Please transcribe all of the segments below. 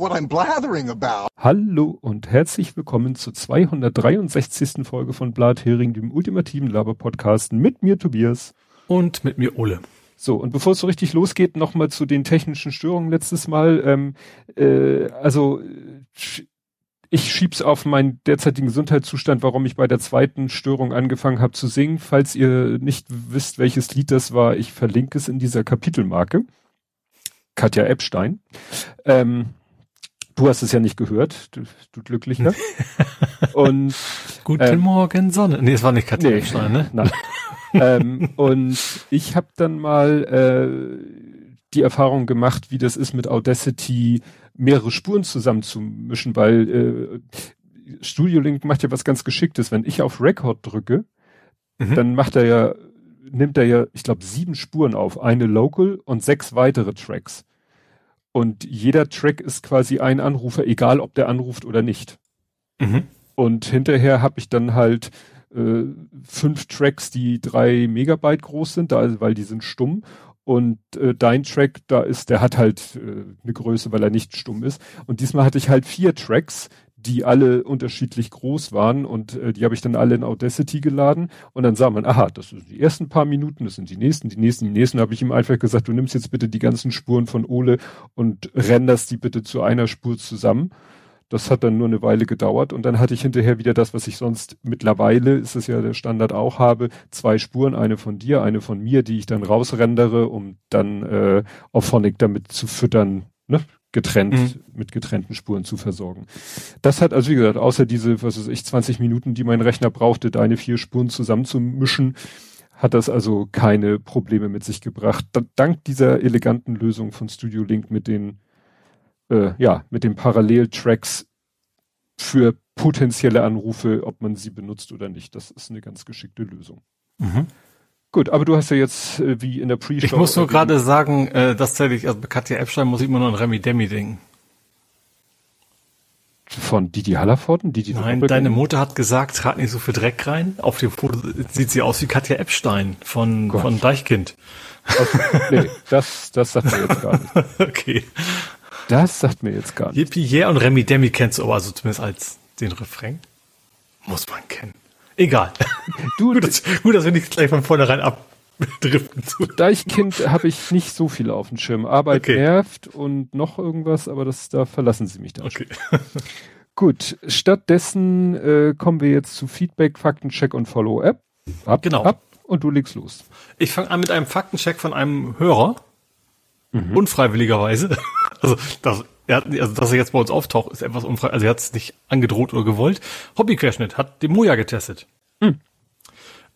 what I'm blathering about. Hallo und herzlich willkommen zur 263. Folge von Blathering, dem ultimativen Laber-Podcast mit mir Tobias. Und mit mir Ole. So, und bevor es so richtig losgeht, nochmal zu den technischen Störungen letztes Mal. Ähm, äh, also ich schieb's auf meinen derzeitigen Gesundheitszustand, warum ich bei der zweiten Störung angefangen habe zu singen. Falls ihr nicht wisst, welches Lied das war, ich verlinke es in dieser Kapitelmarke. Katja Epstein. Ähm, du hast es ja nicht gehört, du, du Glücklicher. und Guten ähm, Morgen Sonne. Nee, es war nicht Katja nee, Epstein, ne? Nein. ähm, und ich habe dann mal äh, die Erfahrung gemacht, wie das ist mit Audacity mehrere Spuren zusammenzumischen, weil äh, Studio Link macht ja was ganz Geschicktes. Wenn ich auf Record drücke, mhm. dann macht er ja nimmt er ja, ich glaube, sieben Spuren auf, eine Local und sechs weitere Tracks. Und jeder Track ist quasi ein Anrufer, egal ob der anruft oder nicht. Mhm. Und hinterher habe ich dann halt äh, fünf Tracks, die drei Megabyte groß sind, da, weil die sind stumm. Und äh, dein Track, da ist, der hat halt äh, eine Größe, weil er nicht stumm ist. Und diesmal hatte ich halt vier Tracks, die alle unterschiedlich groß waren und äh, die habe ich dann alle in Audacity geladen und dann sah man, aha, das sind die ersten paar Minuten, das sind die nächsten, die nächsten, die nächsten, habe ich ihm einfach gesagt, du nimmst jetzt bitte die ganzen Spuren von Ole und renderst die bitte zu einer Spur zusammen. Das hat dann nur eine Weile gedauert und dann hatte ich hinterher wieder das, was ich sonst mittlerweile, ist es ja der Standard auch habe, zwei Spuren, eine von dir, eine von mir, die ich dann rausrendere, um dann äh, Auphonic damit zu füttern, ne? Getrennt, mhm. mit getrennten Spuren zu versorgen. Das hat also, wie gesagt, außer diese, was weiß ich, 20 Minuten, die mein Rechner brauchte, deine vier Spuren zusammenzumischen, hat das also keine Probleme mit sich gebracht. dank dieser eleganten Lösung von Studio Link mit den, äh, ja, mit den Paralleltracks für potenzielle Anrufe, ob man sie benutzt oder nicht. Das ist eine ganz geschickte Lösung. Mhm. Gut, aber du hast ja jetzt äh, wie in der Pre-Show. Ich muss nur gerade sagen, äh, dass tatsächlich, also bei Katja Epstein muss ich immer nur an Remy Demi denken. Von Didi Hallervorden? Didi Nein, deine Mutter hat gesagt, trag nicht so viel Dreck rein. Auf dem Foto sieht sie aus wie Katja Epstein von, von Deichkind. Okay, nee, das, das sagt mir jetzt gar nicht. okay. Das sagt mir jetzt gar nicht. Yippie Yeah und Remy Demi kennst du aber also zumindest als den Refrain. Muss man kennen. Egal. Du, gut, dass, gut, dass wir nicht gleich von vornherein abdriften. Deichkind habe ich nicht so viel auf dem Schirm. Arbeit okay. nervt und noch irgendwas, aber das, da verlassen Sie mich dann. Okay. Gut, stattdessen äh, kommen wir jetzt zu Feedback, Faktencheck und Follow-up. Ab, genau. Ab und du legst los. Ich fange an mit einem Faktencheck von einem Hörer. Mhm. Unfreiwilligerweise. Also, das, er hat, also, dass er jetzt bei uns auftaucht, ist etwas unfrei. Also, er hat es nicht angedroht oder gewollt. Hobbyquerschnitt hat den Moja getestet. Mhm.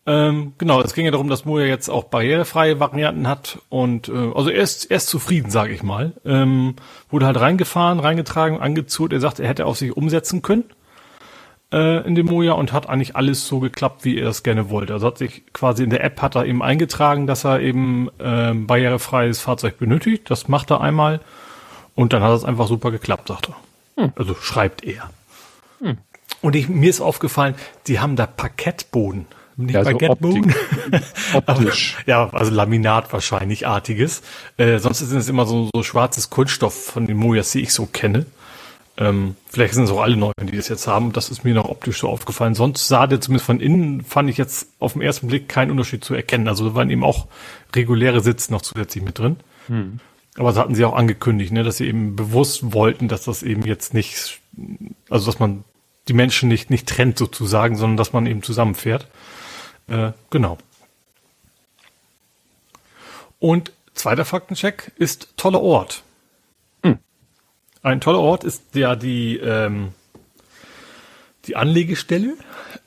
Ähm, genau, es ging ja darum, dass Moja jetzt auch barrierefreie Varianten hat und äh, also er ist, er ist zufrieden, sage ich mal. Ähm, wurde halt reingefahren, reingetragen, angezurrt. Er sagt, er hätte auf sich umsetzen können äh, in dem Moja und hat eigentlich alles so geklappt, wie er es gerne wollte. Also hat sich quasi in der App hat er eben eingetragen, dass er eben äh, barrierefreies Fahrzeug benötigt. Das macht er einmal und dann hat es einfach super geklappt, sagt er. Hm. Also schreibt er. Hm. Und ich, mir ist aufgefallen, die haben da Parkettboden. Nicht ja, Parkettboden. So Optisch. ja, also Laminat wahrscheinlich artiges. Äh, sonst sind es immer so, so schwarzes Kunststoff von den Mojas, die ich so kenne. Ähm, vielleicht sind es auch alle neuen, die das jetzt haben. Das ist mir noch optisch so aufgefallen. Sonst sah der zumindest von innen, fand ich jetzt auf den ersten Blick keinen Unterschied zu erkennen. Also da waren eben auch reguläre Sitze noch zusätzlich mit drin. Hm. Aber das hatten sie auch angekündigt, ne, dass sie eben bewusst wollten, dass das eben jetzt nicht, also dass man die Menschen nicht, nicht trennt sozusagen, sondern dass man eben zusammenfährt. Äh, genau. Und zweiter Faktencheck ist toller Ort. Hm. Ein toller Ort ist ja die, ähm, die Anlegestelle.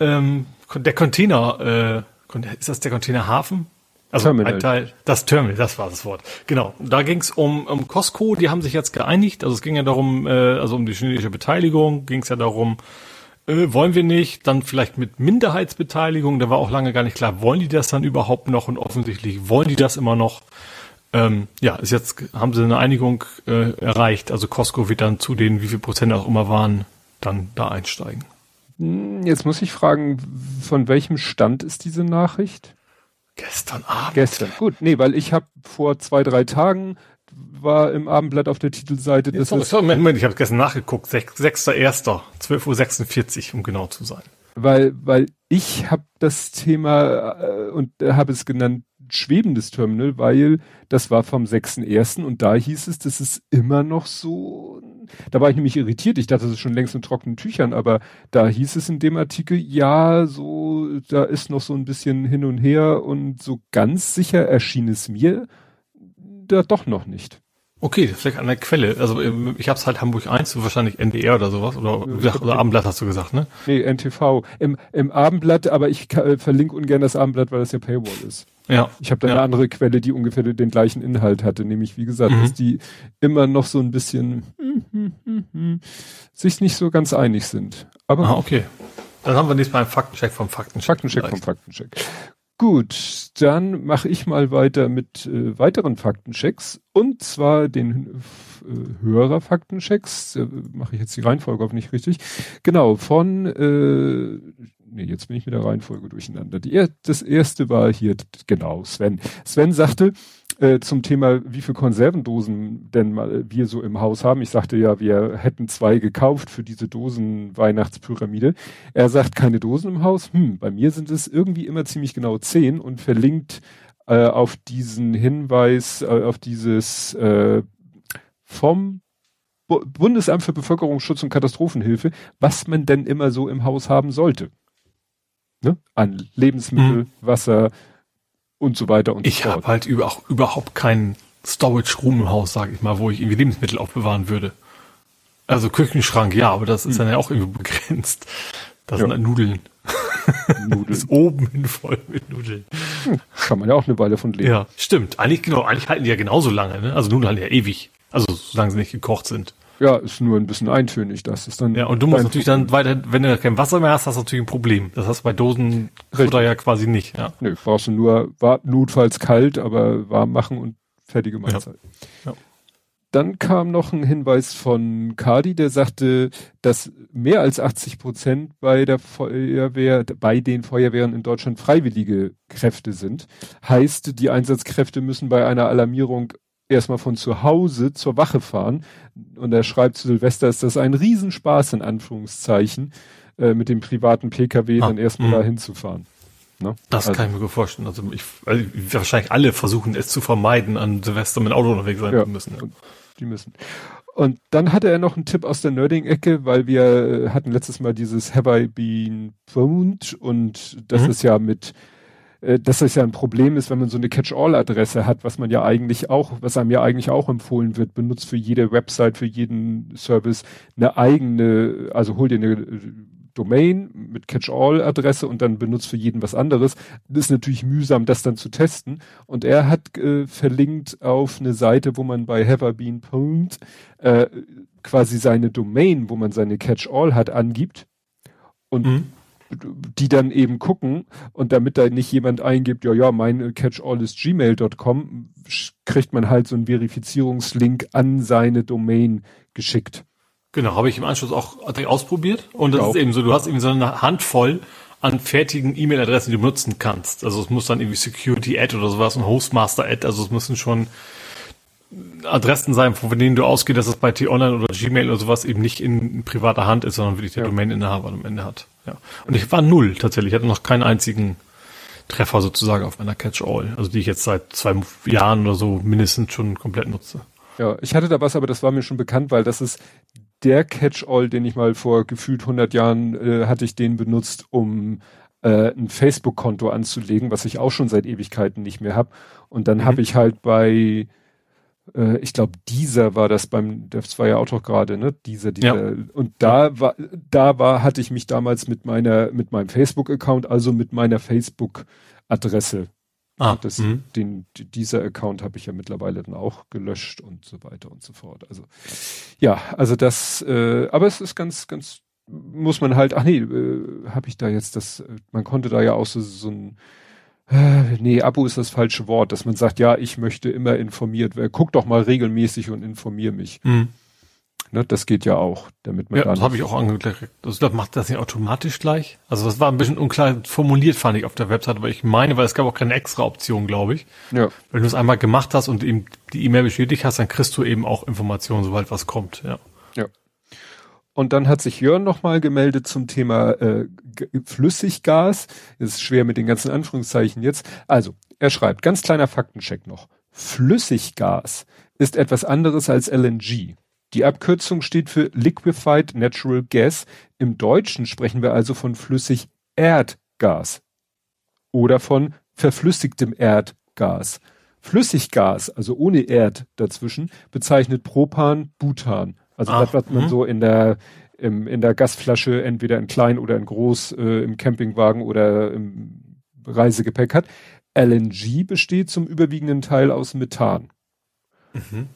Ähm, der Container, äh, ist das der Containerhafen? Also Terminal. ein Teil, das Terminal, das war das Wort. Genau. Da ging es um, um Costco, die haben sich jetzt geeinigt. Also es ging ja darum, äh, also um die chinesische Beteiligung, ging es ja darum, äh, wollen wir nicht, dann vielleicht mit Minderheitsbeteiligung, da war auch lange gar nicht klar, wollen die das dann überhaupt noch und offensichtlich wollen die das immer noch. Ähm, ja, ist jetzt haben sie eine Einigung äh, erreicht. Also Costco wird dann zu den, wie viel Prozent auch immer waren, dann da einsteigen. Hm, jetzt muss ich fragen, von welchem Stand ist diese Nachricht? Gestern Abend. Gestern. Gut, nee, weil ich habe vor zwei, drei Tagen war im Abendblatt auf der Titelseite. Das sorry, sorry, Moment, Moment, ich habe gestern nachgeguckt. 6.1., 12.46 Uhr, um genau zu sein. Weil, weil ich habe das Thema äh, und habe es genannt schwebendes Terminal, weil das war vom 6.1. und da hieß es, das ist immer noch so. Da war ich nämlich irritiert. Ich dachte, das ist schon längst in trockenen Tüchern, aber da hieß es in dem Artikel, ja, so, da ist noch so ein bisschen hin und her und so ganz sicher erschien es mir da doch noch nicht. Okay, vielleicht an der Quelle. Also ähm, ich habe es halt Hamburg 1, wahrscheinlich NDR oder sowas. Oder, ja, oder Abendblatt hast du gesagt, ne? Nee, NTV. Im, im Abendblatt, aber ich äh, verlinke ungern das Abendblatt, weil das ja Paywall ist. Ja. Ich habe da ja. eine andere Quelle, die ungefähr den gleichen Inhalt hatte, nämlich wie gesagt, Mhm. dass die immer noch so ein bisschen sich nicht so ganz einig sind. Aber Ah, okay. Dann haben wir nächstes Mal einen Faktencheck vom Faktencheck. Faktencheck vom vielleicht. Faktencheck. Gut, dann mache ich mal weiter mit äh, weiteren Faktenchecks und zwar den äh, Hörer-Faktenchecks. Äh, mache ich jetzt die Reihenfolge auf nicht richtig. Genau, von äh, nee, jetzt bin ich mit der Reihenfolge durcheinander. Die, das erste war hier, genau, Sven. Sven sagte äh, zum Thema, wie viel Konservendosen denn mal wir so im Haus haben. Ich sagte ja, wir hätten zwei gekauft für diese Dosen Weihnachtspyramide. Er sagt, keine Dosen im Haus. Hm, bei mir sind es irgendwie immer ziemlich genau zehn und verlinkt äh, auf diesen Hinweis, äh, auf dieses äh, vom Bu Bundesamt für Bevölkerungsschutz und Katastrophenhilfe, was man denn immer so im Haus haben sollte. Ne? An Lebensmittel, Wasser und so weiter und Ich so habe halt über, auch überhaupt keinen Storage-Room im Haus, sage ich mal, wo ich irgendwie Lebensmittel aufbewahren würde. Also Küchenschrank, ja, aber das ist dann ja auch irgendwie begrenzt. Das Ja. sind dann Nudeln. Nudeln. Ist oben hin voll mit Nudeln. Kann man ja auch eine Weile von leben. Ja, stimmt. Eigentlich genau, eigentlich halten die ja genauso lange, ne? Also Nudeln halten ja ewig. Also solange sie nicht gekocht sind. Ja, ist nur ein bisschen eintönig, das ist dann. Ja, und du musst natürlich Problem. dann weiter, wenn du kein Wasser mehr hast, hast du natürlich ein Problem. Das hast du bei Dosen Futter ja quasi nicht, ja. Nö, brauchst du nur notfalls kalt, aber warm machen und fertige Mahlzeit. Ja. Dann kam noch ein Hinweis von Kadi, der sagte, dass mehr als 80 Prozent bei der Feuerwehr, bei den Feuerwehren in Deutschland freiwillige Kräfte sind. Heißt, die Einsatzkräfte müssen bei einer Alarmierung erstmal von zu Hause zur Wache fahren. Und er schreibt zu Silvester, ist das ein Riesenspaß in Anführungszeichen, äh, mit dem privaten Pkw Ah, dann erstmal da hinzufahren. Ne? Das Also- kann ich mir gut vorstellen. Also ich, also wahrscheinlich alle versuchen es zu vermeiden, an Silvester mit dem Auto unterwegs sein Ja, zu müssen. und die müssen. Und dann hatte er noch einen Tipp aus der Nerding-Ecke, weil wir äh, hatten letztes Mal dieses Have I Been Phoned und das Mhm. ist ja mit, dass das ja ein Problem ist, wenn man so eine Catch-all-Adresse hat, was man ja eigentlich auch, was einem ja eigentlich auch empfohlen wird, benutzt für jede Website, für jeden Service eine eigene, also hol dir eine äh, Domain mit Catch-all-Adresse und dann benutzt für jeden was anderes. Das ist natürlich mühsam, das dann zu testen. Und er hat äh, verlinkt auf eine Seite, wo man bei Haverbean.point äh, quasi seine Domain, wo man seine Catch-all hat, angibt und Mhm. Die dann eben gucken und damit da nicht jemand eingibt, ja, ja, mein Catch-all ist gmail.com, kriegt man halt so einen Verifizierungslink an seine Domain geschickt. Genau, habe ich im Anschluss auch ausprobiert. Und das Ich ist eben so, du hast eben so eine Handvoll an fertigen E-Mail-Adressen, die du benutzen kannst. Also es muss dann irgendwie Security Ad oder sowas und Hostmaster Ad. Also es müssen schon Adressen sein, von denen du ausgehst, dass es bei T-Online oder Gmail oder sowas eben nicht in privater Hand ist, sondern wirklich der Ja. Domaininhaber am Ende hat. Ja. Und ich war null tatsächlich. Ich hatte noch keinen einzigen Treffer sozusagen auf meiner Catch-all. Also die ich jetzt seit zwei Jahren oder so mindestens schon komplett nutze. Ja, ich hatte da was, aber das war mir schon bekannt, weil das ist der Catch-all, den ich mal vor gefühlt 100 Jahren äh, hatte ich den benutzt, um äh, ein Facebook-Konto anzulegen, was ich auch schon seit Ewigkeiten nicht mehr habe. Und dann Mhm. habe ich halt bei, äh, ich glaube, dieser war das beim, das war ja auch doch gerade, ne? Dieser, dieser. Und da war, da war, hatte ich mich damals mit meiner, mit meinem Facebook-Account, also mit meiner Facebook-Adresse Ah, das, mhm. den, die- dieser Account habe ich ja mittlerweile dann auch gelöscht und so weiter und so fort. Also ja, also das, äh, aber es ist ganz, ganz, muss man halt, ach nee, äh, habe ich da jetzt das, äh, man konnte da ja auch so, so ein, nee, Abo ist das falsche Wort, dass man sagt, ja, ich möchte immer informiert werden. Guck doch mal regelmäßig und informier mich. Mhm. Ne, das geht ja auch, damit man ja, das habe ich auch angeklickt. Das macht das nicht automatisch gleich. Also das war ein bisschen unklar formuliert, fand ich auf der Website, aber ich meine, weil es gab auch keine extra Option, glaube ich. Ja. Wenn du es einmal gemacht hast und eben die E-Mail bestätigt hast, dann kriegst du eben auch Informationen, sobald was kommt. Ja. Ja. Und dann hat sich Jörn nochmal gemeldet zum Thema äh, Flüssiggas. Ist schwer mit den ganzen Anführungszeichen jetzt. Also, er schreibt, ganz kleiner Faktencheck noch. Flüssiggas ist etwas anderes als LNG. Die Abkürzung steht für Liquefied Natural Gas. Im Deutschen sprechen wir also von flüssig Erdgas oder von verflüssigtem Erdgas. Flüssiggas, also ohne Erd dazwischen, bezeichnet Propan, Butan. Also Ach, das, was man mh. so in der im, in der Gasflasche entweder in klein oder in groß äh, im Campingwagen oder im Reisegepäck hat. LNG besteht zum überwiegenden Teil aus Methan. Mhm.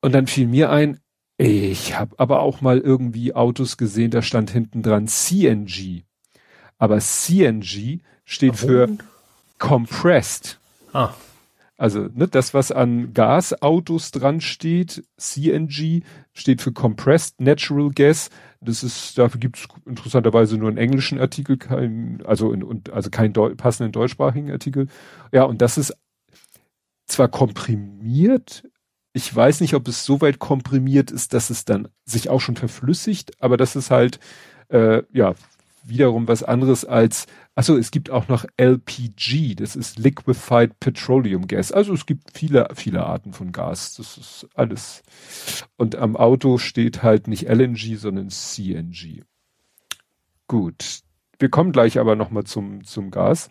Und dann fiel mir ein, ich habe aber auch mal irgendwie Autos gesehen, da stand hinten dran CNG. Aber CNG steht Warum? für Compressed. Ah. Also ne, das, was an Gasautos dran steht, CNG, steht für Compressed Natural Gas. Das ist, dafür gibt es interessanterweise nur einen englischen Artikel, kein, also in, und also keinen passenden deutschsprachigen Artikel. Ja, und das ist zwar komprimiert, ich weiß nicht, ob es so weit komprimiert ist, dass es dann sich auch schon verflüssigt, aber das ist halt äh, ja wiederum was anderes als, also es gibt auch noch LPG, das ist Liquefied Petroleum Gas. Also es gibt viele, viele Arten von Gas. Das ist alles. Und am Auto steht halt nicht LNG, sondern CNG. Gut. Wir kommen gleich aber nochmal zum, zum Gas.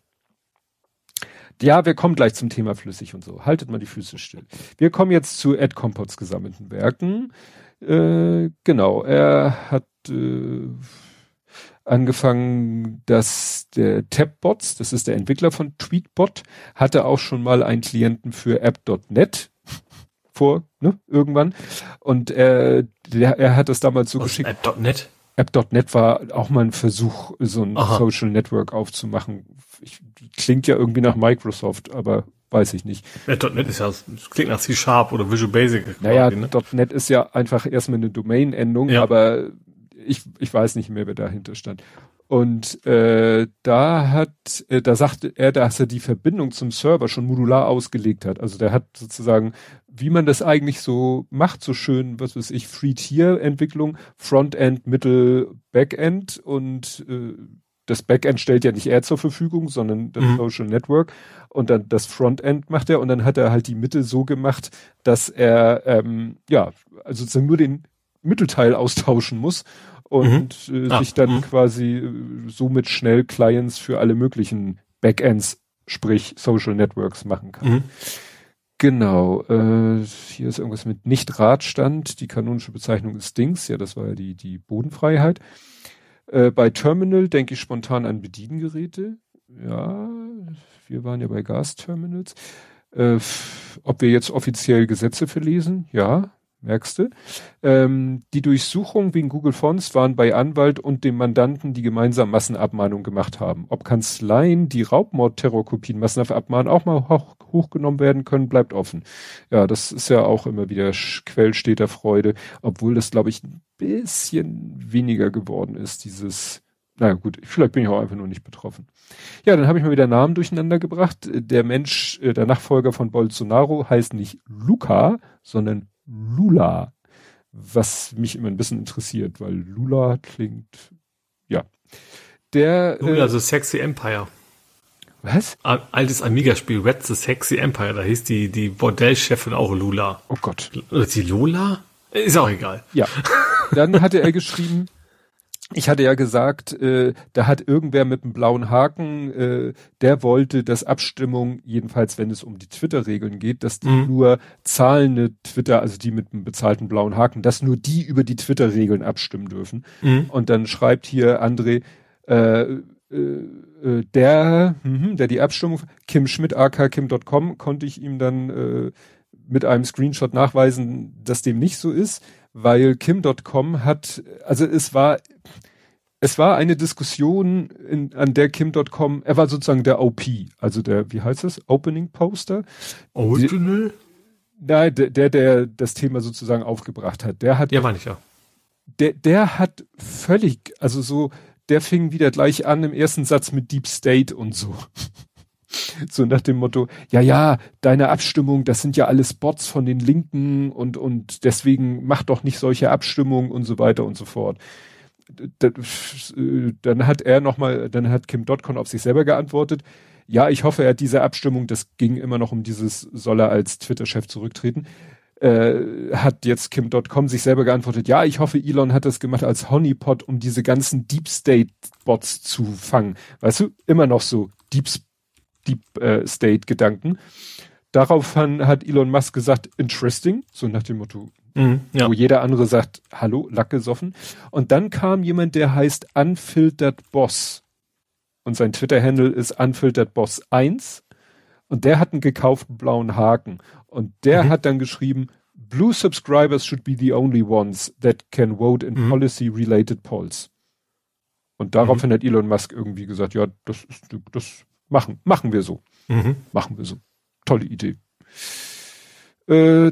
Ja, wir kommen gleich zum Thema flüssig und so. Haltet mal die Füße still. Wir kommen jetzt zu Ed Compots gesammelten Werken. Äh, genau, er hat äh, angefangen, dass der Tabbots, das ist der Entwickler von Tweetbot, hatte auch schon mal einen Klienten für App.net vor, ne, irgendwann. Und er, der, er hat das damals so Was geschickt. App.net? App.net war auch mal ein Versuch, so ein Aha. Social Network aufzumachen. Ich, klingt ja irgendwie nach Microsoft, aber weiß ich nicht. .NET ist ja, klingt nach C-Sharp oder Visual Basic. Naja, ne? .NET ist ja einfach erstmal eine Domain-Endung, ja. aber ich, ich weiß nicht mehr, wer dahinter stand. Und äh, da hat, äh, da sagte er, dass er die Verbindung zum Server schon modular ausgelegt hat. Also der hat sozusagen, wie man das eigentlich so macht, so schön, was weiß ich, Free-Tier-Entwicklung, Frontend, Mittel, Backend und äh, das Backend stellt ja nicht er zur Verfügung, sondern das mhm. Social Network. Und dann das Frontend macht er und dann hat er halt die Mitte so gemacht, dass er ähm, ja, also sozusagen nur den Mittelteil austauschen muss und mhm. äh, ah, sich dann mh. quasi äh, somit schnell Clients für alle möglichen Backends, sprich Social Networks machen kann. Mhm. Genau, äh, hier ist irgendwas mit Nicht-Radstand, die kanonische Bezeichnung ist Dings, ja, das war ja die, die Bodenfreiheit. Äh, bei Terminal denke ich spontan an Bediengeräte. Ja, wir waren ja bei Gasterminals. Äh, ob wir jetzt offiziell Gesetze verlesen? Ja, merkst du. Ähm, die Durchsuchung wegen Google Fonts waren bei Anwalt und dem Mandanten, die gemeinsam Massenabmahnung gemacht haben. Ob Kanzleien, die Raubmord-Terrorkopien massenhaft abmahnen, auch mal hoch, hochgenommen werden können, bleibt offen. Ja, das ist ja auch immer wieder Quell steter Freude, obwohl das, glaube ich, ein bisschen weniger geworden ist, dieses na gut, vielleicht bin ich auch einfach nur nicht betroffen. Ja, dann habe ich mal wieder Namen durcheinander gebracht. Der Mensch, äh, der Nachfolger von Bolsonaro heißt nicht Luca, sondern Lula, was mich immer ein bisschen interessiert, weil Lula klingt, ja. Der, Lula, äh, also Sexy Empire. Was? Altes Amiga-Spiel, Red the Sexy Empire, da hieß die, die Bordellchefin auch Lula. Oh Gott. Oder die Lola? Ist auch egal. Ja. Dann hatte er geschrieben, ich hatte ja gesagt, äh, da hat irgendwer mit einem blauen Haken, äh, der wollte, dass Abstimmung, jedenfalls wenn es um die Twitter-Regeln geht, dass die mhm. nur zahlende Twitter, also die mit einem bezahlten blauen Haken, dass nur die über die Twitter-Regeln abstimmen dürfen. Mhm. Und dann schreibt hier André, äh, äh, äh der, mh, der die Abstimmung, Kim Schmidt, akkim.com, konnte ich ihm dann äh, mit einem Screenshot nachweisen, dass dem nicht so ist weil Kim.com hat, also es war, es war eine Diskussion, in, an der Kim.com, er war sozusagen der OP, also der, wie heißt das, Opening Poster. Original? Nein, der, der, der das Thema sozusagen aufgebracht hat, der hat. Ja, meine ich ja. Der, der hat völlig, also so, der fing wieder gleich an im ersten Satz mit Deep State und so. So nach dem Motto, ja, ja, deine Abstimmung, das sind ja alles Bots von den Linken und, und deswegen mach doch nicht solche Abstimmungen und so weiter und so fort. Dann hat er nochmal, dann hat Kim Dotcon auf sich selber geantwortet. Ja, ich hoffe, er hat diese Abstimmung, das ging immer noch um dieses, soll er als Twitter-Chef zurücktreten, äh, hat jetzt Kim.com sich selber geantwortet, ja, ich hoffe, Elon hat das gemacht als Honeypot, um diese ganzen Deep State Bots zu fangen. Weißt du, immer noch so Deep, Deep äh, State Gedanken. Daraufhin hat Elon Musk gesagt, interesting, so nach dem Motto, mhm, ja. wo jeder andere sagt, hallo, Lack gesoffen. Und dann kam jemand, der heißt Unfiltered Boss. Und sein Twitter-Handle ist Unfiltered Boss 1. Und der hat einen gekauften blauen Haken. Und der mhm. hat dann geschrieben, Blue subscribers should be the only ones that can vote in mhm. policy-related polls. Und daraufhin mhm. hat Elon Musk irgendwie gesagt, ja, das ist, das machen, machen wir so. Mhm. Machen wir so. Tolle Idee. Äh,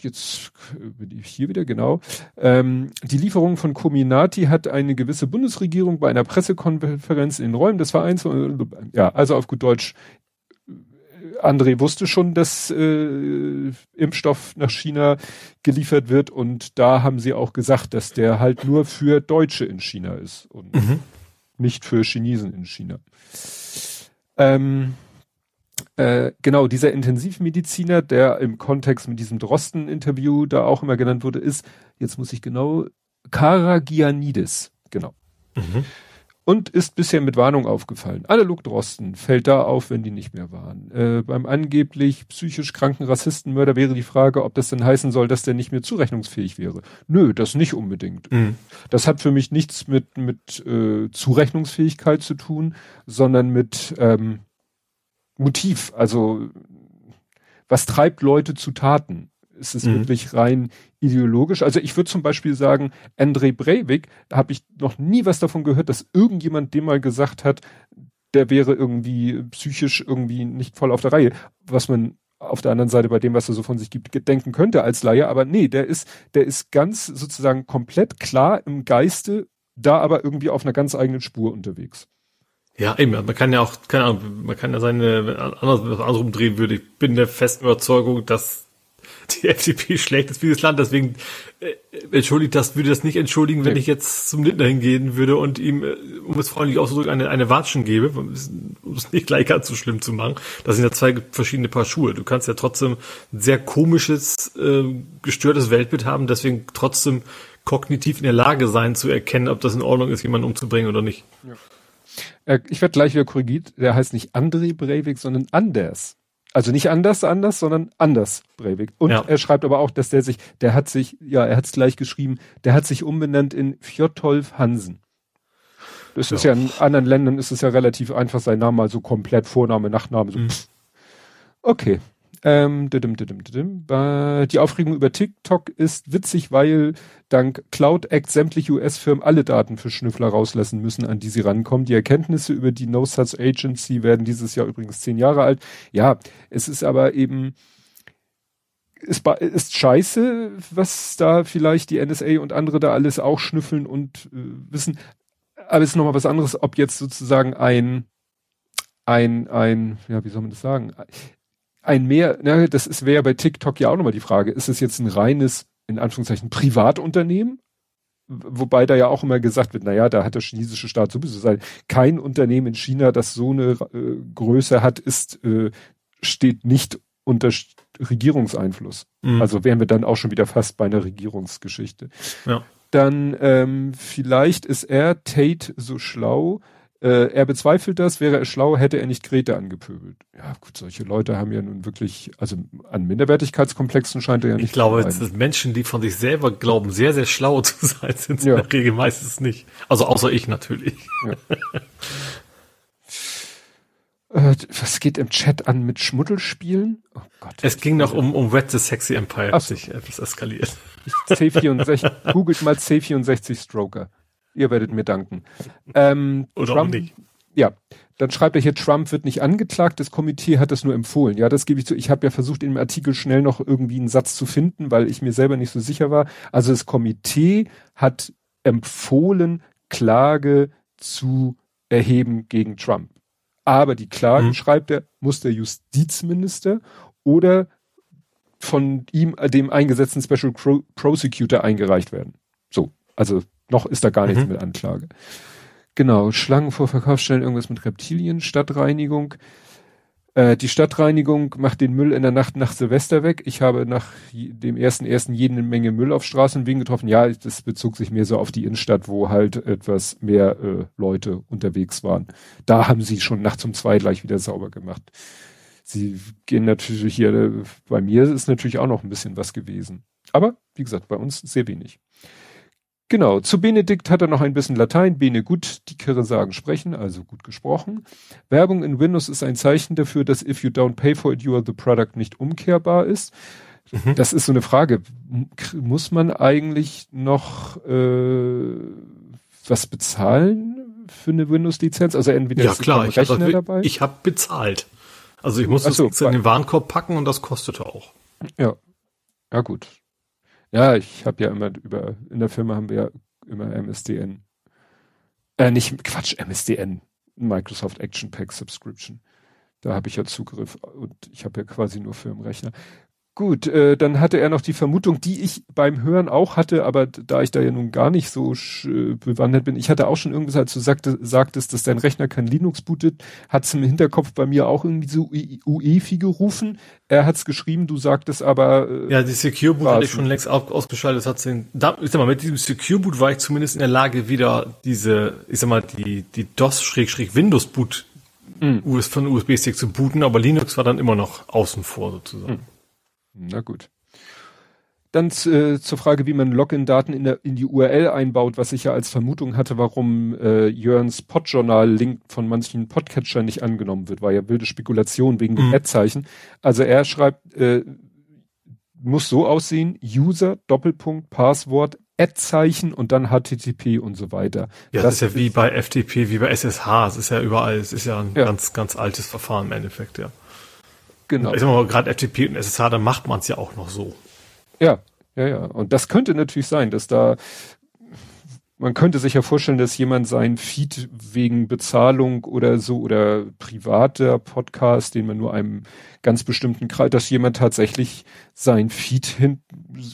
jetzt bin ich hier wieder, genau. Ähm, die Lieferung von Cominati hat eine gewisse Bundesregierung bei einer Pressekonferenz in den Räumen des Vereins, ja, also auf gut Deutsch, André wusste schon, dass äh, Impfstoff nach China geliefert wird und da haben sie auch gesagt, dass der halt nur für Deutsche in China ist und mhm. Nicht für Chinesen in China. Ähm, äh, genau, dieser Intensivmediziner, der im Kontext mit diesem Drosten-Interview da auch immer genannt wurde, ist, jetzt muss ich genau, Karagianidis, genau. Mhm und ist bisher mit Warnung aufgefallen. Analog Drosten fällt da auf, wenn die nicht mehr waren. Äh, beim angeblich psychisch kranken Rassistenmörder wäre die Frage, ob das denn heißen soll, dass der nicht mehr zurechnungsfähig wäre. Nö, das nicht unbedingt. Mhm. Das hat für mich nichts mit, mit äh, Zurechnungsfähigkeit zu tun, sondern mit ähm, Motiv. Also was treibt Leute zu Taten? Ist es mhm. wirklich rein ideologisch? Also ich würde zum Beispiel sagen, André Breivik, habe ich noch nie was davon gehört, dass irgendjemand dem mal gesagt hat, der wäre irgendwie psychisch irgendwie nicht voll auf der Reihe. Was man auf der anderen Seite bei dem, was er so von sich gibt, denken könnte als Laie. Aber nee, der ist, der ist ganz sozusagen komplett klar im Geiste, da aber irgendwie auf einer ganz eigenen Spur unterwegs. Ja, eben, man kann ja auch, keine Ahnung, man kann ja seine, wenn anders, andersrum drehen würde, ich bin der festen Überzeugung, dass die FDP schlägt das dieses Land, deswegen äh, entschuldigt das, würde das nicht entschuldigen, wenn nee. ich jetzt zum Lindner hingehen würde und ihm, äh, um es freundlich auszudrücken, eine, eine Watschen gebe, um es nicht gleich ganz so schlimm zu machen. Das sind ja zwei verschiedene Paar Schuhe. Du kannst ja trotzdem ein sehr komisches, äh, gestörtes Weltbild haben, deswegen trotzdem kognitiv in der Lage sein zu erkennen, ob das in Ordnung ist, jemanden umzubringen oder nicht. Ja. Äh, ich werde gleich wieder korrigiert. Der heißt nicht André Breivik, sondern Anders. Also nicht anders, anders, sondern anders Breivik. Und ja. er schreibt aber auch, dass der sich, der hat sich, ja, er hat es gleich geschrieben, der hat sich umbenannt in Fjotolf Hansen. Das ja. ist ja in anderen Ländern ist es ja relativ einfach, sein Name mal so komplett Vorname, Nachname. So. Mhm. Okay, ähm, didim. Die Aufregung über TikTok ist witzig, weil dank Cloud Act sämtliche US-Firmen alle Daten für Schnüffler rauslassen müssen, an die sie rankommen. Die Erkenntnisse über die No Such Agency werden dieses Jahr übrigens zehn Jahre alt. Ja, es ist aber eben, ist, ist scheiße, was da vielleicht die NSA und andere da alles auch schnüffeln und äh, wissen. Aber es ist nochmal was anderes, ob jetzt sozusagen ein, ein, ein, ja, wie soll man das sagen? Ein mehr, ne, das ist wäre bei TikTok ja auch nochmal die Frage, ist es jetzt ein reines, in Anführungszeichen, Privatunternehmen? Wobei da ja auch immer gesagt wird, naja, da hat der chinesische Staat sowieso sein. Kein Unternehmen in China, das so eine äh, Größe hat, ist, äh, steht nicht unter Regierungseinfluss. Mhm. Also wären wir dann auch schon wieder fast bei einer Regierungsgeschichte. Ja. Dann ähm, vielleicht ist er Tate so schlau, äh, er bezweifelt das, wäre er schlau, hätte er nicht Grete angepöbelt. Ja, gut, solche Leute haben ja nun wirklich, also an Minderwertigkeitskomplexen scheint er ja nicht. Ich glaube, es sind Menschen, die von sich selber glauben, sehr, sehr schlau zu sein, sind es ja. in der Regel meistens nicht. Also außer ich natürlich. Ja. Äh, was geht im Chat an mit Schmuddelspielen? Oh Gott. Es ging noch um, um Red the Sexy Empire, Ach so. sich etwas eskaliert. C64, googelt mal C64 Stroker. Ihr werdet mir danken. Ähm, Oder Trump, auch nicht. Ja. dann schreibt er hier, Trump wird nicht angeklagt, das Komitee hat das nur empfohlen. Ja, das gebe ich zu. Ich habe ja versucht, in dem Artikel schnell noch irgendwie einen Satz zu finden, weil ich mir selber nicht so sicher war. Also das Komitee hat empfohlen, Klage zu erheben gegen Trump. Aber die Klagen, mhm. schreibt er, muss der Justizminister oder von ihm, dem eingesetzten Special Prosecutor eingereicht werden. So, also noch ist da gar nichts mhm. mit Anklage. Genau, Schlangen vor Verkaufsstellen, irgendwas mit Reptilien, Stadtreinigung. Äh, die Stadtreinigung macht den Müll in der Nacht nach Silvester weg. Ich habe nach dem ersten ersten jede Menge Müll auf Straßen und Wegen getroffen. Ja, das bezog sich mehr so auf die Innenstadt, wo halt etwas mehr äh, Leute unterwegs waren. Da haben sie schon nachts um zwei gleich wieder sauber gemacht. Sie gehen natürlich hier, äh, bei mir ist natürlich auch noch ein bisschen was gewesen. Aber, wie gesagt, bei uns sehr wenig. Genau, zu Benedikt hat er noch ein bisschen Latein. Bene gut, die Kirre sagen sprechen, also gut gesprochen. Werbung in Windows ist ein Zeichen dafür, dass if you don't pay for it, you are the product nicht umkehrbar ist. Mhm. Das ist so eine Frage. Muss man eigentlich noch äh, was bezahlen für eine Windows-Lizenz? Also entweder ja, klar, ich habe dabei. Ich habe bezahlt. Also ich muss so, das in den Warenkorb packen und das kostete auch. Ja. Ja, gut. Ja, ich habe ja immer über, in der Firma haben wir ja immer MSDN. Äh, nicht, Quatsch, MSDN. Microsoft Action Pack Subscription. Da habe ich ja Zugriff und ich habe ja quasi nur Firmenrechner. Gut, äh, dann hatte er noch die Vermutung, die ich beim Hören auch hatte, aber da ich da ja nun gar nicht so äh, bewandert bin, ich hatte auch schon irgendwas, als du sagte, sagtest, dass dein Rechner kein Linux bootet, hat es im Hinterkopf bei mir auch irgendwie so UEFI gerufen. Er hat es geschrieben, du sagtest aber. Äh, ja, die Secure Boot hatte ich schon längst ausgeschaltet. Hat den, da, ich sag mal, mit diesem Secure Boot war ich zumindest in der Lage, wieder diese, ich sag mal, die, die DOS-Windows Boot mhm. von USB-Stick zu booten, aber Linux war dann immer noch außen vor sozusagen. Mhm. Na gut. Dann äh, zur Frage, wie man Login-Daten in, in, die URL einbaut, was ich ja als Vermutung hatte, warum äh, Jörns Podjournal-Link von manchen Podcatchern nicht angenommen wird, war ja wilde Spekulation wegen dem mhm. Ad-Zeichen. Also er schreibt, äh, muss so aussehen, User, Doppelpunkt, Passwort, Ad-Zeichen und dann HTTP und so weiter. Ja, das, das ist ja wie bei FTP, wie bei SSH, es ist ja überall, es ist ja ein ja. ganz, ganz altes Verfahren im Endeffekt, ja. Genau. Ich sag mal, gerade FTP und SSH, da macht man es ja auch noch so. Ja, ja, ja. Und das könnte natürlich sein, dass da, man könnte sich ja vorstellen, dass jemand sein Feed wegen Bezahlung oder so oder privater Podcast, den man nur einem ganz bestimmten Kreis, dass jemand tatsächlich sein Feed hin,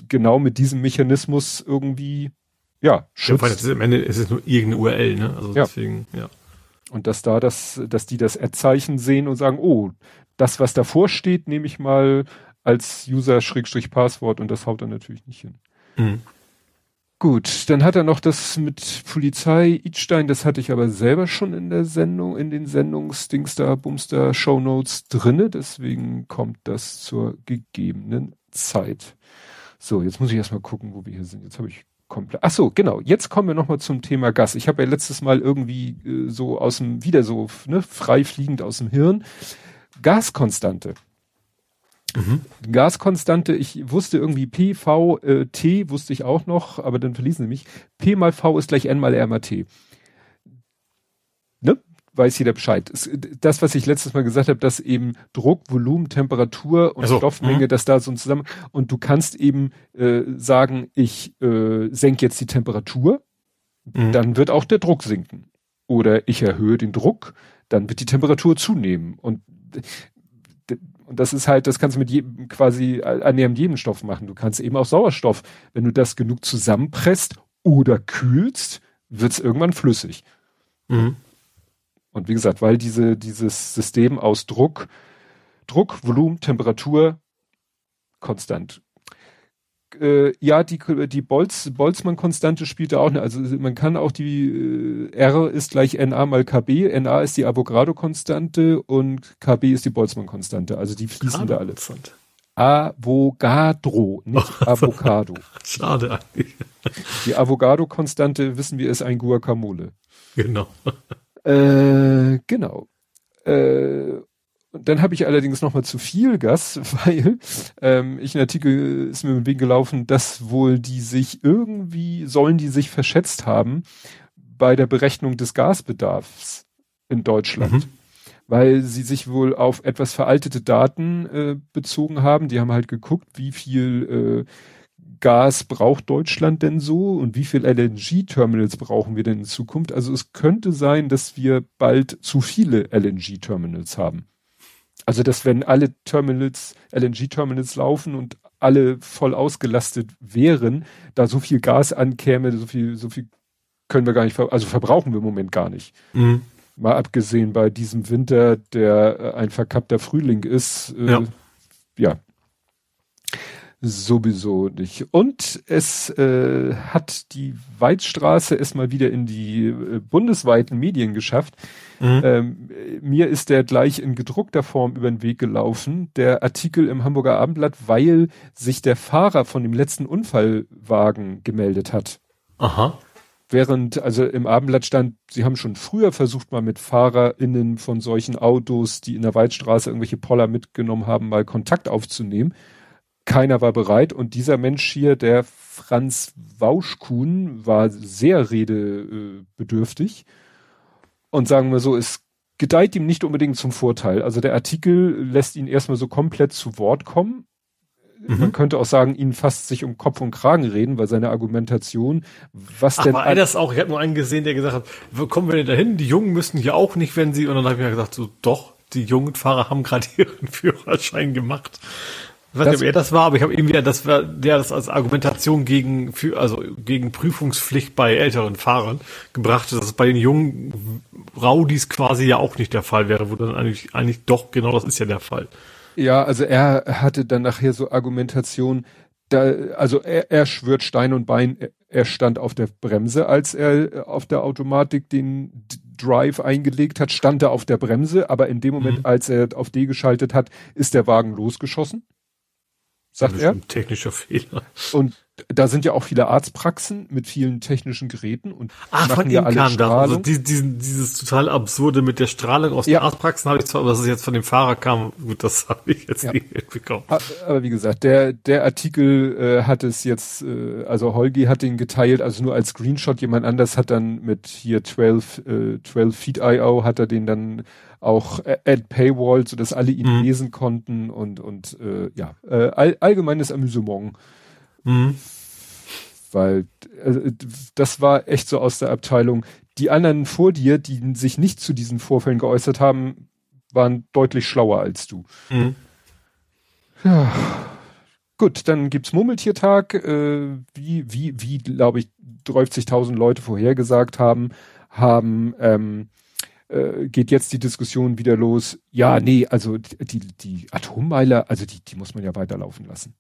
genau mit diesem Mechanismus irgendwie, ja, schützt. Ja, ist, am Ende ist es nur irgendeine URL, ne? Also ja. deswegen, ja. Und dass da das, dass die das Ad-Zeichen sehen und sagen, oh, das, was davor steht, nehme ich mal als User-Passwort und das haut er natürlich nicht hin. Mhm. Gut, dann hat er noch das mit Polizei Idstein, das hatte ich aber selber schon in der Sendung, in den Sendungsdingster, Bumster, Shownotes drinne, deswegen kommt das zur gegebenen Zeit. So, jetzt muss ich erstmal gucken, wo wir hier sind. Jetzt habe ich komplett. Ach so, genau. Jetzt kommen wir nochmal zum Thema Gas. Ich habe ja letztes Mal irgendwie äh, so aus dem, wieder so, ne, frei fliegend aus dem Hirn Gaskonstante. Mhm. Gaskonstante, ich wusste irgendwie P, V, äh, T wusste ich auch noch, aber dann verließen sie mich. P mal V ist gleich N mal R mal T. Ne? Weiß jeder Bescheid. Das, was ich letztes Mal gesagt habe, dass eben Druck, Volumen, Temperatur und also, Stoffmenge, mh. dass da so ein zusammen und du kannst eben äh, sagen, ich äh, senke jetzt die Temperatur, mhm. dann wird auch der Druck sinken. Oder ich erhöhe den Druck, dann wird die Temperatur zunehmen. Und und das ist halt, das kannst du mit jedem quasi annähernd jedem Stoff machen. Du kannst eben auch Sauerstoff, wenn du das genug zusammenpresst oder kühlst, wird es irgendwann flüssig. Mhm. Und wie gesagt, weil diese, dieses System aus Druck, Druck, Volumen, Temperatur konstant äh, ja, die, die Bolz, Boltzmann-Konstante spielt da auch eine. Also man kann auch die äh, R ist gleich NA mal KB. NA ist die Avogadro-Konstante und KB ist die Boltzmann-Konstante. Also die fließen da alle. Avogadro, nicht Avocado. Schade eigentlich. Die Avogadro-Konstante, wissen wir, ist ein Guacamole. Genau. Äh, genau. Äh, dann habe ich allerdings noch mal zu viel Gas, weil ähm, ich einen Artikel ist mir im Weg gelaufen, dass wohl die sich irgendwie sollen die sich verschätzt haben bei der Berechnung des Gasbedarfs. in Deutschland. Mhm. Weil sie sich wohl auf etwas veraltete Daten äh, bezogen haben. Die haben halt geguckt, wie viel äh, Gas braucht Deutschland denn so und wie viel LNG-Terminals brauchen wir denn in Zukunft? Also es könnte sein, dass wir bald zu viele LNG-Terminals haben. Also dass wenn alle Terminals, LNG-Terminals laufen und alle voll ausgelastet wären, da so viel Gas ankäme, so viel, so viel können wir gar nicht, also verbrauchen wir im Moment gar nicht. Mhm. Mal abgesehen bei diesem Winter, der äh, ein verkappter Frühling ist, äh, ja. ja sowieso nicht. Und es äh, hat die Weizstraße erstmal wieder in die äh, bundesweiten Medien geschafft. Mhm. Ähm, mir ist der gleich in gedruckter Form über den Weg gelaufen, der Artikel im Hamburger Abendblatt, weil sich der Fahrer von dem letzten Unfallwagen gemeldet hat. Aha. Während, also im Abendblatt stand, sie haben schon früher versucht, mal mit FahrerInnen von solchen Autos, die in der Waldstraße irgendwelche Poller mitgenommen haben, mal Kontakt aufzunehmen keiner war bereit und dieser Mensch hier, der Franz Wauschkuhn, war sehr redebedürftig und sagen wir so, es gedeiht ihm nicht unbedingt zum Vorteil. Also der Artikel lässt ihn erstmal so komplett zu Wort kommen. Mhm. Man könnte auch sagen, ihn fast sich um Kopf und Kragen reden, weil seine Argumentation, was Ach, denn. War das auch? Ich habe nur einen gesehen, der gesagt hat, wo kommen wir denn dahin? Die Jungen müssen hier auch nicht, wenn sie, und dann habe ich mir gesagt, so doch, die jungen Fahrer haben gerade ihren Führerschein gemacht. Ich weiß nicht, ob er das war, aber ich habe irgendwie, das war der das als Argumentation gegen, für, also gegen Prüfungspflicht bei älteren Fahrern gebracht, dass es bei den jungen Raudis quasi ja auch nicht der Fall wäre, wo dann eigentlich, eigentlich doch genau das ist ja der Fall. Ja, also er hatte dann nachher so Argumentation, da, also er, er schwört Stein und Bein, er stand auf der Bremse, als er auf der Automatik den Drive eingelegt hat, stand er auf der Bremse, aber in dem Moment, mhm. als er auf D geschaltet hat, ist der Wagen losgeschossen sagt er. Technischer Fehler. Und da sind ja auch viele Arztpraxen mit vielen technischen Geräten und ah, von ja ihm kam das. Also die, diesen, dieses total absurde mit der Strahlung aus ja. den Arztpraxen habe ich zwar, aber dass es jetzt von dem Fahrer kam, gut, das habe ich jetzt ja. nicht mitbekommen. Aber wie gesagt, der der Artikel äh, hat es jetzt, äh, also Holgi hat den geteilt, also nur als Screenshot. Jemand anders hat dann mit hier 12 äh, 12 Feet IO hat er den dann auch Ad Paywall, so dass alle ihn mhm. lesen konnten und und äh, ja äh, all, allgemeines Amüsement. Mhm. Weil äh, das war echt so aus der Abteilung. Die anderen vor dir, die sich nicht zu diesen Vorfällen geäußert haben, waren deutlich schlauer als du. Mhm. Ja. Gut, dann gibt's Murmeltiertag, äh, wie, wie, wie, glaube ich, 30.000 Leute vorhergesagt haben, haben ähm, äh, geht jetzt die Diskussion wieder los. Ja, nee, also die, die Atommeiler, also die, die muss man ja weiterlaufen lassen.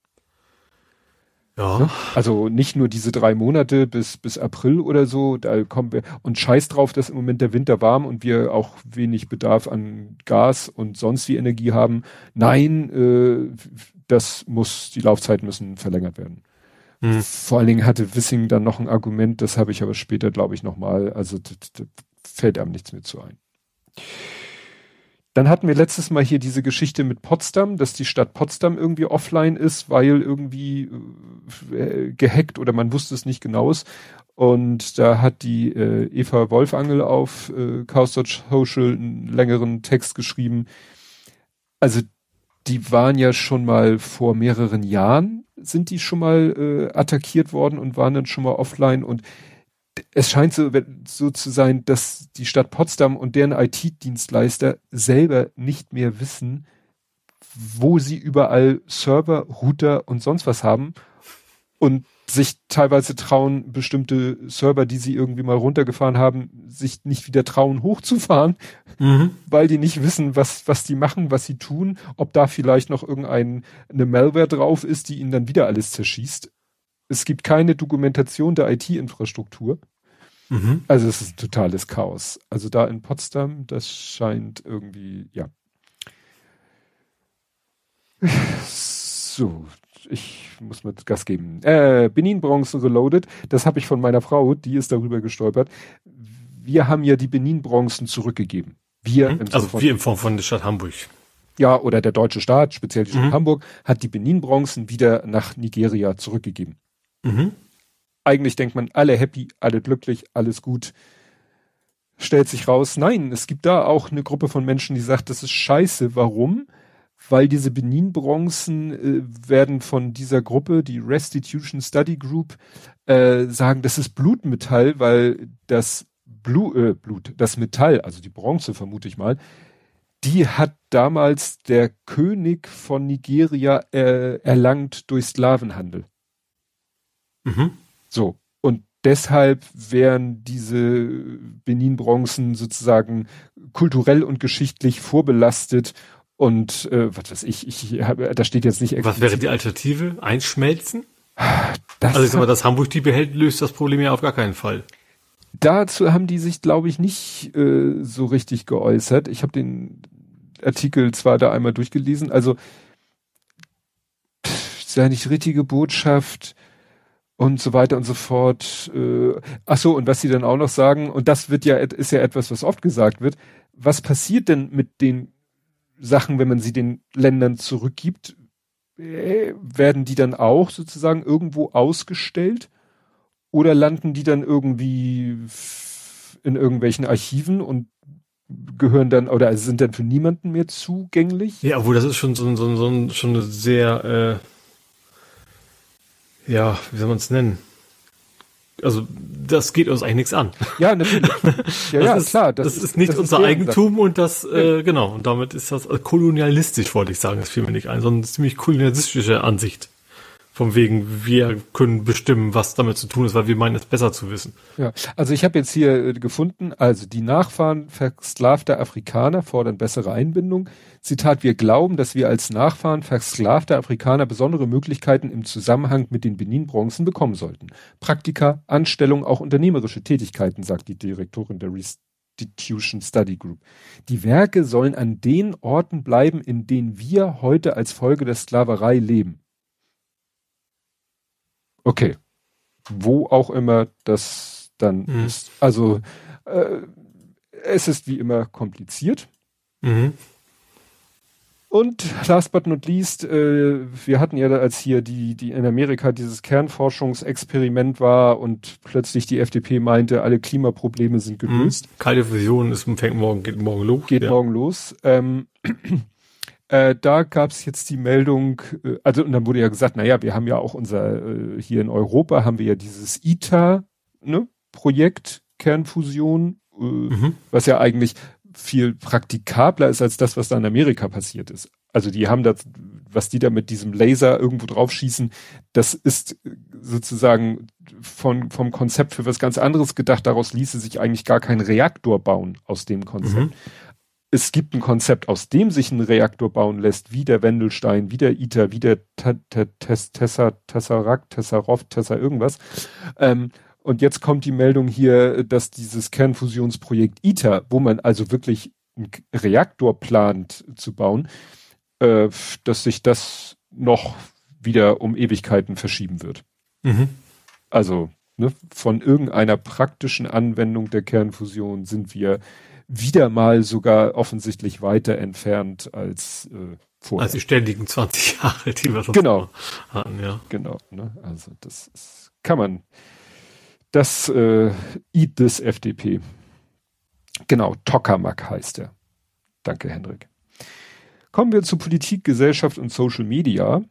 Ja. Ne? Also nicht nur diese drei Monate bis, bis April oder so, da kommen wir und scheiß drauf, dass im Moment der Winter warm und wir auch wenig Bedarf an Gas und sonst wie Energie haben. Nein, äh, das muss, die Laufzeiten müssen verlängert werden. Hm. Vor allen Dingen hatte Wissing dann noch ein Argument, das habe ich aber später, glaube ich, nochmal, also fällt einem nichts mehr zu ein. Dann hatten wir letztes Mal hier diese Geschichte mit Potsdam, dass die Stadt Potsdam irgendwie offline ist, weil irgendwie äh, gehackt oder man wusste es nicht genaues. Und da hat die äh, Eva Wolfangel auf äh, Chaos Social einen längeren Text geschrieben. Also die waren ja schon mal vor mehreren Jahren, sind die schon mal äh, attackiert worden und waren dann schon mal offline und es scheint so, so zu sein, dass die Stadt Potsdam und deren IT-Dienstleister selber nicht mehr wissen, wo sie überall Server, Router und sonst was haben und sich teilweise trauen, bestimmte Server, die sie irgendwie mal runtergefahren haben, sich nicht wieder trauen, hochzufahren, mhm. weil die nicht wissen, was, was die machen, was sie tun, ob da vielleicht noch irgendeine Malware drauf ist, die ihnen dann wieder alles zerschießt es gibt keine Dokumentation der IT-Infrastruktur. Mhm. Also es ist ein totales Chaos. Also da in Potsdam, das scheint irgendwie, ja. So, ich muss mal Gas geben. Äh, Benin-Bronzen Reloaded, das habe ich von meiner Frau, die ist darüber gestolpert. Wir haben ja die Benin-Bronzen zurückgegeben. Wir mhm. Also wir in Form von der Stadt Hamburg. Ja, oder der deutsche Staat, speziell die Stadt mhm. Hamburg, hat die Benin-Bronzen wieder nach Nigeria zurückgegeben. Mhm. Eigentlich denkt man, alle happy, alle glücklich, alles gut. stellt sich raus, nein, es gibt da auch eine Gruppe von Menschen, die sagt, das ist scheiße. Warum? Weil diese Benin-Bronzen äh, werden von dieser Gruppe, die Restitution Study Group, äh, sagen, das ist Blutmetall, weil das Blu äh, Blut, das Metall, also die Bronze vermute ich mal, die hat damals der König von Nigeria äh, erlangt durch Sklavenhandel. Mhm. So. Und deshalb wären diese Benin-Bronzen sozusagen kulturell und geschichtlich vorbelastet und äh, was weiß ich, ich habe, da steht jetzt nicht. Was wäre die Alternative? Einschmelzen? Das also ich sag mal, dass Hamburg die behält, löst das Problem ja auf gar keinen Fall. Dazu haben die sich, glaube ich, nicht äh, so richtig geäußert. Ich habe den Artikel zwar da einmal durchgelesen, also pff, ist ja nicht richtige Botschaft und so weiter und so fort. Äh, ach so, und was sie dann auch noch sagen, und das wird ja, ist ja etwas, was oft gesagt wird, was passiert denn mit den Sachen, wenn man sie den Ländern zurückgibt? Äh, werden die dann auch sozusagen irgendwo ausgestellt? Oder landen die dann irgendwie in irgendwelchen Archiven und gehören dann oder sind dann für niemanden mehr zugänglich? Ja, obwohl das ist schon so, so, so schon eine sehr äh ja, wie soll man es nennen? Also das geht uns eigentlich nichts an. Ja, natürlich. Ja, ja ist, klar. Das, das, ist nicht das unser ist Eigentum Sache. und das, äh, genau, und damit ist das kolonialistisch, wollte ich sagen, das fiel mir nicht ein, sondern eine ziemlich kolonialistische Ansicht. Vom wegen, wir können bestimmen, was damit zu tun ist, weil wir meinen es besser zu wissen. Ja, also ich habe jetzt hier äh, gefunden, also die Nachfahren versklavter Afrikaner fordern bessere Einbindung. Zitat, wir glauben, dass wir als Nachfahren versklavter Afrikaner besondere Möglichkeiten im Zusammenhang mit den Benin-Bronzen bekommen sollten. Praktika, Anstellung, auch unternehmerische Tätigkeiten, sagt die Direktorin der Restitution Study Group. Die Werke sollen an den Orten bleiben, in denen wir heute als Folge der Sklaverei leben. Okay. Wo auch immer das dann mhm. ist. Also äh, es ist wie immer kompliziert. Mhm. Und last but not least, äh, wir hatten ja, als hier die, die in Amerika dieses Kernforschungsexperiment war und plötzlich die FDP meinte, alle Klimaprobleme sind gelöst. Mhm. Kalte Fusion ist fängt morgen, geht morgen los. Geht ja. morgen los. Ähm, äh, da gab es jetzt die Meldung, äh, also und dann wurde ja gesagt, naja, wir haben ja auch unser, äh, hier in Europa haben wir ja dieses ITER, ne, Projekt Kernfusion, äh, mhm. was ja eigentlich viel praktikabler ist als das, was da in Amerika passiert ist. Also die haben das, was die da mit diesem Laser irgendwo draufschießen, das ist sozusagen von, vom Konzept für was ganz anderes gedacht. Daraus ließe sich eigentlich gar kein Reaktor bauen aus dem Konzept. Mhm es gibt ein Konzept, aus dem sich ein Reaktor bauen lässt, wie der Wendelstein, wie der ITER, wie der Tessa, Tesseract, Tesserov, Tessa irgendwas. Ähm, und jetzt kommt die Meldung hier, dass dieses Kernfusionsprojekt ITER, wo man also wirklich einen Reaktor plant zu bauen, äh, dass sich das noch wieder um Ewigkeiten verschieben wird. Mhm. Also ne, von irgendeiner praktischen Anwendung der Kernfusion sind wir wieder mal sogar offensichtlich weiter entfernt als äh, vorher. Als die ständigen 20 Jahre, die wir schon genau. hatten, ja. Genau, ne? Also das ist, kann man. Das äh, Eat this FDP. Genau, Tokamak heißt er. Danke, Henrik. Kommen wir zu Politik, Gesellschaft und Social Media.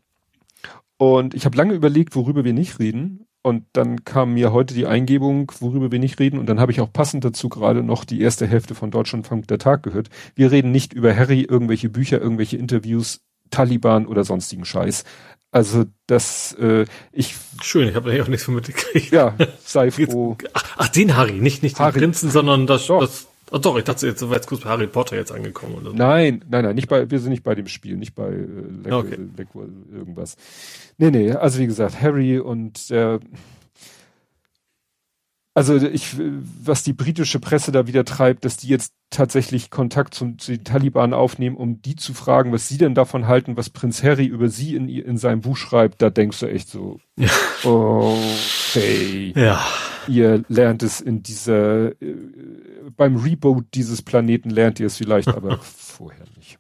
Und ich habe lange überlegt, worüber wir nicht reden. Und dann kam mir heute die Eingebung, worüber wir nicht reden. Und dann habe ich auch passend dazu gerade noch die erste Hälfte von Deutschlandfunk der Tag gehört. Wir reden nicht über Harry, irgendwelche Bücher, irgendwelche Interviews, Taliban oder sonstigen Scheiß. Also das, äh, ich. Schön, ich habe da auch nichts von mitgekriegt. Ja, sei froh. Ach, ach, den Harry, nicht, nicht Harry. den Prinzen, sondern das, doch. das Oh doch, ich dachte, jetzt war jetzt kurz bei Harry Potter jetzt angekommen. Oder so. Nein, nein, nein, nicht bei, wir sind nicht bei dem Spiel, nicht bei äh, Leck, okay. Leck, irgendwas. Nee, nee, also wie gesagt, Harry und äh, also ich, was die britische Presse da wieder treibt, dass die jetzt tatsächlich Kontakt zum, zu den Taliban aufnehmen, um die zu fragen, was sie denn davon halten, was Prinz Harry über sie in, in seinem Buch schreibt, da denkst du echt so, ja. okay. Ja. Ihr lernt es in dieser, äh, beim Reboot dieses Planeten lernt ihr es vielleicht, aber vorher nicht.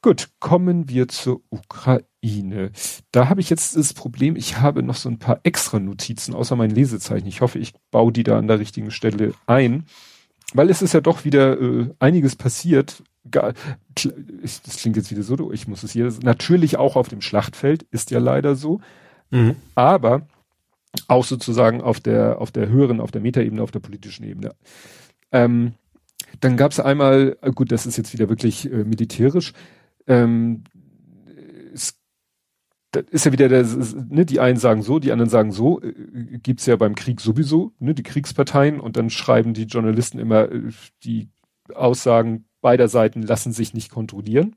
Gut, kommen wir zur Ukraine. Ine. Da habe ich jetzt das Problem, ich habe noch so ein paar extra Notizen außer meinen Lesezeichen. Ich hoffe, ich baue die da an der richtigen Stelle ein. weil es ist ja doch wieder äh, einiges passiert. Das klingt jetzt wieder so, ich muss es hier, natürlich auch auf dem Schlachtfeld, ist ja leider so. Mhm. Aber auch sozusagen auf der, auf der höheren, auf der Metaebene, auf der politischen Ebene. Ähm, dann gab es einmal, gut, das ist jetzt wieder wirklich äh, militärisch, ähm, es, das ist ja wieder der, ne, die einen sagen so, die anderen sagen so, äh, gibt's ja beim Krieg sowieso, ne, die Kriegsparteien und dann schreiben die Journalisten immer, äh, die Aussagen beider Seiten lassen sich nicht kontrollieren.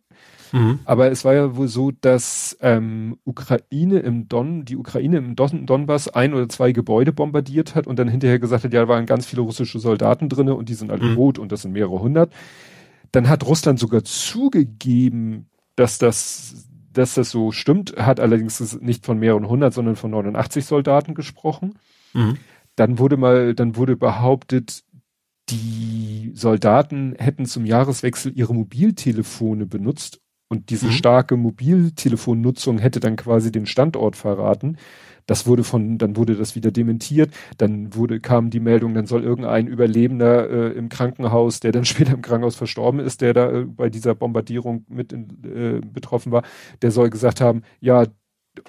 Mhm. Aber es war ja wohl so, dass ähm, Ukraine im Don, die Ukraine im Don Donbass ein oder zwei Gebäude bombardiert hat und dann hinterher gesagt hat, ja, da waren ganz viele russische Soldaten drinne und die sind alle mhm. tot und das sind mehrere hundert. Dann hat Russland sogar zugegeben, dass das, dass das so stimmt, hat allerdings nicht von mehreren hundert, sondern von 89 Soldaten gesprochen. Mhm. Dann wurde mal, dann wurde behauptet, die Soldaten hätten zum Jahreswechsel ihre Mobiltelefone benutzt und diese mhm. starke Mobiltelefonnutzung hätte dann quasi den Standort verraten. Das wurde von, dann wurde das wieder dementiert. Dann wurde, kam die Meldung, dann soll irgendein Überlebender äh, im Krankenhaus, der dann später im Krankenhaus verstorben ist, der da äh, bei dieser Bombardierung mit in, äh, betroffen war, der soll gesagt haben, ja,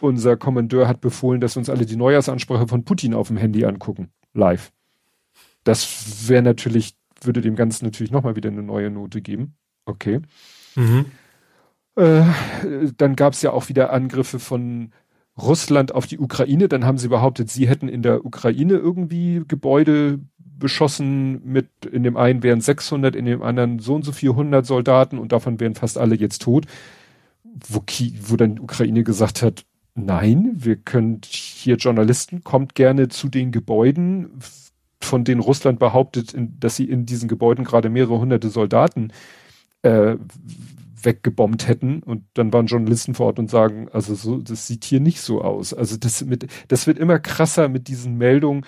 unser Kommandeur hat befohlen, dass wir uns alle die Neujahrsansprache von Putin auf dem Handy angucken. Live. Das wäre natürlich, würde dem Ganzen natürlich nochmal wieder eine neue Note geben. Okay. Mhm. Äh, dann gab es ja auch wieder Angriffe von Russland auf die Ukraine. Dann haben sie behauptet, sie hätten in der Ukraine irgendwie Gebäude beschossen mit, in dem einen wären 600, in dem anderen so und so 400 Soldaten und davon wären fast alle jetzt tot. Wo, wo dann die Ukraine gesagt hat, nein, wir können hier Journalisten, kommt gerne zu den Gebäuden, von denen Russland behauptet, dass sie in diesen Gebäuden gerade mehrere hunderte Soldaten äh, weggebombt hätten und dann waren Journalisten vor Ort und sagen, also so, das sieht hier nicht so aus. Also das mit, das wird immer krasser mit diesen Meldungen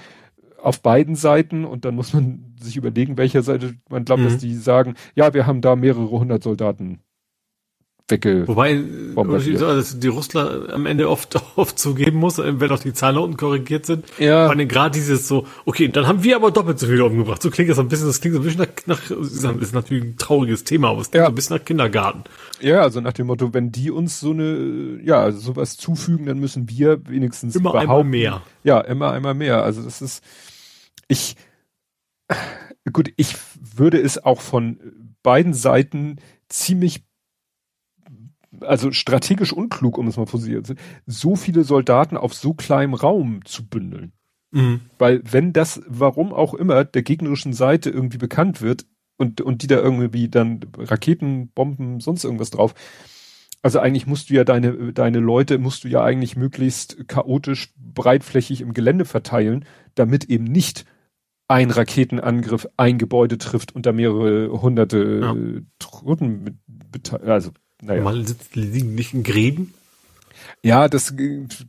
auf beiden Seiten und dann muss man sich überlegen, welcher Seite man glaubt, mhm. dass die sagen, ja, wir haben da mehrere hundert Soldaten wegge. Wobei also die Russler am Ende oft oft zugeben muss, wenn auch die Zahlen unten korrigiert sind. Ja. Vor allem gerade dieses so, okay, dann haben wir aber doppelt so viele umgebracht. So klingt das ein bisschen, das klingt so ein bisschen nach, nach ist natürlich ein trauriges Thema, aber es klingt ja. so ein bisschen nach Kindergarten. Ja, also nach dem Motto, wenn die uns so eine, ja, sowas zufügen, dann müssen wir wenigstens immer einmal mehr. Ja, immer einmal mehr. Also das ist, ich, gut, ich würde es auch von beiden Seiten ziemlich also strategisch unklug, um es mal formuliert, so viele Soldaten auf so kleinem Raum zu bündeln. Mhm. Weil wenn das, warum auch immer, der gegnerischen Seite irgendwie bekannt wird und, und die da irgendwie dann Raketen, Bomben, sonst irgendwas drauf, also eigentlich musst du ja deine, deine Leute musst du ja eigentlich möglichst chaotisch breitflächig im Gelände verteilen, damit eben nicht ein Raketenangriff ein Gebäude trifft und da mehrere hunderte ja. Truppen, also naja. Mal liegen nicht in Gräben? Ja, das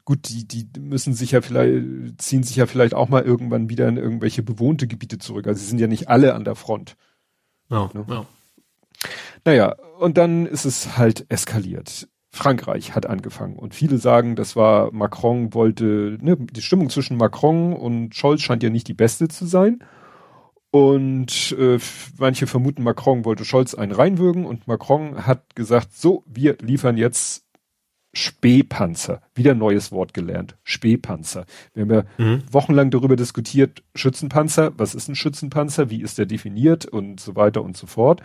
gut, die, die müssen sich ja vielleicht, ziehen sich ja vielleicht auch mal irgendwann wieder in irgendwelche bewohnte Gebiete zurück. Also sie sind ja nicht alle an der Front. Ja, ne? ja. Naja, und dann ist es halt eskaliert. Frankreich hat angefangen und viele sagen, das war Macron wollte, ne, die Stimmung zwischen Macron und Scholz scheint ja nicht die beste zu sein. Und äh, manche vermuten, Macron wollte Scholz einen reinwürgen und Macron hat gesagt, so, wir liefern jetzt Spähpanzer. Wieder ein neues Wort gelernt. Spähpanzer. Wir haben ja mhm. wochenlang darüber diskutiert, Schützenpanzer, was ist ein Schützenpanzer, wie ist der definiert und so weiter und so fort.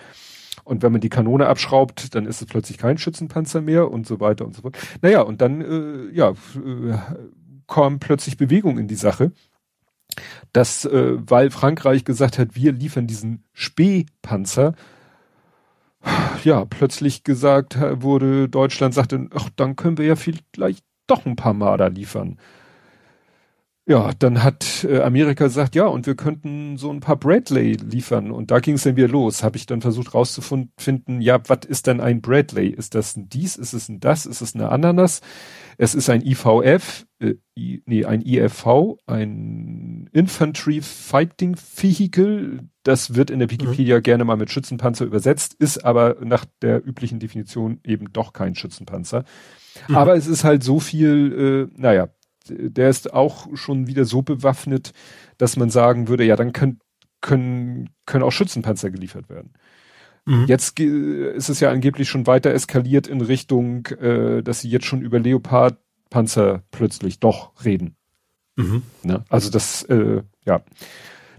Und wenn man die Kanone abschraubt, dann ist es plötzlich kein Schützenpanzer mehr und so weiter und so fort. Naja, und dann, äh, ja, äh, kam plötzlich Bewegung in die Sache dass, äh, weil Frankreich gesagt hat, wir liefern diesen Spähpanzer, ja, plötzlich gesagt wurde, Deutschland sagte, ach, dann können wir ja vielleicht doch ein paar Marder liefern. Ja, dann hat äh, Amerika gesagt, ja, und wir könnten so ein paar Bradley liefern. Und da ging es dann wieder los. Habe ich dann versucht rauszufinden, ja, was ist denn ein Bradley? Ist das ein dies? Ist es ein das? Ist es eine Ananas? Es ist ein IVF, äh, I, nee, ein IFV, ein Infantry Fighting Vehicle. Das wird in der mhm. Wikipedia mhm. gerne mal mit Schützenpanzer übersetzt, ist aber nach der üblichen Definition eben doch kein Schützenpanzer. Mhm. Aber es ist halt so viel, äh, naja, der ist auch schon wieder so bewaffnet, dass man sagen würde, ja, dann könnt, können, können auch Schützenpanzer geliefert werden. Mhm. Jetzt ist es ja angeblich schon weiter eskaliert in Richtung, äh, dass sie jetzt schon über Leopard-Panzer plötzlich doch reden. Mhm. Ne? Also das, äh, ja.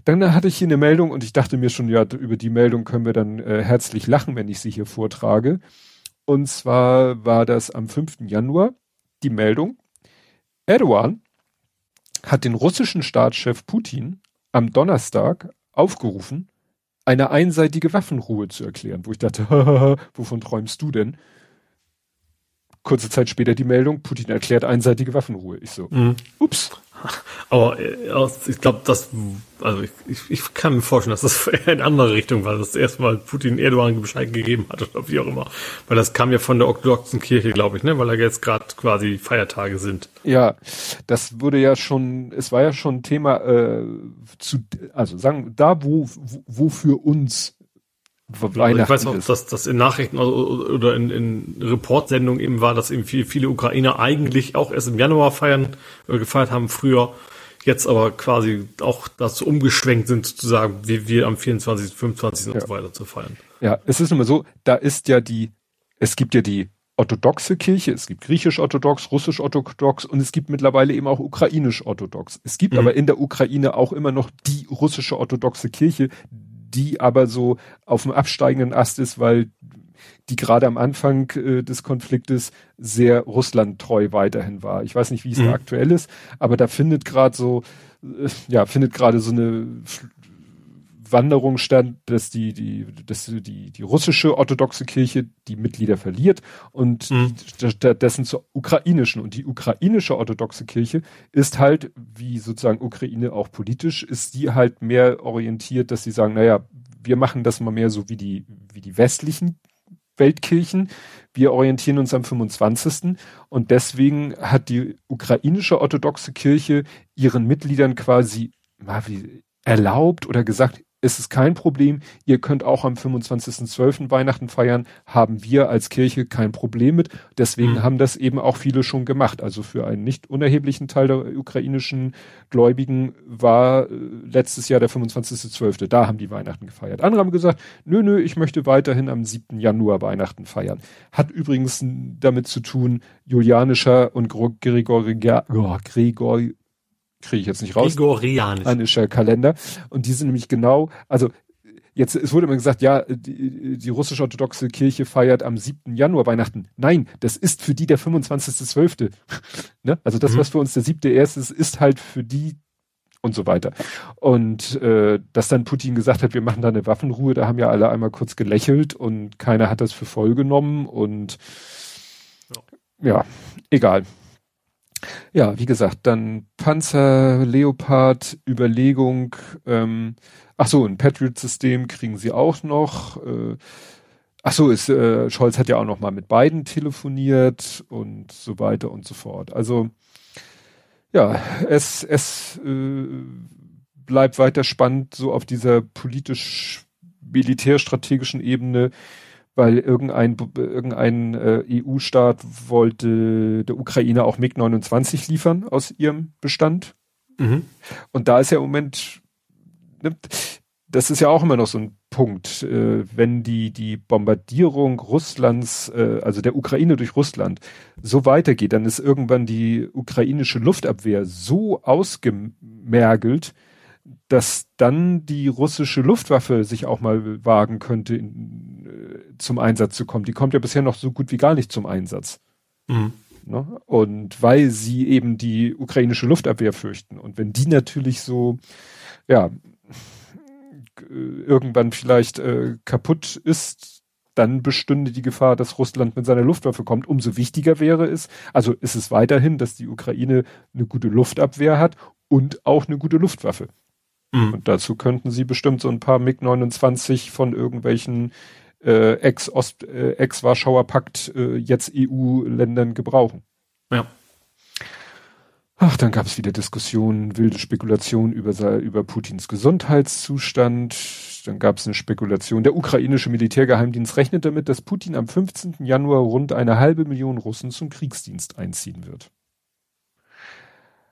Dann hatte ich hier eine Meldung und ich dachte mir schon, ja, über die Meldung können wir dann äh, herzlich lachen, wenn ich sie hier vortrage. Und zwar war das am 5. Januar die Meldung, Erdogan hat den russischen Staatschef Putin am Donnerstag aufgerufen, eine einseitige Waffenruhe zu erklären, wo ich dachte, wovon träumst du denn? Kurze Zeit später die Meldung, Putin erklärt einseitige Waffenruhe. Ich so, mhm. ups. Aber äh, ich glaube, das, also ich, ich, ich kann mir vorstellen, dass das in andere Richtung war, dass das erste Mal Putin Erdogan Bescheid gegeben hat oder wie auch immer. Weil das kam ja von der orthodoxen Kirche, glaube ich, ne? Weil da jetzt gerade quasi Feiertage sind. Ja, das wurde ja schon, es war ja schon Thema äh, zu, also sagen, da wo, wo, wo für uns Weihnachten ich weiß auch, dass das in Nachrichten oder in, in Reportsendungen eben war, dass eben viele, viele Ukrainer eigentlich auch erst im Januar feiern oder gefeiert haben früher, jetzt aber quasi auch dazu umgeschwenkt sind, sozusagen, wie wir am 24., 25. Ja. und so weiter zu feiern. Ja, es ist immer so, da ist ja die, es gibt ja die orthodoxe Kirche, es gibt griechisch-orthodox, russisch-orthodox und es gibt mittlerweile eben auch ukrainisch-orthodox. Es gibt mhm. aber in der Ukraine auch immer noch die russische orthodoxe Kirche, die aber so auf dem absteigenden Ast ist, weil die gerade am Anfang äh, des Konfliktes sehr Russland-treu weiterhin war. Ich weiß nicht, wie es mhm. aktuell ist, aber da findet gerade so, äh, ja, findet gerade so eine Wanderung stand, dass die, die, dass die, die russische orthodoxe Kirche die Mitglieder verliert und mhm. stattdessen zur ukrainischen. Und die ukrainische orthodoxe Kirche ist halt, wie sozusagen Ukraine auch politisch, ist die halt mehr orientiert, dass sie sagen, naja, wir machen das mal mehr so wie die, wie die westlichen Weltkirchen. Wir orientieren uns am 25. Und deswegen hat die ukrainische orthodoxe Kirche ihren Mitgliedern quasi mal wie erlaubt oder gesagt, ist es kein Problem. Ihr könnt auch am 25.12. Weihnachten feiern. Haben wir als Kirche kein Problem mit. Deswegen mhm. haben das eben auch viele schon gemacht. Also für einen nicht unerheblichen Teil der ukrainischen Gläubigen war äh, letztes Jahr der 25.12. Da haben die Weihnachten gefeiert. Andere haben gesagt, nö, nö, ich möchte weiterhin am 7. Januar Weihnachten feiern. Hat übrigens damit zu tun, julianischer und Gregori, oh, Gregor, kriege ich jetzt nicht raus. Gregorianischer Kalender. Und die sind nämlich genau, also jetzt, es wurde immer gesagt, ja, die, die russisch-orthodoxe Kirche feiert am 7. Januar Weihnachten. Nein, das ist für die der 25.12. ne? Also das, mhm. was für uns der 7.1. ist, ist halt für die und so weiter. Und äh, dass dann Putin gesagt hat, wir machen da eine Waffenruhe, da haben ja alle einmal kurz gelächelt und keiner hat das für voll genommen und ja, ja egal. Ja, wie gesagt, dann Panzer, Leopard, Überlegung, ähm, ach so, ein Patriot-System kriegen sie auch noch. Äh, ach so, ist, äh, Scholz hat ja auch noch mal mit beiden telefoniert und so weiter und so fort. Also ja, es, es äh, bleibt weiter spannend, so auf dieser politisch-militärstrategischen Ebene weil irgendein, irgendein äh, EU-Staat wollte der Ukraine auch MiG-29 liefern aus ihrem Bestand. Mhm. Und da ist ja im Moment, ne, das ist ja auch immer noch so ein Punkt, äh, wenn die, die Bombardierung Russlands, äh, also der Ukraine durch Russland, so weitergeht, dann ist irgendwann die ukrainische Luftabwehr so ausgemergelt, dass dann die russische Luftwaffe sich auch mal wagen könnte, in, äh, zum Einsatz zu kommen. Die kommt ja bisher noch so gut wie gar nicht zum Einsatz. Mhm. Ne? Und weil sie eben die ukrainische Luftabwehr fürchten. Und wenn die natürlich so, ja, irgendwann vielleicht äh, kaputt ist, dann bestünde die Gefahr, dass Russland mit seiner Luftwaffe kommt. Umso wichtiger wäre es, also ist es weiterhin, dass die Ukraine eine gute Luftabwehr hat und auch eine gute Luftwaffe. Mhm. Und dazu könnten sie bestimmt so ein paar MiG-29 von irgendwelchen äh, Ex-Ost, äh, Ex-Warschauer Pakt äh, jetzt EU-Ländern gebrauchen. Ja. Ach, dann gab es wieder Diskussionen, wilde Spekulationen über, über Putins Gesundheitszustand. Dann gab es eine Spekulation. Der ukrainische Militärgeheimdienst rechnet damit, dass Putin am 15. Januar rund eine halbe Million Russen zum Kriegsdienst einziehen wird.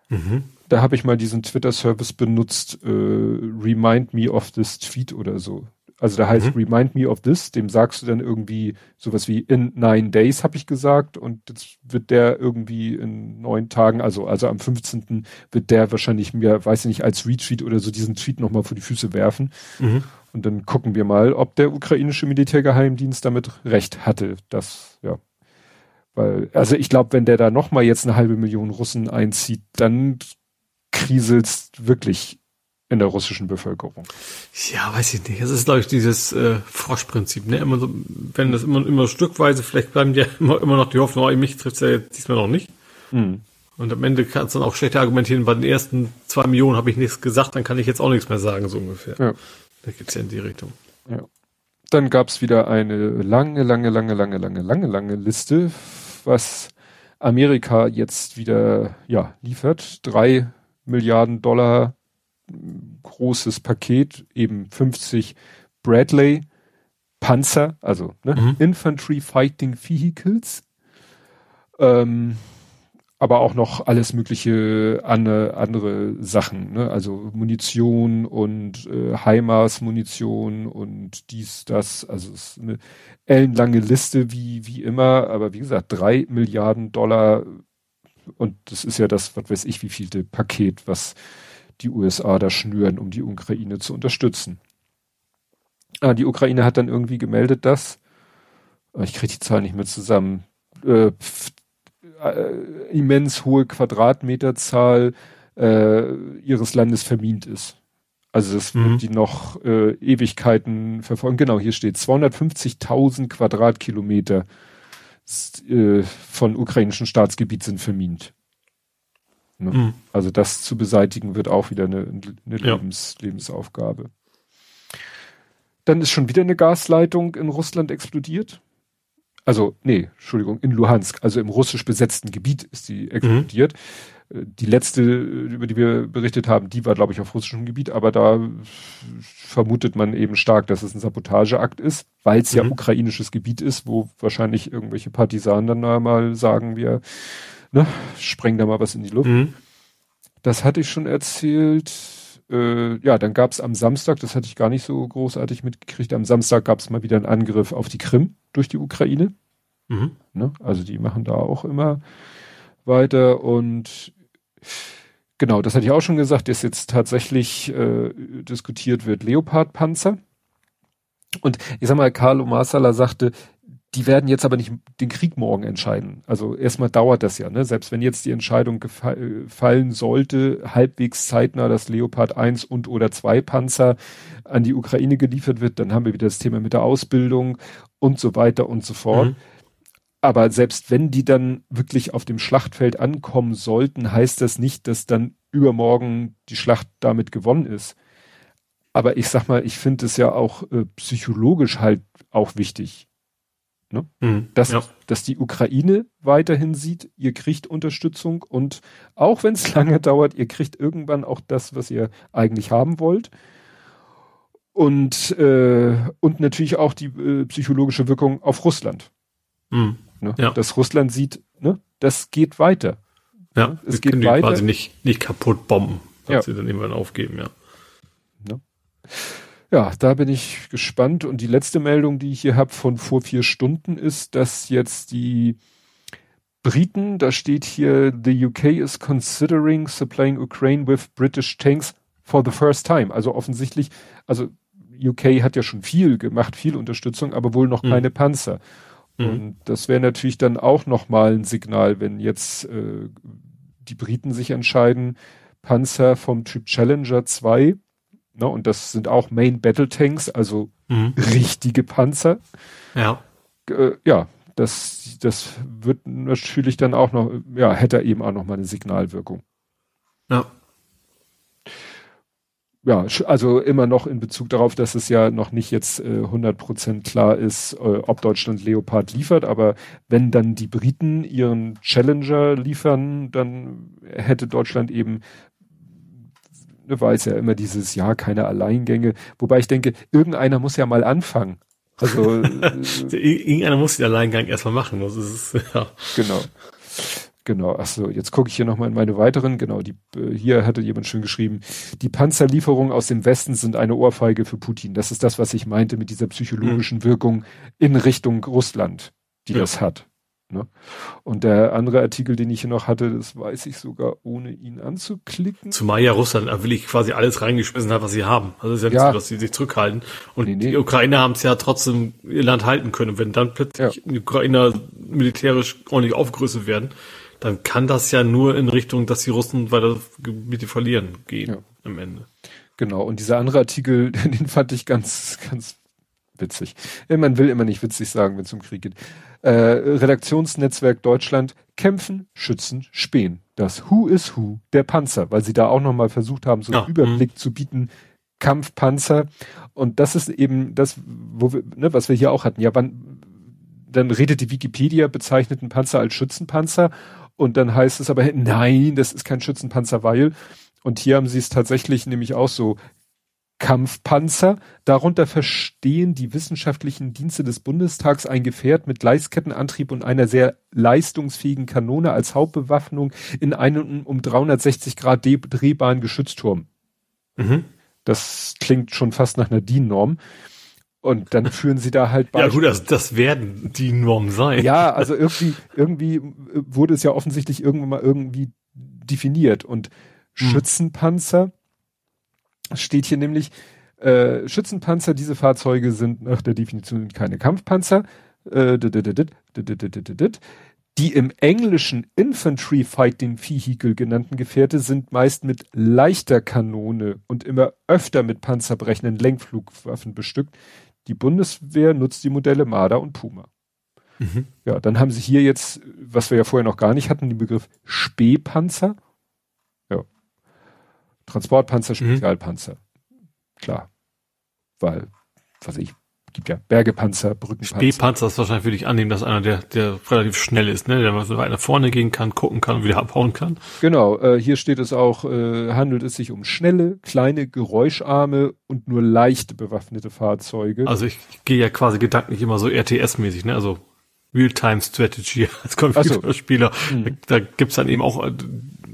Mhm. Da habe ich mal diesen Twitter-Service benutzt, äh, Remind me of this tweet oder so. Also da heißt mhm. Remind me of this, dem sagst du dann irgendwie sowas wie in nine days, habe ich gesagt, und jetzt wird der irgendwie in neun Tagen, also also am 15. wird der wahrscheinlich mir, weiß ich nicht, als Retweet oder so diesen Tweet nochmal vor die Füße werfen. Mhm. Und dann gucken wir mal, ob der ukrainische Militärgeheimdienst damit recht hatte. Das, ja. Weil, also ich glaube, wenn der da nochmal jetzt eine halbe Million Russen einzieht, dann kriselst wirklich in der russischen Bevölkerung. Ja, weiß ich nicht. Das ist, glaube ich, dieses äh, Froschprinzip. Ne? Immer so, wenn das immer, immer stückweise, vielleicht bleiben ja immer, immer noch die Hoffnung, oh, mich trifft es ja jetzt diesmal noch nicht. Mhm. Und am Ende kannst du dann auch schlecht argumentieren, bei den ersten zwei Millionen habe ich nichts gesagt, dann kann ich jetzt auch nichts mehr sagen, so ungefähr. Ja. Da geht's ja in die Richtung. Ja. Dann gab's wieder eine lange, lange, lange, lange, lange, lange, lange Liste, was Amerika jetzt wieder ja, liefert. Drei Milliarden Dollar großes Paket, eben 50 Bradley Panzer, also ne, mhm. Infantry Fighting Vehicles. Ähm, aber auch noch alles mögliche andere, andere Sachen, ne? also Munition und äh, HIMARS-Munition und dies, das, also es ist eine ellenlange Liste wie, wie immer, aber wie gesagt, drei Milliarden Dollar und das ist ja das, was weiß ich, wie vielte Paket, was die USA da schnüren, um die Ukraine zu unterstützen. Ah, die Ukraine hat dann irgendwie gemeldet, dass, ah, ich kriege die Zahl nicht mehr zusammen, äh, äh, immens hohe Quadratmeterzahl äh, ihres Landes vermint ist. Also das mhm. wird die noch äh, Ewigkeiten verfolgen. Genau, hier steht 250.000 Quadratkilometer äh, von ukrainischen Staatsgebiet sind vermint. Ne? Mhm. Also das zu beseitigen wird auch wieder eine, eine Lebens, ja. Lebensaufgabe. Dann ist schon wieder eine Gasleitung in Russland explodiert. Also, nee, Entschuldigung, in Luhansk, also im russisch besetzten Gebiet ist die explodiert. Mhm. Die letzte, über die wir berichtet haben, die war, glaube ich, auf russischem Gebiet, aber da vermutet man eben stark, dass es ein Sabotageakt ist, weil es mhm. ja ukrainisches Gebiet ist, wo wahrscheinlich irgendwelche Partisanen dann mal sagen, wir ne, sprengen da mal was in die Luft. Mhm. Das hatte ich schon erzählt. Äh, ja, dann gab es am Samstag, das hatte ich gar nicht so großartig mitgekriegt, am Samstag gab es mal wieder einen Angriff auf die Krim durch die Ukraine. Mhm. Ne, also die machen da auch immer weiter und genau, das hatte ich auch schon gesagt, dass jetzt tatsächlich äh, diskutiert wird Leopardpanzer. Und ich sag mal, Carlo Marsala sagte, die werden jetzt aber nicht den Krieg morgen entscheiden. Also erstmal dauert das ja, ne? Selbst wenn jetzt die Entscheidung gefallen sollte, halbwegs zeitnah dass Leopard 1 und oder 2 Panzer an die Ukraine geliefert wird, dann haben wir wieder das Thema mit der Ausbildung und so weiter und so fort. Mhm. Aber selbst wenn die dann wirklich auf dem Schlachtfeld ankommen sollten, heißt das nicht, dass dann übermorgen die Schlacht damit gewonnen ist. Aber ich sag mal, ich finde es ja auch äh, psychologisch halt auch wichtig Ne? Mhm, dass, ja. dass die Ukraine weiterhin sieht, ihr kriegt Unterstützung und auch wenn es lange dauert, ihr kriegt irgendwann auch das, was ihr eigentlich haben wollt. Und, äh, und natürlich auch die äh, psychologische Wirkung auf Russland. Mhm, ne? ja. Dass Russland sieht, ne, das geht weiter. Ja, ne? es geht weiter. quasi nicht, nicht kaputt bomben, dass ja. sie dann irgendwann aufgeben, ja. Ne? Ja, da bin ich gespannt. Und die letzte Meldung, die ich hier habe von vor vier Stunden, ist, dass jetzt die Briten, da steht hier, the UK is considering supplying Ukraine with British tanks for the first time. Also offensichtlich, also UK hat ja schon viel gemacht, viel Unterstützung, aber wohl noch mhm. keine Panzer. Mhm. Und das wäre natürlich dann auch nochmal ein Signal, wenn jetzt äh, die Briten sich entscheiden, Panzer vom Typ Challenger 2 Ne, und das sind auch Main Battle Tanks, also mhm. richtige Panzer. Ja. Äh, ja, das, das wird natürlich dann auch noch, ja, hätte eben auch noch mal eine Signalwirkung. Ja. Ja, also immer noch in Bezug darauf, dass es ja noch nicht jetzt äh, 100% klar ist, äh, ob Deutschland Leopard liefert, aber wenn dann die Briten ihren Challenger liefern, dann hätte Deutschland eben ne, war es ja immer dieses Jahr keine Alleingänge, wobei ich denke, irgendeiner muss ja mal anfangen. Also irgendeiner muss den Alleingang erstmal machen. Das ist, ja. Genau. Genau, achso, jetzt gucke ich hier nochmal in meine weiteren, genau, die äh, hier hatte jemand schön geschrieben, die Panzerlieferungen aus dem Westen sind eine Ohrfeige für Putin. Das ist das, was ich meinte mit dieser psychologischen mhm. Wirkung in Richtung Russland, die ja. das hat. Ne? Und der andere Artikel, den ich hier noch hatte, das weiß ich sogar, ohne ihn anzuklicken. Zumal ja Russland will ich quasi alles reingeschmissen hat, was sie haben. Also es ist ja nicht ja. so, dass sie sich zurückhalten. Und nee, nee. die Ukrainer haben es ja trotzdem ihr Land halten können. wenn dann plötzlich ja. die Ukrainer militärisch ordentlich aufgerüstet werden, dann kann das ja nur in Richtung, dass die Russen weiter Gebiete verlieren gehen ja. am Ende. Genau, und dieser andere Artikel, den fand ich ganz, ganz witzig. Man will immer nicht witzig sagen, wenn es um Krieg geht. Äh, Redaktionsnetzwerk Deutschland, kämpfen, schützen, spähen. Das Who is Who der Panzer, weil sie da auch nochmal versucht haben, so einen ja, Überblick mh. zu bieten. Kampfpanzer. Und das ist eben das, wo wir, ne, was wir hier auch hatten. Ja, wann, dann redet die Wikipedia, bezeichnet einen Panzer als Schützenpanzer und dann heißt es aber, nein, das ist kein Schützenpanzer, weil. Und hier haben sie es tatsächlich nämlich auch so Kampfpanzer. Darunter verstehen die wissenschaftlichen Dienste des Bundestags ein Gefährt mit Gleiskettenantrieb und einer sehr leistungsfähigen Kanone als Hauptbewaffnung in einem um 360 Grad drehbaren Geschützturm. Mhm. Das klingt schon fast nach einer DIN-Norm. Und dann führen sie da halt bei. Ja gut, das, das werden die Normen sein. Ja, also irgendwie, irgendwie wurde es ja offensichtlich irgendwann mal irgendwie definiert. Und hm. Schützenpanzer steht hier nämlich, äh, Schützenpanzer, diese Fahrzeuge sind nach der Definition keine Kampfpanzer. Äh, die im englischen Infantry Fighting Vehicle genannten Gefährte sind meist mit leichter Kanone und immer öfter mit panzerbrechenden Lenkflugwaffen bestückt, die Bundeswehr nutzt die Modelle Marder und Puma. Mhm. Ja, dann haben sie hier jetzt, was wir ja vorher noch gar nicht hatten, den Begriff Spähpanzer. Ja. Transportpanzer, mhm. Spezialpanzer. Mhm. Klar. Weil, was ich, gibt ja Bergepanzer, Brückenpanzer. B-Panzer ist wahrscheinlich, würde ich annehmen, dass einer, der, der relativ schnell ist, ne? der mal so weit nach vorne gehen kann, gucken kann und wieder abhauen kann. Genau, äh, hier steht es auch, äh, handelt es sich um schnelle, kleine, geräuscharme und nur leicht bewaffnete Fahrzeuge. Also ich, gehe ja quasi gedanklich immer so RTS-mäßig, ne? Also Real-Time Strategy als Computerspieler. So. Mhm. Da, da gibt's dann eben auch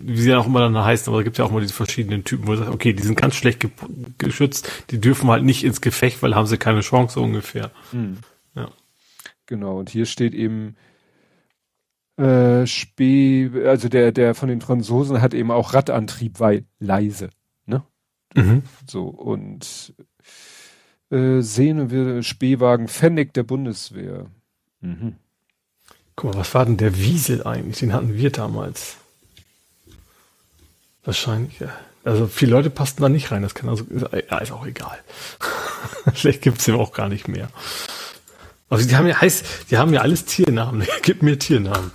wie sie ja auch immer dann heißen, aber da gibt ja auch mal diese verschiedenen Typen, wo du sagst, okay, die sind ganz schlecht ge geschützt, die dürfen halt nicht ins Gefecht, weil haben sie keine Chance ungefähr. Mhm. Ja. Genau, und hier steht eben äh, Spee, also der, der von den Franzosen hat eben auch Radantrieb, weil leise. Ne? Mhm. So, und äh, sehen wir Spähwagen Fennec der Bundeswehr. Mhm. Guck mal, was war denn der Wiesel eigentlich? Den hatten wir damals. Wahrscheinlich, ja. Also viele Leute passten da nicht rein, das kann also, ja, ist auch egal. Vielleicht gibt's den auch gar nicht mehr. Also die haben ja heißt, die haben ja alles Tiernamen. Gib mir Tiernamen.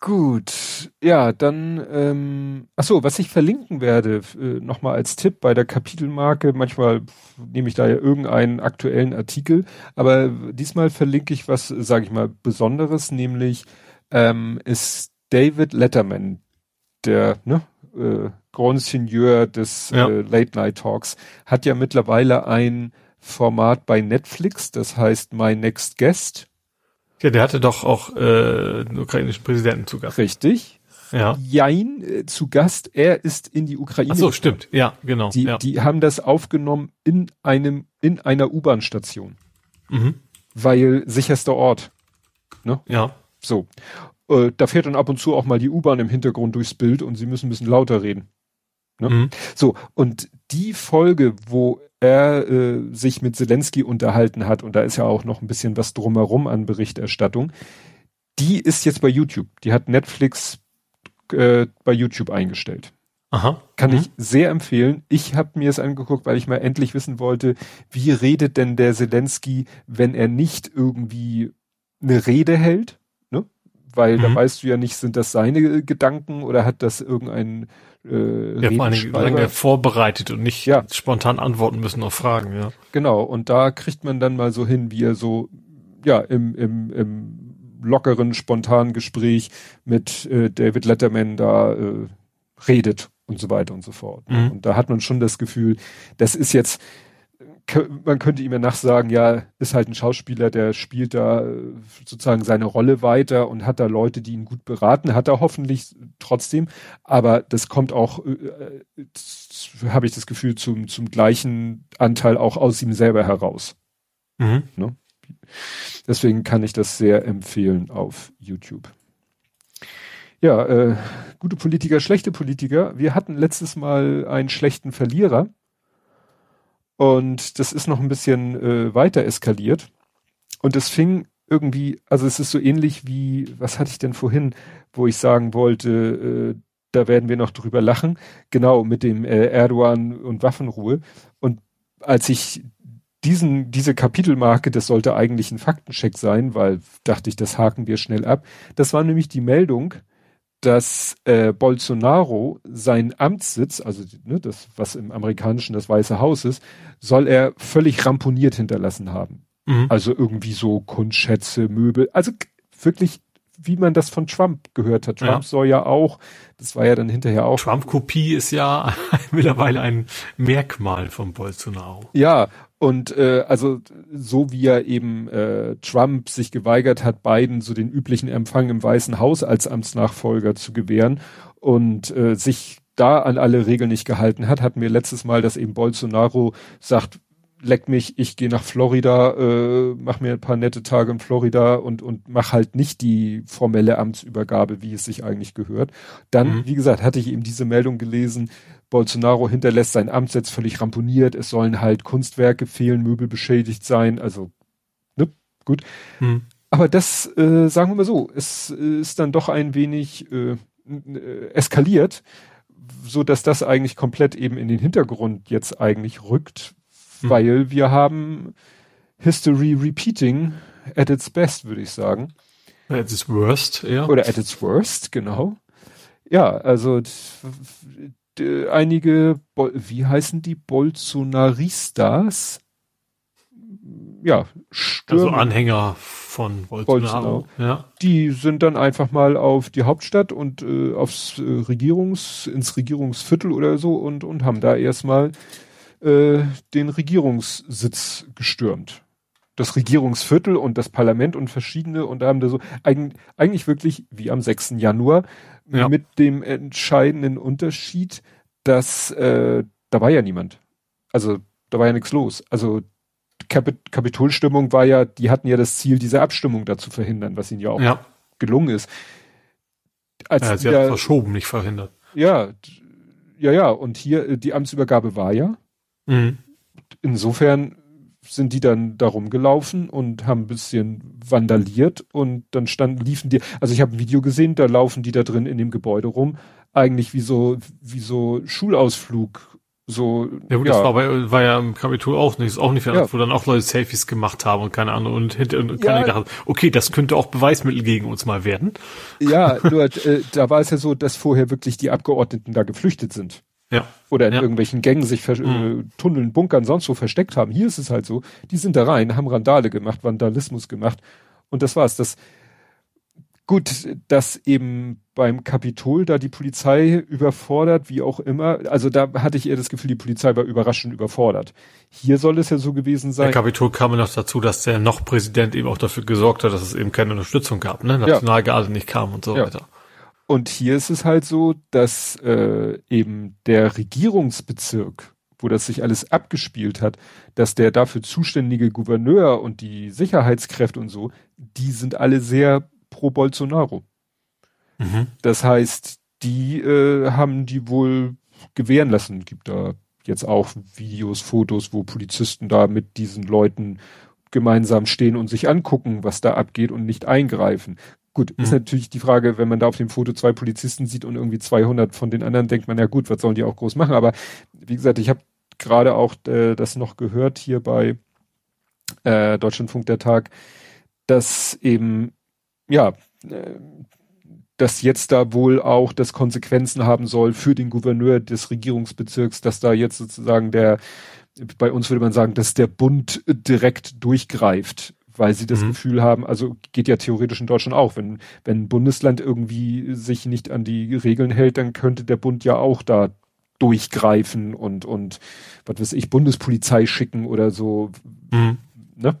Gut, ja, dann, ähm, ach so, was ich verlinken werde, äh, nochmal als Tipp bei der Kapitelmarke, manchmal nehme ich da ja irgendeinen aktuellen Artikel, aber diesmal verlinke ich was, sage ich mal, Besonderes, nämlich ähm, ist David Letterman, der ne, äh, Grand Seigneur des ja. äh, Late Night Talks, hat ja mittlerweile ein Format bei Netflix, das heißt My Next Guest. Ja, der hatte doch auch äh, den ukrainischen Präsidenten zu Gast. Richtig. Ja. Jein äh, zu Gast. Er ist in die Ukraine. Ach so, stimmt. Ja, genau. Die, ja. die haben das aufgenommen in einem in einer U-Bahn-Station, mhm. weil sicherster Ort. Ne? Ja. So. Äh, da fährt dann ab und zu auch mal die U-Bahn im Hintergrund durchs Bild und sie müssen ein bisschen lauter reden. Ne? Mhm. So, und die Folge, wo er äh, sich mit Zelensky unterhalten hat, und da ist ja auch noch ein bisschen was drumherum an Berichterstattung, die ist jetzt bei YouTube. Die hat Netflix äh, bei YouTube eingestellt. Aha. Kann mhm. ich sehr empfehlen. Ich habe mir es angeguckt, weil ich mal endlich wissen wollte, wie redet denn der Zelensky, wenn er nicht irgendwie eine Rede hält, weil mhm. da weißt du ja nicht, sind das seine Gedanken oder hat das irgendein äh, ja, vor allem lange vorbereitet und nicht ja. spontan antworten müssen auf Fragen, ja. Genau, und da kriegt man dann mal so hin, wie er so, ja, im, im, im lockeren, spontanen Gespräch mit äh, David Letterman da äh, redet und so weiter und so fort. Mhm. Und da hat man schon das Gefühl, das ist jetzt man könnte ihm ja nachsagen, ja, ist halt ein Schauspieler, der spielt da äh, sozusagen seine Rolle weiter und hat da Leute, die ihn gut beraten, hat er hoffentlich trotzdem, aber das kommt auch, äh, äh habe ich das Gefühl, zum, zum gleichen Anteil auch aus ihm selber heraus. Mhm. Ne? Deswegen kann ich das sehr empfehlen auf YouTube. Ja, äh, gute Politiker, schlechte Politiker. Wir hatten letztes Mal einen schlechten Verlierer. Und das ist noch ein bisschen äh, weiter eskaliert. Und es fing irgendwie, also es ist so ähnlich wie, was hatte ich denn vorhin, wo ich sagen wollte, äh, da werden wir noch drüber lachen. Genau, mit dem äh, Erdogan und Waffenruhe. Und als ich diesen, diese Kapitelmarke, das sollte eigentlich ein Faktencheck sein, weil dachte ich, das haken wir schnell ab. Das war nämlich die Meldung, dass äh, Bolsonaro seinen Amtssitz, also ne, das, was im amerikanischen das Weiße Haus ist, soll er völlig ramponiert hinterlassen haben. Mhm. Also irgendwie so Kunstschätze, Möbel, also wirklich, wie man das von Trump gehört hat. Trump ja. soll ja auch, das war ja dann hinterher auch. Trump-Kopie ist ja mittlerweile ein Merkmal von Bolsonaro. Ja, und äh, also so wie er eben äh, Trump sich geweigert hat, Biden so den üblichen Empfang im Weißen Haus als Amtsnachfolger zu gewähren und äh, sich da an alle Regeln nicht gehalten hat, hatten wir letztes Mal, dass eben Bolsonaro sagt, leck mich, ich gehe nach Florida, äh, mach mir ein paar nette Tage in Florida und und mach halt nicht die formelle Amtsübergabe, wie es sich eigentlich gehört. Dann, mhm. wie gesagt, hatte ich eben diese Meldung gelesen, Bolsonaro hinterlässt sein Amt jetzt völlig ramponiert, es sollen halt Kunstwerke fehlen, Möbel beschädigt sein, also ne, gut. Hm. Aber das, äh, sagen wir mal so, es äh, ist dann doch ein wenig äh, äh, eskaliert, so dass das eigentlich komplett eben in den Hintergrund jetzt eigentlich rückt, hm. weil wir haben History repeating at its best, würde ich sagen. At its worst, ja. Oder at its worst, genau. Ja, also einige, wie heißen die, Bolsonaristas? Ja, Stürme. Also Anhänger von Bolsonaro. Bolsonaro. Ja. Die sind dann einfach mal auf die Hauptstadt und äh, aufs äh, Regierungs, ins Regierungsviertel oder so und, und haben da erstmal äh, den Regierungssitz gestürmt. Das Regierungsviertel und das Parlament und verschiedene und da haben da so eigentlich, eigentlich wirklich wie am 6. Januar ja. mit dem entscheidenden Unterschied, dass äh, da war ja niemand. Also da war ja nichts los. Also Kapit Kapitolstimmung war ja, die hatten ja das Ziel, diese Abstimmung da zu verhindern, was ihnen ja auch ja. gelungen ist. Als ja, sie hat verschoben, nicht verhindert. Ja, ja, ja. Und hier äh, die Amtsübergabe war ja. Mhm. Insofern sind die dann darum gelaufen und haben ein bisschen vandaliert und dann standen, liefen die, also ich habe ein Video gesehen, da laufen die da drin in dem Gebäude rum, eigentlich wie so, wie so Schulausflug, so. Ja gut, ja. das war, bei, war ja im Kapitol auch nicht, ist auch nicht, ja. wo dann auch Leute Selfies gemacht haben und keine Ahnung und hinter, und keine ja. gedacht, okay, das könnte auch Beweismittel gegen uns mal werden. Ja, nur, äh, da war es ja so, dass vorher wirklich die Abgeordneten da geflüchtet sind. Ja. Oder in ja. irgendwelchen Gängen sich mhm. äh, Tunneln, Bunkern, sonst wo versteckt haben. Hier ist es halt so, die sind da rein, haben Randale gemacht, Vandalismus gemacht und das war's. Das gut, dass eben beim Kapitol da die Polizei überfordert, wie auch immer. Also da hatte ich eher das Gefühl, die Polizei war überraschend überfordert. Hier soll es ja so gewesen sein. Der Kapitol kam noch dazu, dass der noch Präsident eben auch dafür gesorgt hat, dass es eben keine Unterstützung gab, ne? Nationalgarde ja. nicht kam und so ja. weiter. Und hier ist es halt so, dass äh, eben der Regierungsbezirk, wo das sich alles abgespielt hat, dass der dafür zuständige Gouverneur und die Sicherheitskräfte und so, die sind alle sehr pro Bolsonaro. Mhm. Das heißt, die äh, haben die wohl gewähren lassen. Gibt da jetzt auch Videos, Fotos, wo Polizisten da mit diesen Leuten gemeinsam stehen und sich angucken, was da abgeht und nicht eingreifen. Gut, mhm. ist natürlich die Frage, wenn man da auf dem Foto zwei Polizisten sieht und irgendwie 200 von den anderen, denkt man, ja gut, was sollen die auch groß machen? Aber wie gesagt, ich habe gerade auch äh, das noch gehört hier bei äh, Deutschlandfunk der Tag, dass eben, ja, äh, dass jetzt da wohl auch das Konsequenzen haben soll für den Gouverneur des Regierungsbezirks, dass da jetzt sozusagen der, bei uns würde man sagen, dass der Bund direkt durchgreift weil sie das mhm. Gefühl haben, also geht ja theoretisch in Deutschland auch, wenn, wenn ein Bundesland irgendwie sich nicht an die Regeln hält, dann könnte der Bund ja auch da durchgreifen und, und, was weiß ich, Bundespolizei schicken oder so, mhm. ne?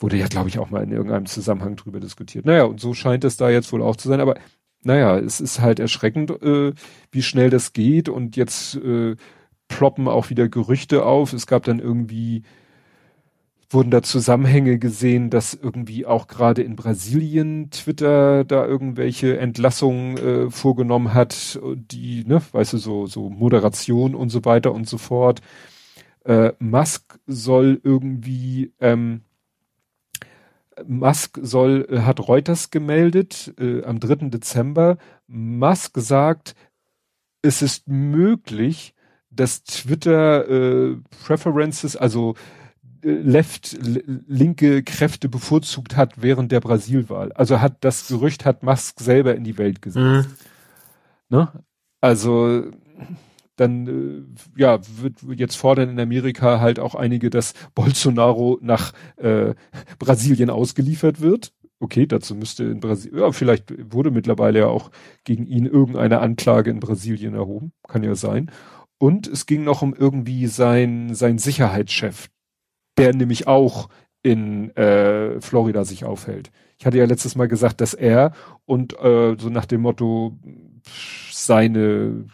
Wurde ja, glaube ich, auch mal in irgendeinem Zusammenhang drüber diskutiert. Naja, und so scheint es da jetzt wohl auch zu sein, aber naja, es ist halt erschreckend, äh, wie schnell das geht und jetzt äh, ploppen auch wieder Gerüchte auf. Es gab dann irgendwie wurden da Zusammenhänge gesehen, dass irgendwie auch gerade in Brasilien Twitter da irgendwelche Entlassungen äh, vorgenommen hat, die, ne, weißt du, so, so Moderation und so weiter und so fort. Äh, Musk soll irgendwie, ähm, Musk soll, äh, hat Reuters gemeldet äh, am 3. Dezember. Musk sagt, es ist möglich, dass Twitter äh, Preferences, also left, linke Kräfte bevorzugt hat während der Brasilwahl. Also hat das Gerücht hat Musk selber in die Welt gesetzt. Mhm. Ne? Also dann äh, ja wird jetzt fordern in Amerika halt auch einige, dass Bolsonaro nach äh, Brasilien ausgeliefert wird. Okay, dazu müsste in Brasilien, ja, vielleicht wurde mittlerweile ja auch gegen ihn irgendeine Anklage in Brasilien erhoben, kann ja sein. Und es ging noch um irgendwie sein sein Sicherheitschef, der nämlich auch in äh, Florida sich aufhält. Ich hatte ja letztes Mal gesagt, dass er und äh, so nach dem Motto seine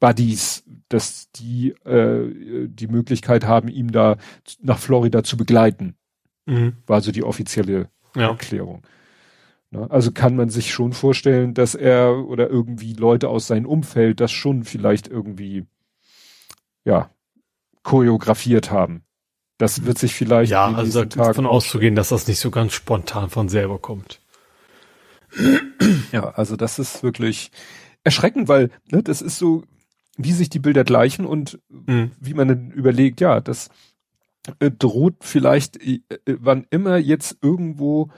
Buddies, dass die äh, die Möglichkeit haben, ihm da nach Florida zu begleiten. Mhm. War so die offizielle ja. Erklärung. Na, also kann man sich schon vorstellen, dass er oder irgendwie Leute aus seinem Umfeld das schon vielleicht irgendwie ja choreografiert haben. Das wird sich vielleicht. Ja, also davon auszugehen, dass das nicht so ganz spontan von selber kommt. Ja, also das ist wirklich erschreckend, weil ne, das ist so, wie sich die Bilder gleichen und mhm. wie man dann überlegt, ja, das äh, droht vielleicht, äh, wann immer jetzt irgendwo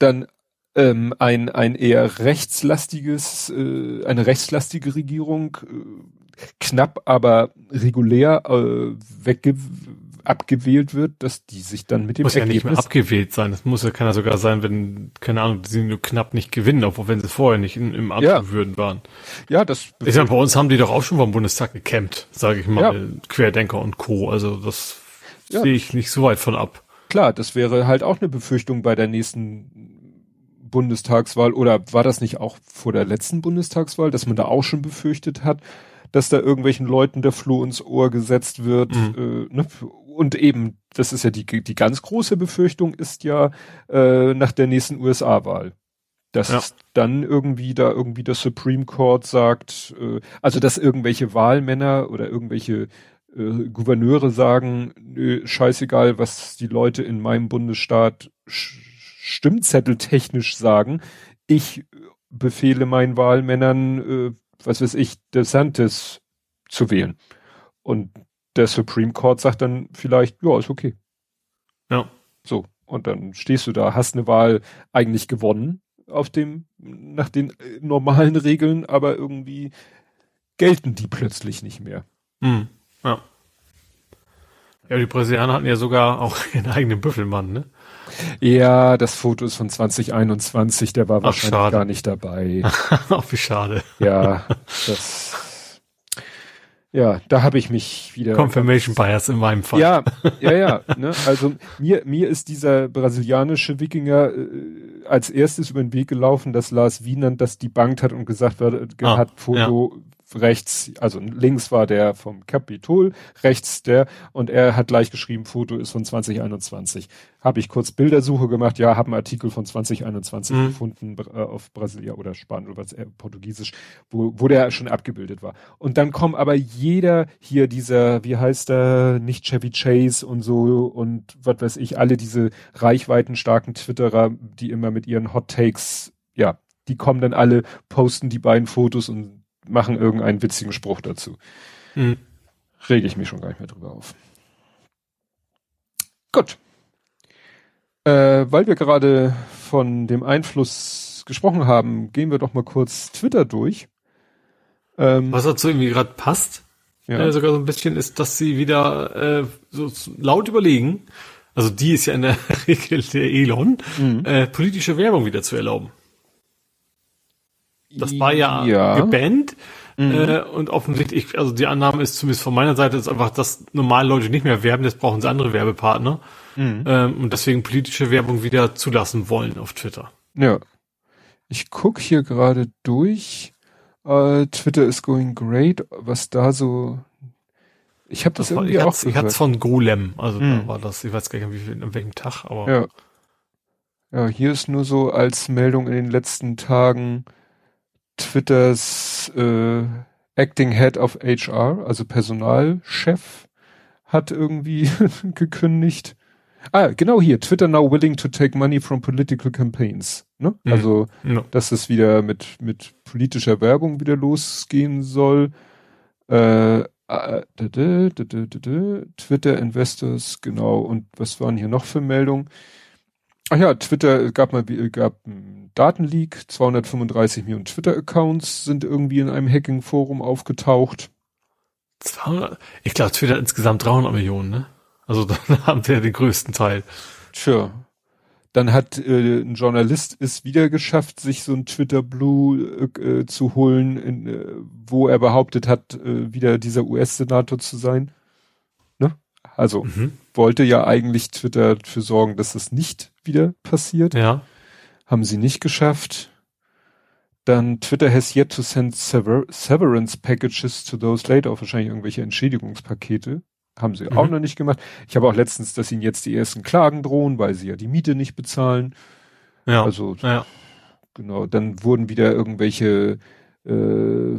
dann ähm, ein, ein eher rechtslastiges, äh, eine rechtslastige Regierung äh, knapp, aber regulär äh, wegge abgewählt wird, dass die sich dann mit dem muss Ergebnis ja nicht mehr abgewählt sein. Das muss ja kann ja sogar sein, wenn keine Ahnung, sie nur knapp nicht gewinnen, obwohl wenn sie vorher nicht in, im Amt ja. würden waren. Ja, das. Ich sag, bei uns haben die doch auch schon vom Bundestag gekämmt, sage ich mal, ja. Querdenker und Co. Also das ja. sehe ich nicht so weit von ab. Klar, das wäre halt auch eine Befürchtung bei der nächsten Bundestagswahl oder war das nicht auch vor der letzten Bundestagswahl, dass man da auch schon befürchtet hat, dass da irgendwelchen Leuten der Floh ins Ohr gesetzt wird, mhm. äh, ne? Und eben, das ist ja die, die ganz große Befürchtung, ist ja äh, nach der nächsten USA-Wahl. Dass ja. dann irgendwie da irgendwie das Supreme Court sagt, äh, also dass irgendwelche Wahlmänner oder irgendwelche äh, Gouverneure sagen, nö, scheißegal, was die Leute in meinem Bundesstaat stimmzetteltechnisch sagen, ich befehle meinen Wahlmännern, äh, was weiß ich, DeSantis zu wählen. Und der Supreme Court sagt dann vielleicht, ja, ist okay. Ja. So. Und dann stehst du da, hast eine Wahl eigentlich gewonnen auf dem, nach den äh, normalen Regeln, aber irgendwie gelten die plötzlich nicht mehr. Hm. Ja. Ja, die Brasilianer hatten ja sogar auch ihren eigenen Büffelmann, ne? Ja, das Foto ist von 2021, der war Ach, wahrscheinlich schade. gar nicht dabei. Ach, wie schade. Ja, das ja, da habe ich mich wieder. Confirmation Bias in meinem Fall. Ja, ja, ja. Ne? Also mir, mir ist dieser brasilianische Wikinger äh, als erstes über den Weg gelaufen, dass Lars Wienand das debunked hat und gesagt wird, ah, hat Foto ja rechts, also links war der vom Kapitol, rechts der und er hat gleich geschrieben, Foto ist von 2021. Habe ich kurz Bildersuche gemacht, ja, habe einen Artikel von 2021 mhm. gefunden äh, auf Brasilia oder Spanisch oder was, äh, Portugiesisch, wo, wo der schon abgebildet war. Und dann kommen aber jeder hier dieser, wie heißt er, nicht Chevy Chase und so und was weiß ich, alle diese reichweitenstarken Twitterer, die immer mit ihren Hot Takes, ja, die kommen dann alle, posten die beiden Fotos und machen irgendeinen witzigen Spruch dazu. Hm. Rege ich mich schon gar nicht mehr drüber auf. Gut. Äh, weil wir gerade von dem Einfluss gesprochen haben, gehen wir doch mal kurz Twitter durch. Ähm, Was dazu irgendwie gerade passt, ja. äh, sogar so ein bisschen, ist, dass sie wieder äh, so laut überlegen, also die ist ja in der Regel der Elon, mhm. äh, politische Werbung wieder zu erlauben. Das war ja, ja. gebannt. Mhm. Äh, und offensichtlich, also die Annahme ist zumindest von meiner Seite, ist einfach, dass normale Leute nicht mehr werben, jetzt brauchen sie andere Werbepartner. Mhm. Ähm, und deswegen politische Werbung wieder zulassen wollen auf Twitter. Ja. Ich guck hier gerade durch. Uh, Twitter is going great. Was da so. Ich habe das, das, irgendwie war, ich auch Ich hatte es von Golem. Also hm. da war das, ich weiß gar nicht, wie viel, an welchem Tag, aber. Ja. Ja, hier ist nur so als Meldung in den letzten Tagen Twitters äh, Acting Head of HR, also Personalchef, hat irgendwie gekündigt. Ah, genau hier, Twitter now willing to take money from political campaigns. Ne? Mhm. Also, no. dass es wieder mit, mit politischer Werbung wieder losgehen soll. Äh, äh, Twitter Investors, genau. Und was waren hier noch für Meldungen? Ach ja, Twitter gab mal gab einen Datenleak, 235 Millionen Twitter-Accounts sind irgendwie in einem Hacking-Forum aufgetaucht. 200, ich glaube, Twitter insgesamt 300 Millionen, ne? Also da haben wir ja den größten Teil. Tja. Dann hat äh, ein Journalist es wieder geschafft, sich so ein Twitter Blue äh, zu holen, in, äh, wo er behauptet hat, äh, wieder dieser US-Senator zu sein. Ne? Also mhm. wollte ja eigentlich Twitter dafür sorgen, dass es nicht wieder passiert. Ja. Haben sie nicht geschafft. Dann Twitter has yet to send sever severance packages to those laid off, wahrscheinlich irgendwelche Entschädigungspakete. Haben sie mhm. auch noch nicht gemacht. Ich habe auch letztens, dass ihnen jetzt die ersten Klagen drohen, weil sie ja die Miete nicht bezahlen. Ja. Also, ja. genau, dann wurden wieder irgendwelche äh,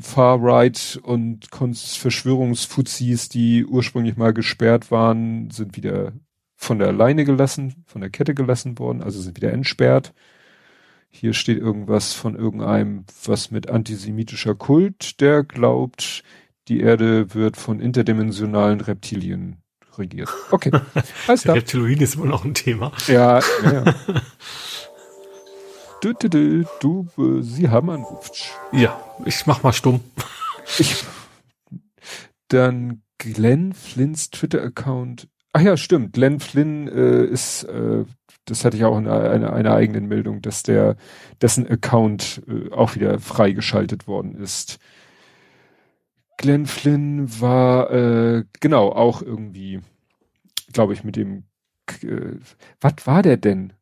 Far-Right und Verschwörungsfuzis, die ursprünglich mal gesperrt waren, sind wieder von der Leine gelassen, von der Kette gelassen worden, also sind wieder entsperrt. Hier steht irgendwas von irgendeinem, was mit antisemitischer Kult, der glaubt, die Erde wird von interdimensionalen Reptilien regiert. Okay. Alles klar. Reptiloid ist immer noch ein Thema. Ja, ja, ja. du, du, du, du, äh, Sie haben anruft. Ja, ich mach mal stumm. Ich, dann Glenn Flynns Twitter-Account. Ach ja, stimmt. Glenn Flynn äh, ist, äh, das hatte ich auch in einer, einer eigenen Meldung, dass der, dessen Account äh, auch wieder freigeschaltet worden ist. Glenn Flynn war äh, genau auch irgendwie, glaube ich, mit dem. Äh, was war der denn?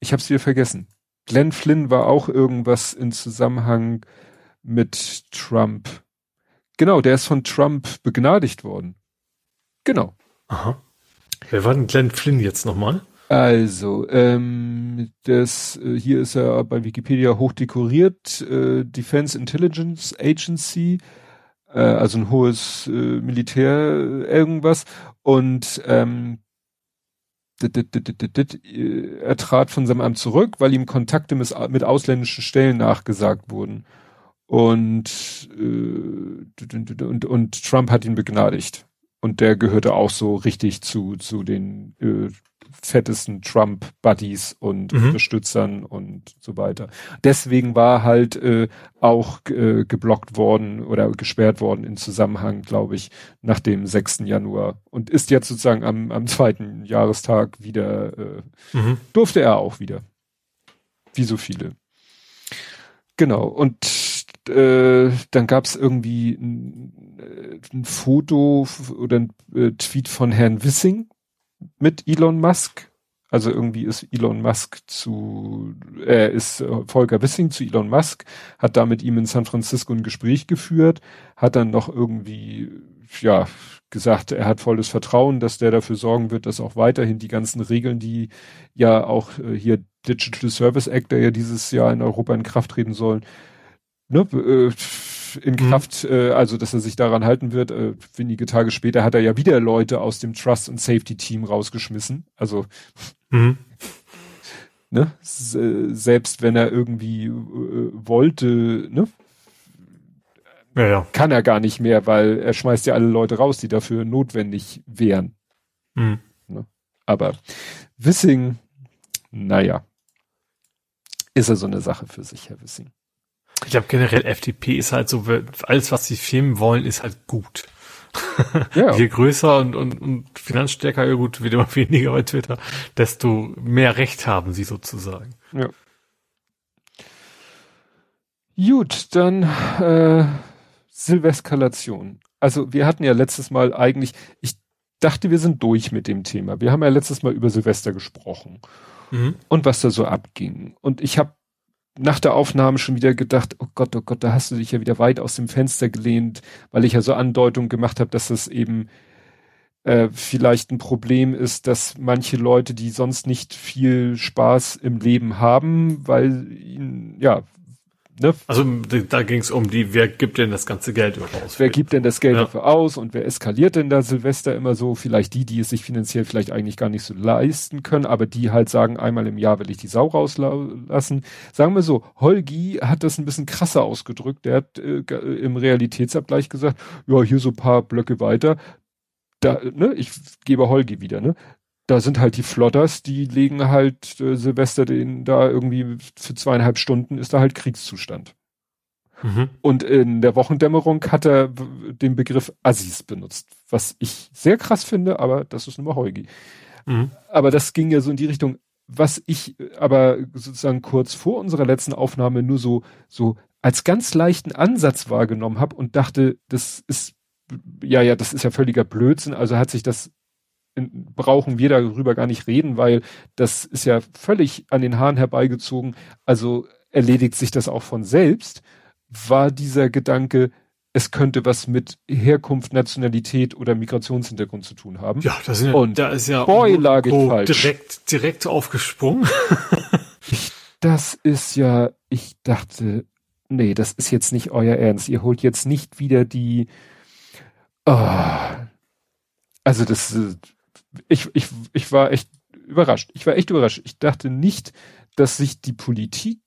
Ich habe es wieder vergessen. Glenn Flynn war auch irgendwas in Zusammenhang mit Trump. Genau, der ist von Trump begnadigt worden. Genau. Aha. Wer war denn Glenn Flynn jetzt nochmal? Also, ähm, das äh, hier ist er bei Wikipedia hochdekoriert. Äh, Defense Intelligence Agency äh, also ein hohes äh, Militär irgendwas und ähm, er trat von seinem Amt zurück, weil ihm Kontakte mit, mit ausländischen Stellen nachgesagt wurden. Und, äh, und, und Trump hat ihn begnadigt. Und der gehörte auch so richtig zu, zu den äh, fettesten Trump-Buddies und mhm. Unterstützern und so weiter. Deswegen war halt äh, auch äh, geblockt worden oder gesperrt worden in Zusammenhang, glaube ich, nach dem 6. Januar und ist jetzt sozusagen am, am zweiten Jahrestag wieder, äh, mhm. durfte er auch wieder. Wie so viele. Genau, und äh, dann gab es irgendwie ein, äh, ein, Foto oder ein äh, Tweet von Herrn Wissing, mit Elon Musk. Also irgendwie ist Elon Musk zu, äh, ist Volker Wissing zu Elon Musk, hat da mit ihm in San Francisco ein Gespräch geführt, hat dann noch irgendwie, ja, gesagt, er hat volles Vertrauen, dass der dafür sorgen wird, dass auch weiterhin die ganzen Regeln, die ja auch äh, hier Digital Service Act, der ja dieses Jahr in Europa in Kraft treten sollen, ne, äh, in mhm. Kraft, mhm. äh, also dass er sich daran halten wird. Äh, wenige Tage später hat er ja wieder Leute aus dem Trust and Safety Team rausgeschmissen. Also mhm. ne, selbst wenn er irgendwie äh, wollte, ne, ja, ja. kann er gar nicht mehr, weil er schmeißt ja alle Leute raus, die dafür notwendig wären. Mhm. Ne? Aber Wissing, naja, ist er so eine Sache für sich, Herr Wissing. Ich glaube generell FDP ist halt so, alles was sie filmen wollen, ist halt gut. Ja. Je größer und, und, und finanzstärker, ja gut, wird immer weniger bei Twitter, desto mehr Recht haben sie sozusagen. Ja. Gut, dann äh, Silveskalation. Also wir hatten ja letztes Mal eigentlich, ich dachte, wir sind durch mit dem Thema. Wir haben ja letztes Mal über Silvester gesprochen mhm. und was da so abging. Und ich habe nach der Aufnahme schon wieder gedacht, oh Gott, oh Gott, da hast du dich ja wieder weit aus dem Fenster gelehnt, weil ich ja so Andeutungen gemacht habe, dass das eben äh, vielleicht ein Problem ist, dass manche Leute, die sonst nicht viel Spaß im Leben haben, weil ihnen, ja, Ne? Also da ging es um die, wer gibt denn das ganze Geld aus? Wer gibt denn das Geld ja. dafür aus und wer eskaliert denn da Silvester immer so? Vielleicht die, die es sich finanziell vielleicht eigentlich gar nicht so leisten können, aber die halt sagen, einmal im Jahr will ich die Sau rauslassen. Sagen wir so, Holgi hat das ein bisschen krasser ausgedrückt. Der hat äh, im Realitätsabgleich gesagt, ja, hier so paar Blöcke weiter, da, ne, ich gebe Holgi wieder, ne? Da sind halt die Flotters, die legen halt äh, Silvester den da irgendwie für zweieinhalb Stunden ist da halt Kriegszustand. Mhm. Und in der Wochendämmerung hat er den Begriff Assis benutzt, was ich sehr krass finde, aber das ist nur mal Heugi. Mhm. Aber das ging ja so in die Richtung, was ich aber sozusagen kurz vor unserer letzten Aufnahme nur so, so als ganz leichten Ansatz wahrgenommen habe und dachte, das ist, ja, ja, das ist ja völliger Blödsinn. Also hat sich das brauchen wir darüber gar nicht reden, weil das ist ja völlig an den Haaren herbeigezogen. Also erledigt sich das auch von selbst. War dieser Gedanke, es könnte was mit Herkunft, Nationalität oder Migrationshintergrund zu tun haben. Ja, das sind, und da ist ja boy, lag ich falsch. direkt direkt aufgesprungen. ich, das ist ja, ich dachte, nee, das ist jetzt nicht euer Ernst. Ihr holt jetzt nicht wieder die. Oh, also das ich, ich, ich war echt überrascht. Ich war echt überrascht. Ich dachte nicht, dass sich die Politik,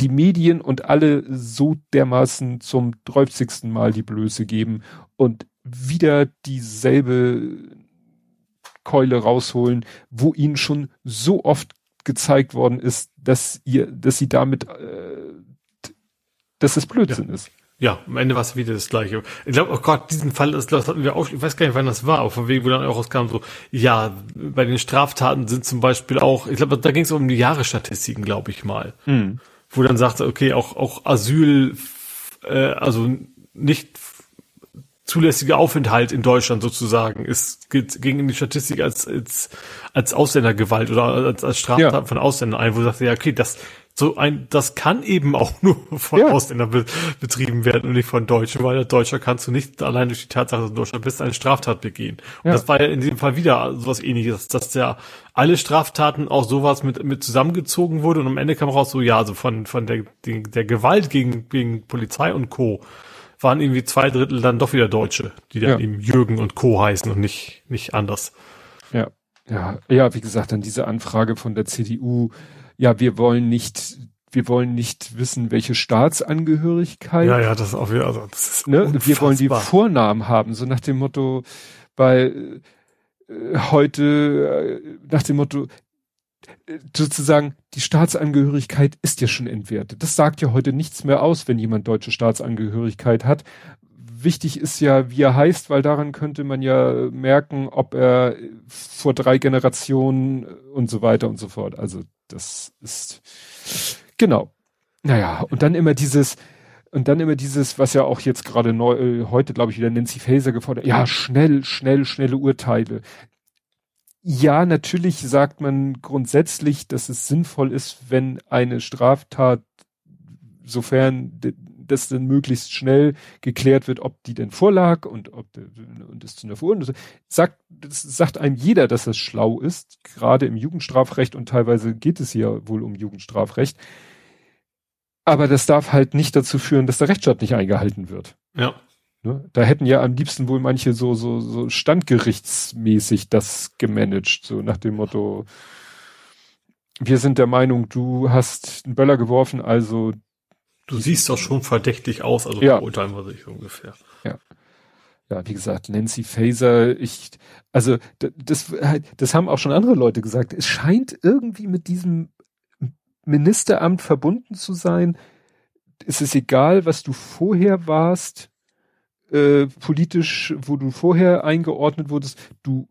die Medien und alle so dermaßen zum 30. Mal die Blöße geben und wieder dieselbe Keule rausholen, wo ihnen schon so oft gezeigt worden ist, dass ihr, dass sie damit, äh, dass es Blödsinn ja. ist. Ja, am Ende war es wieder das Gleiche. Ich glaube, oh Gott, diesen Fall, das, das hatten wir auch, ich weiß gar nicht, wann das war, aber von wegen, wo dann auch rauskam, so, ja, bei den Straftaten sind zum Beispiel auch, ich glaube, da ging es um die Jahresstatistiken, glaube ich mal. Mhm. Wo dann sagte, okay, auch, auch Asyl, äh, also nicht zulässige Aufenthalt in Deutschland sozusagen ist geht, ging in die Statistik als als als Ausländergewalt oder als, als Straftat ja. von Ausländern ein, wo sagte ja okay das so ein, das kann eben auch nur von ja. Ausländern be betrieben werden und nicht von Deutschen, weil als Deutscher kannst du nicht allein durch die Tatsache, dass du in Deutschland bist, eine Straftat begehen. Und ja. das war ja in diesem Fall wieder sowas ähnliches, dass ja alle Straftaten auch sowas mit, mit zusammengezogen wurde und am Ende kam raus so, ja, also von, von der, die, der Gewalt gegen, gegen Polizei und Co. waren irgendwie zwei Drittel dann doch wieder Deutsche, die dann ja. eben Jürgen und Co. heißen und nicht, nicht anders. Ja. Ja, ja, wie gesagt, dann diese Anfrage von der CDU, ja, wir wollen nicht, wir wollen nicht wissen, welche Staatsangehörigkeit. Ja, ja, das ist auch wieder, also das ist ne? Wir wollen die Vornamen haben, so nach dem Motto, bei äh, heute, äh, nach dem Motto, äh, sozusagen, die Staatsangehörigkeit ist ja schon entwertet. Das sagt ja heute nichts mehr aus, wenn jemand deutsche Staatsangehörigkeit hat. Wichtig ist ja, wie er heißt, weil daran könnte man ja merken, ob er vor drei Generationen und so weiter und so fort. Also das ist genau. Naja, und dann immer dieses, und dann immer dieses, was ja auch jetzt gerade neu, äh, heute, glaube ich, wieder Nancy Faeser gefordert, ja, schnell, schnell, schnelle Urteile. Ja, natürlich sagt man grundsätzlich, dass es sinnvoll ist, wenn eine Straftat, sofern das dann möglichst schnell geklärt wird, ob die denn vorlag und ob und es zu einer Verurteilung sagt das sagt einem jeder, dass das schlau ist, gerade im Jugendstrafrecht und teilweise geht es ja wohl um Jugendstrafrecht. Aber das darf halt nicht dazu führen, dass der Rechtsstaat nicht eingehalten wird. Ja. Ne? Da hätten ja am liebsten wohl manche so, so, so standgerichtsmäßig das gemanagt, so nach dem Motto, wir sind der Meinung, du hast einen Böller geworfen, also Du siehst doch schon verdächtig aus, also ja. beurteilen wir sich ungefähr. Ja. Ja, wie gesagt, Nancy Faser, ich, also das, das haben auch schon andere Leute gesagt. Es scheint irgendwie mit diesem Ministeramt verbunden zu sein. Es ist egal, was du vorher warst, äh, politisch, wo du vorher eingeordnet wurdest. Du,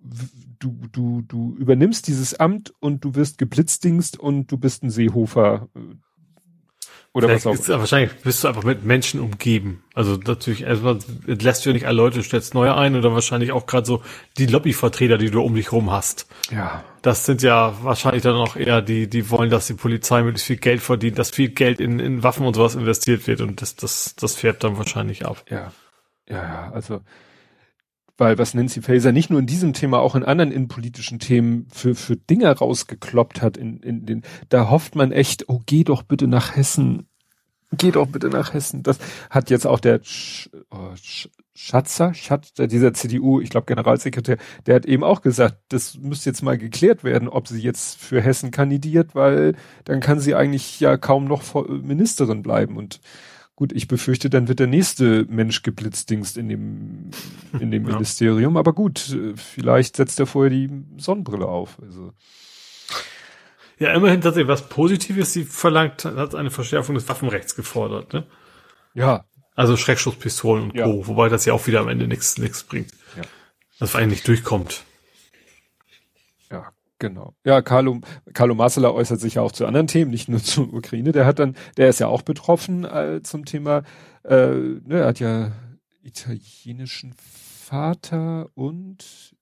du, du, du übernimmst dieses Amt und du wirst geblitzdingst und du bist ein Seehofer Oder Vielleicht was auch. Ist, wahrscheinlich bist du einfach mit Menschen umgeben. Also natürlich, erstmal lässt du ja nicht alle Leute, stellst neue ein oder wahrscheinlich auch gerade so die Lobbyvertreter, die du um dich rum hast. Ja. Das sind ja wahrscheinlich dann auch eher die, die wollen, dass die Polizei möglichst viel Geld verdient, dass viel Geld in, in Waffen und sowas investiert wird und das, das, das fährt dann wahrscheinlich ab. Ja. Ja, ja, also weil was Nancy Faeser nicht nur in diesem Thema, auch in anderen innenpolitischen Themen für, für Dinge rausgekloppt hat, in, in den, da hofft man echt, oh, geh doch bitte nach Hessen. Geh doch bitte nach Hessen. Das hat jetzt auch der Sch, oh, Schatzer, Schatzer, dieser CDU, ich glaube Generalsekretär, der hat eben auch gesagt, das müsste jetzt mal geklärt werden, ob sie jetzt für Hessen kandidiert, weil dann kann sie eigentlich ja kaum noch Ministerin bleiben und Gut, ich befürchte, dann wird der nächste Mensch geblitzdingst in dem, in dem ja. Ministerium. Aber gut, vielleicht setzt er vorher die Sonnenbrille auf. Also. Ja, immerhin tatsächlich was Positives. Sie verlangt, hat eine Verschärfung des Waffenrechts gefordert, ne? Ja. Also Schreckschusspistolen und ja. Co. Wobei das ja auch wieder am Ende nichts, bringt. Ja. Das eigentlich nicht durchkommt. Genau. Ja, Carlo, Carlo Massala äußert sich ja auch zu anderen Themen, nicht nur zur Ukraine. Der hat dann, der ist ja auch betroffen äh, zum Thema, äh, ne, er hat ja italienischen Vater und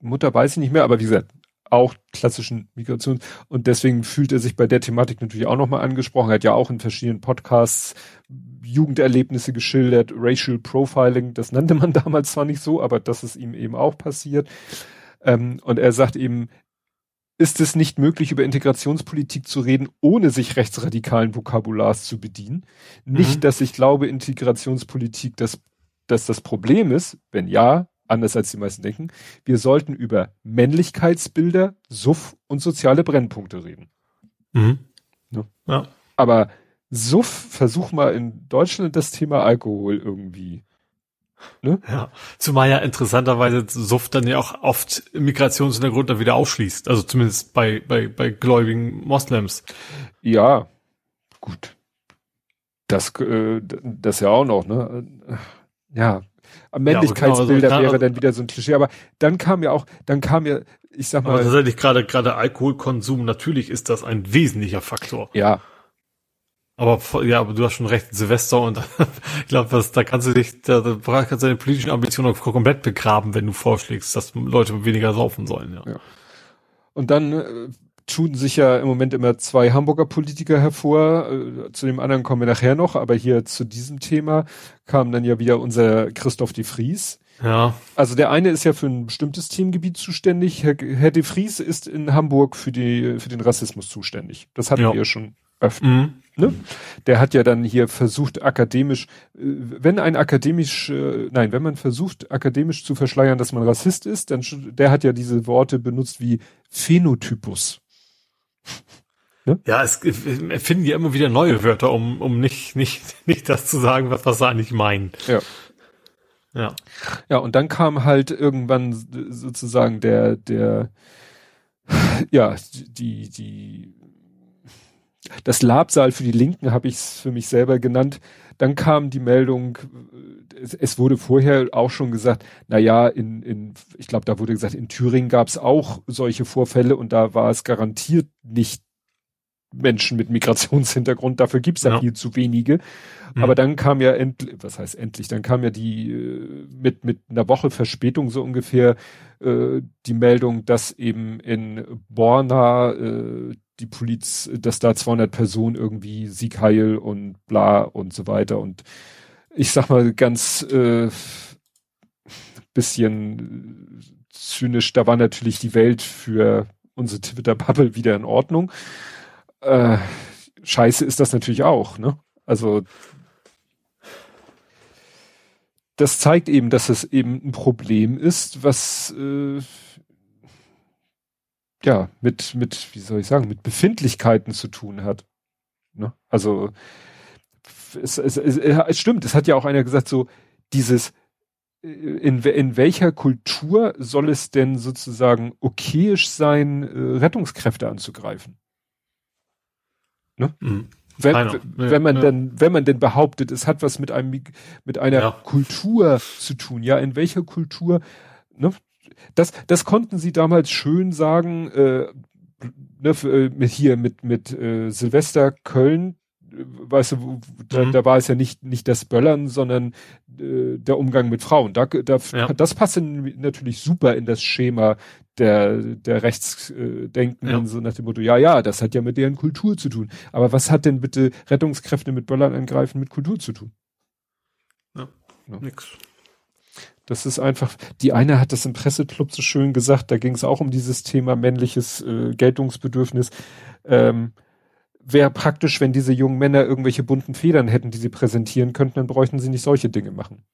Mutter weiß ich nicht mehr, aber wie gesagt, auch klassischen Migration und deswegen fühlt er sich bei der Thematik natürlich auch nochmal angesprochen. Er hat ja auch in verschiedenen Podcasts Jugenderlebnisse geschildert, Racial Profiling, das nannte man damals zwar nicht so, aber das ist ihm eben auch passiert. Ähm, und er sagt eben, ist es nicht möglich, über Integrationspolitik zu reden, ohne sich rechtsradikalen Vokabulars zu bedienen. Nicht, mhm. dass ich glaube, Integrationspolitik das, dass das Problem ist. Wenn ja, anders als die meisten denken. Wir sollten über Männlichkeitsbilder, Suff und soziale Brennpunkte reden. Mhm. Ja. ja. Aber Suff, versuch mal in Deutschland das Thema Alkohol irgendwie Ne? Ja, zumal ja interessanterweise Suff dann ja auch oft Migrationshintergrund dann wieder ausschließt. Also zumindest bei, bei, bei gläubigen Moslems. Ja, gut. Das, äh, das ja auch noch, ne? Ja. Männlichkeitsbilder ja, genau, also, wäre dann wieder so ein Klischee, aber dann kam ja auch, dann kam ja, ich sag mal. Aber tatsächlich gerade, gerade Alkoholkonsum, natürlich ist das ein wesentlicher Faktor. Ja, aber ja, aber du hast schon recht, Silvester und ich glaube, da kannst du dich, da, da kannst du deine politischen Ambitionen komplett begraben, wenn du vorschlägst, dass Leute weniger saufen sollen. Ja. ja. Und dann äh, tun sich ja im Moment immer zwei Hamburger Politiker hervor. Äh, zu dem anderen kommen wir nachher noch, aber hier zu diesem Thema kam dann ja wieder unser Christoph de Vries. Ja. Also der eine ist ja für ein bestimmtes Themengebiet zuständig. Herr, Herr de Vries ist in Hamburg für die für den Rassismus zuständig. Das hatten ja. wir schon öfter. Mhm. Ne? Der hat ja dann hier versucht, akademisch, äh, wenn ein akademisch, äh, nein, wenn man versucht, akademisch zu verschleiern, dass man Rassist ist, dann der hat ja diese Worte benutzt wie Phänotypus. Ne? Ja, es finden ja immer wieder neue Wörter, um, um nicht, nicht, nicht das zu sagen, was, was sie eigentlich meinen. Ja. Ja. Ja, und dann kam halt irgendwann sozusagen der, der, ja, die, die das Labsaal für die Linken habe ich es für mich selber genannt. Dann kam die Meldung, es, es wurde vorher auch schon gesagt, na ja, in, in ich glaube, da wurde gesagt, in Thüringen gab es auch solche Vorfälle und da war es garantiert nicht Menschen mit Migrationshintergrund, dafür gibt's ja, ja viel zu wenige. Mhm. Aber dann kam ja endlich, was heißt endlich, dann kam ja die äh, mit, mit einer Woche Verspätung so ungefähr äh, die Meldung, dass eben in Borna äh, die Poliz, dass da 200 Personen irgendwie Sieg heil und bla und so weiter und ich sag mal ganz äh, bisschen zynisch, da war natürlich die Welt für unsere Twitter-Bubble wieder in Ordnung. Äh, scheiße ist das natürlich auch, ne? Also das zeigt eben, dass es eben ein Problem ist, was äh, ja, mit, mit, wie soll ich sagen, mit Befindlichkeiten zu tun hat. Ne? Also, es, es, es, es stimmt, es hat ja auch einer gesagt, so, dieses, äh, in, in welcher Kultur soll es denn sozusagen okayisch sein, äh, Rettungskräfte anzugreifen? Ne? Mhm. Wenn, ja, wenn man ja. denn, wenn man denn behauptet, es hat was mit einem, mit einer ja. Kultur zu tun, ja, in welcher Kultur, ne, das, das konnten sie damals schön sagen, äh, ne, äh, mit hier mit mit äh, Silvester Köln weißt du, da, mhm. da war es ja nicht, nicht das Böllern, sondern äh, der Umgang mit Frauen. Da, da, ja. Das passt natürlich super in das Schema der, der Rechtsdenkenden, ja. so nach dem Motto, ja, ja, das hat ja mit deren Kultur zu tun. Aber was hat denn bitte Rettungskräfte mit Böllern angreifen mit Kultur zu tun? Ja, ja. nix. Das ist einfach, die eine hat das im Presseclub so schön gesagt, da ging es auch um dieses Thema männliches äh, Geltungsbedürfnis. Ähm, Wäre praktisch, wenn diese jungen Männer irgendwelche bunten Federn hätten, die sie präsentieren könnten, dann bräuchten sie nicht solche Dinge machen.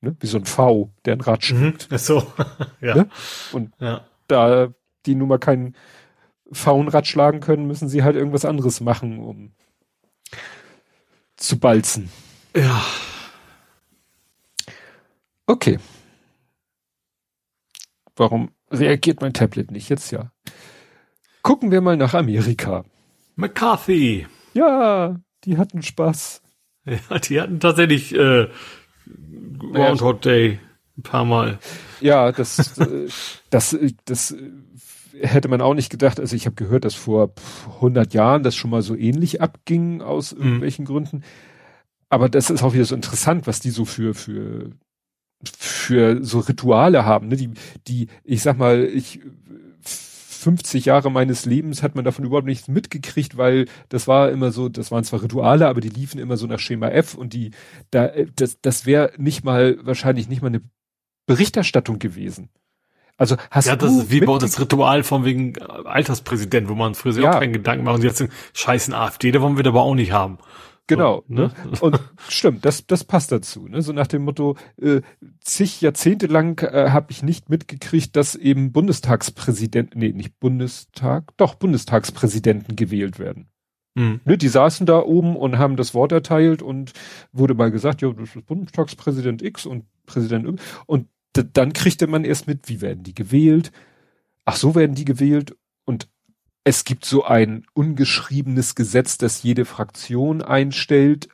Ne? Wie so ein V, der ein Rad schwingt. Mhm, so, ja. Ne? Und ja. da die nun mal keinen V-Rad schlagen können, müssen sie halt irgendwas anderes machen, um zu balzen. Ja. Okay. Warum reagiert mein Tablet nicht? Jetzt ja. Gucken wir mal nach Amerika. McCarthy. Ja, die hatten Spaß. Ja, die hatten tatsächlich äh, Groundhog Day ein paar Mal. Ja, das, äh, das, das hätte man auch nicht gedacht. Also ich habe gehört, dass vor 100 Jahren das schon mal so ähnlich abging aus mhm. irgendwelchen mhm. Gründen. Aber das ist auch wieder so interessant, was die so für für für so Rituale haben, ne? Die, die, ich sag mal, ich 50 Jahre meines Lebens hat man davon überhaupt nichts mitgekriegt, weil das war immer so, das waren zwar Rituale, aber die liefen immer so nach Schema F und die, da, das, das wäre nicht mal, wahrscheinlich nicht mal eine Berichterstattung gewesen. Also hast ja, das ist wie bei das Ritual von wegen Alterspräsident, wo man früher sich ja. auch keinen Gedanken machen. Jetzt den scheißen AfD, da wollen wir aber auch nicht haben. Genau, so, ne? Und stimmt, das, das passt dazu. Ne? So nach dem Motto, äh, zig Jahrzehnte lang äh, habe ich nicht mitgekriegt, dass eben Bundestagspräsident, nee, nicht Bundestag, doch Bundestagspräsidenten gewählt werden. Mhm. Ne, die saßen da oben und haben das Wort erteilt und wurde mal gesagt, ja, das ist Bundestagspräsident X und Präsident Y. Und dann kriegte man erst mit, wie werden die gewählt? Ach, so werden die gewählt. Und es gibt so ein ungeschriebenes Gesetz, das jede Fraktion einstellt,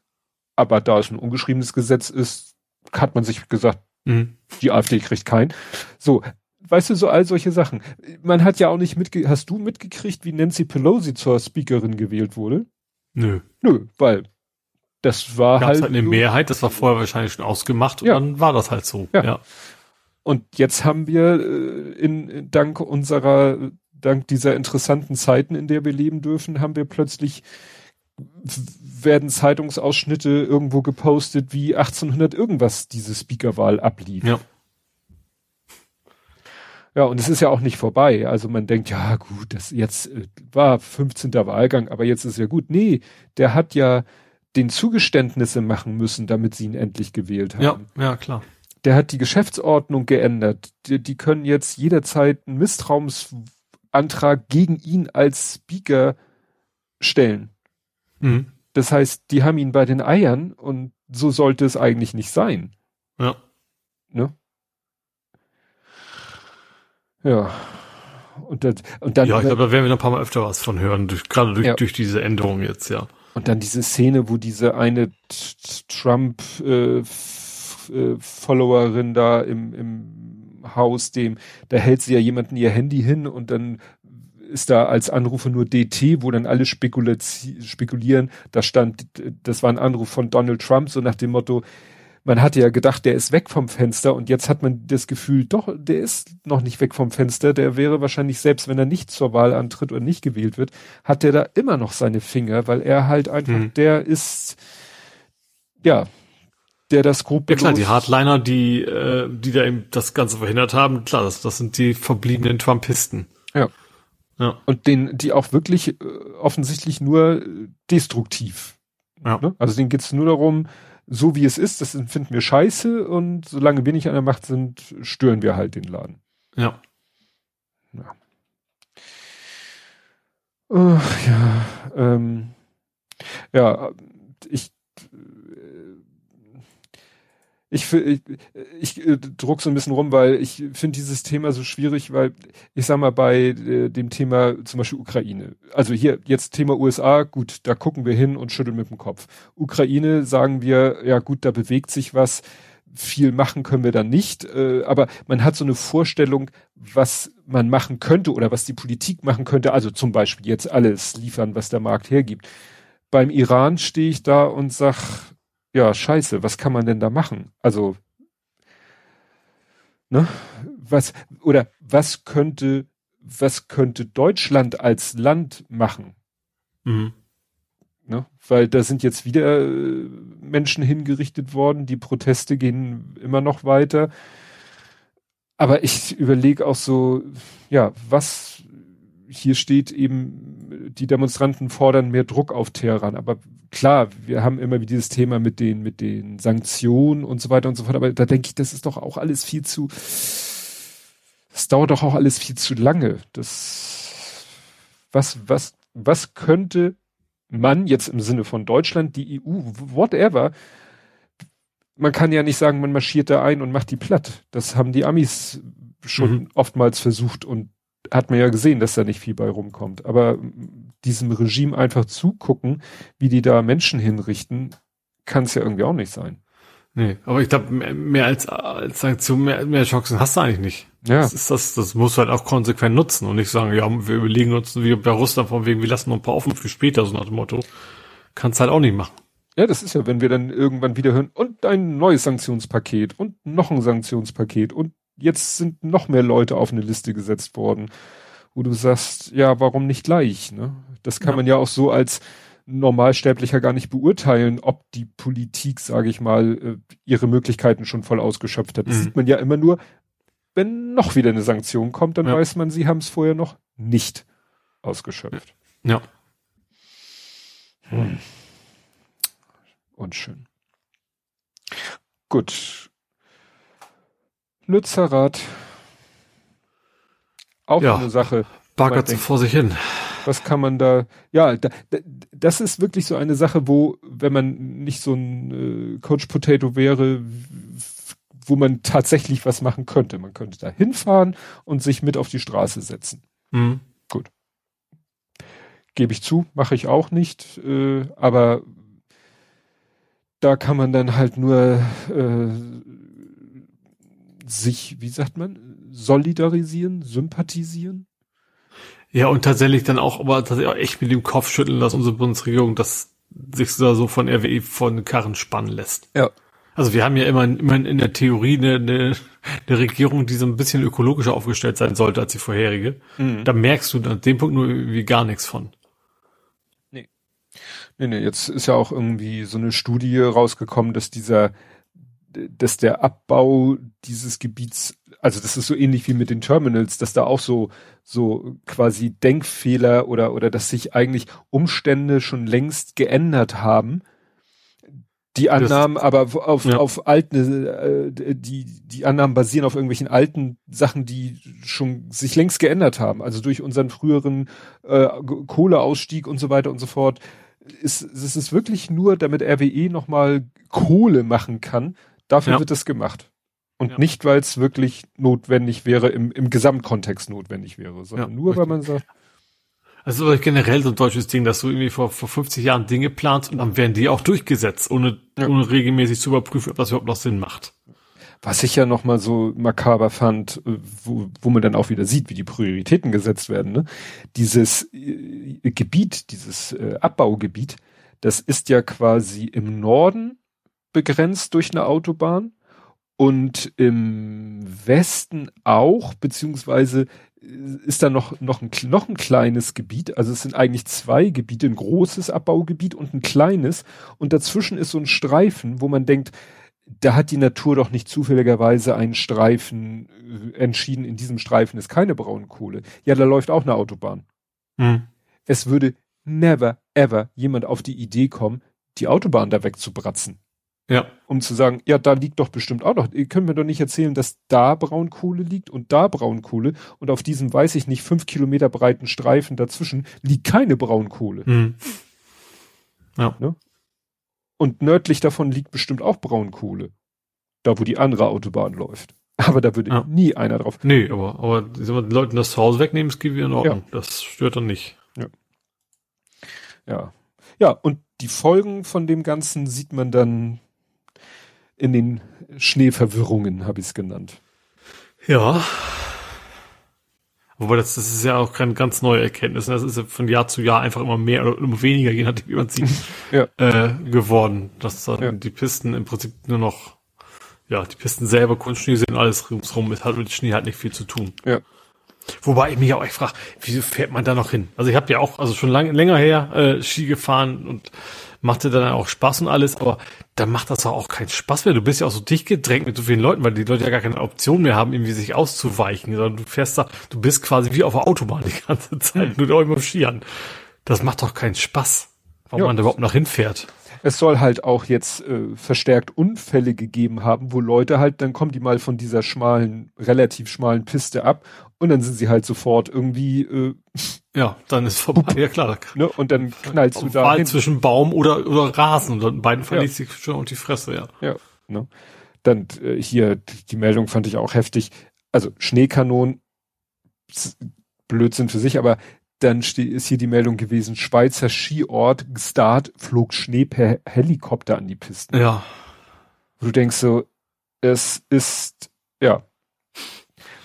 aber da es ein ungeschriebenes Gesetz ist, hat man sich gesagt, mhm. die AfD kriegt keinen. So, weißt du, so all solche Sachen. Man hat ja auch nicht mitge hast du mitgekriegt, wie Nancy Pelosi zur Speakerin gewählt wurde? Nö. Nö, weil das war Gab's halt, halt eine Mehrheit, das war vorher wahrscheinlich schon ausgemacht und ja. dann war das halt so. Ja. ja. Und jetzt haben wir äh, in dank unserer dank dieser interessanten Zeiten, in der wir leben dürfen, haben wir plötzlich werden Zeitungsausschnitte irgendwo gepostet, wie 1800 irgendwas diese Speakerwahl ablief. Ja. Ja, und es ist ja auch nicht vorbei. Also man denkt, ja gut, das jetzt äh, war 15. Wahlgang, aber jetzt ist ja gut. Nee, der hat ja den Zugeständnisse machen müssen, damit sie ihn endlich gewählt haben. Ja, ja, klar. Der hat die Geschäftsordnung geändert. Die, die können jetzt jederzeit ein Misstrauens Antrag gegen ihn als Speaker stellen. Mhm. Das heißt, die haben ihn bei den Eiern und so sollte es eigentlich nicht sein. Ja. Ne? Ja. Und, das, und dann. Ja, ich glaube, da werden wir noch ein paar Mal öfter was von hören, durch, gerade durch, ja. durch diese Änderung jetzt, ja. Und dann diese Szene, wo diese eine Trump-Followerin äh, äh, da im, im Haus, dem, da hält sie ja jemanden ihr Handy hin und dann ist da als Anrufe nur DT, wo dann alle spekulieren, da stand, das war ein Anruf von Donald Trump, so nach dem Motto, man hatte ja gedacht, der ist weg vom Fenster und jetzt hat man das Gefühl, doch, der ist noch nicht weg vom Fenster, der wäre wahrscheinlich selbst, wenn er nicht zur Wahl antritt oder nicht gewählt wird, hat der da immer noch seine Finger, weil er halt einfach, mhm. der ist, ja, der das grob Ja klar, die Hardliner, die, äh, die da eben das Ganze verhindert haben, klar, das, das sind die verbliebenen Trumpisten. Ja. Ja. Und den, die auch wirklich äh, offensichtlich nur destruktiv. Ja. Ne? Also denen geht's nur darum, so wie es ist, das finden wir scheiße und solange wir nicht an der Macht sind, stören wir halt den Laden. Ja. Ja. Uh, ja, ähm, ja, ich ich, ich, ich äh, druck so ein bisschen rum, weil ich finde dieses Thema so schwierig, weil ich sag mal bei äh, dem Thema zum Beispiel Ukraine, also hier jetzt Thema USA, gut, da gucken wir hin und schütteln mit dem Kopf. Ukraine sagen wir, ja gut, da bewegt sich was, viel machen können wir da nicht, äh, aber man hat so eine Vorstellung, was man machen könnte oder was die Politik machen könnte, also zum Beispiel jetzt alles liefern, was der Markt hergibt. beim Iran stehe ich da und sag, ja, scheiße, was kann man denn da machen? Also, ne, was, oder was könnte, was könnte Deutschland als Land machen? Mhm. Ne? Weil da sind jetzt wieder äh, Menschen hingerichtet worden, die Proteste gehen immer noch weiter. Aber ich überlege auch so, ja, was hier steht eben, die Demonstranten fordern mehr Druck auf Teheran. Aber klar, wir haben immer wie dieses Thema mit den, mit den Sanktionen und so weiter und so fort. Aber da denke ich, das ist doch auch alles viel zu, das dauert doch auch alles viel zu lange. Das, was, was, was könnte man jetzt im Sinne von Deutschland, die EU, whatever, man kann ja nicht sagen, man marschiert da ein und macht die platt. Das haben die Amis schon mhm. oftmals versucht und hat man ja gesehen, dass da nicht viel bei rumkommt. Aber diesem Regime einfach zugucken, wie die da Menschen hinrichten, kann es ja irgendwie auch nicht sein. Nee, aber ich glaube, mehr, mehr, als, als Sanktion, mehr, mehr Chancen hast du eigentlich nicht. Ja. Das ist das, das musst du halt auch konsequent nutzen und nicht sagen, ja, wir überlegen uns, wie bei Russland von wegen, wir lassen noch ein paar offen für später, so nach dem Motto. Kannst halt auch nicht machen. Ja, das ist ja, wenn wir dann irgendwann wieder hören, und ein neues Sanktionspaket und noch ein Sanktionspaket und jetzt sind noch mehr Leute auf eine Liste gesetzt worden, wo du sagst, ja, warum nicht gleich? Ne? Das kann ja. man ja auch so als Normalsterblicher gar nicht beurteilen, ob die Politik, sage ich mal, äh, ihre Möglichkeiten schon voll ausgeschöpft hat. Das mhm. sieht man ja immer nur, wenn noch wieder eine Sanktion kommt, dann ja. weiß man, sie haben es vorher noch nicht ausgeschöpft. Ja. Hm. Unschön. Gut. Lützerath. Auch ja, eine Sache. Bagert so vor sich hin. Was kann man da, ja, da, da, das ist wirklich so eine Sache, wo, wenn man nicht so ein äh, Coach Potato wäre, wo man tatsächlich was machen könnte. Man könnte da hinfahren und sich mit auf die Straße setzen. Mhm. Gut. Gebe ich zu, mache ich auch nicht, äh, aber da kann man dann halt nur äh, sich, wie sagt man, solidarisieren, sympathisieren. Ja, und tatsächlich dann auch, aber tatsächlich auch echt mit dem Kopf schütteln, dass unsere Bundesregierung das sich da so von RWE von Karren spannen lässt. Ja. Also wir haben ja immer, immer in der Theorie eine, eine, eine Regierung, die so ein bisschen ökologischer aufgestellt sein sollte als die vorherige. Mhm. Da merkst du an dem Punkt nur wie gar nichts von. Nee. Nee, nee, jetzt ist ja auch irgendwie so eine Studie rausgekommen, dass dieser dass der Abbau dieses Gebiets, also das ist so ähnlich wie mit den Terminals, dass da auch so, so quasi Denkfehler oder, oder dass sich eigentlich Umstände schon längst geändert haben. Die Annahmen das, aber auf, ja. auf alten, äh, die, die Annahmen basieren auf irgendwelchen alten Sachen, die schon sich längst geändert haben. Also durch unseren früheren äh, Kohleausstieg und so weiter und so fort. Ist, es ist wirklich nur, damit RWE nochmal Kohle machen kann, Dafür ja. wird es gemacht. Und ja. nicht, weil es wirklich notwendig wäre, im, im Gesamtkontext notwendig wäre, sondern ja, nur, richtig. weil man sagt. Also generell so ein deutsches Ding, dass du irgendwie vor, vor 50 Jahren Dinge planst und dann werden die auch durchgesetzt, ohne, ohne regelmäßig zu überprüfen, ob das überhaupt noch Sinn macht. Was ich ja nochmal so makaber fand, äh, wo, wo man dann auch wieder sieht, wie die Prioritäten gesetzt werden. Ne? Dieses äh, Gebiet, dieses äh, Abbaugebiet, das ist ja quasi im Norden begrenzt durch eine Autobahn und im Westen auch, beziehungsweise äh, ist da noch, noch ein, noch ein kleines Gebiet. Also es sind eigentlich zwei Gebiete, ein großes Abbaugebiet und ein kleines. Und dazwischen ist so ein Streifen, wo man denkt, da hat die Natur doch nicht zufälligerweise einen Streifen äh, entschieden, in diesem Streifen ist keine Braunkohle. Ja, da läuft auch eine Autobahn. Hm. Es würde never, ever jemand auf die Idee kommen, die Autobahn da wegzubratzen. Ja. Um zu sagen, ja, da liegt doch bestimmt auch noch. Ihr könnt mir doch nicht erzählen, dass da Braunkohle liegt und da Braunkohle und auf diesem, weiß ich nicht, fünf Kilometer breiten Streifen dazwischen liegt keine Braunkohle. Mhm. Ja. Ne? Und nördlich davon liegt bestimmt auch Braunkohle. Da, wo die andere Autobahn läuft. Aber da würde ja. nie einer drauf. Nee, aber, aber die Leuten das zu Hause wegnehmen, ist in Ordnung. Ja. Das stört dann nicht. Ja. Ja. Ja, und die Folgen von dem Ganzen sieht man dann in den Schneeverwirrungen, habe ich es genannt. Ja. Wobei das, das ist ja auch keine ganz neue Erkenntnis. Das ist ja von Jahr zu Jahr einfach immer mehr oder immer weniger, je nachdem, wie man sieht, ja. äh, geworden. Dass dann ja. die Pisten im Prinzip nur noch, ja, die Pisten selber, Kunstschnee sind alles ringsrum, mit hat mit Schnee halt nicht viel zu tun. Ja. Wobei ich mich auch echt frage, wieso fährt man da noch hin? Also ich habe ja auch, also schon lang, länger her äh, Ski gefahren und machte dann auch Spaß und alles, aber dann macht das auch keinen Spaß mehr. Du bist ja auch so dicht gedrängt mit so vielen Leuten, weil die Leute ja gar keine Option mehr haben, irgendwie sich auszuweichen, sondern du fährst da, du bist quasi wie auf der Autobahn die ganze Zeit, nur da immer Skiern. Das macht doch keinen Spaß, warum ja. man da überhaupt noch hinfährt. Es soll halt auch jetzt äh, verstärkt Unfälle gegeben haben, wo Leute halt, dann kommen die mal von dieser schmalen, relativ schmalen Piste ab und dann sind sie halt sofort irgendwie äh, ja, dann ist vorbei, ja klar. Ne? Und dann knallst du da hin. zwischen Baum oder oder Rasen und in beiden verliest ja. sich schon und die Fresse, ja. Ja, ne? Dann äh, hier die Meldung fand ich auch heftig. Also Schneekanonen Blödsinn für sich, aber dann ist hier die Meldung gewesen, Schweizer Skiort Start flog Schnee per Helikopter an die Pisten. Ja. Wo du denkst so, es ist, ja,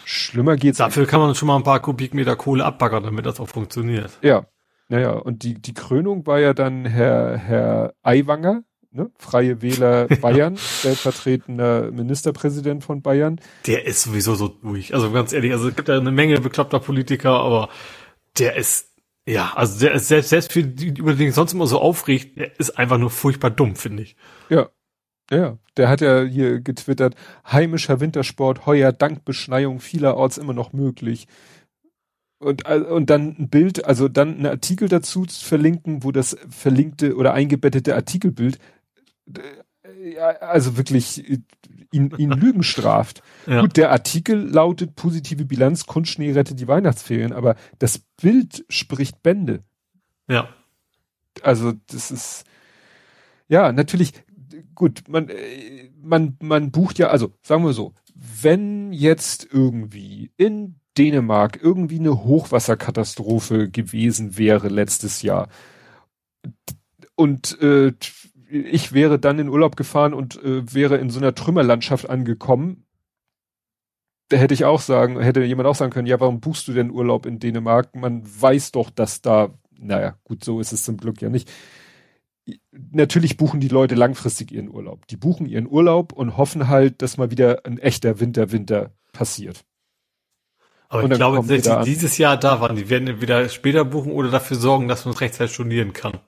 Schlimmer geht's. Dafür kann man schon mal ein paar Kubikmeter Kohle abbaggern, damit das auch funktioniert. Ja. Naja, und die, die Krönung war ja dann Herr, Herr Aiwanger, ne? Freie Wähler Bayern, stellvertretender Ministerpräsident von Bayern. Der ist sowieso so durch. Also ganz ehrlich, also es gibt ja eine Menge bekloppter Politiker, aber der ist, ja, also der ist selbst, selbst für die, über den sonst immer so aufregt, der ist einfach nur furchtbar dumm, finde ich. Ja, ja, der hat ja hier getwittert, heimischer Wintersport heuer dank Beschneiung vielerorts immer noch möglich. Und, äh, und dann ein Bild, also dann ein Artikel dazu zu verlinken, wo das verlinkte oder eingebettete Artikelbild, also wirklich ihn, ihn Lügen straft. Ja. Gut, der Artikel lautet positive Bilanz, Kunstschnee rettet die Weihnachtsferien, aber das Bild spricht Bände. Ja. Also das ist, ja, natürlich, gut, man, man, man bucht ja, also sagen wir so, wenn jetzt irgendwie in Dänemark irgendwie eine Hochwasserkatastrophe gewesen wäre letztes Jahr und äh, ich wäre dann in Urlaub gefahren und äh, wäre in so einer Trümmerlandschaft angekommen, da hätte ich auch sagen, hätte jemand auch sagen können, ja, warum buchst du denn Urlaub in Dänemark? Man weiß doch, dass da, naja, gut, so ist es zum Glück ja nicht natürlich buchen die Leute langfristig ihren Urlaub. Die buchen ihren Urlaub und hoffen halt, dass mal wieder ein echter Winter, Winter passiert. Aber ich glaube, die dieses Jahr da waren, die werden entweder später buchen oder dafür sorgen, dass man rechtzeitig studieren kann.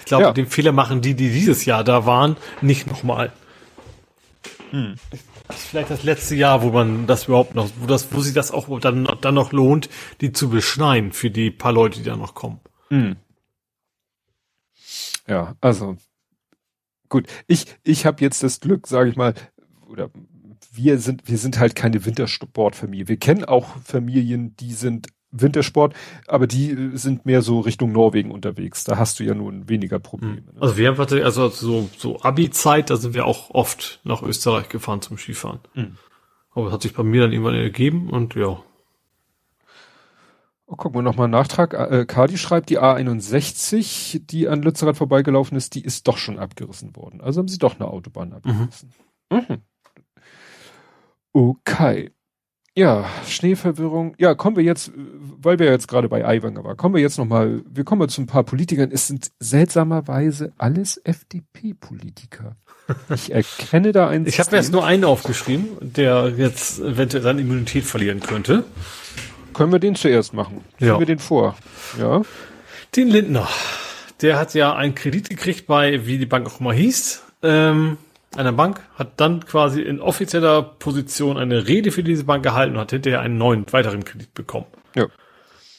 Ich glaube, ja. den Fehler machen die, die dieses Jahr da waren, nicht nochmal. Hm. Das ist vielleicht das letzte Jahr, wo man das überhaupt noch, wo das, wo sich das auch dann, dann noch lohnt, die zu beschneien für die paar Leute, die da noch kommen. Hm. Ja, also gut. Ich ich habe jetzt das Glück, sage ich mal, oder wir sind wir sind halt keine Wintersportfamilie. Wir kennen auch Familien, die sind Wintersport, aber die sind mehr so Richtung Norwegen unterwegs. Da hast du ja nun weniger Probleme. Ne? Also wir haben also so so Abi-Zeit, da sind wir auch oft nach Österreich gefahren zum Skifahren. Mhm. Aber das hat sich bei mir dann irgendwann ergeben und ja, Oh, gucken wir nochmal Nachtrag. Äh, Kadi schreibt, die A61, die an Lützerath vorbeigelaufen ist, die ist doch schon abgerissen worden. Also haben sie doch eine Autobahn abgerissen. Mhm. Mhm. Okay. Ja, Schneeverwirrung. Ja, kommen wir jetzt, weil wir jetzt gerade bei Aiwanger waren, kommen wir jetzt nochmal, wir kommen mal zu ein paar Politikern. Es sind seltsamerweise alles FDP-Politiker. Ich erkenne da einen. Ich habe mir jetzt nur einen aufgeschrieben, der jetzt eventuell seine Immunität verlieren könnte. Können wir den zuerst machen? Ziehen ja. wir den vor? Ja. Den Lindner. Der hat ja einen Kredit gekriegt bei, wie die Bank auch immer hieß, ähm, einer Bank, hat dann quasi in offizieller Position eine Rede für diese Bank gehalten und hat hinterher einen neuen, weiteren Kredit bekommen. Ja.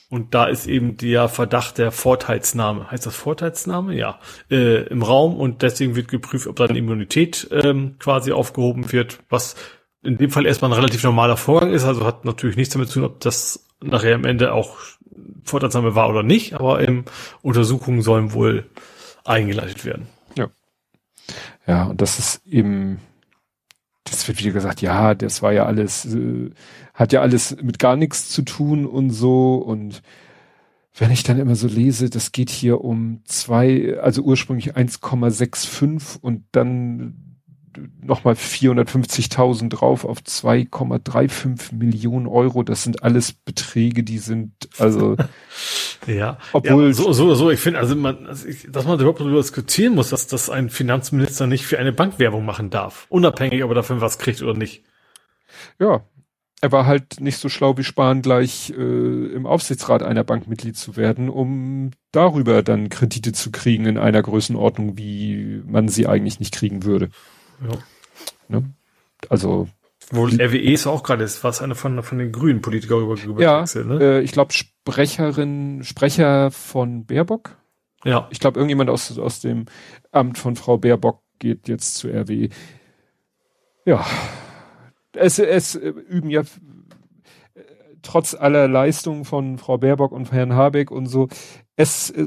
Und da ist eben der Verdacht der Vorteilsnahme, heißt das Vorteilsnahme? Ja, äh, im Raum und deswegen wird geprüft, ob seine Immunität ähm, quasi aufgehoben wird, was in dem Fall erstmal ein relativ normaler Vorgang ist, also hat natürlich nichts damit zu tun, ob das nachher am Ende auch Vorteilsnahme war oder nicht, aber ähm, Untersuchungen sollen wohl eingeleitet werden. Ja. Und das ist eben, das wird wieder gesagt, ja, das war ja alles, äh, hat ja alles mit gar nichts zu tun und so und wenn ich dann immer so lese, das geht hier um zwei, also ursprünglich 1,65 und dann nochmal 450.000 drauf auf 2,35 Millionen Euro. Das sind alles Beträge, die sind also ja, obwohl ja, so so so. Ich finde also man, also ich, dass man überhaupt darüber diskutieren muss, dass dass ein Finanzminister nicht für eine Bank Werbung machen darf, unabhängig, ob er dafür was kriegt oder nicht. Ja, er war halt nicht so schlau wie Spahn, gleich äh, im Aufsichtsrat einer Bank Mitglied zu werden, um darüber dann Kredite zu kriegen in einer Größenordnung, wie man sie eigentlich nicht kriegen würde. Ja. Ne? Also Wohl RWE ist auch gerade, ist was eine von, von den grünen Politikern über Ja, ne? äh, ich glaube Sprecherin, Sprecher von Baerbock. Ja. Ich glaube irgendjemand aus, aus dem Amt von Frau Baerbock geht jetzt zu RWE. Ja, es, es üben ja trotz aller Leistungen von Frau Baerbock und Herrn Habeck und so, es, äh,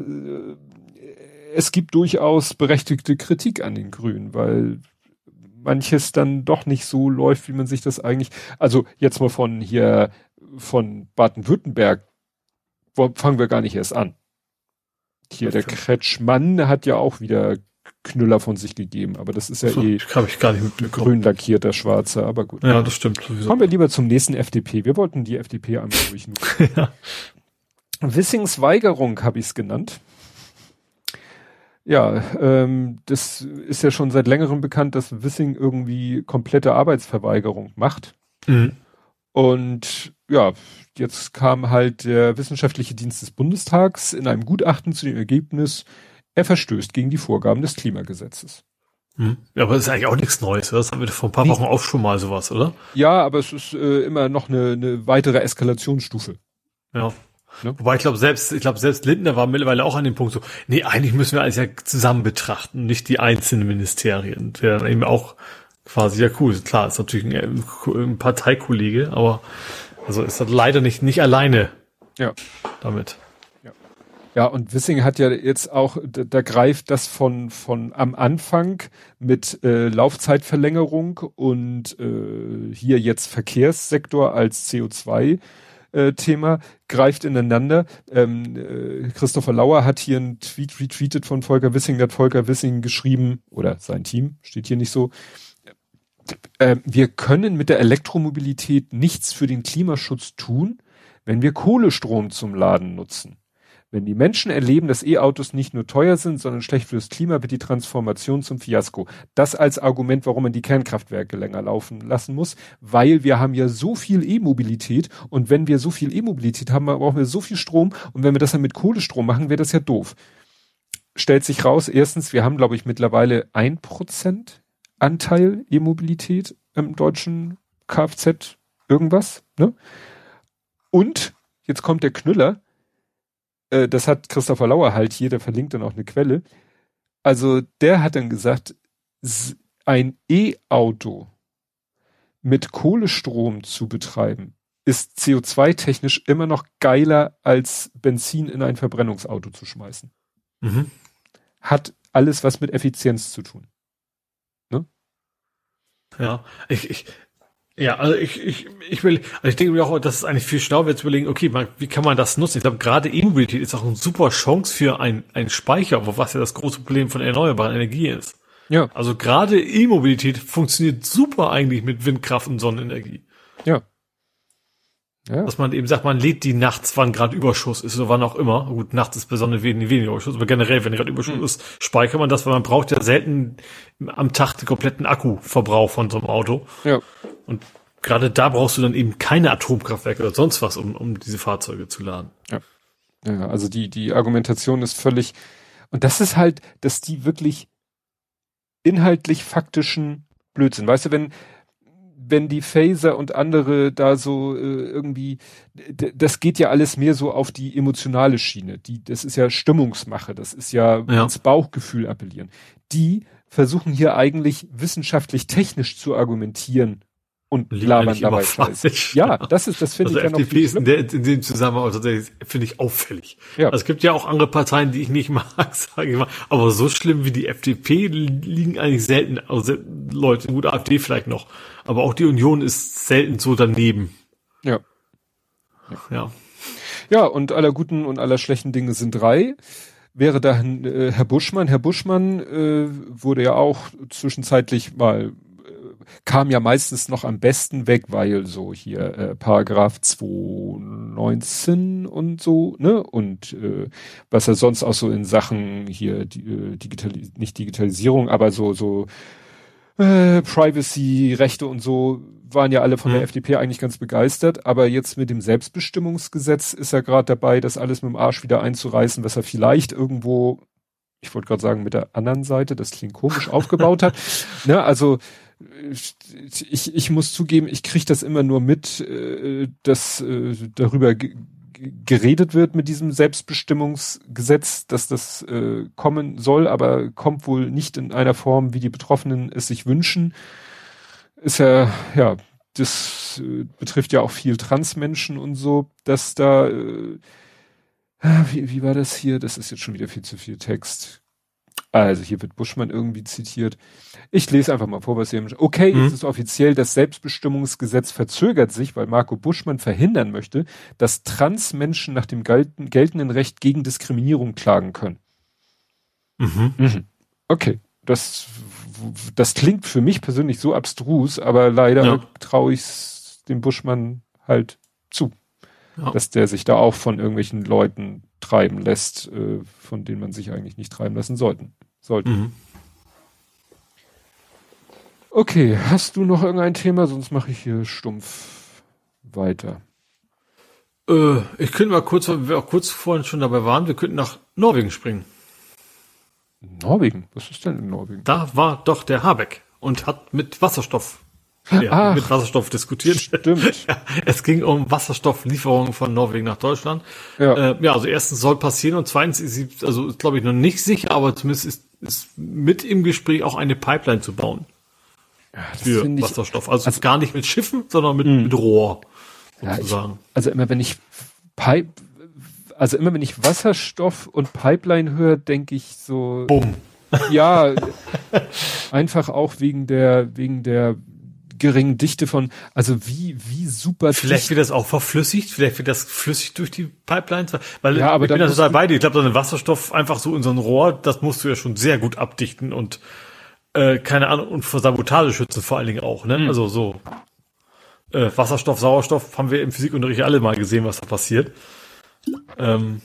es gibt durchaus berechtigte Kritik an den Grünen, weil manches dann doch nicht so läuft, wie man sich das eigentlich, also jetzt mal von hier, von Baden-Württemberg, fangen wir gar nicht erst an. Hier, der Kretschmann hat ja auch wieder Knüller von sich gegeben, aber das ist ja so, eh hab ich gar nicht grün lackierter Schwarzer, aber gut. Ja, das stimmt. Sowieso. Kommen wir lieber zum nächsten FDP. Wir wollten die FDP einmal durchnutzen. ja. Wissings Weigerung habe ich es genannt. Ja, ähm, das ist ja schon seit längerem bekannt, dass Wissing irgendwie komplette Arbeitsverweigerung macht. Mhm. Und ja, jetzt kam halt der wissenschaftliche Dienst des Bundestags in einem Gutachten zu dem Ergebnis, er verstößt gegen die Vorgaben des Klimagesetzes. Hm. Ja, aber das ist eigentlich auch nichts Neues. Das haben wir vor ein paar Wochen auch schon mal sowas, oder? Ja, aber es ist äh, immer noch eine, eine weitere Eskalationsstufe. Ja. Ne? Wobei ich glaube, selbst, ich glaube, selbst Lindner war mittlerweile auch an dem Punkt so, nee, eigentlich müssen wir alles ja zusammen betrachten, nicht die einzelnen Ministerien. Der dann eben auch quasi, ja cool, klar, ist natürlich ein, ein Parteikollege, aber also ist das leider nicht, nicht alleine ja. damit. Ja, und Wissing hat ja jetzt auch, da, da greift das von, von am Anfang mit äh, Laufzeitverlängerung und äh, hier jetzt Verkehrssektor als CO2 äh, Thema greift ineinander. Ähm, äh, Christopher Lauer hat hier einen Tweet retweetet von Volker Wissing, da hat Volker Wissing geschrieben, oder sein Team, steht hier nicht so, äh, wir können mit der Elektromobilität nichts für den Klimaschutz tun, wenn wir Kohlestrom zum Laden nutzen. Wenn die Menschen erleben, dass E-Autos nicht nur teuer sind, sondern schlecht fürs Klima, wird die Transformation zum Fiasko. Das als Argument, warum man die Kernkraftwerke länger laufen lassen muss, weil wir haben ja so viel E-Mobilität und wenn wir so viel E-Mobilität haben, brauchen wir so viel Strom und wenn wir das dann mit Kohlestrom machen, wäre das ja doof. Stellt sich raus, erstens, wir haben, glaube ich, mittlerweile ein Prozent Anteil E-Mobilität im deutschen Kfz irgendwas, ne? Und jetzt kommt der Knüller äh, das hat Christopher Lauer halt hier, der verlinkt dann auch eine Quelle. Also der hat dann gesagt, ein E-Auto mit Kohlestrom zu betreiben, ist CO2-technisch immer noch geiler als Benzin in ein Verbrennungsauto zu schmeißen. Mhm. Hat alles was mit Effizienz zu tun. Ne? Ja, ich, ich, ja, also ich, ich, ich will, also ich denke mir auch, das ist eigentlich viel schlauer, jetzt überlegen, okay, man, wie kann man das nutzen? Ich glaube, gerade E-Mobilität ist auch eine super Chance für ein, ein Speicher, was ja das große Problem von erneuerbaren Energie ist. Ja. Also gerade E-Mobilität funktioniert super eigentlich mit Windkraft und Sonnenenergie. Ja. Ja. Dass man eben sagt, man lädt die nachts, wann gerade Überschuss ist oder wann auch immer. Gut, nachts ist besonders wenig, weniger Überschuss, aber generell, wenn gerade Überschuss mhm. ist, speichert man das, weil man braucht ja selten am Tag den kompletten Akkuverbrauch von so einem Auto. Ja. Und gerade da brauchst du dann eben keine Atomkraftwerke oder sonst was, um, um diese Fahrzeuge zu laden. Ja. Ja, also die, die Argumentation ist völlig, und das ist halt, dass die wirklich inhaltlich faktischen Blödsinn. Weißt du, wenn, wenn die Phaser und andere da so äh, irgendwie, das geht ja alles mehr so auf die emotionale Schiene. Die, das ist ja Stimmungsmache, das ist ja, ja. ins Bauchgefühl appellieren. Die versuchen hier eigentlich wissenschaftlich technisch zu argumentieren und labern dabei Scheiß. Ja, das ist, das finde also ich ja noch FDP ist in, der, in dem Zusammenhang, also finde ich auffällig. Ja. Also es gibt ja auch andere Parteien, die ich nicht mag, sage ich mal. Aber so schlimm wie die FDP liegen eigentlich selten, also Leute, gut, AfD vielleicht noch. Aber auch die Union ist selten so daneben. Ja. Ja. Ja, und aller guten und aller schlechten Dinge sind drei. wäre dann äh, Herr Buschmann. Herr Buschmann äh, wurde ja auch zwischenzeitlich mal kam ja meistens noch am besten weg, weil so hier äh, Paragraph 219 und so, ne? Und äh, was er sonst auch so in Sachen hier die, äh, Digitalis nicht Digitalisierung, aber so so äh, Privacy-Rechte und so waren ja alle von mhm. der FDP eigentlich ganz begeistert, aber jetzt mit dem Selbstbestimmungsgesetz ist er gerade dabei, das alles mit dem Arsch wieder einzureißen, was er vielleicht irgendwo, ich wollte gerade sagen, mit der anderen Seite, das klingt komisch, aufgebaut hat. Ne, also ich, ich muss zugeben, ich kriege das immer nur mit, äh, dass äh, darüber geredet wird mit diesem Selbstbestimmungsgesetz, dass das äh, kommen soll, aber kommt wohl nicht in einer Form, wie die Betroffenen es sich wünschen. Ist ja, ja, das betrifft ja auch viel Transmenschen und so, dass da, äh, wie, wie war das hier? Das ist jetzt schon wieder viel zu viel Text. Also hier wird Buschmann irgendwie zitiert. Ich lese einfach mal vor, was hier Okay, mhm. es ist offiziell, das Selbstbestimmungsgesetz verzögert sich, weil Marco Buschmann verhindern möchte, dass Transmenschen nach dem geltenden Recht gegen Diskriminierung klagen können. Mhm. Mhm. Okay, das, das klingt für mich persönlich so abstrus, aber leider ja. traue ich dem Buschmann halt zu, ja. dass der sich da auch von irgendwelchen Leuten treiben lässt, äh, von denen man sich eigentlich nicht treiben lassen sollten, sollte. Mhm. Okay, hast du noch irgendein Thema? Sonst mache ich hier stumpf weiter. Äh, ich könnte mal kurz, weil wir auch kurz vorhin schon dabei waren, wir könnten nach Norwegen springen. Norwegen? Was ist denn in Norwegen? Da war doch der Habeck und hat mit Wasserstoff ja, mit Wasserstoff diskutiert. Stimmt. ja, es ging um Wasserstofflieferungen von Norwegen nach Deutschland. Ja. Äh, ja, also erstens soll passieren und zweitens ist sie, also glaube ich noch nicht sicher, aber zumindest ist, ist mit im Gespräch auch eine Pipeline zu bauen. Ja, für ich, Wasserstoff. Also, also, gar nicht mit Schiffen, sondern mit, mhm. mit Rohr. Sozusagen. Ja, ich, also immer wenn ich Pipe, also immer wenn ich Wasserstoff und Pipeline höre, denke ich so. Bumm. Ja, einfach auch wegen der, wegen der geringen Dichte von, also wie, wie super Vielleicht wird das auch verflüssigt, vielleicht wird das flüssig durch die Pipelines, weil ja, aber ich bin da total bei dir. Ich glaube, so ein Wasserstoff einfach so in so ein Rohr, das musst du ja schon sehr gut abdichten und äh, keine Ahnung, und vor Sabotage schützen vor allen Dingen auch, ne? Mhm. Also so äh, Wasserstoff, Sauerstoff haben wir im Physikunterricht alle mal gesehen, was da passiert. Ähm,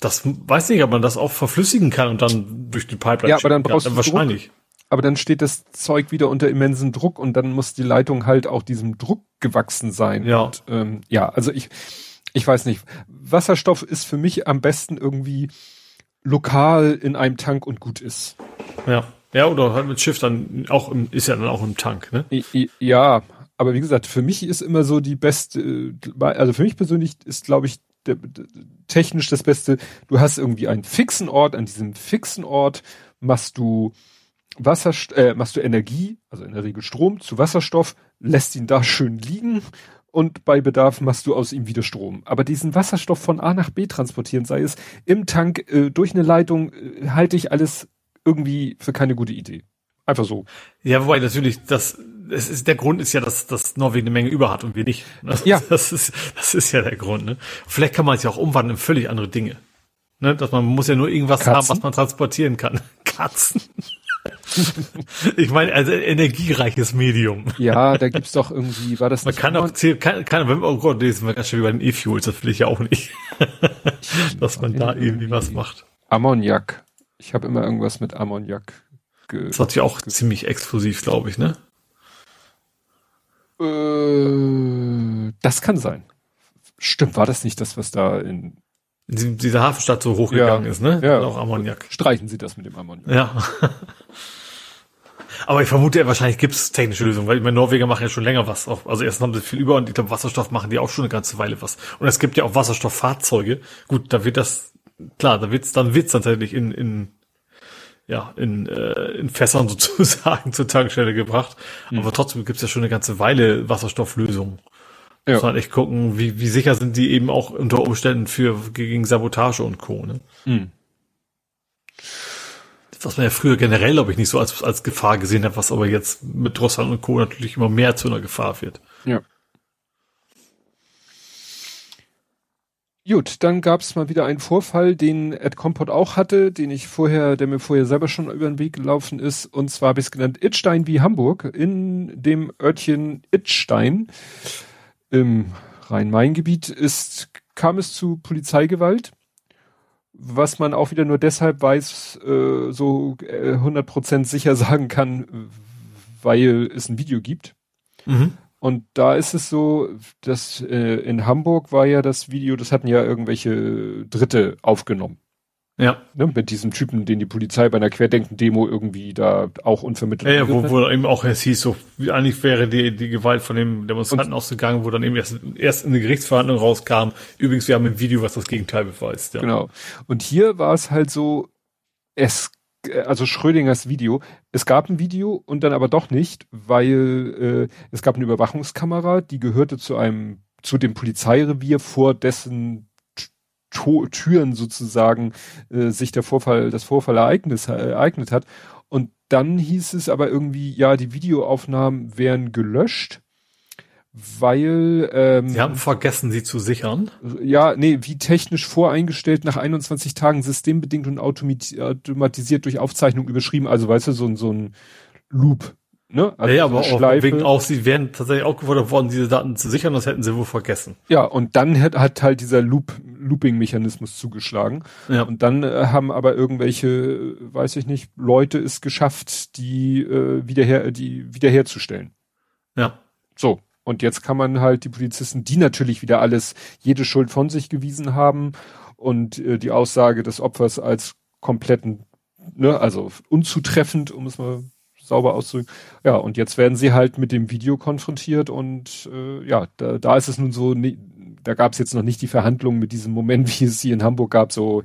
das weiß nicht, ob man das auch verflüssigen kann und dann durch die Pipeline. Ja, aber dann brauchst ja, du wahrscheinlich. Druck aber dann steht das Zeug wieder unter immensen Druck und dann muss die Leitung halt auch diesem Druck gewachsen sein. Ja. Und, ähm, ja, also ich, ich weiß nicht. Wasserstoff ist für mich am besten irgendwie lokal in einem Tank und gut ist. Ja. Ja, oder halt mit Schiff dann auch im, ist ja dann auch im Tank, ne? Ja, aber wie gesagt, für mich ist immer so die beste, also für mich persönlich ist, glaube ich, der, der, technisch das Beste, du hast irgendwie einen fixen Ort, an diesem fixen Ort machst du Wasser, äh, machst du Energie, also in der Regel Strom, zu Wasserstoff, lässt ihn da schön liegen und bei Bedarf machst du aus ihm wieder Strom. Aber diesen Wasserstoff von A nach B transportieren, sei es im Tank, äh, durch eine Leitung, äh, halte ich alles irgendwie für keine gute Idee. Einfach so. Ja, wobei natürlich, das, es ist, der Grund ist ja, dass, dass Norwegen eine Menge über hat und wir nicht. Das, ja. Das ist, das ist ja der Grund, ne? Vielleicht kann man es ja auch umwandeln in völlig andere Dinge. Ne? Dass man muss ja nur irgendwas Katzen? haben, was man transportieren kann. Katzen. ich meine, also energiereiches Medium. Ja, da gibt's doch irgendwie, war das Man kann auch, kann, kann, oh Gott, lesen wir ganz schön über den E-Fuels, das will ich ja auch nicht. Dass man da irgendwie was macht. Ammoniak. Ich habe immer irgendwas mit Ammoniak. Das hat ja auch ziemlich exklusiv, glaube ich, ne? Äh, das kann sein. Stimmt, war das nicht das, was da in diese Hafenstadt so hochgegangen ja, ist, ne? Ja. Auch Ammoniak. Streichen Sie das mit dem Ammoniak. Ja. Aber ich vermute, wahrscheinlich gibt es technische Lösungen, weil ich meine, Norweger machen ja schon länger was. Also erstens haben sie viel über und ich glaube, Wasserstoff machen die auch schon eine ganze Weile was. Und es gibt ja auch Wasserstofffahrzeuge. Gut, da wird das, klar, da wird's, dann wird's tatsächlich in, in, ja, in, äh, in Fässern sozusagen zur Tankstelle gebracht. Mhm. Aber trotzdem gibt's ja schon eine ganze Weile Wasserstofflösungen. Ja. Muss man echt gucken, wie, wie sicher sind die eben auch unter Umständen für gegen Sabotage und Co. Ne? Mhm. Was man ja früher generell, glaube ich, nicht so als, als Gefahr gesehen hat, was aber jetzt mit Russland und Co. natürlich immer mehr zu einer Gefahr wird. Ja. Gut, dann gab es mal wieder einen Vorfall, den Ed Compot auch hatte, den ich vorher, der mir vorher selber schon über den Weg gelaufen ist. Und zwar habe ich es genannt Itstein wie Hamburg in dem Örtchen Itstein im Rhein-Main-Gebiet ist, kam es zu Polizeigewalt, was man auch wieder nur deshalb weiß, äh, so äh, 100% sicher sagen kann, weil es ein Video gibt. Mhm. Und da ist es so, dass äh, in Hamburg war ja das Video, das hatten ja irgendwelche Dritte aufgenommen. Ja. Ne, mit diesem Typen, den die Polizei bei einer Querdenken-Demo irgendwie da auch unvermittelt. Ja, ja wo, wo eben auch es hieß, so wie eigentlich wäre die, die Gewalt von dem Demonstranten und, ausgegangen, wo dann eben erst, erst in eine Gerichtsverhandlung rauskam. Übrigens, wir haben ein Video, was das Gegenteil beweist. Ja. Genau. Und hier war es halt so, es also Schrödingers Video. Es gab ein Video und dann aber doch nicht, weil äh, es gab eine Überwachungskamera, die gehörte zu einem, zu dem Polizeirevier, vor dessen to Türen sozusagen äh, sich der Vorfall, das Vorfall ereignis, äh, ereignet hat. Und dann hieß es aber irgendwie, ja, die Videoaufnahmen wären gelöscht weil ähm, Sie haben vergessen, sie zu sichern. Ja, nee, wie technisch voreingestellt nach 21 Tagen systembedingt und automatisiert durch Aufzeichnung überschrieben. Also weißt du, so, so ein Loop. Ne? Also ja, aber auch wegen auch, sie wären tatsächlich aufgefordert worden, diese Daten zu sichern, das hätten sie wohl vergessen. Ja, und dann hat, hat halt dieser Loop, Looping-Mechanismus zugeschlagen. Ja. Und dann äh, haben aber irgendwelche, weiß ich nicht, Leute es geschafft, die äh, wiederher, die wiederherzustellen. Ja. So, und jetzt kann man halt die Polizisten, die natürlich wieder alles, jede Schuld von sich gewiesen haben und äh, die Aussage des Opfers als kompletten, ne, also unzutreffend, um es mal sauber auszudrücken. Ja, und jetzt werden sie halt mit dem Video konfrontiert und äh, ja, da, da ist es nun so, ne, da gab es jetzt noch nicht die Verhandlungen mit diesem Moment, wie es sie in Hamburg gab, so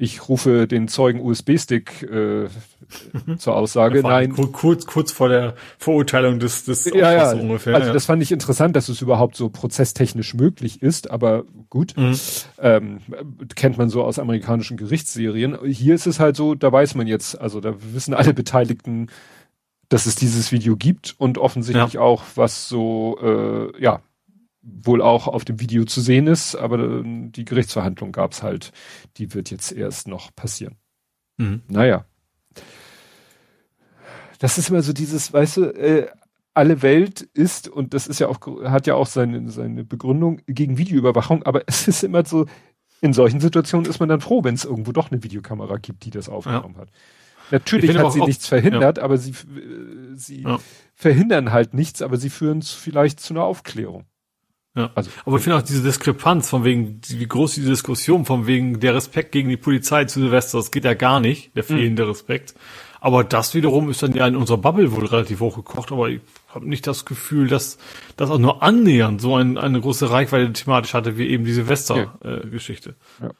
ich rufe den Zeugen USB-Stick äh, zur Aussage. Nein. Kurz, kurz vor der Verurteilung des, des ja, ja. ungefähr. Also ja. das fand ich interessant, dass es überhaupt so prozesstechnisch möglich ist, aber gut. Mhm. Ähm, kennt man so aus amerikanischen Gerichtsserien. Hier ist es halt so, da weiß man jetzt, also da wissen alle Beteiligten, dass es dieses Video gibt und offensichtlich ja. auch, was so, äh, ja, wohl auch auf dem Video zu sehen ist, aber äh, die Gerichtsverhandlung gab's halt, die wird jetzt erst noch passieren. Mhm. Naja. Das ist immer so dieses, weißt du, äh, alle Welt ist, und das ist ja auch, hat ja auch seine, seine Begründung gegen Videoüberwachung, aber es ist immer so, in solchen Situationen ist man dann froh, wenn es irgendwo doch eine Videokamera gibt, die das aufgenommen ja. hat. Natürlich hat sie nichts verhindert, ja. aber sie, äh, sie ja. verhindern halt nichts, aber sie führen vielleicht zu einer Aufklärung. Ja. Also, aber ich finde auch diese Diskrepanz von wegen, wie groß die Diskussion von wegen der Respekt gegen die Polizei zu Silvester, das geht ja gar nicht, der fehlende mhm. Respekt. Aber das wiederum ist dann ja in unserer Bubble wohl relativ hochgekocht, aber ich habe nicht das Gefühl, dass das auch nur annähernd so ein, eine große Reichweite thematisch hatte wie eben die Silvester-Geschichte. Ja. Äh, ja.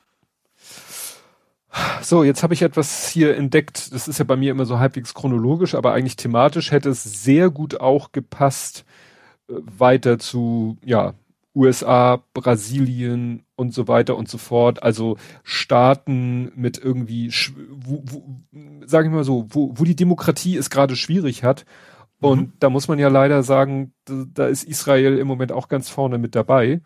So, jetzt habe ich etwas hier entdeckt. Das ist ja bei mir immer so halbwegs chronologisch, aber eigentlich thematisch hätte es sehr gut auch gepasst äh, weiter zu ja USA, Brasilien und so weiter und so fort. Also Staaten mit irgendwie, wo, wo, sage ich mal so, wo, wo die Demokratie es gerade schwierig hat. Und mhm. da muss man ja leider sagen, da, da, ist Israel im Moment auch ganz vorne mit dabei.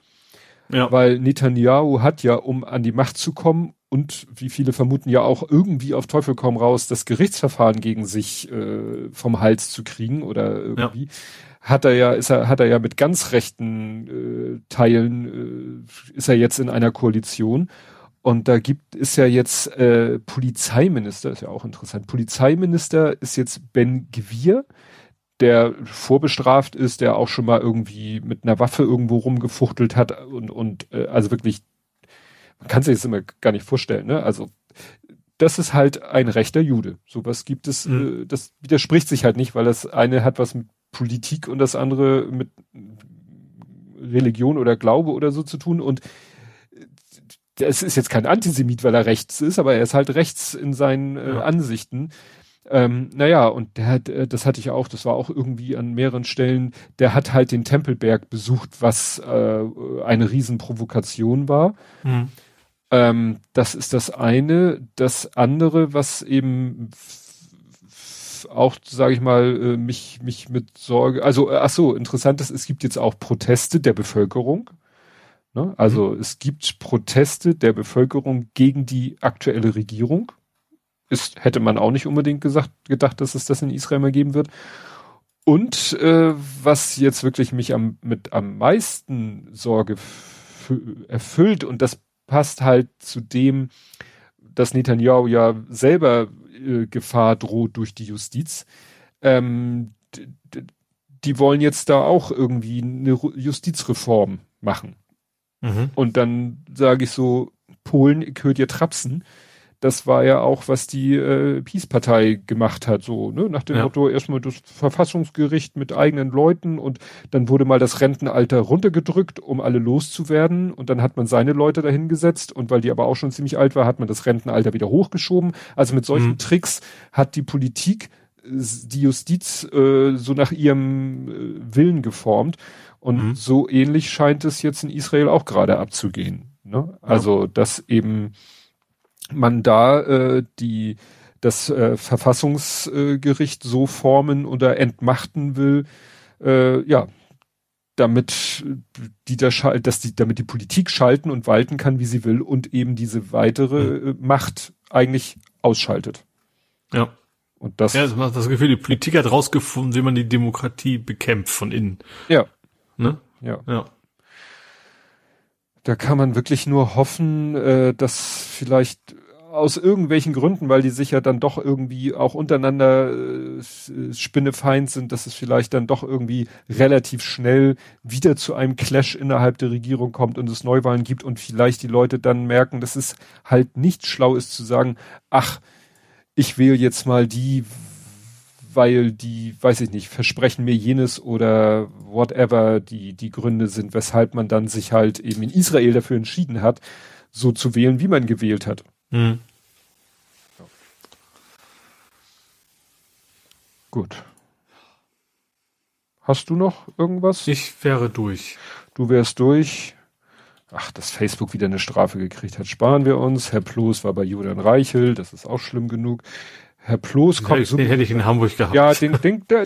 Ja. Weil Netanyahu hat ja, um an die Macht zu kommen und wie viele vermuten ja auch irgendwie auf Teufel komm raus, das Gerichtsverfahren gegen sich äh, vom Hals zu kriegen oder irgendwie. Ja hat er ja, ist er, hat er ja mit ganz rechten äh, Teilen, äh, ist er jetzt in einer Koalition. Und da gibt ist ja jetzt äh, Polizeiminister, ist ja auch interessant. Polizeiminister ist jetzt Ben Gewir, der vorbestraft ist, der auch schon mal irgendwie mit einer Waffe irgendwo rumgefuchtelt hat und, und äh, also wirklich, man kann sich das immer gar nicht vorstellen, ne? Also das ist halt ein rechter Jude. Sowas gibt es, mhm. äh, das widerspricht sich halt nicht, weil das eine hat was mit Politik und das andere mit Religion oder Glaube oder so zu tun und es ist jetzt kein Antisemit, weil er rechts ist, aber er ist halt rechts in seinen äh, ja. Ansichten. Ähm, naja, und der hat, äh, das hatte ich auch, das war auch irgendwie an mehreren Stellen, der hat halt den Tempelberg besucht, was äh, eine Riesenprovokation war. Mhm. Ähm, das ist das eine. Das andere, was eben auch, sage ich mal, äh, mich, mich mit Sorge, also äh, ach so, interessant ist, es gibt jetzt auch Proteste der Bevölkerung. Ne? Also mhm. es gibt Proteste der Bevölkerung gegen die aktuelle Regierung. Ist, hätte man auch nicht unbedingt gesagt, gedacht, dass es das in Israel mal geben wird. Und äh, was jetzt wirklich mich am, mit am meisten Sorge erfüllt, und das passt halt zu dem, dass Netanyahu ja selber äh, Gefahr droht durch die Justiz. Ähm, die wollen jetzt da auch irgendwie eine Justizreform machen. Mhm. Und dann sage ich so, Polen, ich höre dir trapsen. Das war ja auch, was die äh, Peace-Partei gemacht hat, so, ne? Nach dem ja. Motto, erstmal das Verfassungsgericht mit eigenen Leuten und dann wurde mal das Rentenalter runtergedrückt, um alle loszuwerden. Und dann hat man seine Leute dahingesetzt und weil die aber auch schon ziemlich alt war, hat man das Rentenalter wieder hochgeschoben. Also mit solchen mhm. Tricks hat die Politik die Justiz äh, so nach ihrem äh, Willen geformt. Und mhm. so ähnlich scheint es jetzt in Israel auch gerade abzugehen. Ne? Also, dass eben man da äh, die das äh, Verfassungsgericht so formen oder entmachten will, äh, ja, damit die da schalt, dass die, damit die Politik schalten und walten kann, wie sie will und eben diese weitere mhm. äh, Macht eigentlich ausschaltet. Ja. Und das. Ja, das macht das Gefühl, die Politik hat rausgefunden, wie man die Demokratie bekämpft von innen. Ja. Ne? Ja. Ja. Da kann man wirklich nur hoffen, äh, dass vielleicht aus irgendwelchen Gründen, weil die sich ja dann doch irgendwie auch untereinander äh, spinnefeind sind, dass es vielleicht dann doch irgendwie relativ schnell wieder zu einem Clash innerhalb der Regierung kommt und es Neuwahlen gibt und vielleicht die Leute dann merken, dass es halt nicht schlau ist zu sagen, ach, ich wähle jetzt mal die, weil die, weiß ich nicht, versprechen mir jenes oder whatever die, die Gründe sind, weshalb man dann sich halt eben in Israel dafür entschieden hat, so zu wählen, wie man gewählt hat. Mhm. Ja. Gut. Hast du noch irgendwas? Ich wäre durch. Du wärst durch ach, dass Facebook wieder eine Strafe gekriegt hat, sparen wir uns. Herr Ploß war bei Julian Reichel, das ist auch schlimm genug. Herr Ploß kommt. Den, so, den hätte ich in Hamburg gehabt. Ja, den, den da,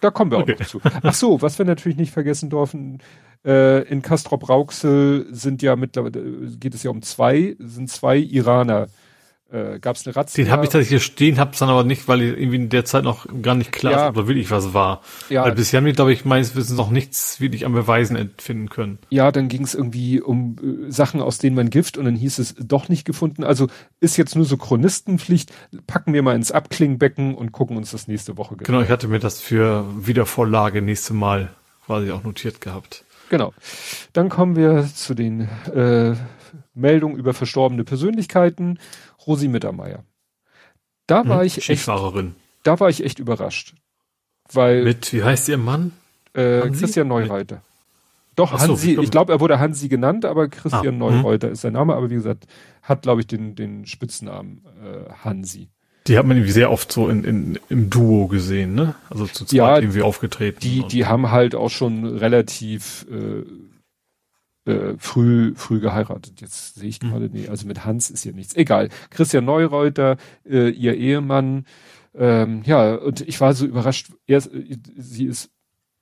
da kommen wir auch okay. noch zu. Ach so, was wir natürlich nicht vergessen dürfen, äh, in Castrop Rauxel sind ja mittlerweile, geht es ja um zwei, sind zwei Iraner äh, gab es eine Razzia. Den habe ich tatsächlich hier stehen, hab's dann aber nicht, weil irgendwie in der Zeit noch gar nicht klar ja. ist, ob da wirklich was war. Ja. Weil bisher haben die, glaube ich, meines Wissens noch nichts wirklich an Beweisen entfinden können. Ja, dann ging es irgendwie um äh, Sachen, aus denen man Gift und dann hieß es doch nicht gefunden. Also ist jetzt nur so Chronistenpflicht. Packen wir mal ins Abklingbecken und gucken uns das nächste Woche. Genau, genau ich hatte mir das für Wiedervorlage nächste Mal quasi auch notiert gehabt. Genau. Dann kommen wir zu den äh, Meldungen über verstorbene Persönlichkeiten. Rosi Mittermeier. Da war hm, ich echt, da war ich echt überrascht. Weil. Mit, wie heißt ihr Mann? Äh, Christian Neureiter. Doch, so, Hansi, ich glaube, er wurde Hansi genannt, aber Christian ah, hm. Neureuter hm. ist sein Name, aber wie gesagt, hat, glaube ich, den, den Spitznamen äh, Hansi. Die hat man irgendwie sehr oft so in, in, im Duo gesehen, ne? Also zu zweit ja, irgendwie aufgetreten. Die, die haben halt auch schon relativ äh, äh, früh, früh geheiratet. Jetzt sehe ich mhm. gerade, nee, also mit Hans ist hier nichts. Egal. Christian Neureuter, äh, ihr Ehemann, ähm, ja, und ich war so überrascht, er, sie ist,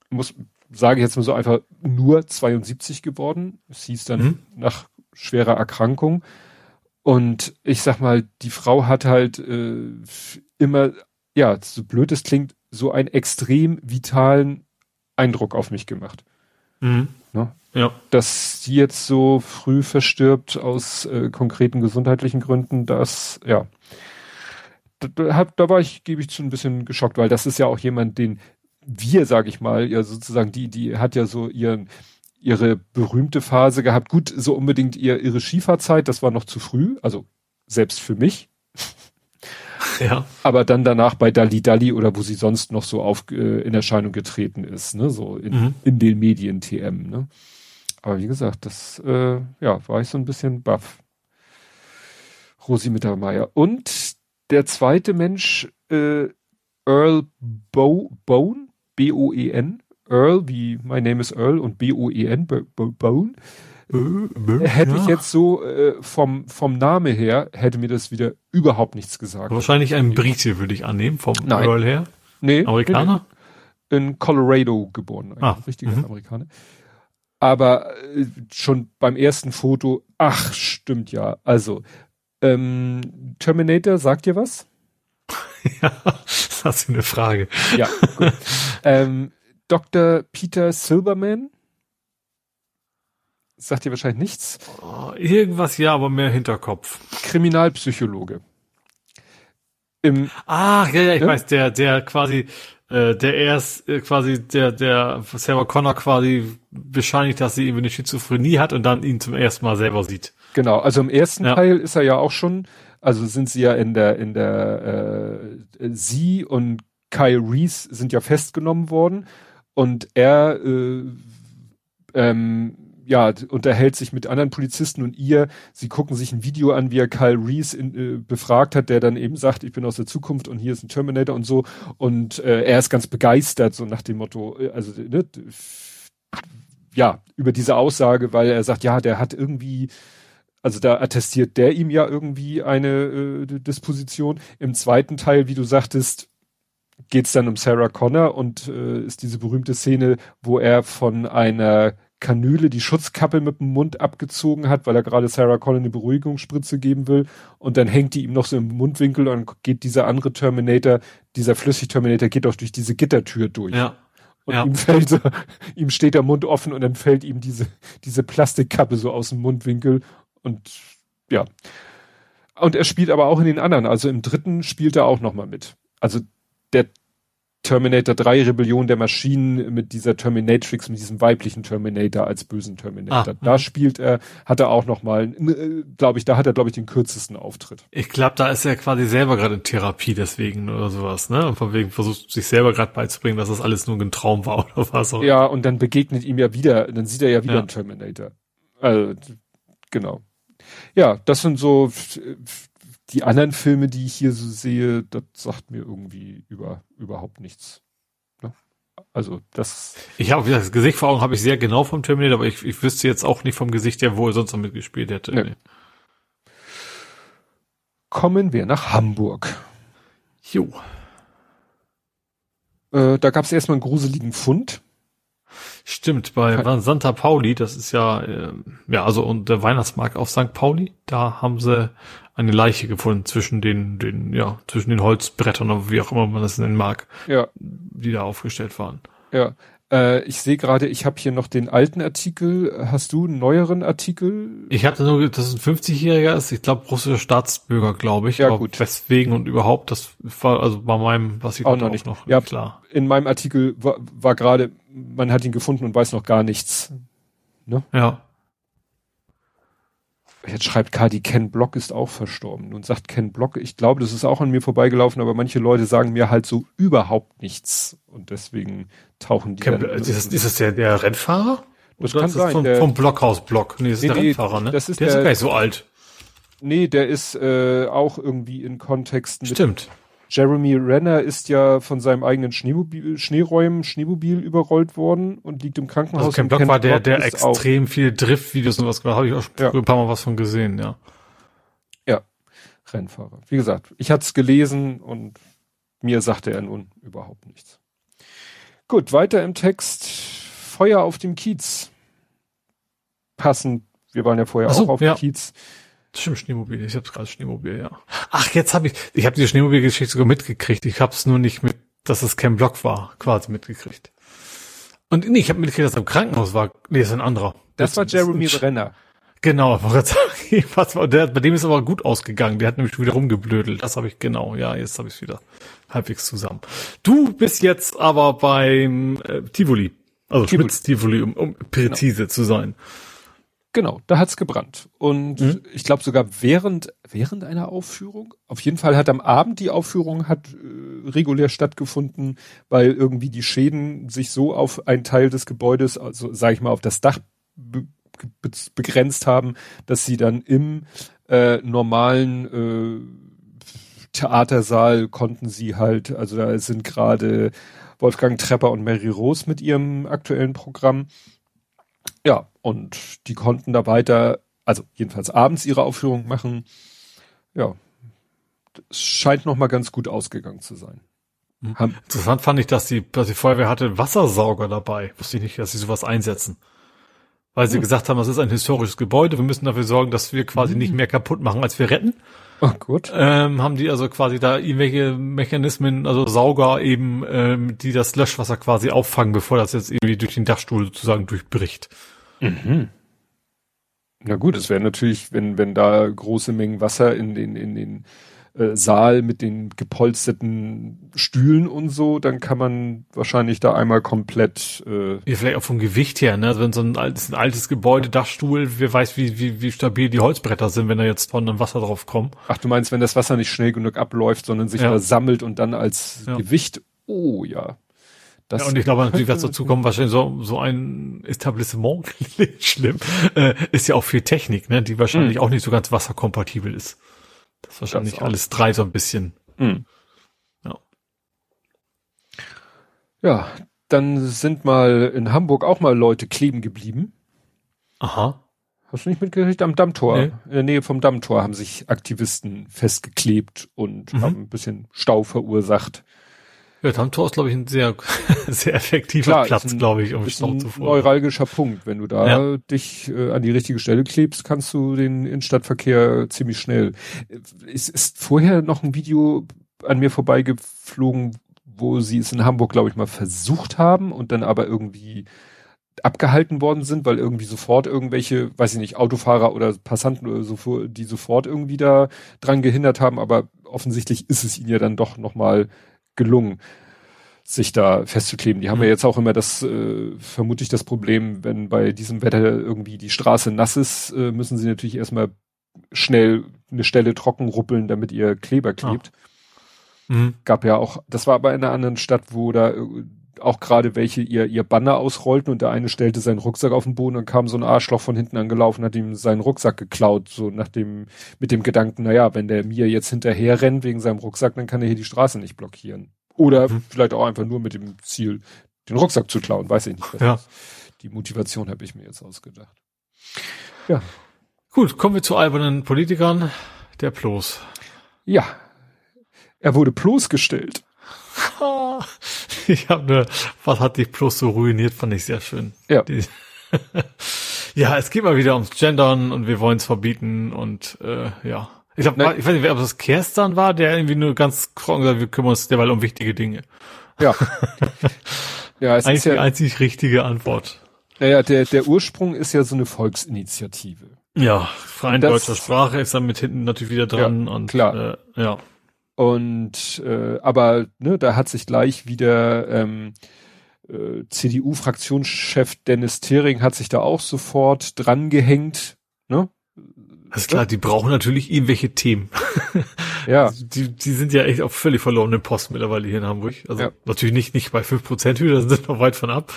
muss, sage ich jetzt mal so einfach, nur 72 geworden. Es hieß dann mhm. nach schwerer Erkrankung. Und ich sag mal, die Frau hat halt äh, immer, ja, so blöd es klingt, so einen extrem vitalen Eindruck auf mich gemacht. Mhm. Ne? Ja. Dass sie jetzt so früh verstirbt aus äh, konkreten gesundheitlichen Gründen, das, ja. Da, da, war ich, gebe ich zu ein bisschen geschockt, weil das ist ja auch jemand, den wir, sage ich mal, ja sozusagen, die, die hat ja so ihren, ihre berühmte Phase gehabt. Gut, so unbedingt ihr, ihre Skifahrzeit, das war noch zu früh, also selbst für mich. Ja. Aber dann danach bei Dali Dali oder wo sie sonst noch so auf äh, in Erscheinung getreten ist, ne, so in, mhm. in den Medien TM, ne. Aber wie gesagt, das äh, ja, war ich so ein bisschen baff. Rosi Mittermeier. Und der zweite Mensch, äh, Earl Bo Bone, B-O-E-N, Earl, wie My Name is Earl und B-O-E-N, Bone. Äh, hätte ja. ich jetzt so äh, vom, vom Name her, hätte mir das wieder überhaupt nichts gesagt. Wahrscheinlich ein Brite, würde ich annehmen, vom Nein. Earl her. Nee. Amerikaner? In Colorado geboren, ein ah. richtiger mhm. Amerikaner. Aber äh, schon beim ersten Foto, ach, stimmt ja. Also, ähm, Terminator, sagt ihr was? ja, das du eine Frage. Ja, gut. ähm, Dr. Peter Silberman? Sagt ihr wahrscheinlich nichts. Oh, irgendwas ja, aber mehr Hinterkopf. Kriminalpsychologe. Im, ah, ja, ja, ich ne? weiß, der, der quasi, äh, der erst äh, quasi, der, der Sarah Connor quasi bescheinigt, dass sie irgendwie eine Schizophrenie hat und dann ihn zum ersten Mal selber sieht. Genau, also im ersten ja. Teil ist er ja auch schon, also sind sie ja in der, in der, äh, sie und Kyle Reese sind ja festgenommen worden und er, äh, ähm, ja, unterhält sich mit anderen Polizisten und ihr, sie gucken sich ein Video an, wie er Kyle Reese in, äh, befragt hat, der dann eben sagt, ich bin aus der Zukunft und hier ist ein Terminator und so. Und äh, er ist ganz begeistert, so nach dem Motto, äh, also ne, ja, über diese Aussage, weil er sagt, ja, der hat irgendwie, also da attestiert der ihm ja irgendwie eine äh, Disposition. Im zweiten Teil, wie du sagtest, geht's dann um Sarah Connor und äh, ist diese berühmte Szene, wo er von einer Kanüle die Schutzkappe mit dem Mund abgezogen hat, weil er gerade Sarah Connor eine Beruhigungsspritze geben will. Und dann hängt die ihm noch so im Mundwinkel und geht dieser andere Terminator, dieser Flüssig-Terminator geht auch durch diese Gittertür durch. Ja. Und ja. ihm fällt so, ihm steht der Mund offen und dann fällt ihm diese, diese Plastikkappe so aus dem Mundwinkel und ja. Und er spielt aber auch in den anderen. Also im dritten spielt er auch nochmal mit. Also der Terminator 3 Rebellion der Maschinen mit dieser Terminatrix, mit diesem weiblichen Terminator als bösen Terminator. Ah, da mhm. spielt er, hat er auch noch mal, äh, glaube ich, da hat er, glaube ich, den kürzesten Auftritt. Ich glaube, da ist er quasi selber gerade in Therapie deswegen oder sowas, ne? Und von wegen versucht sich selber gerade beizubringen, dass das alles nur ein Traum war oder was auch. Ja, und dann begegnet ihm ja wieder, dann sieht er ja wieder ja. einen Terminator. Also, genau. Ja, das sind so die anderen Filme, die ich hier so sehe, das sagt mir irgendwie über überhaupt nichts. Ne? Also das. Ich habe das Gesicht vor Augen habe ich sehr genau vom Terminator, aber ich, ich wüsste jetzt auch nicht vom Gesicht her, wo er sonst noch mitgespielt hätte. Nee. Kommen wir nach Hamburg. Jo. Äh, da gab es erstmal einen gruseligen Fund. Stimmt, bei Santa Pauli, das ist ja, äh, ja, also und der Weihnachtsmarkt auf St. Pauli, da haben sie eine Leiche gefunden zwischen den, den, ja, zwischen den Holzbrettern oder wie auch immer man das nennen mag, ja. die da aufgestellt waren. Ja. Äh, ich sehe gerade, ich habe hier noch den alten Artikel. Hast du einen neueren Artikel? Ich hatte nur, dass es ein 50-Jähriger ist. Ich glaube, russischer Staatsbürger, glaube ich. Ja, Aber gut. Weswegen und überhaupt, das war also bei meinem, was ich auch noch nicht noch ja, klar. In meinem Artikel war, war gerade, man hat ihn gefunden und weiß noch gar nichts. Ne? Ja. Jetzt schreibt Kadi, Ken Block ist auch verstorben. Nun sagt Ken Block, ich glaube, das ist auch an mir vorbeigelaufen, aber manche Leute sagen mir halt so überhaupt nichts. Und deswegen tauchen die. Ken, dann, ist, das, ist das der, der Rennfahrer? Das Oder kann sein. Vom, vom Blockhaus Block. Nee, das ist nee, der Rennfahrer, ne? Das ist der, der ist gar nicht so alt. Nee, der ist äh, auch irgendwie in Kontexten. Stimmt. Jeremy Renner ist ja von seinem eigenen Schneemobil, Schneeräumen, Schneemobil überrollt worden und liegt im Krankenhaus. Also Ken Block war der, der extrem viel Driftvideos und was gemacht habe ich auch ja. ein paar Mal was von gesehen, ja. Ja, Rennfahrer. Wie gesagt, ich hatte es gelesen und mir sagte er nun überhaupt nichts. Gut, weiter im Text. Feuer auf dem Kiez. Passend, wir waren ja vorher so, auch auf ja. dem Kiez. Stimmt, Schneemobil. Ich hab's gerade Schneemobil, ja. Ach, jetzt habe ich, ich habe die Schneemobil-Geschichte sogar mitgekriegt. Ich hab's nur nicht mit, dass es kein Block war, quasi mitgekriegt. Und nee, ich habe mitgekriegt, dass er im Krankenhaus war. Nee, ist ein anderer. Das, das war Jeremy Brenner. Genau, was, der, bei dem ist aber gut ausgegangen. Der hat nämlich wieder rumgeblödelt. Das habe ich genau. Ja, jetzt habe ich wieder halbwegs zusammen. Du bist jetzt aber beim äh, Tivoli. Also Tivoli. Schmitz Tivoli, um, um präzise genau. zu sein. Genau, da hat's gebrannt. Und mhm. ich glaube sogar während, während einer Aufführung. Auf jeden Fall hat am Abend die Aufführung hat äh, regulär stattgefunden, weil irgendwie die Schäden sich so auf einen Teil des Gebäudes, also sage ich mal auf das Dach be be begrenzt haben, dass sie dann im äh, normalen äh, Theatersaal konnten sie halt, also da sind gerade Wolfgang Trepper und Mary Rose mit ihrem aktuellen Programm ja, und die konnten da weiter, also jedenfalls abends ihre Aufführung machen. Ja, es scheint noch mal ganz gut ausgegangen zu sein. Mhm. Interessant fand ich, dass die, dass die Feuerwehr hatte Wassersauger dabei. Wusste ich nicht, dass sie sowas einsetzen. weil sie hm. gesagt haben, das ist ein historisches Gebäude, wir müssen dafür sorgen, dass wir quasi hm. nicht mehr kaputt machen, als wir retten. Oh, gut. Ähm, haben die also quasi da irgendwelche Mechanismen, also Sauger eben, ähm, die das Löschwasser quasi auffangen, bevor das jetzt irgendwie durch den Dachstuhl sozusagen durchbricht. Mhm. Na gut, es wäre natürlich, wenn, wenn da große Mengen Wasser in den, in den äh, Saal mit den gepolsterten Stühlen und so, dann kann man wahrscheinlich da einmal komplett. Äh ja, vielleicht auch vom Gewicht her, ne? Also wenn so ein altes, ein altes Gebäude, Dachstuhl, wer weiß, wie, wie, wie stabil die Holzbretter sind, wenn da jetzt Tonnen Wasser drauf kommen. Ach, du meinst, wenn das Wasser nicht schnell genug abläuft, sondern sich ja. da sammelt und dann als ja. Gewicht. Oh ja. Das ja, und ich glaube natürlich, was dazu kommt, wahrscheinlich so, so ein Etablissement, schlimm, äh, ist ja auch viel Technik, ne, die wahrscheinlich mhm. auch nicht so ganz wasserkompatibel ist. Das ist wahrscheinlich das alles drei so ein bisschen. Mhm. Ja. ja, dann sind mal in Hamburg auch mal Leute kleben geblieben. Aha. Hast du nicht mitgekriegt? Am Dammtor, nee. in der Nähe vom Dammtor haben sich Aktivisten festgeklebt und mhm. haben ein bisschen Stau verursacht. Ja, Dammtor ist, glaube ich, ein sehr, sehr effektiver Klar, Platz, glaube ich, um Stau zu fahren. neuralgischer Punkt. Wenn du da ja. dich äh, an die richtige Stelle klebst, kannst du den Innenstadtverkehr ziemlich schnell. Es ist vorher noch ein Video an mir vorbeigeflogen, wo sie es in Hamburg, glaube ich, mal versucht haben und dann aber irgendwie abgehalten worden sind, weil irgendwie sofort irgendwelche, weiß ich nicht, Autofahrer oder Passanten oder so, die sofort irgendwie da dran gehindert haben, aber offensichtlich ist es ihnen ja dann doch nochmal gelungen, sich da festzukleben. Die haben mhm. ja jetzt auch immer das, äh, vermutlich das Problem, wenn bei diesem Wetter irgendwie die Straße nass ist, äh, müssen sie natürlich erstmal schnell eine Stelle trocken ruppeln, damit ihr Kleber klebt. Ah. Mhm. Gab ja auch, das war aber in einer anderen Stadt, wo da äh, auch gerade welche ihr, ihr Banner ausrollten und der eine stellte seinen Rucksack auf den Boden und kam so ein Arschloch von hinten angelaufen, hat ihm seinen Rucksack geklaut, so nach dem, mit dem Gedanken, naja, wenn der mir jetzt hinterher rennt wegen seinem Rucksack, dann kann er hier die Straße nicht blockieren. Oder mhm. vielleicht auch einfach nur mit dem Ziel, den Rucksack zu klauen, weiß ich nicht. Ja. Die Motivation habe ich mir jetzt ausgedacht. Ja. Gut, kommen wir zu albernen Politikern. Der Plos. Ja. Er wurde bloßgestellt. ich habe nur, was hat dich bloß so ruiniert, fand ich sehr schön. Ja. Die, ja, es geht mal wieder ums Gendern und wir wollen es verbieten und äh, ja. Ich glaube, ich weiß nicht, ob das Kerstan war, der irgendwie nur ganz trocken sagt, wir kümmern uns derweil um wichtige Dinge. Ja. ja, es Eigentlich ist ja die einzig richtige Antwort. Naja, der, der Ursprung ist ja so eine Volksinitiative. Ja, freien deutscher Sprache ist dann mit hinten natürlich wieder dran ja, und klar. Äh, ja. Und äh, aber ne, da hat sich gleich wieder ähm, äh, CDU-Fraktionschef Dennis Thering hat sich da auch sofort dran gehängt. Ne? Das ist klar, die brauchen natürlich irgendwelche Themen. Ja. Also die, die sind ja echt auf völlig verlorenen Posten mittlerweile hier in Hamburg. Also ja. natürlich nicht, nicht bei fünf Prozent Hüte, da sind noch weit von ab.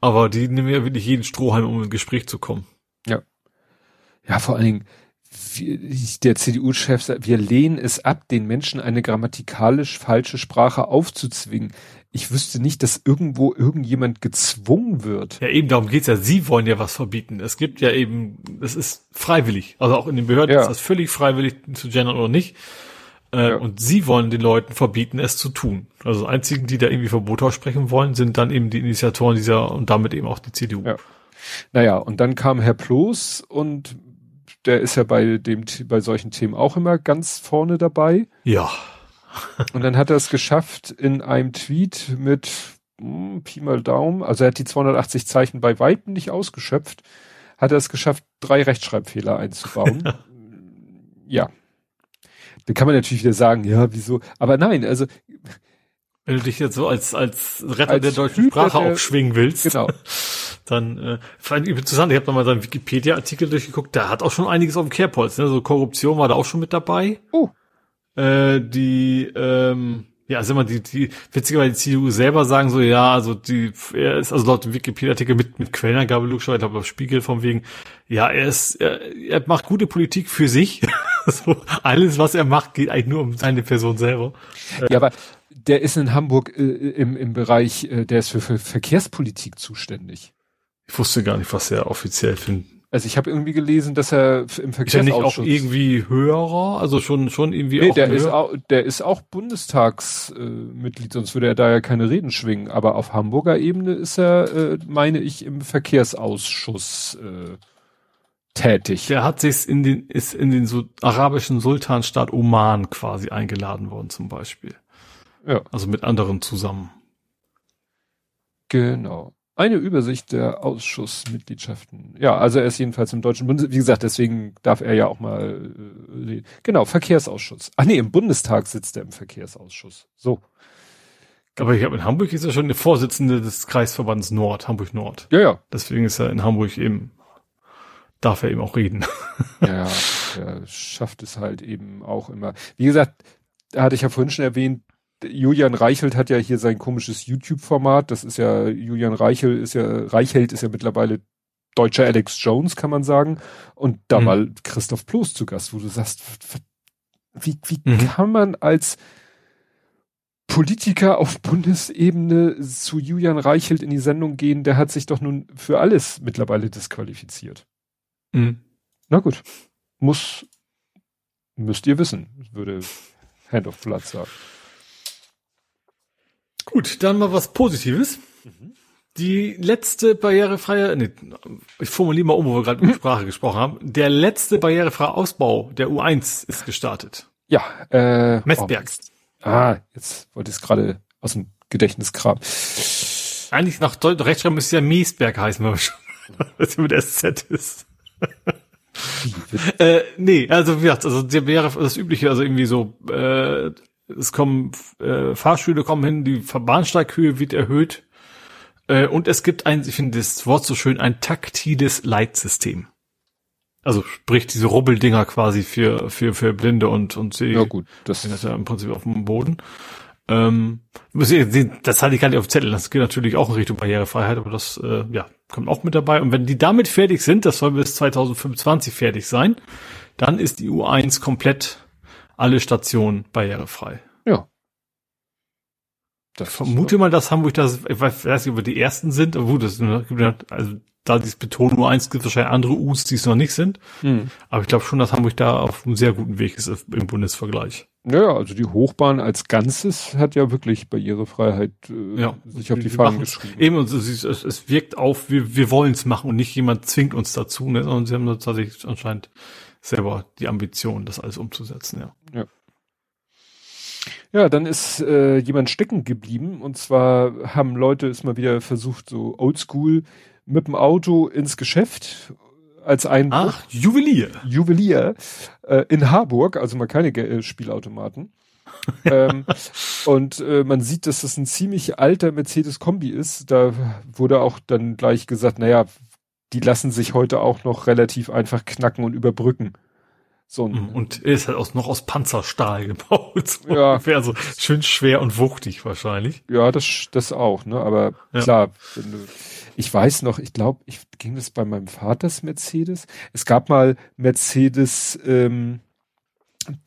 Aber die nehmen ja wirklich jeden Strohhalm, um in Gespräch zu kommen. Ja. Ja, vor allen Dingen, der CDU-Chef sagt, wir lehnen es ab, den Menschen eine grammatikalisch falsche Sprache aufzuzwingen. Ich wüsste nicht, dass irgendwo irgendjemand gezwungen wird. Ja, eben darum geht's ja. Sie wollen ja was verbieten. Es gibt ja eben, es ist freiwillig. Also auch in den Behörden ja. ist das völlig freiwillig zu gendern oder nicht. Äh, ja. Und sie wollen den Leuten verbieten, es zu tun. Also die einzigen, die da irgendwie Verbote aussprechen wollen, sind dann eben die Initiatoren dieser und damit eben auch die CDU. Ja. Naja, und dann kam Herr Ploß und der ist ja bei dem, bei solchen Themen auch immer ganz vorne dabei. Ja. und dann hat er es geschafft in einem Tweet mit hm, Pi mal Daumen, also er hat die 280 Zeichen bei Weitem nicht ausgeschöpft, hat er es geschafft, drei Rechtschreibfehler einzubauen. ja. Da kann man natürlich wieder sagen, ja, wieso? Aber nein, also wenn du dich jetzt so als als Retter als der deutschen Sprache der, aufschwingen willst. Genau. dann äh, vor allem interessant, ich habe mal seinen Wikipedia-Artikel durchgeguckt, der hat auch schon einiges auf dem Kehrpolz. Ne? So Korruption war da auch schon mit dabei. Oh. Äh, die, ähm, ja, also immer die, die, witzigerweise die CDU selber sagen so, ja, also die, er ist also laut dem Wikipedia-Artikel mit, mit Quellenangabe logischerweise, ich glaube auf Spiegel vom wegen, ja, er ist, er, er macht gute Politik für sich. so, alles, was er macht, geht eigentlich nur um seine Person selber. Ja, aber der ist in Hamburg äh, im, im Bereich, äh, der ist für, für Verkehrspolitik zuständig. Ich wusste gar nicht, was er offiziell für Also ich habe irgendwie gelesen, dass er im Ist er nicht Verkehrsausschuss... auch irgendwie höherer? Also schon, schon irgendwie Nee, auch der höher? ist auch, der ist auch Bundestagsmitglied, äh, sonst würde er da ja keine Reden schwingen. Aber auf Hamburger Ebene ist er, äh, meine ich, im Verkehrsausschuss äh, tätig. Der hat sich in den, ist in den so arabischen Sultanstaat Oman quasi eingeladen worden zum Beispiel. Ja. Also mit anderen zusammen. Genau. Eine Übersicht der Ausschussmitgliedschaften. Ja, also er ist jedenfalls im Deutschen Bundes, wie gesagt, deswegen darf er ja auch mal äh, reden. Genau, Verkehrsausschuss. Ach nee, im Bundestag sitzt er im Verkehrsausschuss. So. Aber ich glaube, in Hamburg ist er schon der Vorsitzende des Kreisverbands Nord, Hamburg Nord. Ja, ja. Deswegen ist er in Hamburg eben, darf er eben auch reden. Ja, er schafft es halt eben auch immer. Wie gesagt, da hatte ich ja vorhin schon erwähnt, Julian Reichelt hat ja hier sein komisches YouTube-Format. Das ist ja, Julian Reichelt ist ja, Reichelt ist ja mittlerweile deutscher Alex Jones, kann man sagen. Und da Mhm. war Christoph Ploß zu Gast, wo du sagst, wie, wie Mhm. kann man als Politiker auf Bundesebene zu Julian Reichelt in die Sendung gehen? Der hat sich doch nun für alles mittlerweile disqualifiziert. Mhm. Na gut. Muss, müsst ihr wissen, würde Hand of Blood sagen. Gut, dann mal was Positives. Die letzte barrierefreie, nee, ich formuliere mal um, wo wir gerade über Sprache gesprochen haben. Der letzte barrierefreie Ausbau der U1 ist gestartet. Ja, äh. Messberg. Oh, ah, jetzt wollte ich es gerade aus dem Gedächtnis kramen. Eigentlich nach Deu Rechtschreibung müsste ja Miesberg heißen, weil es mit SZ ist. äh, nee, also wie gesagt, also der wäre das übliche, also irgendwie so, äh, es kommen äh, Fahrstühle kommen hin, die Bahnsteighöhe wird erhöht äh, und es gibt ein, ich finde das Wort so schön, ein taktiles Leitsystem. Also sprich diese Rubbeldinger quasi für für für Blinde und und sie Ja gut, das, das ist ja im Prinzip auf dem Boden. Ähm, das hatte ich gar nicht auf dem Zettel. Das geht natürlich auch in Richtung Barrierefreiheit, aber das äh, ja, kommt auch mit dabei. Und wenn die damit fertig sind, das soll bis 2025 fertig sein, dann ist die U1 komplett alle Stationen barrierefrei. ja. Ich Das vermute mal, dass Hamburg das, ich weiß nicht, ob wir die ersten sind, aber gut, das, gibt ja- also da dieses Beton U1 gibt es wahrscheinlich andere U's, die es noch nicht sind. Hm. Aber ich glaube schon, dass Hamburg da auf einem sehr guten Weg ist im Bundesvergleich. Ja, also die Hochbahn als Ganzes hat ja wirklich Barrierefreiheit äh, Ja, sich auf die Fahnen geschrieben. Eben, und es, ist- es, es wirkt auf, wir, wir wollen es machen und nicht jemand zwingt uns dazu, ne? sondern sie haben tatsächlich anscheinend selber die Ambition, das alles umzusetzen, ja. Ja, dann ist äh, jemand stecken geblieben und zwar haben Leute es mal wieder versucht, so oldschool mit dem Auto ins Geschäft als ein Ach, Juwelier. Juwelier äh, in Harburg, also mal keine Ge- äh, Spielautomaten. ähm, und äh, man sieht, dass das ein ziemlich alter Mercedes-Kombi ist. Da wurde auch dann gleich gesagt, naja, die lassen sich heute auch noch relativ einfach knacken und überbrücken. So ein, Und er ist halt aus, noch aus Panzerstahl gebaut. So Ja. Ungefähr so schön schwer und wuchtig wahrscheinlich. Ja, das, das auch, ne? Aber Ja. klar, wenn du, ich weiß noch, ich glaube, ich ging das bei meinem Vaters Mercedes. Es gab mal Mercedes, ähm,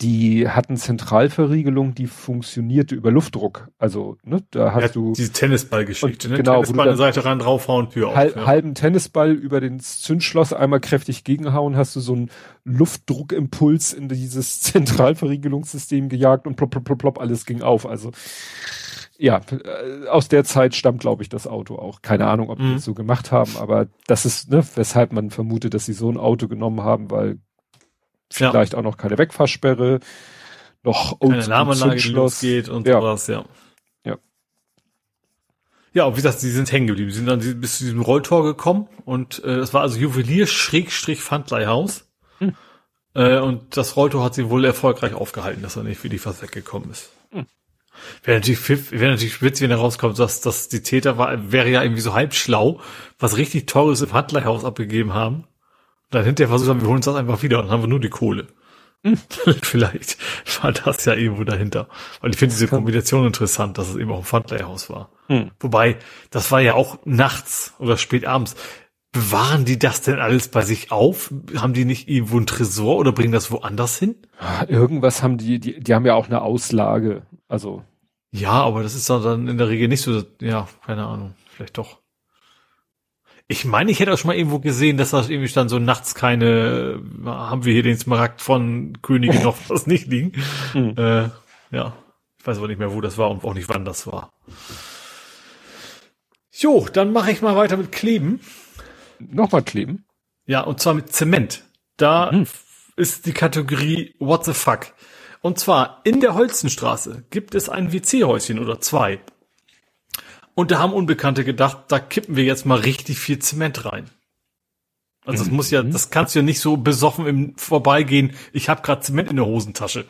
die hatten Zentralverriegelung, die funktionierte über Luftdruck. Also, ne, da hast Ja, du diese Tennisballgeschichte, ne? genau, Tennisball eine dann- Seite ran, draufhauen, Tür hal auf. Ja. halben Tennisball über den Zündschloss einmal kräftig gegenhauen, hast du so einen Luftdruckimpuls in dieses Zentralverriegelungssystem gejagt und plopp, plopp, plopp, plopp, alles ging auf. Also ja, äh, aus der Zeit stammt, glaube ich, das Auto auch. Keine Ahnung, ob die Mhm. das so gemacht haben, aber das ist, ne, weshalb man vermutet, dass sie so ein Auto genommen haben, weil Ja. vielleicht auch noch keine Wegfahrsperre, noch Alarmanlage, losgeht und Ja. sowas, ja. Ja. Ja, und wie gesagt, sie sind hängen geblieben. Sie sind dann bis zu diesem Rolltor gekommen und äh, das war also Juwelier Schrägstrich Pfandleihhaus. Hm. Äh, und das Rolltor hat sie wohl erfolgreich aufgehalten, dass er nicht für die fast weggekommen ist. Hm. Wäre natürlich, wäre natürlich witzig, wenn herauskommt, dass, dass die Täter war, wäre ja irgendwie so halb schlau, was richtig Teures im Pfandleihhaus abgegeben haben. Und dann hinterher versucht haben, wir holen uns das einfach wieder und dann haben wir nur die Kohle. Vielleicht war das ja irgendwo dahinter. Weil ich finde diese Kombination interessant, dass es eben auch ein Pfandleihhaus war. Hm. Wobei, das war ja auch nachts oder spät abends. Bewahren die das denn alles bei sich auf? Haben die nicht irgendwo einen Tresor oder bringen das woanders hin? Ah, Irgendwas haben die, die, die haben ja auch eine Auslage. Also, Ja, aber das ist dann in der Regel nicht so, ja, keine Ahnung, vielleicht doch. Ich meine, ich hätte auch schon mal irgendwo gesehen, dass da irgendwie stand, so nachts keine, haben wir hier den Smaragd von Könige noch was nicht liegen. Mhm. Äh, ja, ich weiß aber nicht mehr, wo das war und auch nicht, wann das war. Jo, dann mache ich mal weiter mit Kleben. Nochmal kleben? Ja, und zwar mit Zement. Da mhm. ist die Kategorie What the fuck. Und zwar in der Holzenstraße gibt es ein WC-Häuschen oder zwei. Und da haben Unbekannte gedacht, da kippen wir jetzt mal richtig viel Zement rein. Also das muss ja, mhm. das kannst du ja nicht so besoffen im Vorbeigehen. Ich habe gerade Zement in der Hosentasche.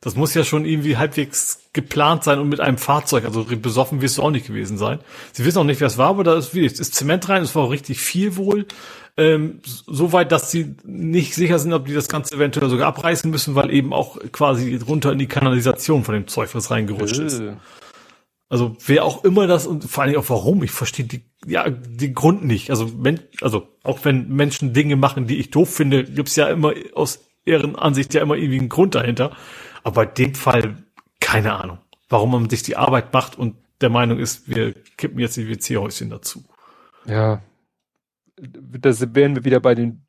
Das muss ja schon irgendwie halbwegs geplant sein und mit einem Fahrzeug. Also besoffen wirst du auch nicht gewesen sein. Sie wissen auch nicht, wer es war, aber da ist, wie, ist Zement rein. Es war auch richtig viel wohl. Ähm, Soweit, dass sie nicht sicher sind, ob die das Ganze eventuell sogar abreißen müssen, weil eben auch quasi runter in die Kanalisation von dem Zeug, was reingerutscht äh. ist. Also wer auch immer das und vor allem auch warum, ich verstehe die, ja, den Grund nicht. Also wenn, also auch wenn Menschen Dinge machen, die ich doof finde, gibt's ja immer aus ihren Ansicht ja immer irgendwie einen Grund dahinter. Aber in dem Fall keine Ahnung, warum man sich die Arbeit macht und der Meinung ist, wir kippen jetzt die WC-Häuschen dazu. Ja, da wären wir wieder bei den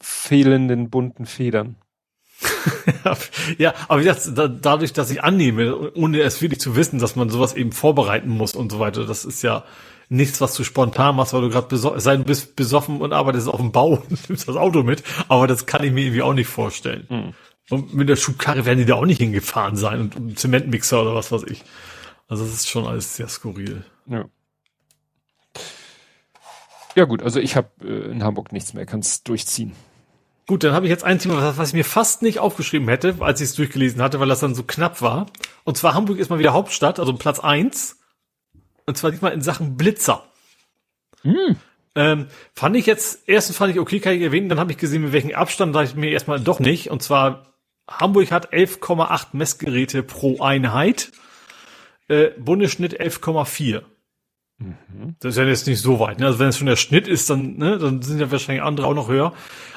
fehlenden bunten Federn. ja, aber jetzt, da, dadurch, dass ich annehme, ohne es wirklich zu wissen, dass man sowas eben vorbereiten muss und so weiter, das ist ja nichts, was du spontan machst, weil du gerade beso sei du bist besoffen und arbeitest auf dem Bau und nimmst das Auto mit, aber das kann ich mir irgendwie auch nicht vorstellen. Hm. Und mit der Schubkarre werden die da auch nicht hingefahren sein und, und Zementmixer oder was weiß ich. Also das ist schon alles sehr skurril. Ja. Ja gut, also ich habe äh, in Hamburg nichts mehr, kannst durchziehen. Gut, dann habe ich jetzt ein Thema, was ich mir fast nicht aufgeschrieben hätte, als ich es durchgelesen hatte, weil das dann so knapp war. Und zwar Hamburg ist mal wieder Hauptstadt, also Platz eins. Und zwar diesmal in Sachen Blitzer. Hm. Ähm, fand ich jetzt, erstens fand ich, okay, kann ich erwähnen, dann habe ich gesehen, mit welchem Abstand, da ich mir erstmal doch nicht. Und zwar, Hamburg hat 11,8 Messgeräte pro Einheit, äh, Bundesschnitt 11,4. Mhm. Das ist ja jetzt nicht so weit. Ne? Also wenn es schon der Schnitt ist, dann, ne, dann sind ja wahrscheinlich andere auch noch höher.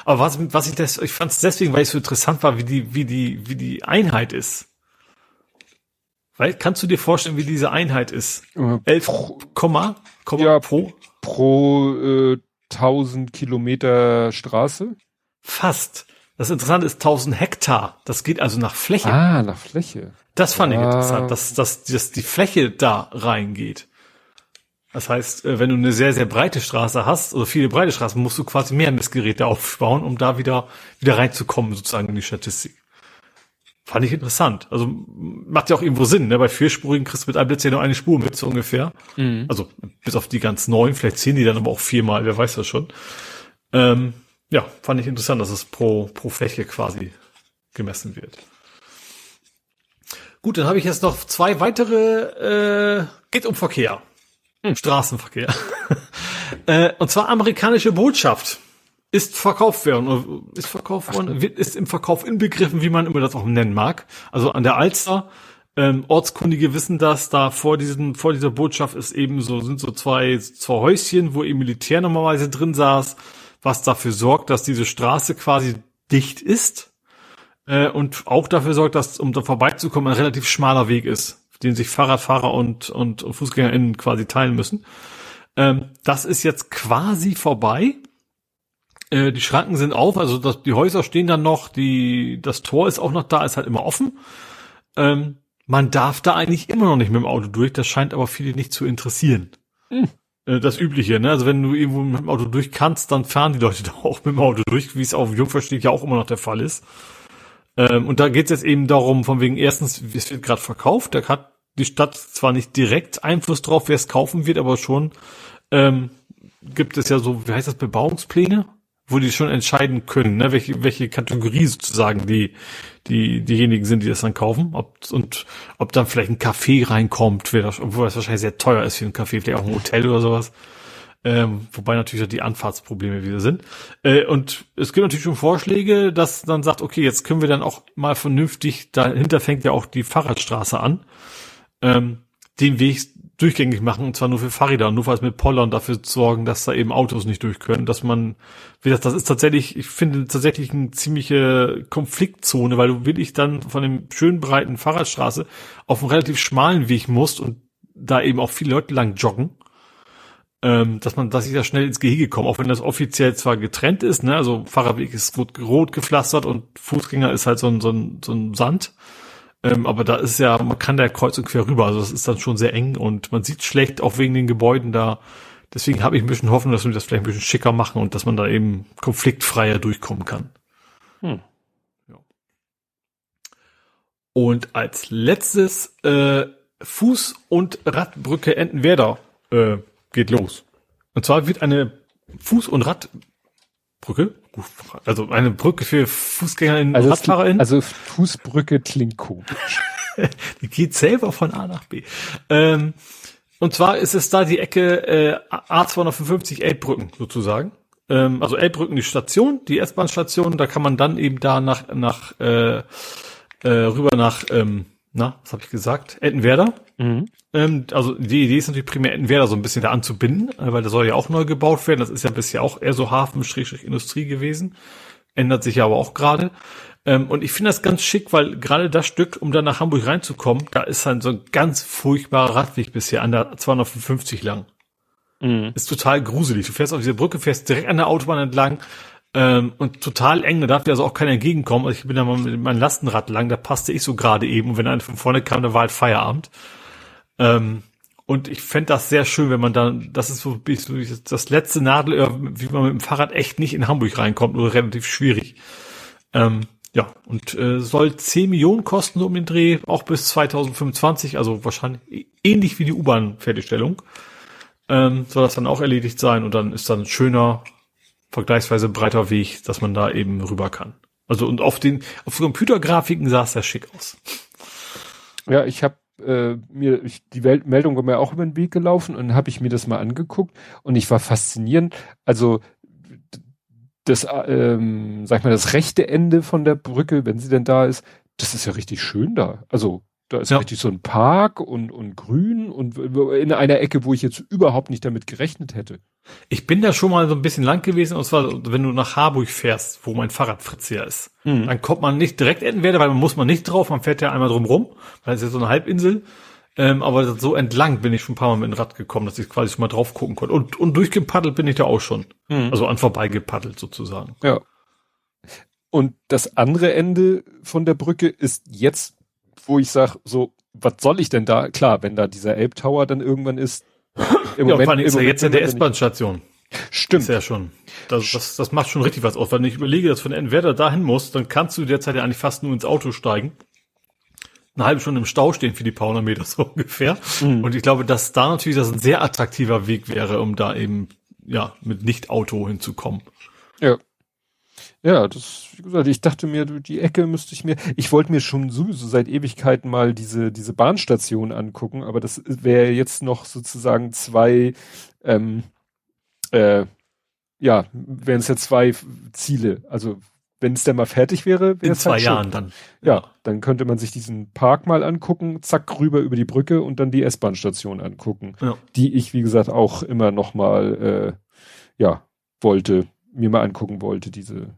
Aber was, was ich das, ich fand es deswegen, weil es so interessant war, wie die, wie die, wie die Einheit ist. Weil, kannst du dir vorstellen, wie diese Einheit ist? Äh, 11, Komma, Komma ja, pro? Pro äh, 1000 Kilometer Straße? Fast. Das Interessante ist 1000 Hektar. Das geht also nach Fläche. Ah, nach Fläche. Das fand ah. ich interessant, dass, dass, dass die Fläche da reingeht. Das heißt, äh, wenn du eine sehr, sehr breite Straße hast, oder viele breite Straßen, musst du quasi mehr Messgeräte aufbauen, um da wieder, wieder reinzukommen, sozusagen in die Statistik. Fand ich interessant. Also macht ja auch irgendwo Sinn. Ne? Bei vierspurigen kriegst du mit einem Blitz ja nur eine Spur mit, so ungefähr. Mhm. Also bis auf die ganz neuen, vielleicht ziehen die dann aber auch viermal, wer weiß das schon. Ähm, ja, fand ich interessant, dass es pro, pro Fläche quasi gemessen wird. Gut, dann habe ich jetzt noch zwei weitere, äh, geht um Verkehr. Hm. Straßenverkehr. äh, und zwar amerikanische Botschaft ist verkauft worden, ist verkauft worden, wird, ist im Verkauf inbegriffen, wie man immer das auch nennen mag. Also an der Alster, ähm, Ortskundige wissen das, da vor diesem, vor dieser Botschaft ist eben so, sind so zwei, zwei Häuschen, wo eben Militär normalerweise drin saß, was dafür sorgt, dass diese Straße quasi dicht ist, äh, und auch dafür sorgt, dass, um da vorbeizukommen, ein relativ schmaler Weg ist den sich Fahrradfahrer und, und, und FußgängerInnen quasi teilen müssen. Ähm, das ist jetzt quasi vorbei. Äh, die Schranken sind auf, also das, die Häuser stehen dann noch, die, das Tor ist auch noch da, ist halt immer offen. Ähm, man darf da eigentlich immer noch nicht mit dem Auto durch, das scheint aber viele nicht zu interessieren. Hm. Äh, das Übliche, ne? Also wenn du irgendwo mit dem Auto durch kannst, dann fahren die Leute da auch mit dem Auto durch, wie es auf Jungversteht ja auch immer noch der Fall ist. Ähm, und da geht es jetzt eben darum, von wegen erstens, es wird gerade verkauft, da hat die Stadt zwar nicht direkt Einfluss drauf, wer es kaufen wird, aber schon ähm, gibt es ja so, wie heißt das, Bebauungspläne, wo die schon entscheiden können, ne, welche, welche Kategorie sozusagen die, die, diejenigen sind, die das dann kaufen, ob, und ob dann vielleicht ein Café reinkommt, obwohl das wahrscheinlich sehr teuer ist für ein Café, vielleicht auch ein Hotel oder sowas. Ähm, wobei natürlich die Anfahrtsprobleme wieder sind. Äh, und es gibt natürlich schon Vorschläge, dass dann sagt, okay, jetzt können wir dann auch mal vernünftig, dahinter fängt ja auch die Fahrradstraße an, ähm, den Weg durchgängig machen, und zwar nur für Fahrräder, nur falls mit Pollern dafür sorgen, dass da eben Autos nicht durch können, dass man, wie gesagt, das ist tatsächlich, ich finde tatsächlich eine ziemliche Konfliktzone, weil du wirklich dann von dem schönen breiten Fahrradstraße auf einen relativ schmalen Weg musst und da eben auch viele Leute lang joggen ähm, dass man, dass ich da schnell ins Gehege komme, auch wenn das offiziell zwar getrennt ist, ne, also Fahrradweg ist rot, rot gepflastert und Fußgänger ist halt so ein, so ein, so ein Sand. Ähm, aber da ist ja, man kann da kreuz und quer rüber, also das ist dann schon sehr eng und man sieht schlecht, auch wegen den Gebäuden da. Deswegen habe ich ein bisschen Hoffnung, dass wir das vielleicht ein bisschen schicker machen und dass man da eben konfliktfreier durchkommen kann. Hm. Ja. Und als letztes äh, Fuß- und Radbrücke Entenwerder äh, geht los. Und zwar wird eine Fuß- und Radbrücke, also eine Brücke für Fußgänger in also RadfahrerInnen. Also Fußbrücke klingt komisch. die geht selber von A nach B. Ähm, und zwar ist es da die Ecke äh, A255 Elbbrücken sozusagen. Ähm, also Elbbrücken die Station, die S-Bahn-Station, da kann man dann eben da nach, nach äh, äh, rüber nach, ähm, na, was habe ich gesagt? Ettenwerder. Mhm. Ähm, also die Idee ist natürlich primär Ettenwerder so ein bisschen da anzubinden, äh, weil da soll ja auch neu gebaut werden. Das ist ja bisher auch eher so Hafen-Industrie gewesen. Ändert sich ja aber auch gerade. Ähm, und ich finde das ganz schick, weil gerade das Stück, um dann nach Hamburg reinzukommen, da ist dann so ein ganz furchtbarer Radweg bisher an der 255 lang. Mhm. Ist total gruselig. Du fährst auf diese Brücke, fährst direkt an der Autobahn entlang ähm, und total eng. Da darf dir also auch keiner entgegenkommen. Also ich bin da mal mit meinem Lastenrad lang, da passte ich so gerade eben. Und wenn einer von vorne kam, dann war halt Feierabend. Ähm, und ich fände das sehr schön, wenn man dann, das ist so das letzte Nadelöhr, wie man mit dem Fahrrad echt nicht in Hamburg reinkommt, oder relativ schwierig. Ähm, ja, und äh, soll 10 Millionen kosten um den Dreh, auch bis 2025, also wahrscheinlich ähnlich wie die U-Bahn-Fertigstellung. Ähm, soll das dann auch erledigt sein und dann ist dann ein schöner, vergleichsweise breiter Weg, dass man da eben rüber kann. Also und auf den auf Computergrafiken sah es sehr schick aus. Ja, ich habe äh, mir ich, die Welt Meldung war mir auch über den Weg gelaufen und habe ich mir das mal angeguckt und ich war faszinierend. Also das, ähm, sag ich mal, das rechte Ende von der Brücke, wenn sie denn da ist, das ist ja richtig schön da. Also da ist ja. richtig so ein Park und, und grün und in einer Ecke, wo ich jetzt überhaupt nicht damit gerechnet hätte. Ich bin da schon mal so ein bisschen lang gewesen, und zwar, wenn du nach Harburg fährst, wo mein Fahrrad Fritz hier ist. Mhm. Dann kommt man nicht direkt Entenwerder, weil man muss man nicht drauf, man fährt ja einmal drum rum, weil es ist ja so eine Halbinsel. Ähm, aber so entlang bin ich schon ein paar Mal mit dem Rad gekommen, dass ich quasi schon mal drauf gucken konnte. Und, und durchgepaddelt bin ich da auch schon. Mhm. Also an vorbei gepaddelt sozusagen. Ja. Und das andere Ende von der Brücke ist jetzt, wo ich sage, so, was soll ich denn da? Klar, wenn da dieser Elbtower dann irgendwann ist. Im ja, Moment, vor ist ja jetzt in der S-Bahn-Station. Stimmt. Ist ja schon. Das, das, das macht schon richtig was aus. Wenn ich überlege, dass von Entwerder dahin muss, dann kannst du derzeit ja eigentlich fast nur ins Auto steigen eine halbe Stunde im Stau stehen für die paar hundert Meter so ungefähr. Mhm. Und ich glaube, dass da natürlich das ein sehr attraktiver Weg wäre, um da eben ja mit Nicht-Auto hinzukommen. Ja. Ja, das, wie gesagt, ich dachte mir, die Ecke müsste ich mir, ich wollte mir schon sowieso seit Ewigkeiten mal diese, diese Bahnstation angucken, aber das wäre jetzt noch sozusagen zwei, ähm, äh, ja, wären es ja zwei Ziele. Also wenn es denn mal fertig wäre, wäre In zwei halt Jahren dann. Ja, ja, dann könnte man sich diesen Park mal angucken, zack, rüber über die Brücke und dann die S-Bahn-Station angucken. Ja. Die ich, wie gesagt, auch immer noch mal, äh, ja, wollte, mir mal angucken wollte, diese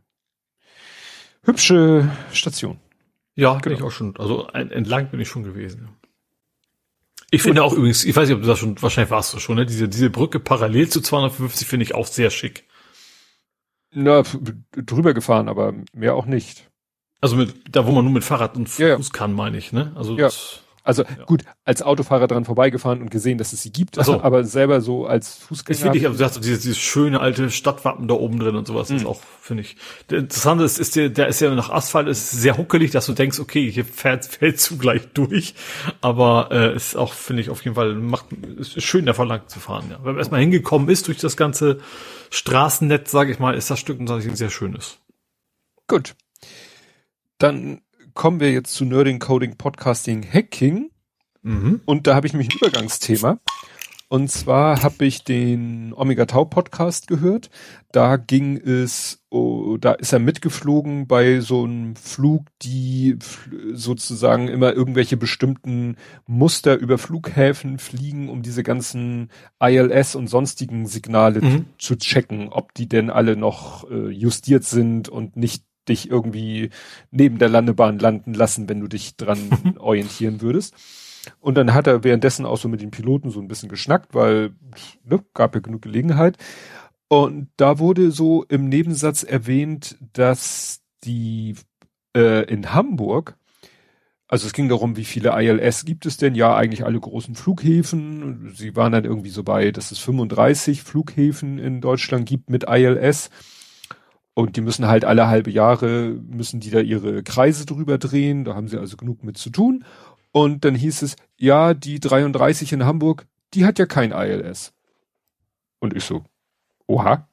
hübsche Station. Ja, genau. bin ich auch schon, also entlang bin ich schon gewesen. Ich finde auch übrigens, ich weiß nicht, ob du das schon, wahrscheinlich warst du schon, ne? Diese, diese Brücke parallel zu 250 finde ich auch sehr schick. Na, drüber gefahren, aber mehr auch nicht. Also mit, da wo man nur mit Fahrrad und Fuß ja, ja. kann, meine ich, ne? Also ja. Also ja. gut, als Autofahrer dran vorbeigefahren und gesehen, dass es sie gibt, so. aber selber so als Fußgänger. Das finde ich, also du hast dieses, dieses schöne alte Stadtwappen da oben drin und sowas, mhm. ist auch, finde ich. Der Interessante ist, ist der, der ist ja nach Asphalt, ist sehr huckelig, dass du denkst, okay, hier fährt, fällt zu gleich durch. Aber äh, ist auch, finde ich, auf jeden Fall, macht, ist schön, davon lang zu fahren, ja. Wenn man erstmal hingekommen ist durch das ganze Straßennetz, sage ich mal, ist das Stück ein sehr schönes. Gut. Dann kommen wir jetzt zu Nerding, Coding, Podcasting, Hacking. Mhm. Und da habe ich mich ein Übergangsthema. Und zwar habe ich den Omega Tau Podcast gehört. Da ging es, oh, da ist er mitgeflogen bei so einem Flug, die sozusagen immer irgendwelche bestimmten Muster über Flughäfen fliegen, um diese ganzen ILS und sonstigen Signale mhm. zu checken, ob die denn alle noch äh, justiert sind und nicht dich irgendwie neben der Landebahn landen lassen, wenn du dich dran orientieren würdest. Und dann hat er währenddessen auch so mit den Piloten so ein bisschen geschnackt, weil ne, gab ja genug Gelegenheit. Und da wurde so im Nebensatz erwähnt, dass die äh, in Hamburg, also es ging darum, wie viele ILS gibt es denn? Ja, eigentlich alle großen Flughäfen. Sie waren dann irgendwie so bei, dass es 35 Flughäfen in Deutschland gibt mit ILS. Und die müssen halt alle halbe Jahre, müssen die da ihre Kreise drüber drehen. Da haben sie also genug mit zu tun. Und dann hieß es, ja, die 33 in Hamburg, die hat ja kein ILS. Und ich so, oha,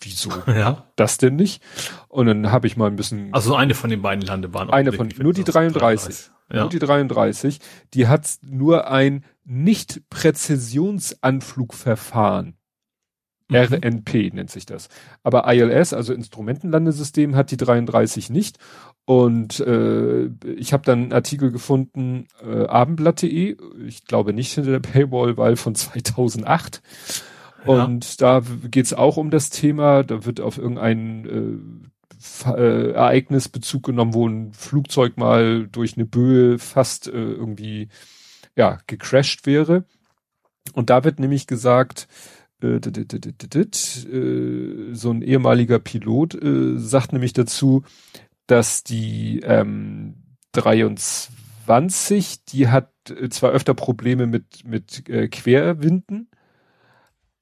wieso ja. das denn nicht? Und dann habe ich mal ein bisschen. Also eine von den beiden Landebahnen. Eine von, nur die 33. 33. Ja. Nur die 33. Die hat nur ein Nicht-Präzisionsanflugverfahren. Mhm. RNP nennt sich das. Aber ILS, also Instrumentenlandesystem, hat die 33 nicht. Und äh, ich habe dann einen Artikel gefunden, äh, abendblatt.de, ich glaube nicht hinter der Paywall, weil von 2008. Ja. Und da geht's auch um das Thema, da wird auf irgendein äh, äh, Ereignis Bezug genommen, wo ein Flugzeug mal durch eine Böe fast äh, irgendwie ja gecrashed wäre. Und da wird nämlich gesagt, so ein ehemaliger Pilot äh, sagt nämlich dazu, dass die ähm, 23, die hat zwar öfter Probleme mit mit äh, Querwinden,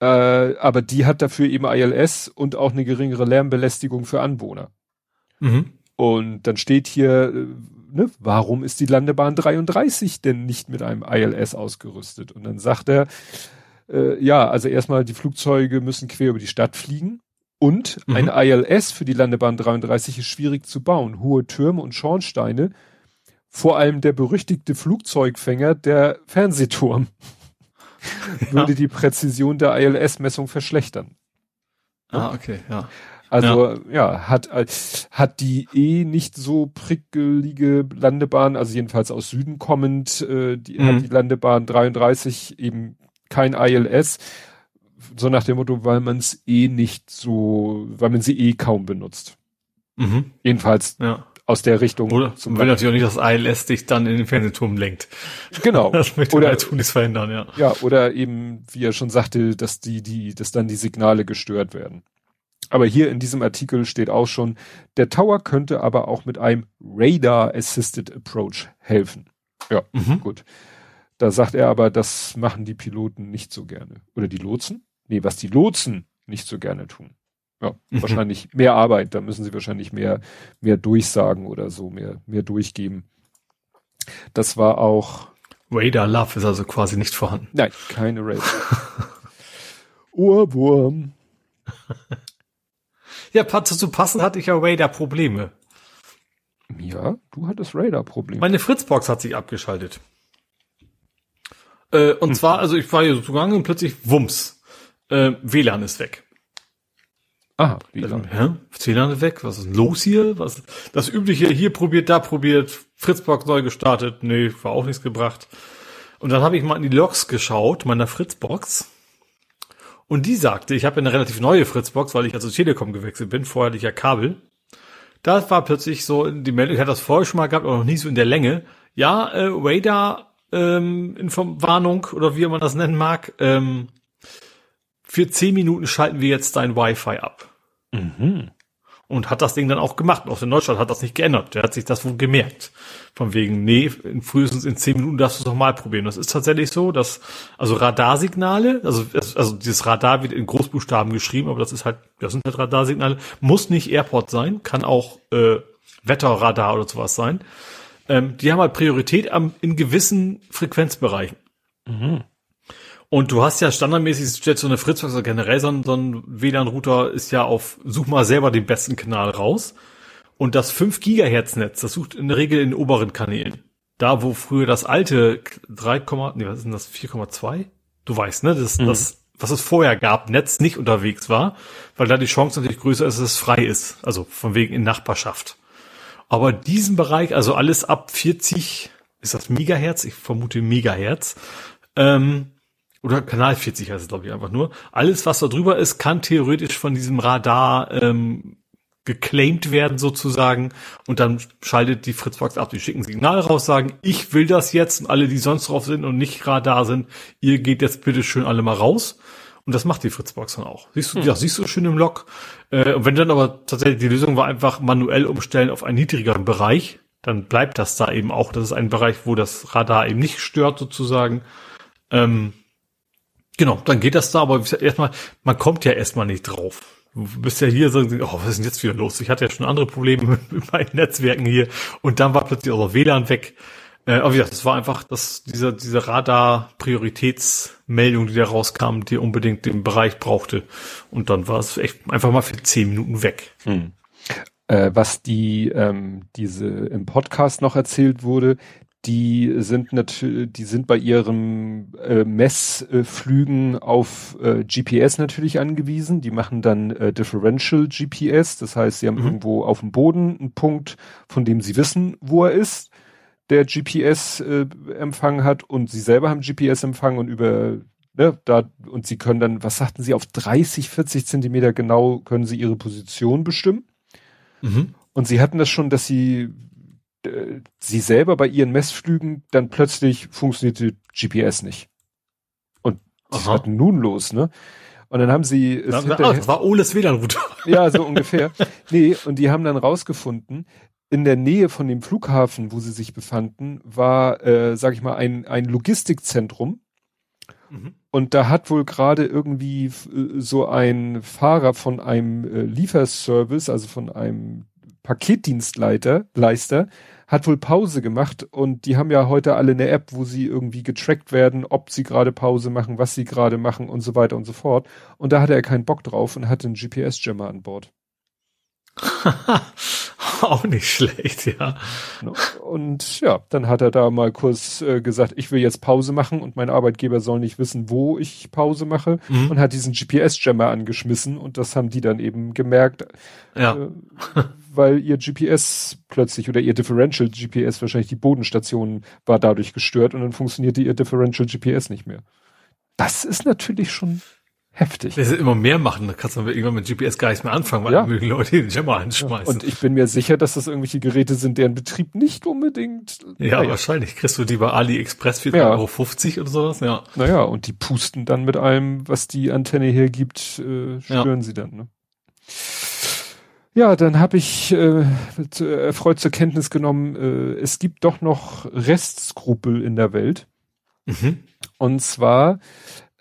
äh, aber die hat dafür eben ILS und auch eine geringere Lärmbelästigung für Anwohner. Mhm. Und dann steht hier, ne, warum ist die Landebahn 33 denn nicht mit einem ILS ausgerüstet? Und dann sagt er, äh, ja, also erstmal die Flugzeuge müssen quer über die Stadt fliegen und mhm. eine ILS für die Landebahn 33 ist schwierig zu bauen. Hohe Türme und Schornsteine, vor allem der berüchtigte Flugzeugfänger, der Fernsehturm, ja. würde die Präzision der ILS-Messung verschlechtern. Ah, okay, ja. Also ja, ja hat, hat die eh nicht so prickelige Landebahn, also jedenfalls aus Süden kommend, äh, die, mhm. hat die Landebahn 33 eben kein ILS, so nach dem Motto, weil man es eh nicht so, weil man sie eh kaum benutzt. Mhm. Jedenfalls ja. aus der Richtung. Oder zum will natürlich auch nicht, dass ILS dich dann in den Fernsehturm lenkt. Genau. Das möchte oder tun, nichts verhindern, ja. Ja, oder eben, wie er schon sagte, dass die, die, dass dann die Signale gestört werden. Aber hier in diesem Artikel steht auch schon, der Tower könnte aber auch mit einem Radar Assisted Approach helfen. Ja, mhm. gut. Da sagt er aber, das machen die Piloten nicht so gerne. Oder die Lotsen? Nee, was die Lotsen nicht so gerne tun. Ja, mhm. wahrscheinlich mehr Arbeit. Da müssen sie wahrscheinlich mehr, mehr durchsagen oder so, mehr, mehr durchgeben. Das war auch. Radar Love ist also quasi nicht vorhanden. Nein, keine Radar. Ohrwurm. ja, zu passen hatte ich ja Radar Probleme. Ja, du hattest Radar Probleme. Meine Fritzbox hat sich abgeschaltet. Äh, und hm. zwar, also ich war hier so zugange und plötzlich Wumms. Äh, WLAN ist weg. Ah, WLAN. Ja, WLAN ist weg. Was ist denn los hier? Was, das übliche, hier probiert, da probiert, Fritzbox neu gestartet. Nee, war auch nichts gebracht. Und dann habe ich mal in die Logs geschaut, meiner Fritzbox. Und die sagte, ich habe eine relativ neue Fritzbox, weil ich also Telekom gewechselt bin. Vorher hatte ich ja Kabel. Da war plötzlich so die Meldung, ich hatte das vorher schon mal gehabt, aber noch nicht so in der Länge. Ja, äh, Radar ähm, Inform Warnung oder wie man das nennen mag. Ähm, für zehn Minuten schalten wir jetzt dein Wi-Fi ab. Mhm. Und hat das Ding dann auch gemacht. Und auch in Deutschland hat das nicht geändert. Der hat sich das wohl gemerkt. Von wegen, nee, in, frühestens in zehn Minuten darfst du es nochmal probieren. Das ist tatsächlich so, dass, also Radarsignale, also, also dieses Radar wird in Großbuchstaben geschrieben, aber das ist halt, das sind halt Radarsignale, muss nicht Airport sein, kann auch äh, Wetterradar oder sowas sein ähm, die haben halt Priorität am, in gewissen Frequenzbereichen. Mhm. Und du hast ja standardmäßig, stellst so eine Fritzbox oder generell so ein, so ein WLAN-Router ist ja auf, such mal selber den besten Kanal raus. Und das 5 Gigahertz Netz, das sucht in der Regel in den oberen Kanälen. Da, wo früher das alte 3, nee, was ist denn das, 4,2? Du weißt, ne, das, mhm. das, was es vorher gab, Netz nicht unterwegs war, weil da die Chance natürlich größer ist, dass es frei ist. Also von wegen in Nachbarschaft. Aber diesen Bereich, also alles ab 40, ist das Megahertz? Ich vermute Megahertz. Ähm, oder Kanal 40 heißt es, glaube ich, einfach nur. Alles, was da drüber ist, kann theoretisch von diesem Radar ähm, geclaimed werden sozusagen und dann schaltet die Fritzbox ab. Die schicken Signal raus, sagen, ich will das jetzt und alle, die sonst drauf sind und nicht da sind, ihr geht jetzt bitte schön alle mal raus. Und das macht die Fritzbox dann auch. Siehst du, hm. ja, siehst du schön im Log. Äh, und wenn dann aber tatsächlich die Lösung war einfach manuell umstellen auf einen niedrigeren Bereich, dann bleibt das da eben auch. Das ist ein Bereich, wo das Radar eben nicht stört sozusagen. Ähm, genau, dann geht das da, aber erstmal, man kommt ja erstmal nicht drauf. Du bist ja hier so, oh, was ist denn jetzt wieder los? Ich hatte ja schon andere Probleme mit meinen Netzwerken hier und dann war plötzlich auch WLAN weg. Äh, aber ja, das war einfach das, diese, diese Radar-Prioritätsmeldung, die da rauskam, die unbedingt den Bereich brauchte. Und dann war es echt einfach mal für zehn Minuten weg. Hm. Äh, was die, ähm, diese im Podcast noch erzählt wurde, die sind natürlich, die sind bei ihren äh, Messflügen auf äh, GPS natürlich angewiesen. Die machen dann äh, Differential GPS, das heißt, sie haben mhm. irgendwo auf dem Boden einen Punkt, von dem sie wissen, wo er ist, der GPS-Empfang äh, hat und sie selber haben GPS-Empfang und über ne, da und sie können dann, was sagten sie, auf 30, 40 Zentimeter genau können sie ihre Position bestimmen. Mhm. Und sie hatten das schon, dass sie äh, sie selber bei ihren Messflügen dann plötzlich funktionierte GPS nicht. Und was war denn nun los, ne? Und dann haben sie es na, na, das war Oles WLAN-Router. Ja, so ungefähr. nee, und die haben dann rausgefunden, in der Nähe von dem Flughafen, wo sie sich befanden, war, äh, sag ich mal, ein, ein Logistikzentrum. Mhm. Und da hat wohl gerade irgendwie äh, so ein Fahrer von einem äh, Lieferservice, also von einem Paketdienstleiter, Leister, hat wohl Pause gemacht und die haben ja heute alle eine App, wo sie irgendwie getrackt werden, ob sie gerade Pause machen, was sie gerade machen und so weiter und so fort. Und da hatte er keinen Bock drauf und hatte einen GPS-Jammer an Bord. Auch nicht schlecht, ja. Und ja, dann hat er da mal kurz äh, gesagt, ich will jetzt Pause machen und mein Arbeitgeber soll nicht wissen, wo ich Pause mache mhm. und hat diesen GPS-Jammer angeschmissen und das haben die dann eben gemerkt, ja. äh, weil ihr GPS plötzlich oder ihr Differential GPS, wahrscheinlich die Bodenstation war dadurch gestört und dann funktionierte ihr Differential GPS nicht mehr. Das ist natürlich schon heftig. Wenn sie immer mehr machen, dann kannst du irgendwann mit GPS gar nicht mehr anfangen, weil ja. mögen Leute den Jammer anschmeißen. Ja. Und ich bin mir sicher, dass das irgendwelche Geräte sind, deren Betrieb nicht unbedingt. Ja, naja. wahrscheinlich. Kriegst du die bei AliExpress für ja. Euro 50 oder sowas, ja. Naja, und die pusten dann mit allem, was die Antenne hergibt, äh, stören ja. sie dann, ne? Ja, dann habe ich äh, erfreut zur Kenntnis genommen, äh, es gibt doch noch Restskrupel in der Welt. Mhm. Und zwar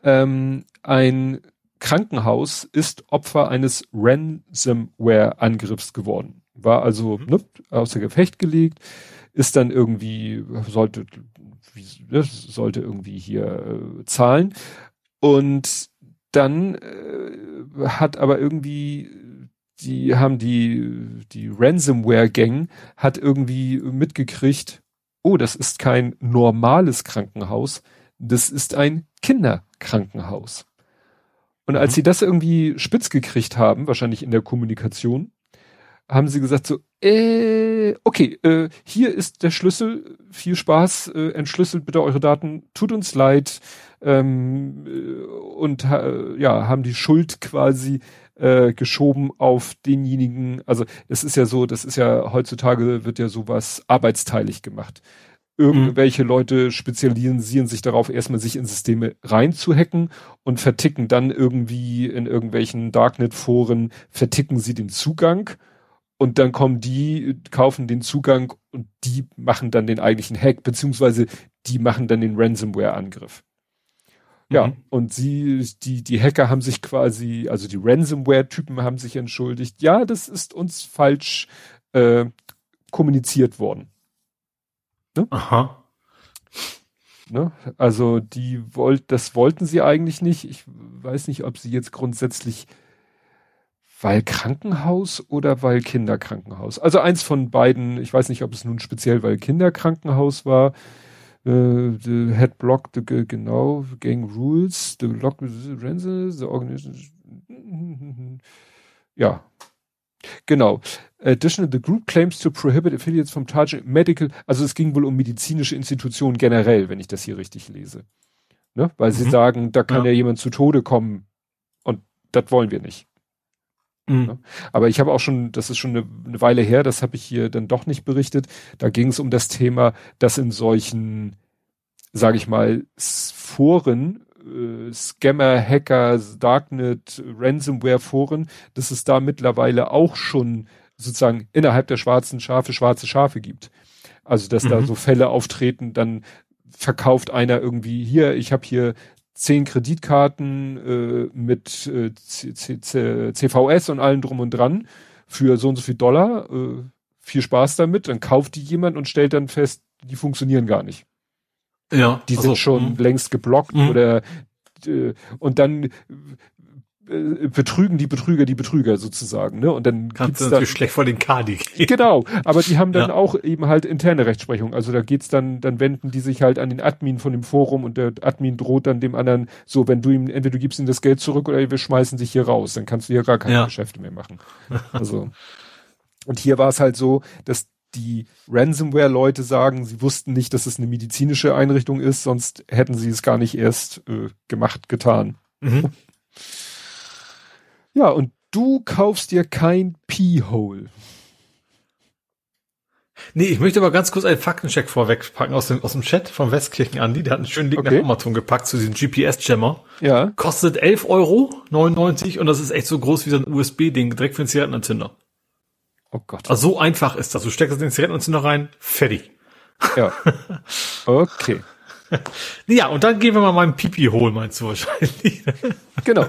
ähm, ein Krankenhaus ist Opfer eines Ransomware-Angriffs geworden. War also mhm. ne, außer Gefecht gelegt, ist dann irgendwie, sollte, wie, sollte irgendwie hier äh, zahlen. Und dann äh, hat aber irgendwie, die haben die, die Ransomware-Gang hat irgendwie mitgekriegt, oh, das ist kein normales Krankenhaus, das ist ein Kinderkrankenhaus. Und als mhm. sie das irgendwie spitz gekriegt haben, wahrscheinlich in der Kommunikation, haben sie gesagt so, äh, okay, äh, hier ist der Schlüssel, viel Spaß, äh, entschlüsselt bitte eure Daten, tut uns leid, ähm, äh, und ja, haben die Schuld quasi äh, geschoben auf denjenigen, also es ist ja so, das ist ja heutzutage wird ja sowas arbeitsteilig gemacht. Irgendwelche mhm. Leute spezialisieren sich darauf, erstmal sich in Systeme reinzuhacken und verticken dann irgendwie in irgendwelchen Darknet-Foren, verticken sie den Zugang und dann kommen die, kaufen den Zugang und die machen dann den eigentlichen Hack, beziehungsweise die machen dann den Ransomware-Angriff. Ja, mhm. und sie, die, die Hacker haben sich quasi, also die Ransomware-Typen haben sich entschuldigt, ja, das ist uns falsch äh, kommuniziert worden. Ne? Aha. Ne? Also die wollt, das wollten sie eigentlich nicht. Ich weiß nicht, ob sie jetzt grundsätzlich weil Krankenhaus oder weil Kinderkrankenhaus. Also eins von beiden. Ich weiß nicht, ob es nun speziell weil Kinderkrankenhaus war. Uh, the head block, the, genau, gang rules, the lock, the, the organization. Ja, genau. Additional, the group claims to prohibit affiliates from charging medical, also es ging wohl um medizinische Institutionen generell, wenn ich das hier richtig lese. Ne? Weil mhm. sie sagen, da kann ja. ja jemand zu Tode kommen und das wollen wir nicht. Mhm. Aber ich habe auch schon, das ist schon eine, eine Weile her, das habe ich hier dann doch nicht berichtet. Da ging es um das Thema, dass in solchen, sage ich mal, Foren, äh, Scammer, Hacker, Darknet, Ransomware-Foren, dass es da mittlerweile auch schon sozusagen innerhalb der schwarzen Schafe schwarze Schafe gibt. Also dass mhm. da so Fälle auftreten, dann verkauft einer irgendwie hier, ich habe hier zehn Kreditkarten äh, mit äh, CVS und allem drum und dran für so und so viel Dollar. Äh, viel Spaß damit. Dann kauft die jemand und stellt dann fest, die funktionieren gar nicht. Ja. Die sind also, schon mh. längst geblockt mh. oder äh, und dann äh, betrügen die Betrüger die Betrüger sozusagen, ne? Und dann kannst du natürlich schlecht vor den Kadi. Genau, aber die haben dann ja. auch eben halt interne Rechtsprechung. Also da geht's dann, dann wenden die sich halt an den Admin von dem Forum und der Admin droht dann dem anderen so, wenn du ihm entweder du gibst ihm das Geld zurück oder wir schmeißen dich hier raus, dann kannst du hier gar keine ja. Geschäfte mehr machen. Also und hier war es halt so, dass die Ransomware-Leute sagen, sie wussten nicht, dass es eine medizinische Einrichtung ist, sonst hätten sie es gar nicht erst äh, gemacht, getan. Mhm. Ja, und du kaufst dir kein P-Hole. Nee, ich möchte aber ganz kurz einen Faktencheck vorwegpacken aus dem, aus dem Chat von Westkirchen Andi. Der hat einen schönen Link okay. nach Amazon gepackt zu diesem GPS-Jammer. Ja. Kostet 11,99 Euro und das ist echt so groß wie so ein USB-Ding, direkt für den Zigarettenanzünder. Oh Gott. Also so einfach ist das. Du steckst es in den Zigarettenanzünder rein, fertig. Ja. Okay. ja, und dann gehen wir mal meinen Pipi holen, meinst du wahrscheinlich. genau.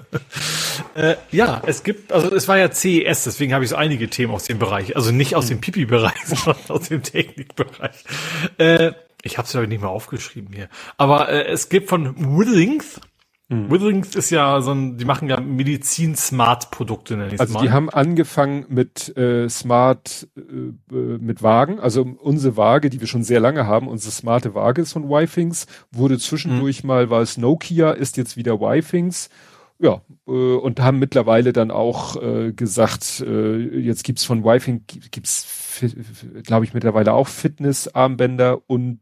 äh, ja, es gibt, also es war ja CES, deswegen habe ich so einige Themen aus dem Bereich. Also nicht aus dem Pipi-Bereich, sondern aus dem Technikbereich. Äh, ich habe es ja nicht mal aufgeschrieben hier. Aber äh, es gibt von Withings, Mhm. Witherings ist ja so ein, die machen ja Medizin-Smart-Produkte, nenne ich Also mal. die haben angefangen mit äh, Smart, äh, äh, mit Wagen. Also unsere Waage, die wir schon sehr lange haben, unsere smarte Waage ist von Wifings, wurde zwischendurch mhm. mal, war es Nokia, ist jetzt wieder Wifings. Ja, äh, und haben mittlerweile dann auch äh, gesagt, äh, jetzt gibt's von Wifing, gibt's, glaube ich, mittlerweile auch Fitness-Armbänder und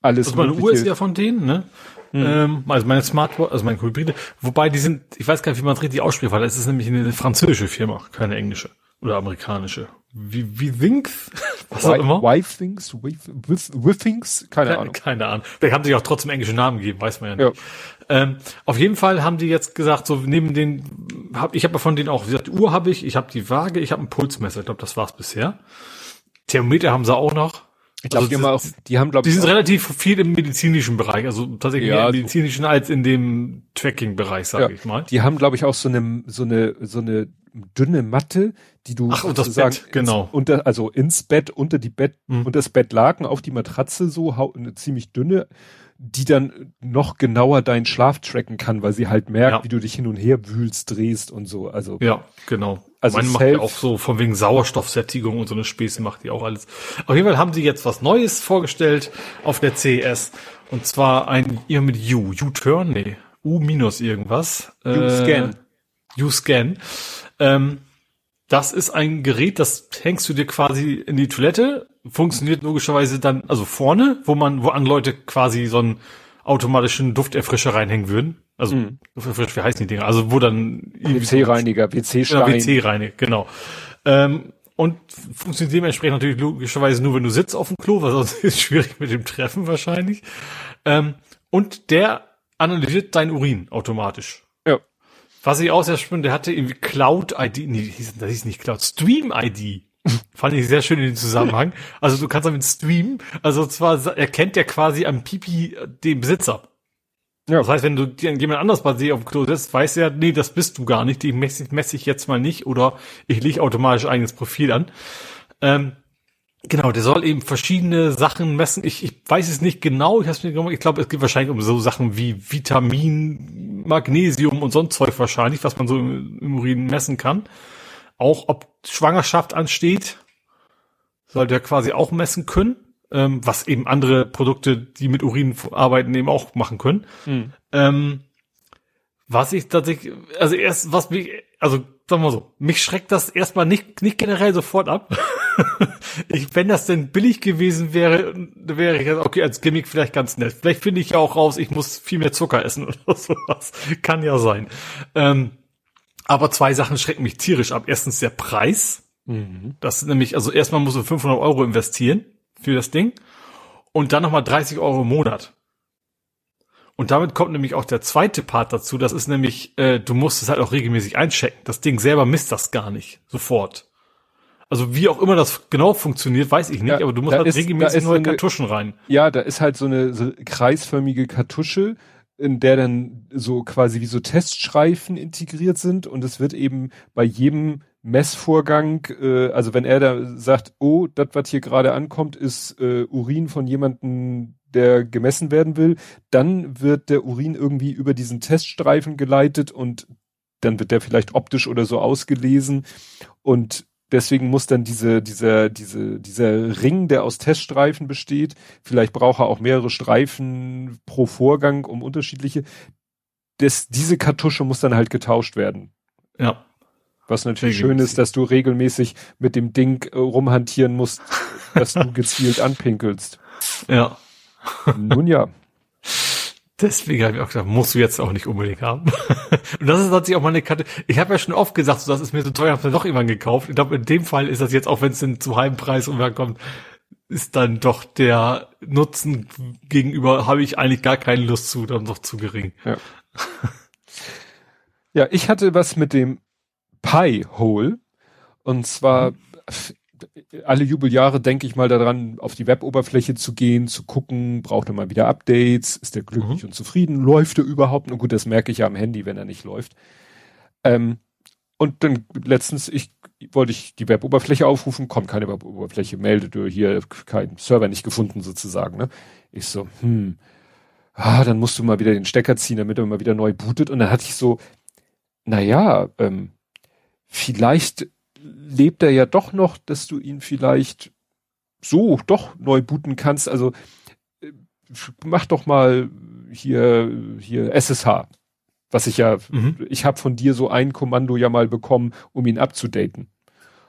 alles. Also meine Uhr ist ja von denen, ne? Mhm. Ähm, also meine Smartwatch, also meine Hybride, wobei die sind, ich weiß gar nicht, wie man es richtig ausspricht, weil es ist nämlich eine französische Firma, keine englische oder amerikanische. Wie, wie Winks? Was auch immer. Wife Things? Withings? Keine ja, Ahnung. Keine Ahnung. Der haben sich auch trotzdem englische Namen gegeben, weiß man ja nicht. Ja. Ähm, auf jeden Fall haben die jetzt gesagt, so neben den, hab, ich habe von denen auch, wie gesagt, die Uhr habe ich, ich habe die Waage, ich habe ein Pulsmesser, ich glaube, das war's bisher. Thermometer haben sie auch noch. Ich glaube, also die, haben die haben, glaube ich. Die sind relativ viel im medizinischen Bereich, also tatsächlich ja, mehr im medizinischen als in dem Tracking-Bereich, sage ja, ich mal. Die haben, glaube ich, auch so eine, so eine, so eine dünne Matte, die du Ach, und das Bett, genau. Ins, unter, also ins Bett, unter die Bett, mhm. und das Bettlaken auf die Matratze so, eine ziemlich dünne, die dann noch genauer deinen Schlaf tracken kann, weil sie halt merkt, ja. wie du dich hin und her wühlst, drehst und so. Also ja, genau. Also Meine macht ja auch so von wegen Sauerstoffsättigung und so eine Späße macht die auch alles. Auf jeden Fall haben sie jetzt was Neues vorgestellt auf der CES und zwar ein ihr mit U, U-Turn, nee, U minus irgendwas. U-Scan. Äh, U-Scan. Ähm, das ist ein Gerät, das hängst du dir quasi in die Toilette, funktioniert logischerweise dann, also vorne, wo man, wo an Leute quasi so einen automatischen Dufterfrischer reinhängen würden. Also, mhm. wie heißen die Dinger? Also, wo dann... WC-Reiniger, WC-Stein. WC-Reiniger, genau. Ähm, und funktioniert dementsprechend natürlich logischerweise nur, wenn du sitzt auf dem Klo, weil sonst ist es schwierig mit dem Treffen wahrscheinlich. Ähm, und der analysiert dein Urin automatisch. Ja. Was ich auch sehr spannend, der hatte irgendwie Cloud-ID, nee, das hieß nicht Cloud, Stream-ID. Fand ich sehr schön in dem Zusammenhang. Also du kannst damit streamen, also zwar erkennt der quasi am Pipi den Besitzer. Ja. Das heißt, wenn du jemand anders bei dir auf dem Klo sitzt, weiß er, nee, das bist du gar nicht, die messe, messe ich jetzt mal nicht oder ich lege automatisch eigenes Profil an. Ähm, genau, der soll eben verschiedene Sachen messen. Ich, ich weiß es nicht genau, ich, mir, ich glaube, es geht wahrscheinlich um so Sachen wie Vitamin, Magnesium und sonst Zeug wahrscheinlich, was man so im, im Urin messen kann. Auch ob Schwangerschaft ansteht, sollte er quasi auch messen können ähm, was eben andere Produkte, die mit Urin arbeiten, eben auch machen können. Mhm. Ähm, was ich tatsächlich, also erst, was mich, also sagen wir mal so, mich schreckt das erstmal nicht, nicht generell sofort ab. ich, wenn das denn billig gewesen wäre, wäre ich, okay, als Gimmick vielleicht ganz nett. Vielleicht finde ich ja auch raus, ich muss viel mehr Zucker essen oder sowas. Kann ja sein. Ähm, Aber zwei Sachen schrecken mich tierisch ab. Erstens der Preis. Mhm. Das ist nämlich, also erstmal musst du 500 Euro investieren für das Ding und dann nochmal 30 Euro im Monat. Und damit kommt nämlich auch der zweite Part dazu. Das ist nämlich, äh, du musst es halt auch regelmäßig einchecken. Das Ding selber misst das gar nicht sofort. Also wie auch immer das genau funktioniert, weiß ich nicht, ja, aber du musst halt ist, regelmäßig neue eine, Kartuschen rein. Ja, da ist halt so eine so kreisförmige Kartusche, in der dann so quasi wie so Teststreifen integriert sind und es wird eben bei jedem Messvorgang, äh, also wenn er da sagt, oh, das, was hier gerade ankommt, ist äh, Urin von jemandem, der gemessen werden will, dann wird der Urin irgendwie über diesen Teststreifen geleitet und dann wird der vielleicht optisch oder so ausgelesen und deswegen muss dann diese, dieser, diese, dieser Ring, der aus Teststreifen besteht, vielleicht braucht er auch mehrere Streifen pro Vorgang, um unterschiedliche, das, diese Kartusche muss dann halt getauscht werden. Ja. Was natürlich schön ist, dass du regelmäßig mit dem Ding äh, rumhantieren musst, dass du gezielt anpinkelst. Ja. Nun ja. Deswegen habe ich auch gesagt, musst du jetzt auch nicht unbedingt haben. Und das ist tatsächlich auch mal eine Karte. Ich habe ja schon oft gesagt, so, das ist mir so teuer, habe mir doch irgendwann gekauft. Ich glaube, in dem Fall ist das jetzt, auch wenn es zum halben Preis umherkommt, ist dann doch der Nutzen gegenüber, habe ich eigentlich gar keine Lust zu, dann doch zu gering. Ja. ja, ich hatte was mit dem Pi-Hole. Und zwar, mhm alle Jubeljahre denke ich mal daran, auf die Weboberfläche zu gehen, zu gucken, braucht er mal wieder Updates, ist er glücklich mhm. und zufrieden, läuft er überhaupt? Und gut, das merke ich ja am Handy, wenn er nicht läuft. Ähm, und dann letztens, ich wollte ich die Weboberfläche aufrufen, kommt keine Weboberfläche, meldet du hier keinen Server nicht gefunden sozusagen. Ne? Ich so, hm, ah, dann musst du mal wieder den Stecker ziehen, damit er mal wieder neu bootet. Und dann hatte ich so, naja, ähm, vielleicht lebt er ja doch noch, dass du ihn vielleicht so doch neu booten kannst. Also äh, mach doch mal hier hier SSH, was ich ja, mhm. ich habe von dir so ein Kommando ja mal bekommen, um ihn abzudaten.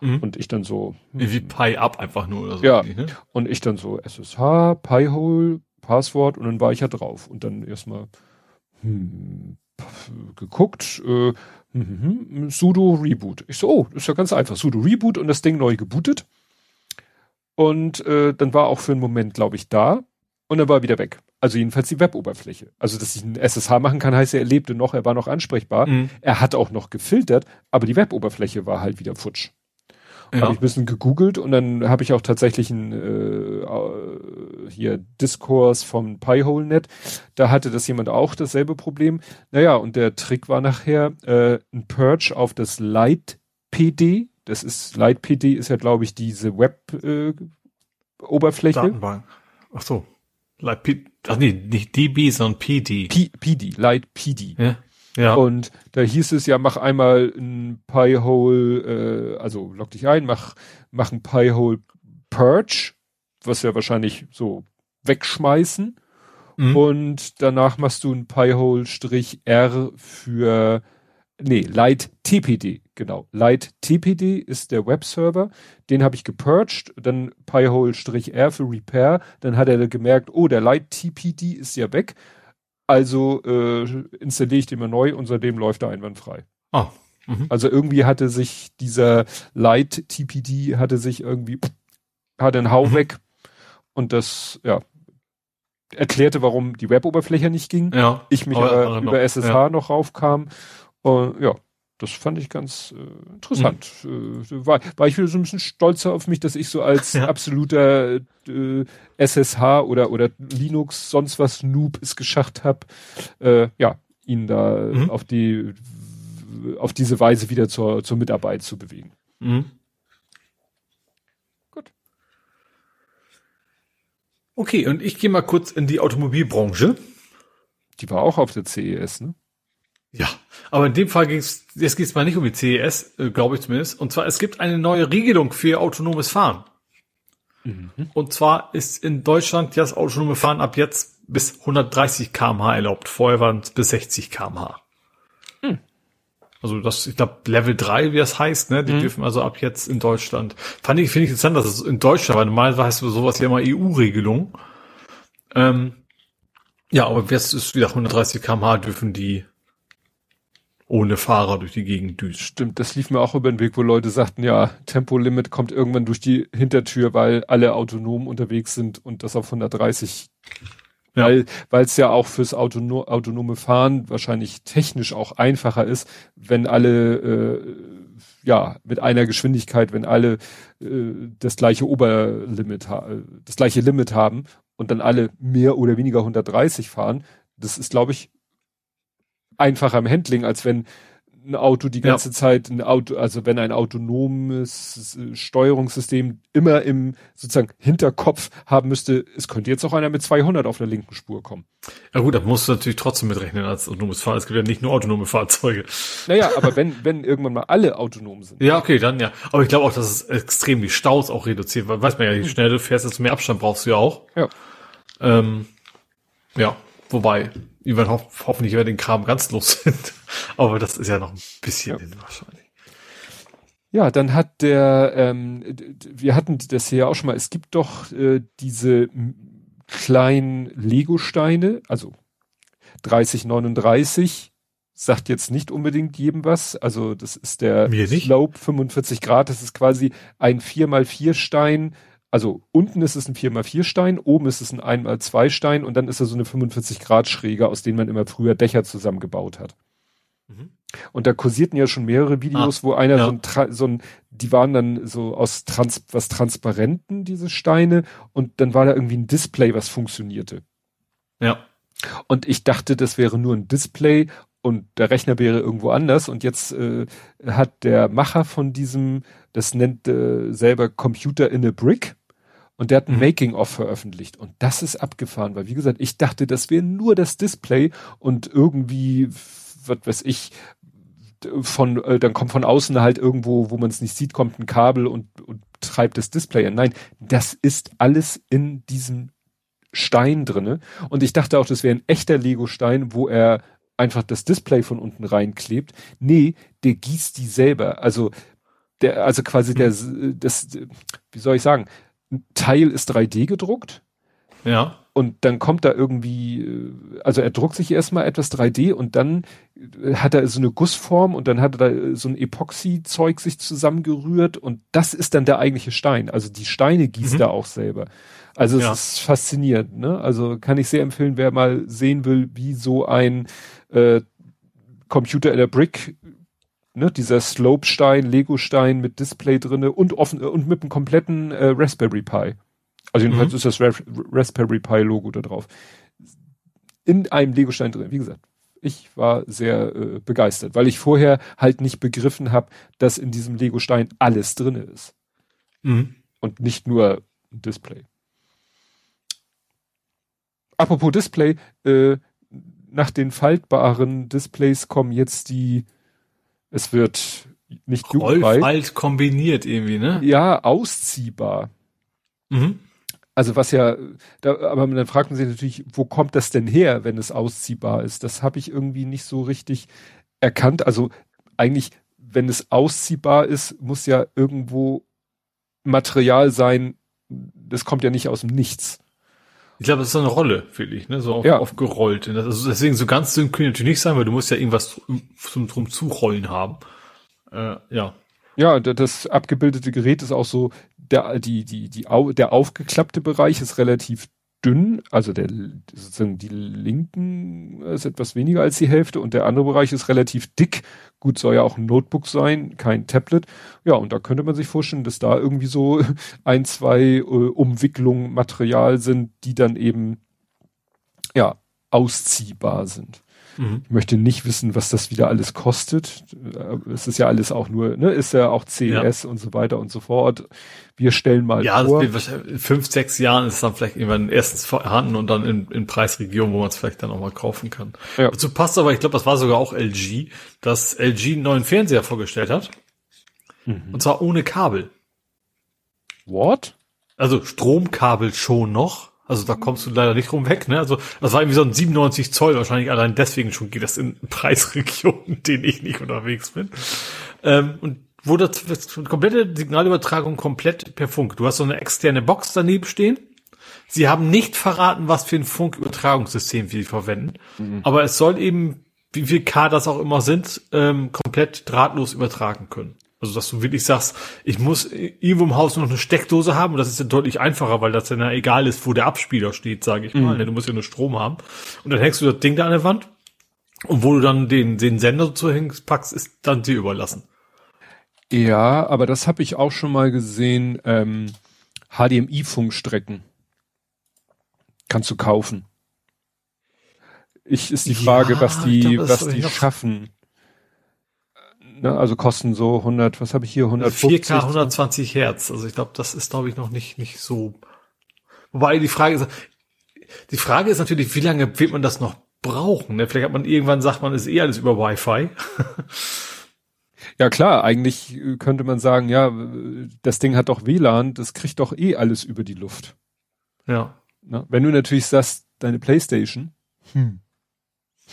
Mhm. Und ich dann so. Hm, Wie Pi up einfach nur oder so. Ja. Ne? Und ich dann so SSH, Pi-Hole, Passwort und dann war ich ja drauf. Und dann erstmal hm, geguckt, äh, Mhm, sudo Reboot. Ich so, oh, das ist ja ganz einfach. Sudo Reboot und das Ding neu gebootet. Und äh, dann war auch für einen Moment, glaube ich, da. Und dann war er wieder weg. Also jedenfalls die Weboberfläche. Also, dass ich ein SSH machen kann, heißt, er lebte noch, er war noch ansprechbar. Mhm. Er hat auch noch gefiltert, aber die Weboberfläche war halt wieder futsch. Ja. Habe ich ein bisschen gegoogelt und dann habe ich auch tatsächlich ein äh, hier Diskurs vom Pi-Hole-Net. Da hatte das jemand auch dasselbe Problem. Naja, und der Trick war nachher äh, ein Purge auf das Light-PD. Das ist Light-PD ist ja, glaube ich, diese Web-Oberfläche. Äh, Datenbank. Ach so. Light P Ach nee, nicht DB, sondern PD. P PD, Light PD. Ja. Ja. Und da hieß es ja, mach einmal ein Pi-Hole, äh, also log dich ein, mach, mach ein Pi-Hole Purge, was ja wahrscheinlich so wegschmeißen. Mhm. Und danach machst du ein Pi-Hole-R für, nee, Light TPD, genau. Light TPD ist der Webserver. Den habe ich gepurged, dann Pi-Hole-R für Repair. Dann hat er gemerkt, oh, der Light TPD ist ja weg also äh, installiere ich den mal neu und seitdem läuft er einwandfrei. Ah. Mhm. Also irgendwie hatte sich dieser Light TPD hatte sich irgendwie hatte einen Hau mhm. weg und das ja erklärte, warum die Weboberfläche nicht ging. Ja. Ich mich aber, über SSH ja. noch raufkam. Und ja, das fand ich ganz äh, interessant. Mhm. Äh, war, war ich wieder so ein bisschen stolzer auf mich, dass ich so als ja. absoluter äh, SSH oder oder Linux sonst was Noob es geschafft habe, äh, ja, ihn da mhm. auf die auf diese Weise wieder zur zur Mitarbeit zu bewegen. Mhm. Gut. Okay, und ich gehe mal kurz in die Automobilbranche. Die war auch auf der CES, ne? Aber in dem Fall ging es, jetzt geht es mal nicht um die CES, äh, glaube ich zumindest. Und zwar, es gibt eine neue Regelung für autonomes Fahren. Mhm. Und zwar ist in Deutschland das autonome Fahren ab jetzt bis 130 kmh erlaubt. Vorher waren es bis 60 kmh. Mhm. Also das, ich glaube, Level 3, wie das heißt, ne? Die mhm. dürfen also ab jetzt in Deutschland. Fand ich, finde ich interessant, dass es in Deutschland, weil normalerweise heißt sowas ja immer EU-Regelung. Ähm, ja, aber jetzt ist wieder 130 kmh dürfen die ohne Fahrer durch die Gegend düst. Stimmt, das lief mir auch über den Weg, wo Leute sagten, ja, Tempolimit kommt irgendwann durch die Hintertür, weil alle autonom unterwegs sind und das auf 130. Ja. Weil es ja auch fürs Autono autonome Fahren wahrscheinlich technisch auch einfacher ist, wenn alle äh, ja mit einer Geschwindigkeit, wenn alle äh, das gleiche Oberlimit das gleiche Limit haben und dann alle mehr oder weniger 130 fahren. Das ist, glaube ich, einfacher im Handling, als wenn ein Auto die ganze ja. Zeit ein Auto, also wenn ein autonomes Steuerungssystem immer im sozusagen Hinterkopf haben müsste, es könnte jetzt auch einer mit 200 auf der linken Spur kommen. Ja gut, da musst du natürlich trotzdem mitrechnen als autonomes Fahrzeug. Es gibt ja nicht nur autonome Fahrzeuge. Naja, aber wenn, wenn irgendwann mal alle autonom sind. Ja, okay, dann ja. Aber ich glaube auch, dass es extrem die Staus auch reduziert, weil weiß man ja, je schneller du fährst, desto mehr Abstand brauchst du ja auch. Ja. Ähm, ja, wobei, irgendwann ho hoffentlich über den Kram ganz los sind. Aber das ist ja noch ein bisschen ja. hin wahrscheinlich. Ja, dann hat der, ähm, wir hatten das hier ja auch schon mal, es gibt doch äh, diese kleinen Lego-Steine, also 3039, sagt jetzt nicht unbedingt jedem was. Also das ist der Slope 45 Grad, das ist quasi ein 4x4 Stein, also unten ist es ein 4x4 Stein, oben ist es ein 1x2 Stein und dann ist da so eine 45 Grad Schräge, aus denen man immer früher Dächer zusammengebaut hat. Mhm. Und da kursierten ja schon mehrere Videos, ah, wo einer ja. so, ein, so ein, die waren dann so aus trans, was Transparenten, diese Steine, und dann war da irgendwie ein Display, was funktionierte. Ja. Und ich dachte, das wäre nur ein Display und der Rechner wäre irgendwo anders. Und jetzt äh, hat der Macher von diesem, das nennt äh, selber Computer in a Brick, und der hat ein mhm. Making-of veröffentlicht. Und das ist abgefahren, weil wie gesagt, ich dachte, das wäre nur das Display und irgendwie, was weiß ich, von, äh, dann kommt von außen halt irgendwo, wo man es nicht sieht, kommt ein Kabel und, und treibt das Display an. Nein, das ist alles in diesem Stein drinne. Und ich dachte auch, das wäre ein echter Lego-Stein, wo er einfach das Display von unten reinklebt. Nee, der gießt die selber. Also der, also quasi der, mhm. das, wie soll ich sagen, ein Teil ist 3D gedruckt. Ja. Und dann kommt da irgendwie, äh, also er druckt sich erstmal etwas 3D und dann äh, hat er so eine Gussform und dann hat er da so ein Epoxy-Zeug sich zusammengerührt und das ist dann der eigentliche Stein. Also die Steine gießt mhm. er auch selber. Also es ja. ist faszinierend, ne? Also kann ich sehr empfehlen, wer mal sehen will, wie so ein äh, Computer in der Brick ne, dieser Slope-Stein, Lego-Stein mit Display drinne und offen und mit einem kompletten äh, Raspberry Pi. Also jedenfalls mhm. ist das Ra Raspberry Pi Logo da drauf. In einem Lego-Stein drin. Wie gesagt, ich war sehr äh, begeistert, weil ich vorher halt nicht begriffen habe, dass in diesem Lego-Stein alles drinne ist. Mhm. Und nicht nur ein Display. Apropos Display, äh, nach den faltbaren Displays kommen jetzt die es wird nicht jugendfrei. alt kombiniert irgendwie, ne? Ja, ausziehbar. Mhm. Also was ja, da, aber dann fragt man sich natürlich, wo kommt das denn her, wenn es ausziehbar ist? Das habe ich irgendwie nicht so richtig erkannt. Also eigentlich, wenn es ausziehbar ist, muss ja irgendwo Material sein. Das kommt ja nicht aus dem Nichts. Ich glaube, das ist so eine Rolle, finde ich, ne? So auf, ja. aufgerollt. Also deswegen so ganz dünn können natürlich nicht sein, weil du musst ja irgendwas zum drum zurollen haben. Äh, ja. Ja, das abgebildete Gerät ist auch so, der, die, die, die, der aufgeklappte Bereich ist relativ dünn, also der sozusagen die linken ist etwas weniger als die Hälfte und der andere Bereich ist relativ dick. Gut, soll ja auch ein Notebook sein, kein Tablet. Ja, und da könnte man sich vorstellen, dass da irgendwie so ein, zwei äh, Umwicklungen Material sind, die dann eben ja ausziehbar sind. Mhm. Ich möchte nicht wissen, was das wieder alles kostet. Es ist ja alles auch nur, ne, ist ja auch CES ja. und so weiter und so fort. Wir stellen mal ja, vor. Ja, in fünf, sechs Jahren ist es dann vielleicht irgendwann erstens vorhanden und dann in, in Preisregionen, wo man es vielleicht dann auch mal kaufen kann. Ja. Dazu passt aber, ich glaube, das war sogar auch LG, dass LG einen neuen Fernseher vorgestellt hat. Mhm. Und zwar ohne Kabel. What? Also Stromkabel schon noch, also da kommst du leider nicht rum weg, ne? Also das war irgendwie so ein 97 Zoll, wahrscheinlich allein deswegen schon geht das in Preisregionen, denen ich nicht unterwegs bin. Ähm, und wo das, das komplette Signalübertragung komplett per Funk. Du hast so eine externe Box daneben stehen. Sie haben nicht verraten, was für ein Funkübertragungssystem sie verwenden. Mhm. Aber es soll eben wie viel K das auch immer sind, ähm, komplett drahtlos übertragen können. Also dass du wirklich sagst, ich muss irgendwo im Haus noch eine Steckdose haben und das ist ja deutlich einfacher, weil das dann ja egal ist, wo der Abspieler steht, sage ich mal. Mhm. Ne? Du musst ja nur Strom haben. Und dann hängst du das Ding da an der Wand und wo du dann den, den Sender so hängst, packst, ist dann dir überlassen. Ja, aber das habe ich auch schon mal gesehen. Ähm, HDMI-Funkstrecken kannst du kaufen. Ich ist die Frage, ja, was die, glaub, was die schaffen. Ne, also kosten so 100, was habe ich hier 150? 4K 120 Hertz. Also ich glaube, das ist glaube ich noch nicht nicht so. Wobei die Frage ist, die Frage ist natürlich, wie lange wird man das noch brauchen? Ne? Vielleicht hat man irgendwann sagt man, ist eh alles über Wi-Fi. ja klar, eigentlich könnte man sagen, ja, das Ding hat doch WLAN, das kriegt doch eh alles über die Luft. Ja. Ne? Wenn du natürlich sagst, deine Playstation, hm,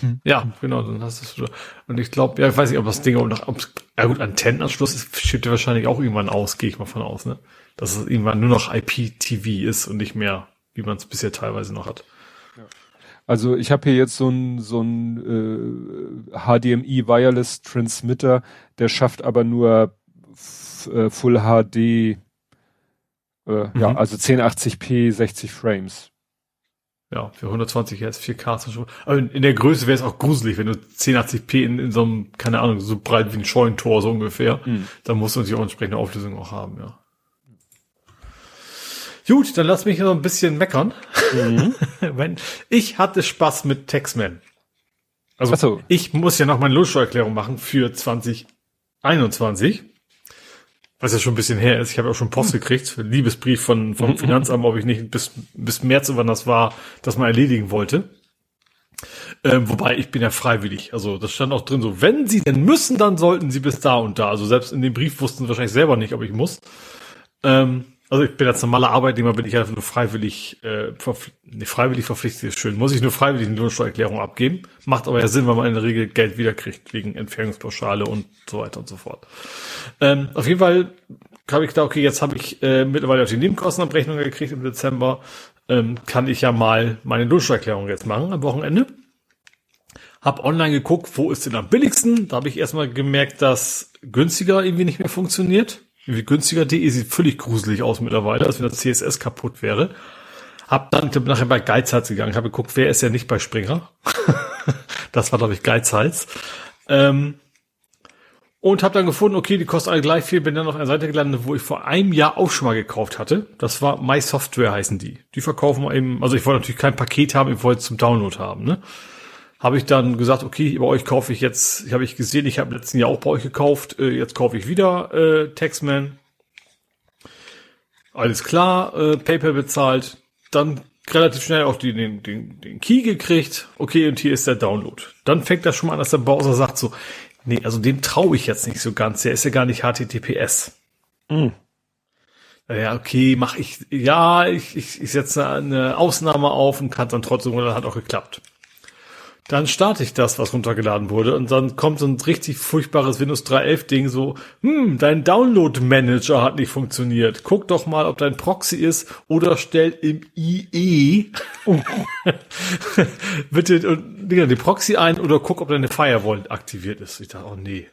hm. Ja, genau, dann hast du Und ich glaube, ja, ich weiß nicht, ob das Ding auch noch, ob, ja gut, Antennenanschluss schiebt ja wahrscheinlich auch irgendwann aus, gehe ich mal von aus, ne? Dass es irgendwann nur noch IPTV ist und nicht mehr, wie man es bisher teilweise noch hat. Also ich habe hier jetzt so ein so ein äh, HDMI Wireless Transmitter, der schafft aber nur äh, Full HD, äh, mhm. ja, also 1080p 60 Frames. Ja, für 120 Hertz 4K schon. Aber in, in der Größe wäre es auch gruselig, wenn du 1080p in, in so einem, keine Ahnung, so breit wie ein Scheunentor so ungefähr. Mhm. Dann musst du natürlich auch entsprechende Auflösung auch haben, ja. Gut, dann lass mich noch ein bisschen meckern. Mhm. wenn, ich hatte Spaß mit Textman. Also so. ich muss ja noch meine Lohnsteuererklärung machen für 2021 was ja schon ein bisschen her ist. Ich habe auch schon Post gekriegt, Liebesbrief von vom mhm. Finanzamt, ob ich nicht bis bis März, wann das war, das mal erledigen wollte. Ähm, wobei ich bin ja freiwillig. Also das stand auch drin so, wenn Sie denn müssen, dann sollten Sie bis da und da. Also selbst in dem Brief wussten Sie wahrscheinlich selber nicht, ob ich muss. Ähm, also ich bin als normaler Arbeitnehmer, bin ich einfach nur freiwillig, äh, verpf nee, freiwillig verpflichtet ist schön. Muss ich nur freiwillig eine Lohnsteuererklärung abgeben. Macht aber ja Sinn, weil man in der Regel Geld wiederkriegt, wegen Entfernungspauschale und so weiter und so fort. Ähm, auf jeden Fall habe ich da, okay, jetzt habe ich äh, mittlerweile auch die Nebenkostenabrechnung gekriegt im Dezember. Ähm, kann ich ja mal meine Lohnsteuererklärung jetzt machen am Wochenende. Hab online geguckt, wo ist denn am billigsten. Da habe ich erstmal gemerkt, dass günstiger irgendwie nicht mehr funktioniert günstiger.de sieht völlig gruselig aus mittlerweile, als wenn das CSS kaputt wäre. Hab dann ich nachher bei Geizhals gegangen, habe geguckt, wer ist ja nicht bei Springer. das war, glaube ich, Geizhals. Ähm, und habe dann gefunden, okay, die kosten alle gleich viel, bin dann auf einer Seite gelandet, wo ich vor einem Jahr auch schon mal gekauft hatte. Das war My Software heißen die. Die verkaufen eben, also ich wollte natürlich kein Paket haben, ich wollte es zum Download haben, ne? Habe ich dann gesagt, okay, bei euch kaufe ich jetzt, habe ich gesehen, ich habe im letzten Jahr auch bei euch gekauft, äh, jetzt kaufe ich wieder äh, Taxman. Alles klar, äh, PayPal bezahlt, dann relativ schnell auch die, den, den, den Key gekriegt, okay, und hier ist der Download. Dann fängt das schon mal an, dass der Browser sagt so, nee, also dem traue ich jetzt nicht so ganz, der ist ja gar nicht HTTPS. Mhm. Ja, okay, mach ich, ja, ich, ich, ich setze eine Ausnahme auf und kann dann trotzdem, und dann hat auch geklappt. Dann starte ich das, was runtergeladen wurde, und dann kommt so ein richtig furchtbares Windows 3.11 Ding so, hm, dein Download Manager hat nicht funktioniert. Guck doch mal, ob dein Proxy ist oder stell im IE bitte den Proxy ein oder guck, ob deine Firewall aktiviert ist. Ich dachte, oh nee.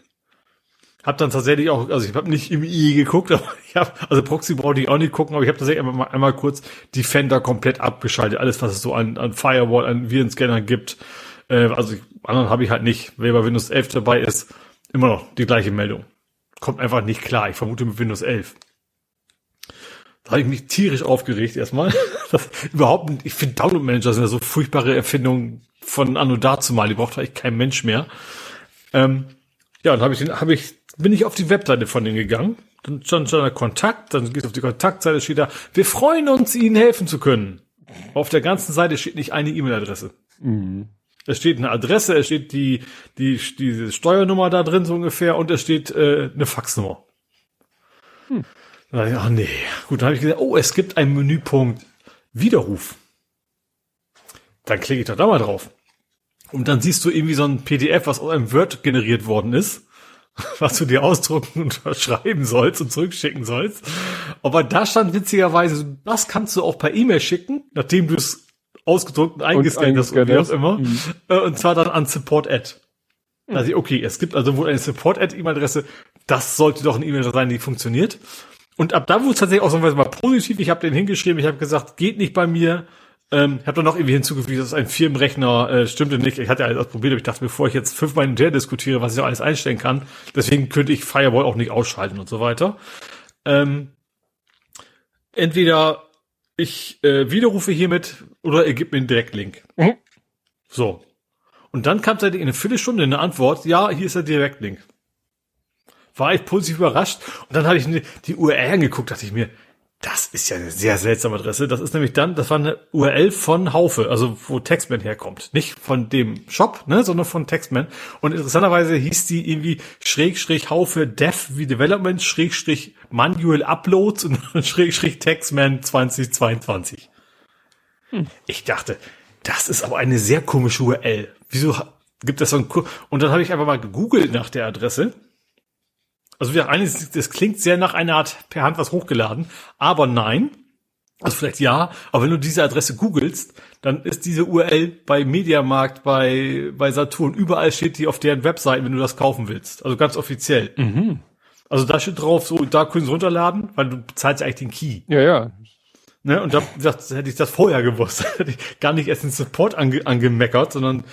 Hab dann tatsächlich auch, also ich habe nicht im IE geguckt, aber ich habe, also Proxy brauchte ich auch nicht gucken, aber ich habe tatsächlich einmal, einmal kurz Defender komplett abgeschaltet. Alles, was es so an, an Firewall, an Virenscanner gibt äh, also anderen habe ich halt nicht. Wer bei Windows 11 dabei ist, immer noch die gleiche Meldung. Kommt einfach nicht klar. Ich vermute mit Windows 11. Da habe ich mich tierisch aufgeregt erstmal. Das, überhaupt. Ich finde Download Manager sind ja so furchtbare Erfindungen von Anno dazu mal. Die braucht eigentlich kein Mensch mehr. Ähm, ja, dann habe ich den, habe ich, bin ich auf die Webseite von denen gegangen. Dann stand schon der Kontakt, dann geht auf die Kontaktseite, steht da, wir freuen uns, Ihnen helfen zu können. Auf der ganzen Seite steht nicht eine E-Mail-Adresse. Mhm. Es steht eine Adresse, es steht die, die, diese Steuernummer da drin so ungefähr und es steht äh, eine Faxnummer. Hm. Ach nee. Gut, dann habe ich gesagt, oh, es gibt einen Menüpunkt Widerruf. Dann klicke ich doch da mal drauf. Und dann siehst du irgendwie so ein PDF, was aus einem Word generiert worden ist, was du dir ausdrucken und schreiben sollst und zurückschicken sollst. Aber da stand witzigerweise, das kannst du auch per E-Mail schicken, nachdem du es ausgedruckt und eingescannt, das wie auch immer. Mhm. Äh, und zwar dann an Support Ad. Hm. Also okay, es gibt also wohl eine Support-Ad-E-Mail-Adresse. Das sollte doch eine E-Mail sein, die funktioniert. Und ab da wurde es tatsächlich auch so mal positiv. Ich habe den hingeschrieben, ich habe gesagt, geht nicht bei mir. Ähm, ich habe dann noch irgendwie hinzugefügt, dass ein Firmenrechner äh, stimmte nicht. Ich hatte ja alles probiert, aber ich dachte, bevor ich jetzt fünfmal hin und diskutiere, was ich auch alles einstellen kann, deswegen könnte ich Firewall auch nicht ausschalten und so weiter. Ähm, entweder ich äh, widerrufe hiermit oder er gibt mir einen Direktlink. Mhm. So. Und dann kam seit eine Viertelstunde eine Antwort, ja, hier ist der Direktlink. War ich positiv überrascht. Und dann habe ich die URL angeguckt, dachte ich mir, das ist ja eine sehr seltsame Adresse. Das ist nämlich dann, das war eine URL von Haufe, also wo Textman herkommt. Nicht von dem Shop, ne, sondern von Textman. Und interessanterweise hieß die irgendwie Schrägstrich Haufe Dev wie Development Schrägstrich Manual Uploads und Schrägstrich Textman 2022. Hm. Ich dachte, das ist aber eine sehr komische URL. Wieso gibt das so ein, und dann habe ich einfach mal gegoogelt nach der Adresse also wir eines, das klingt sehr nach einer Art per Hand was hochgeladen, aber nein. Also vielleicht ja, aber wenn du diese Adresse googelst, dann ist diese URL bei Mediamarkt, bei, bei Saturn, überall steht die auf deren Webseite, wenn du das kaufen willst. Also ganz offiziell. Mhm. Also da steht drauf, so, da können sie runterladen, weil du bezahlst ja eigentlich den Key. Ja, ja. Ne? Und da das, hätte ich das vorher gewusst. hätte ich gar nicht erst den Support ange, angemeckert, sondern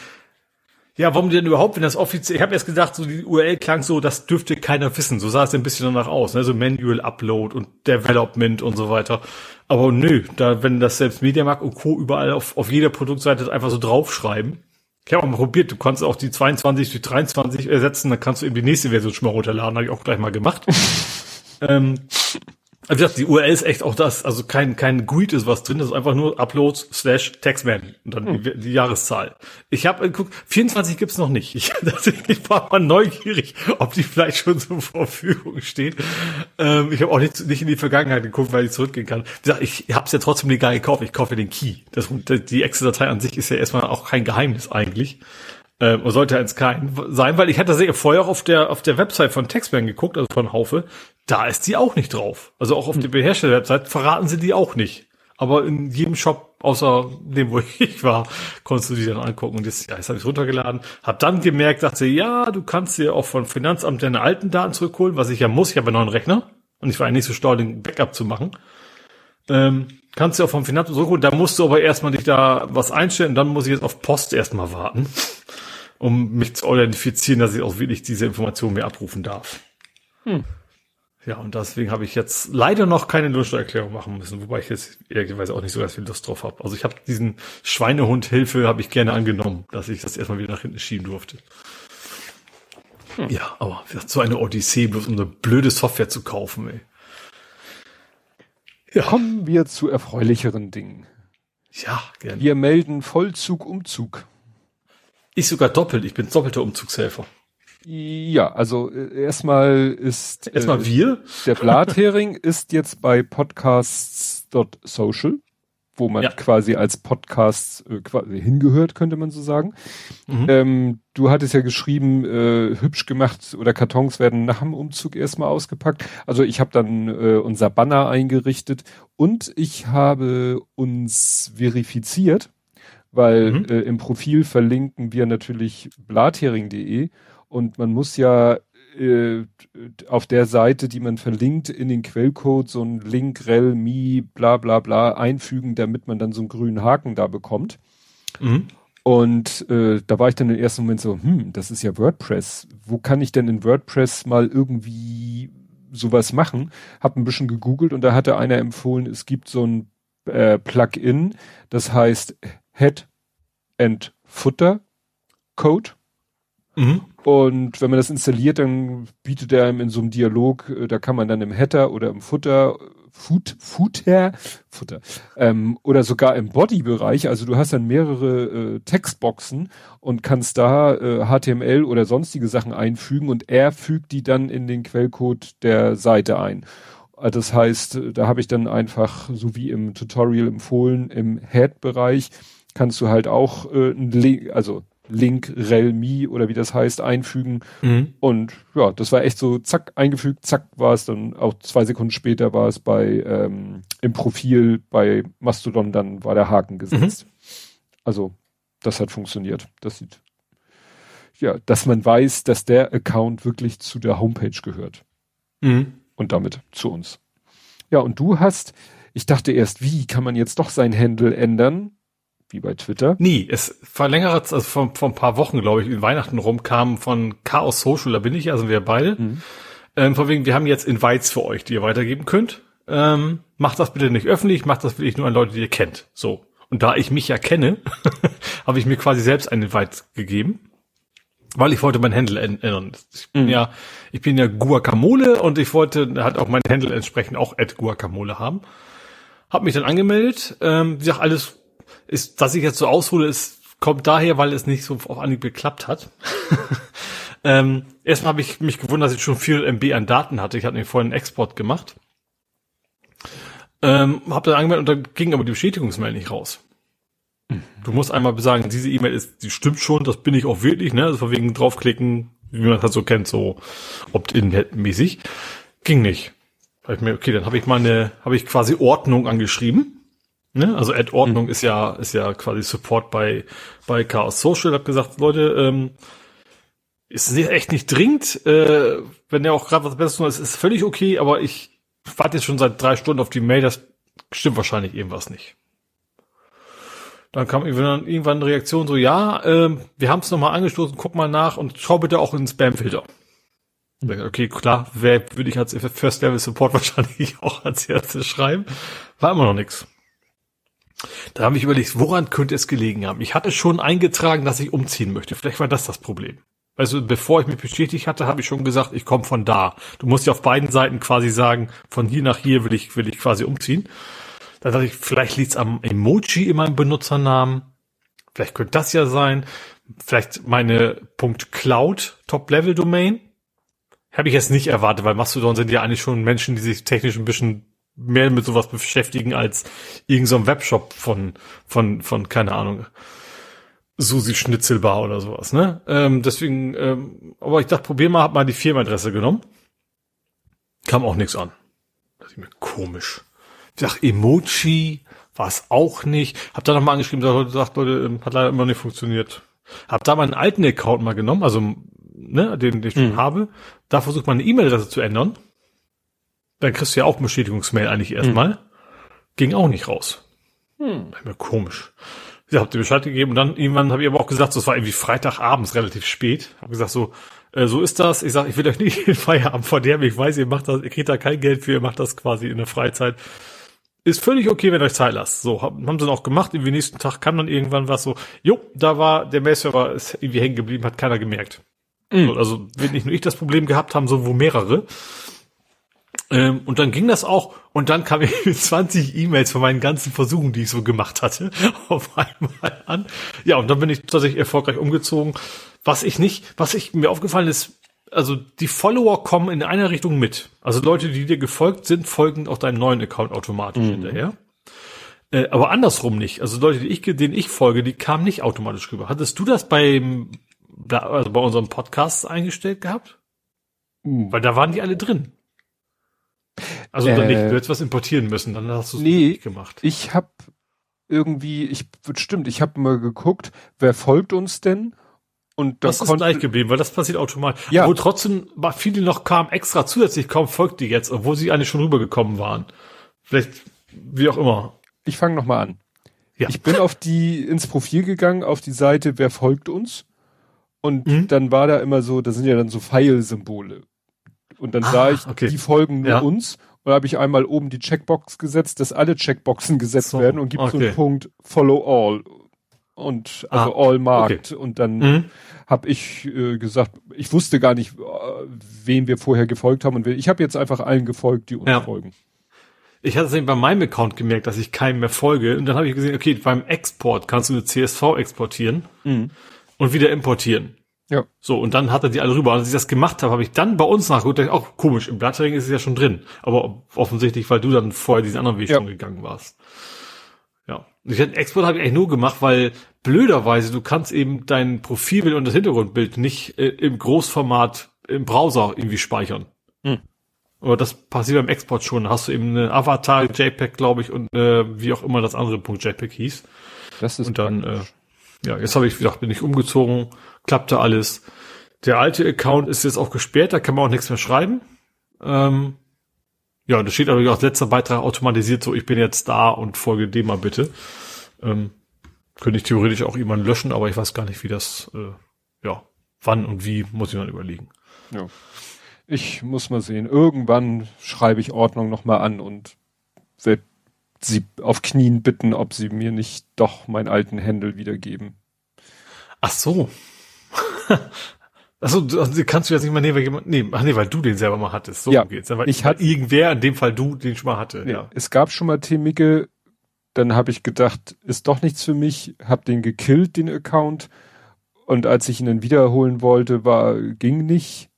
ja, warum denn überhaupt, wenn das offiziell, ich habe erst gedacht, so die URL klang so, das dürfte keiner wissen. So sah es ein bisschen danach aus, ne? so Manual Upload und Development und so weiter. Aber nö, da wenn das selbst Mediamarkt und Co. überall auf, auf jeder Produktseite einfach so draufschreiben. Ich habe auch mal probiert, du kannst auch die 22 durch 23 ersetzen, dann kannst du eben die nächste Version schon mal runterladen, habe ich auch gleich mal gemacht. ähm, wie gesagt, die URL ist echt auch das, also kein, kein GUID ist was drin, das ist einfach nur Uploads slash Textman und dann hm. die, die, Jahreszahl. Ich habe geguckt, 24 gibt's noch nicht. Ich, ich war mal neugierig, ob die vielleicht schon zur Verfügung steht. Ähm, ich habe auch nicht, nicht in die Vergangenheit geguckt, weil ich zurückgehen kann. Wie gesagt, ich habe es ja trotzdem legal gekauft, ich kaufe den Key. Das, die Excel-Datei an sich ist ja erstmal auch kein Geheimnis eigentlich. Ähm, sollte eins kein sein, weil ich hatte vorher auch auf der, auf der Website von Textman geguckt, also von Haufe, da ist die auch nicht drauf. Also auch auf hm. der Hersteller-Website verraten sie die auch nicht. Aber in jedem Shop, außer dem, wo ich war, konntest du die dann angucken. Und jetzt, ja, jetzt habe ich runtergeladen. Hab dann gemerkt, dachte, ja, du kannst dir auch von Finanzamt deine alten Daten zurückholen, was ich ja muss. Ich habe einen neuen Rechner. Und ich war ja nicht so stau, den Backup zu machen. Ähm, kannst du auch vom Finanzamt zurückholen. Da musst du aber erstmal dich da was einstellen. Und dann muss ich jetzt auf Post erstmal warten um mich zu identifizieren, dass ich auch wirklich diese Information mir abrufen darf. Hm. Ja, und deswegen habe ich jetzt leider noch keine Lohnsteuererklärung machen müssen, wobei ich jetzt ehrlicherweise auch nicht so ganz viel Lust drauf habe. Also ich habe diesen Schweinehund-Hilfe habe ich gerne angenommen, dass ich das erstmal wieder nach hinten schieben durfte. Hm. Ja, aber so eine Odyssee, bloß um eine blöde Software zu kaufen, ey. Ja. Kommen wir zu erfreulicheren Dingen. Ja, gerne. Wir melden Vollzug, Umzug. Ich sogar doppelt, ich bin doppelter Umzugshelfer. Ja, also äh, erstmal ist erstmal äh, wir. Der Blathering ist jetzt bei podcasts.social, wo man ja. quasi als Podcast äh, quasi hingehört, könnte man so sagen. Mhm. Ähm, du hattest ja geschrieben, äh, hübsch gemacht oder Kartons werden nach dem Umzug erstmal ausgepackt. Also ich habe dann äh, unser Banner eingerichtet und ich habe uns verifiziert weil mhm. äh, im Profil verlinken wir natürlich blathering.de und man muss ja äh, auf der Seite, die man verlinkt, in den Quellcode so ein Link, rel, mi, bla bla bla einfügen, damit man dann so einen grünen Haken da bekommt. Mhm. Und äh, da war ich dann im ersten Moment so, hm, das ist ja WordPress. Wo kann ich denn in WordPress mal irgendwie sowas machen? Hab ein bisschen gegoogelt und da hatte einer empfohlen, es gibt so ein äh, Plugin, das heißt Head and Footer Code. Mhm. Und wenn man das installiert, dann bietet er einem in so einem Dialog, äh, da kann man dann im Header oder im Footer, Foot, Footer, Footer, ähm, oder sogar im Body-Bereich, also du hast dann mehrere äh, Textboxen und kannst da äh, HTML oder sonstige Sachen einfügen und er fügt die dann in den Quellcode der Seite ein. Äh, das heißt, da habe ich dann einfach, so wie im Tutorial empfohlen, im Head-Bereich kannst du halt auch äh, ein Link, also Link, rel, me oder wie das heißt, einfügen. Mhm. Und ja, das war echt so, zack, eingefügt, zack, war es dann auch zwei Sekunden später war es bei ähm, im Profil bei Mastodon, dann war der Haken gesetzt. Mhm. Also, das hat funktioniert. Das sieht ja, dass man weiß, dass der Account wirklich zu der Homepage gehört. Mhm. Und damit zu uns. Ja, und du hast, ich dachte erst, wie kann man jetzt doch sein Handle ändern? Wie bei Twitter. Nie. Es vor längerer also vor, vor ein paar Wochen, glaube ich, in Weihnachten rum, kam von Chaos Social, da bin ich, also wir beide. Mhm. Ähm, von wegen, wir haben jetzt Invites für euch, die ihr weitergeben könnt. Ähm, macht das bitte nicht öffentlich, macht das wirklich nur an Leute, die ihr kennt. So. Und da ich mich ja kenne, habe ich mir quasi selbst einen Invite gegeben weil ich wollte mein Handle ändern. Ich bin mhm. ja, ich bin ja Guacamole und ich wollte halt auch mein Handle entsprechend auch at Guacamole haben. Hab mich dann angemeldet. Ähm, wie gesagt, alles ist, dass ich jetzt so aushole, ist, kommt daher, weil es nicht so auf Anhieb geklappt hat. ähm, erstmal habe ich mich gewundert, dass ich schon viel MB an Daten hatte. Ich hatte mir vorhin einen Export gemacht. Ähm, hab dann angemeldet und dann ging aber die Bestätigungsmail nicht raus. Du musst einmal sagen, diese E-Mail ist, die stimmt schon, das bin ich auch wirklich, ne? Also von wegen draufklicken, wie man das so kennt, so opt-in-mäßig. Ging nicht. ich mir, okay, dann habe ich mal eine, habe ich quasi Ordnung angeschrieben. Ne? Also Ad-Ordnung mhm. ist ja, ist ja quasi Support bei, bei Chaos Social. Hab gesagt, Leute, ähm, ist echt nicht dringend. Äh, wenn ihr auch gerade was Besseres tun, ist, ist völlig okay, aber ich warte jetzt schon seit drei Stunden auf die Mail, das stimmt wahrscheinlich irgendwas nicht. Dann kam irgendwann eine Reaktion so, ja, äh, wir haben es nochmal angestoßen, guck mal nach und schau bitte auch in den Spam-Filter. Okay, klar, wer würde ich als First Level Support wahrscheinlich auch als erstes schreiben. War immer noch nix. Da habe ich überlegt, woran könnte es gelegen haben? Ich hatte schon eingetragen, dass ich umziehen möchte. Vielleicht war das das Problem. Also bevor ich mich bestätigt hatte, habe ich schon gesagt, ich komme von da. Du musst ja auf beiden Seiten quasi sagen, von hier nach hier will ich, will ich quasi umziehen. Da dachte ich, vielleicht liegt's am Emoji in meinem Benutzernamen. Vielleicht könnte das ja sein. Vielleicht meine .cloud Top-Level-Domain. Habe ich jetzt nicht erwartet, weil Mastodon sind ja eigentlich schon Menschen, die sich technisch ein bisschen mehr mit sowas beschäftigen als irgendein so Webshop von, von, von, keine Ahnung, Susi Schnitzelbar oder sowas, ne? Ähm, deswegen, ähm, aber ich dachte, probier mal, hab mal die Firmenadresse genommen. Kam auch nichts an. Das ist mir komisch. Ich sag, Emoji war es auch nicht. Hab da nochmal angeschrieben, gesagt, Leute, ähm, hat leider immer nicht funktioniert. Hab da meinen alten Account mal genommen, also ne, den, den ich schon mhm. habe. Da versucht man eine E-Mail-Adresse zu ändern. Dann kriegst du ja auch Bestätigungsmail eigentlich erstmal. Mhm. Ging auch nicht raus. Hm. Mir komisch. Ich hab dir Bescheid gegeben und dann irgendwann habe ich aber auch gesagt, so, es war irgendwie Freitagabends relativ spät. Hab gesagt so, äh, so ist das. Ich sag, ich will euch nicht den Feierabend verderben. Ich weiß, ihr macht das, ihr kriegt da kein Geld für, ihr macht das quasi in der Freizeit ist völlig okay, wenn ihr euch Zeit lasst. So, haben sie dann auch gemacht. Irgendwie nächsten Tag kam dann irgendwann was so, jo, da war, der Mail-Server ist irgendwie hängen geblieben, hat keiner gemerkt. Mhm. So, also, wenn nicht nur ich das Problem gehabt haben, so wo mehrere. Ähm, und dann ging das auch, und dann kam ich mit 20 E-Mails von meinen ganzen Versuchen, die ich so gemacht hatte, auf einmal an. Ja, und dann bin ich tatsächlich erfolgreich umgezogen. Was ich nicht, was ich mir aufgefallen ist, also die Follower kommen in einer Richtung mit. Also Leute, die dir gefolgt sind, folgen auch deinem neuen Account automatisch mhm. hinterher. Äh, aber andersrum nicht. Also Leute, die ich, denen ich folge, die kamen nicht automatisch rüber. Hattest du das beim, also bei unserem Podcast eingestellt gehabt? Mhm. Weil da waren die alle drin. Also äh, nicht, du hättest was importieren müssen, dann hast du es nee, nicht gemacht. Ich habe irgendwie, ich stimmt, ich habe mal geguckt, wer folgt uns denn? Und das ist gleich geblieben, weil das passiert automatisch. Ja. Obwohl trotzdem viele noch kamen extra zusätzlich, kaum folgt die jetzt, obwohl sie eigentlich schon rübergekommen waren. Vielleicht, wie auch immer. Ich fange nochmal an. Ja. Ich bin auf die, ins Profil gegangen, auf die Seite, wer folgt uns? Und mhm. dann war da immer so, da sind ja dann so Pfeilsymbole. Und dann ah, sah ich, okay. die folgen nur ja. uns. Und da habe ich einmal oben die Checkbox gesetzt, dass alle Checkboxen gesetzt so, werden und gibt okay. so einen Punkt Follow All und also ah, All Markt. Okay. Und dann mhm. habe ich äh, gesagt, ich wusste gar nicht, äh, wem wir vorher gefolgt haben. Und ich habe jetzt einfach allen gefolgt, die uns ja. folgen. Ich hatte es eben bei meinem Account gemerkt, dass ich keinem mehr folge. Und dann habe ich gesehen, okay, beim Export kannst du eine CSV exportieren mhm. und wieder importieren. Ja. So, und dann hat er die alle rüber. Und als ich das gemacht habe, habe ich dann bei uns nachgeguckt, auch komisch, im Blattering ist es ja schon drin. Aber offensichtlich, weil du dann vorher diesen anderen Weg ja. schon gegangen warst. Ja. Ich Export habe ich eigentlich nur gemacht, weil blöderweise du kannst eben dein Profilbild und das Hintergrundbild nicht äh, im Großformat im Browser irgendwie speichern. Hm. Aber das passiert beim Export schon. Da hast du eben eine Avatar JPEG, glaube ich, und äh, wie auch immer das andere Punkt JPEG hieß. Das ist und dann äh, ja, jetzt habe ich gedacht, bin ich umgezogen, klappte alles. Der alte Account ist jetzt auch gesperrt, da kann man auch nichts mehr schreiben. Ähm, ja, da steht aber auch letzter Beitrag automatisiert so, ich bin jetzt da und folge dem mal bitte. Ähm, könnte ich theoretisch auch jemanden löschen, aber ich weiß gar nicht, wie das, äh, ja, wann und wie, muss ich dann überlegen. Ja. Ich muss mal sehen. Irgendwann schreibe ich Ordnung nochmal an und werde sie auf Knien bitten, ob sie mir nicht doch meinen alten Händel wiedergeben. Ach so. Achso, also kannst du jetzt nicht mal nehmen, weil jemand, nee, ach nee, weil du den selber mal hattest. So ja, geht's. Weil ich hatte irgendwer, in dem Fall du, den schon mal hatte. Nee, ja. Es gab schon mal Temike, dann habe ich gedacht, ist doch nichts für mich, hab den gekillt, den Account. Und als ich ihn dann wiederholen wollte, war, ging nicht.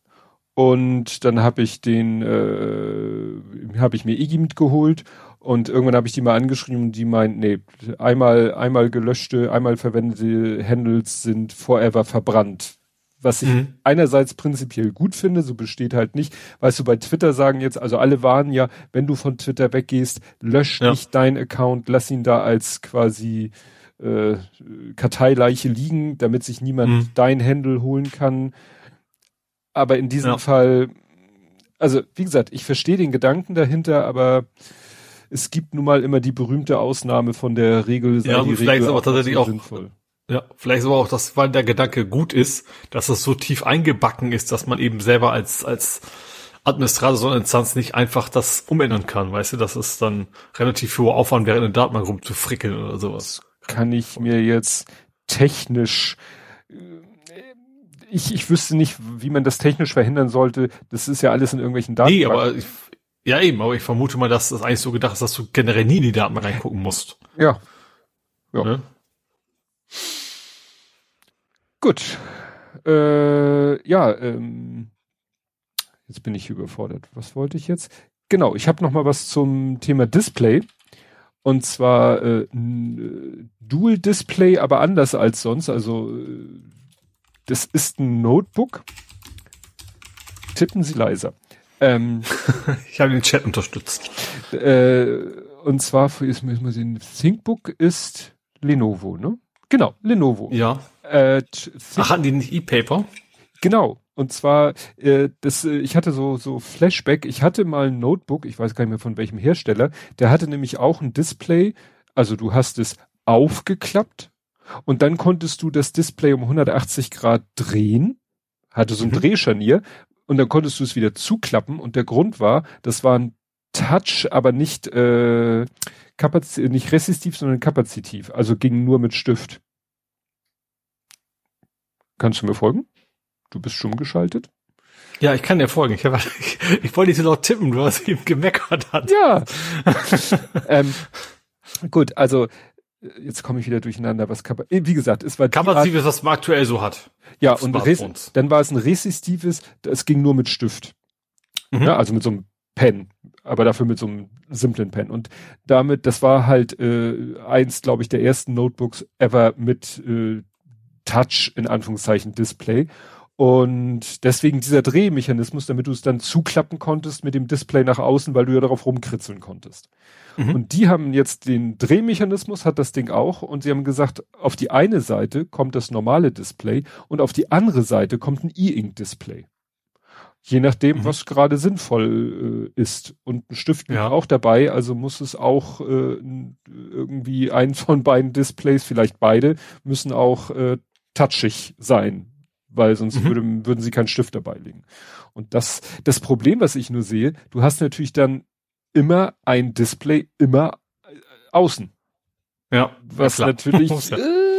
Und dann habe ich den, äh, habe ich mir Iggy mitgeholt und irgendwann habe ich die mal angeschrieben und die meint, nee, einmal, einmal gelöschte, einmal verwendete Handles sind forever verbrannt. Was ich mhm. einerseits prinzipiell gut finde, so besteht halt nicht. Weißt du, bei Twitter sagen jetzt, also alle warnen ja, wenn du von Twitter weggehst, lösch ja. nicht deinen Account, lass ihn da als quasi äh, Karteileiche liegen, damit sich niemand mhm. dein Handle holen kann. Aber in diesem ja. Fall, also wie gesagt, ich verstehe den Gedanken dahinter, aber es gibt nun mal immer die berühmte Ausnahme von der Regel. Ja, die vielleicht Regel ist aber tatsächlich auch sinnvoll. Ja, vielleicht ist aber auch das, weil der Gedanke gut ist, dass es so tief eingebacken ist, dass man eben selber als, als Administrator so einer Instanz nicht einfach das umändern kann, weißt du, dass es dann relativ hoher Aufwand wäre, in der Datenbank rumzufrickeln oder sowas. Kann ich mir jetzt technisch ich, ich wüsste nicht, wie man das technisch verhindern sollte. Das ist ja alles in irgendwelchen Daten. Nee, aber ich, ja eben, aber ich vermute mal, dass das eigentlich so gedacht ist, dass du generell nie in die Daten reingucken musst. Ja. Ja. Ne? Gut. Äh, ja, ähm, jetzt bin ich überfordert. Was wollte ich jetzt? Genau, ich habe noch mal was zum Thema Display. Und zwar äh, äh Dual Display, aber anders als sonst. Also äh, das ist ein Notebook. Tippen Sie leiser. Ähm, ich habe den Chat unterstützt. Äh, und zwar für ist mir mal sehen, ThinkBook ist Lenovo, ne? Genau, Lenovo. Ja. Äh, Ach, hatten die nicht E-Paper? Genau. Und zwar, äh, das, äh, ich hatte so, so Flashback, ich hatte mal ein Notebook, ich weiß gar nicht mehr von welchem Hersteller, der hatte nämlich auch ein Display, also du hast es aufgeklappt und dann konntest du das Display um 180 Grad drehen, hatte so ein mhm. Drehscharnier und dann konntest du es wieder zuklappen und der Grund war, das war ein Touch, aber nicht, äh, nicht resistiv, sondern kapazitiv, also ging nur mit Stift. Kannst du mir folgen? Du bist stumm geschaltet? Ja, ich kann dir folgen. Ich, hab, ich, ich wollte dich noch tippen, du hast ihm gemeckert hat. Ja. ähm, gut, also jetzt komme ich wieder durcheinander, was Kapa äh, wie gesagt, es war kapazives, was man aktuell so hat. Ja, und dann war es ein resistives, es ging nur mit Stift. Mhm. Ja, also mit so einem Pen, aber dafür mit so einem simplen Pen. Und damit, das war halt äh, eins, glaube ich, der ersten Notebooks ever mit äh, Touch in Anführungszeichen Display. Und deswegen dieser Drehmechanismus, damit du es dann zuklappen konntest mit dem Display nach außen, weil du ja darauf rumkritzeln konntest. Mhm. Und die haben jetzt den Drehmechanismus, hat das Ding auch, und sie haben gesagt, auf die eine Seite kommt das normale Display und auf die andere Seite kommt ein E-Ink-Display. Je nachdem, mhm. was gerade sinnvoll äh, ist. Und ein Stift ja. auch dabei, also muss es auch äh, irgendwie eins von beiden Displays, vielleicht beide, müssen auch äh, touchig sein weil sonst mhm. würde, würden sie keinen Stift dabei legen. Und das, das Problem, was ich nur sehe, du hast natürlich dann immer ein Display immer äh, außen. Ja. Was natürlich, äh,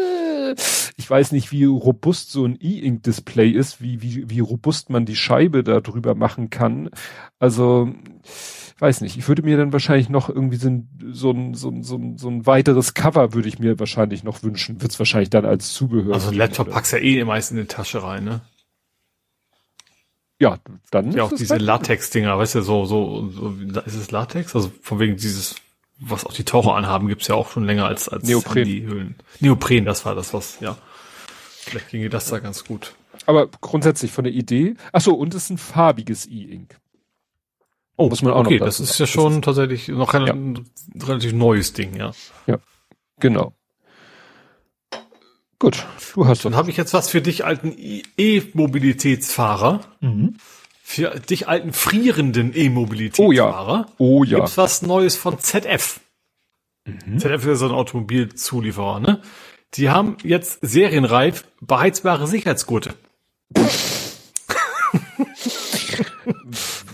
weiß nicht, wie robust so ein E-Ink-Display ist, wie, wie, wie robust man die Scheibe da drüber machen kann. Also, weiß nicht, ich würde mir dann wahrscheinlich noch irgendwie so ein, so ein, so ein, so ein, so ein weiteres Cover würde ich mir wahrscheinlich noch wünschen. Wird es wahrscheinlich dann als Zubehör. Also ein Laptop oder? packst ja eh meist in die Tasche rein, ne? Ja, dann. Ja, auch diese Latex-Dinger, weißt du, so, so, so, ist es Latex? Also von wegen dieses, was auch die Taucher anhaben, gibt's ja auch schon länger als, als Neopren. die Höhlen. Neopren, das war das, was, ja. Vielleicht ginge das da ganz gut. Aber grundsätzlich von der Idee. Ach so, und es ist ein farbiges E-Ink. Oh, muss man auch okay, noch das ist ja schon ist tatsächlich noch ein ja. relativ neues Ding, ja. Ja, genau. Gut, du hast Dann habe ich jetzt was für dich alten E-Mobilitätsfahrer. Mhm. Für dich alten frierenden E-Mobilitätsfahrer. Oh ja. Oh ja. Gibt's was Neues von ZF. Mhm. ZF ist so ein Automobilzulieferer, ne? Die haben jetzt serienreif beheizbare Sicherheitsgurte.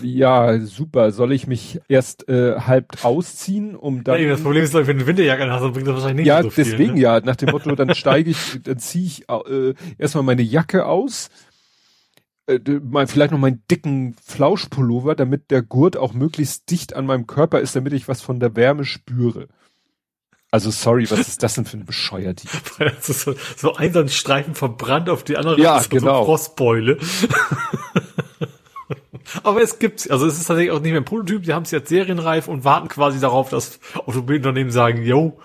ja, super. Soll ich mich erst äh, halb ausziehen, um dann. Ja, das Problem ist, wenn du eine Winterjacke hast, dann bringt das wahrscheinlich nicht ja, so viel. Ja, deswegen ne? ja. Nach dem Motto, dann steige ich, dann ziehe ich äh, erstmal meine Jacke aus, äh, vielleicht noch meinen dicken Flauschpullover, damit der Gurt auch möglichst dicht an meinem Körper ist, damit ich was von der Wärme spüre. Also sorry, was ist das denn für ein bescheuert? so, so ein Streifen verbrannt auf die andere ja, genau. so Frostbeule. Aber es gibt's, also es ist tatsächlich auch nicht mehr ein Prototyp, die haben es jetzt serienreif und warten quasi darauf, dass Automobilunternehmen sagen, yo,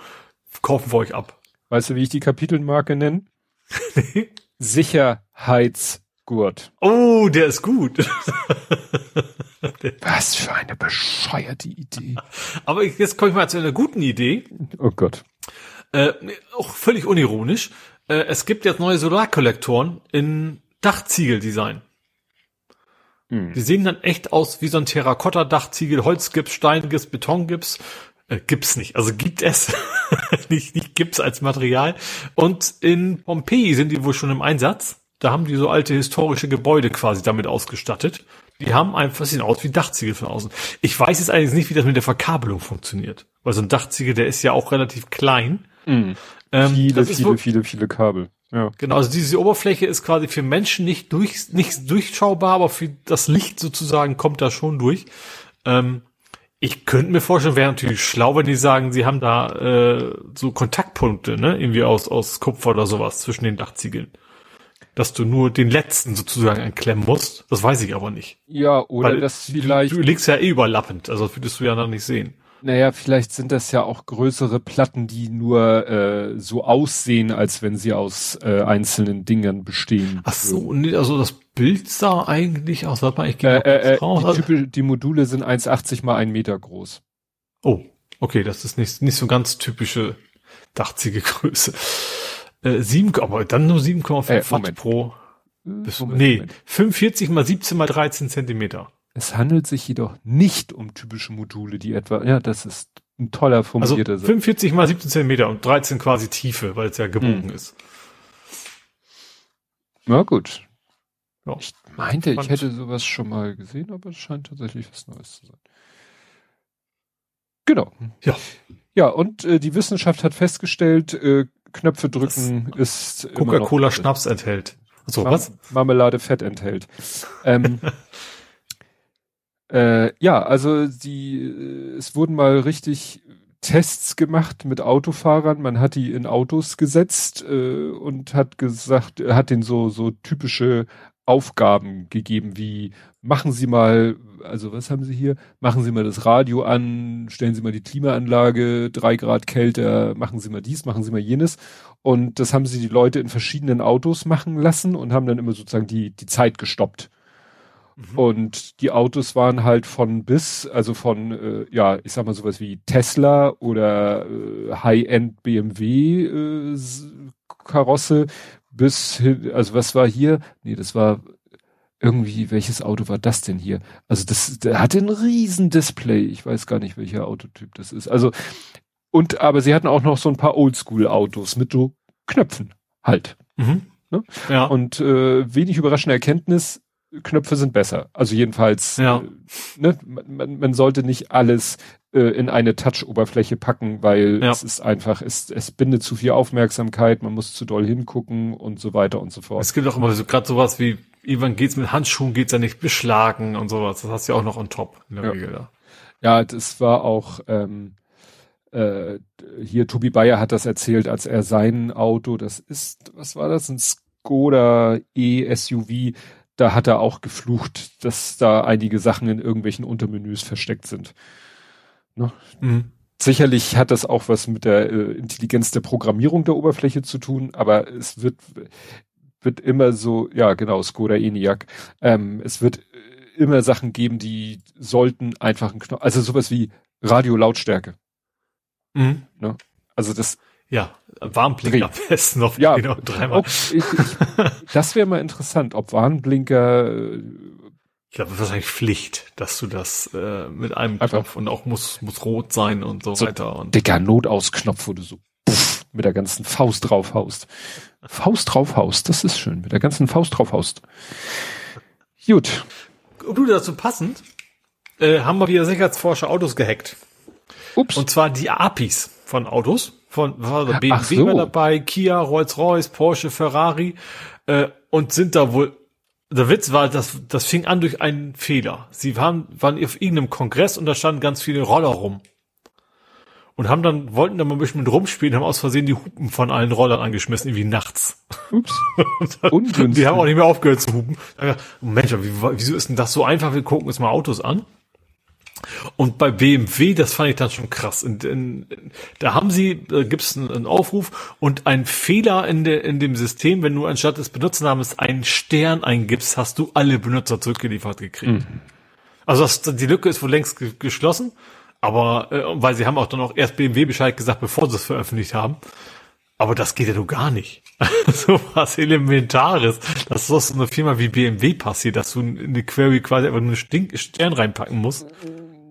kaufen wir euch ab. Weißt du, wie ich die Kapitelmarke nenne? Sicherheitsgurt. Oh, der ist gut. Was für eine bescheuerte Idee. Aber jetzt komme ich mal zu einer guten Idee. Oh Gott. Äh, auch völlig unironisch. Äh, es gibt jetzt neue Solarkollektoren in Dachziegeldesign. Hm. Die sehen dann echt aus wie so ein Terrakotta-Dachziegel, Holzgips, Steingips, Betongips. Äh, gibt's nicht. Also gibt es. nicht, nicht gibt's als Material. Und in Pompeji sind die wohl schon im Einsatz. Da haben die so alte historische Gebäude quasi damit ausgestattet. Die haben einfach, sehen aus wie Dachziegel von außen. Ich weiß jetzt eigentlich nicht, wie das mit der Verkabelung funktioniert. Weil so ein Dachziegel, der ist ja auch relativ klein. Mhm. Ähm, viele, viele, viele, viele Kabel. Ja. Genau, also diese Oberfläche ist quasi für Menschen nicht durch, nicht durchschaubar, aber für das Licht sozusagen kommt da schon durch. Ähm, ich könnte mir vorstellen, wäre natürlich schlau, wenn die sagen, sie haben da äh, so Kontaktpunkte, ne, irgendwie aus aus Kupfer oder sowas zwischen den Dachziegeln dass du nur den letzten sozusagen einklemmen musst. Das weiß ich aber nicht. Ja, oder Weil das vielleicht. Du, du liegst ja eh überlappend, also das würdest du ja noch nicht sehen. Naja, vielleicht sind das ja auch größere Platten, die nur äh, so aussehen, als wenn sie aus äh, einzelnen Dingern bestehen. Ach so, nee, also das Bild sah eigentlich aus, warte mal, ich gehe äh, äh, raus. Die, typisch, die Module sind 1,80 mal 1 Meter groß. Oh, okay, das ist nicht, nicht so ganz typische Dachziegelgröße. Äh, 7, aber dann nur 7,5 äh, Watt pro. Bis, Moment, nee, Moment. 45 mal 17 mal 13 Zentimeter. Es handelt sich jedoch nicht um typische Module, die etwa, ja, das ist ein toller formulierter also 45 mal 17 Zentimeter und 13 quasi Tiefe, weil es ja gebogen hm. ist. Na gut. Ja. Ich meinte, ich hätte sowas schon mal gesehen, aber es scheint tatsächlich was Neues zu sein. Genau. Ja. Ja, und äh, die Wissenschaft hat festgestellt, äh, Knöpfe drücken das ist Coca-Cola Schnaps enthält. So, was? Marmelade Fett enthält. ähm, äh, ja, also die, äh, es wurden mal richtig Tests gemacht mit Autofahrern. Man hat die in Autos gesetzt äh, und hat gesagt, hat den so so typische Aufgaben gegeben, wie machen Sie mal, also was haben Sie hier? Machen Sie mal das Radio an, stellen Sie mal die Klimaanlage, drei Grad kälter, machen Sie mal dies, machen Sie mal jenes. Und das haben sie die Leute in verschiedenen Autos machen lassen und haben dann immer sozusagen die, die Zeit gestoppt. Mhm. Und die Autos waren halt von bis, also von, äh, ja, ich sag mal sowas wie Tesla oder äh, High-End BMW äh, Karosse bis hin, also was war hier? Nee, das war irgendwie, welches Auto war das denn hier? Also das, der hatte ein riesen Display. Ich weiß gar nicht, welcher Autotyp das ist. Also, und, aber sie hatten auch noch so ein paar Oldschool-Autos mit so Knöpfen halt. Mhm. Ne? Ja. Und äh, wenig überraschende Erkenntnis, Knöpfe sind besser. Also jedenfalls, ja. äh, ne, man, man sollte nicht alles äh, in eine Touch-Oberfläche packen, weil ja. es ist einfach, es, es bindet zu viel Aufmerksamkeit, man muss zu doll hingucken und so weiter und so fort. Es gibt auch immer so gerade sowas wie, irgendwann geht's mit Handschuhen, geht's ja nicht beschlagen und sowas. Das hast du ja auch noch on top in der ja. Regel. Ja. ja, das war auch, ähm, äh, hier Tobi Bayer hat das erzählt, als er sein Auto, das ist, was war das, ein Skoda E-SUV, da hat er auch geflucht, dass da einige Sachen in irgendwelchen Untermenüs versteckt sind. Ne? Mhm. Sicherlich hat das auch was mit der äh, Intelligenz der Programmierung der Oberfläche zu tun, aber es wird, wird immer so, ja genau, Skoda ENIAC, ähm, es wird äh, immer Sachen geben, die sollten einfach ein Knopf, also sowas wie Radiolautstärke. Mhm. Ne? Also das Ja, Warnblinker am besten noch. Ja, genau, dreimal. Ob, ich, ich, das wäre mal interessant, ob Warnblinker ich glaube, wahrscheinlich Pflicht, dass du das äh, mit einem Einfach. Knopf und auch muss muss rot sein und so, so weiter. Und dicker Notausknopf, wo du so puff, mit der ganzen Faust drauf haust. Faust drauf haust, das ist schön. Mit der ganzen Faust drauf haust. Gut. Und du dazu passend, äh, haben wir wieder Sicherheitsforscher Autos gehackt. Ups. Und zwar die APIs von Autos. Von war BMW so. war dabei, Kia, Rolls-Royce, Porsche, Ferrari äh, und sind da wohl der Witz war, dass das fing an durch einen Fehler. Sie waren, waren auf irgendeinem Kongress und da standen ganz viele Roller rum. Und haben dann, wollten dann mal ein bisschen mit rumspielen, haben aus Versehen die Hupen von allen Rollern angeschmissen, irgendwie nachts. Ups. und die haben auch nicht mehr aufgehört zu hupen. Mensch, wieso ist denn das so einfach? Wir gucken uns mal Autos an. Und bei BMW, das fand ich dann schon krass. In, in, da haben sie, äh, gibt es einen, einen, Aufruf und ein Fehler in, de, in dem System, wenn du anstatt des Benutzernamens einen Stern eingibst, hast du alle Benutzer zurückgeliefert gekriegt. Mhm. Also das, die Lücke ist wohl längst ge geschlossen, aber äh, weil sie haben auch dann auch erst BMW Bescheid gesagt, bevor sie es veröffentlicht haben. Aber das geht ja doch gar nicht. so was Elementares. Das ist so eine Firma wie BMW passiert, dass du in die Query quasi einfach nur einen Stern reinpacken musst.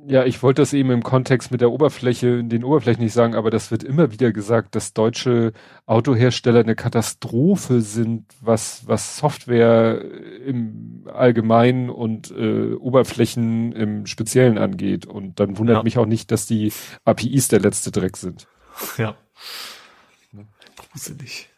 Ja, ich wollte das eben im Kontext mit der Oberfläche, den Oberflächen nicht sagen, aber das wird immer wieder gesagt, dass deutsche Autohersteller eine Katastrophe sind, was, was Software im Allgemeinen und äh, Oberflächen im Speziellen angeht. Und dann wundert ja. mich auch nicht, dass die APIs der letzte Dreck sind. Ja. Gruselig.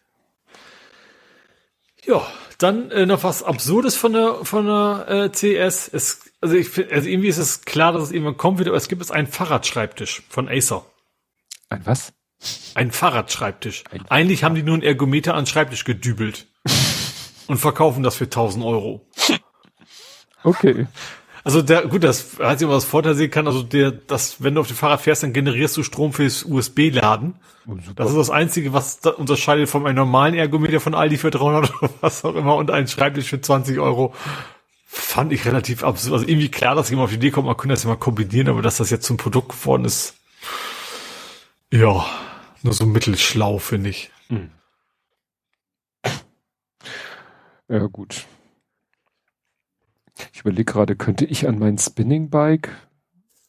Ja, dann äh, noch was Absurdes von der von der äh, CS. Es also ich finde, also irgendwie ist es klar, dass es irgendwann kommen wird, aber es gibt jetzt einen Fahrradschreibtisch von Acer. Ein was? Ein Fahrradschreibtisch. Ein Eigentlich haben die nur einen Ergometer an den Schreibtisch gedübelt und verkaufen das für 1000 Euro. Okay. Also der, gut, das heißt immer was Vorteil sehen kann, also der, das, wenn du auf dem Fahrrad fährst, dann generierst du Strom fürs USB-Laden. Oh, das ist das Einzige, was da unterscheidet von einem normalen Ergometer von Aldi für 300 oder was auch immer und einen Schreibtisch für 20 Euro fand ich relativ absurd. Also irgendwie klar, dass jemand auf die Idee kommt, man könnte das ja mal kombinieren, aber dass das jetzt zum Produkt geworden ist, ja, nur so mittelschlau, finde ich. Hm. Ja, gut. Ich überlege gerade, könnte ich an mein Spinning Bike?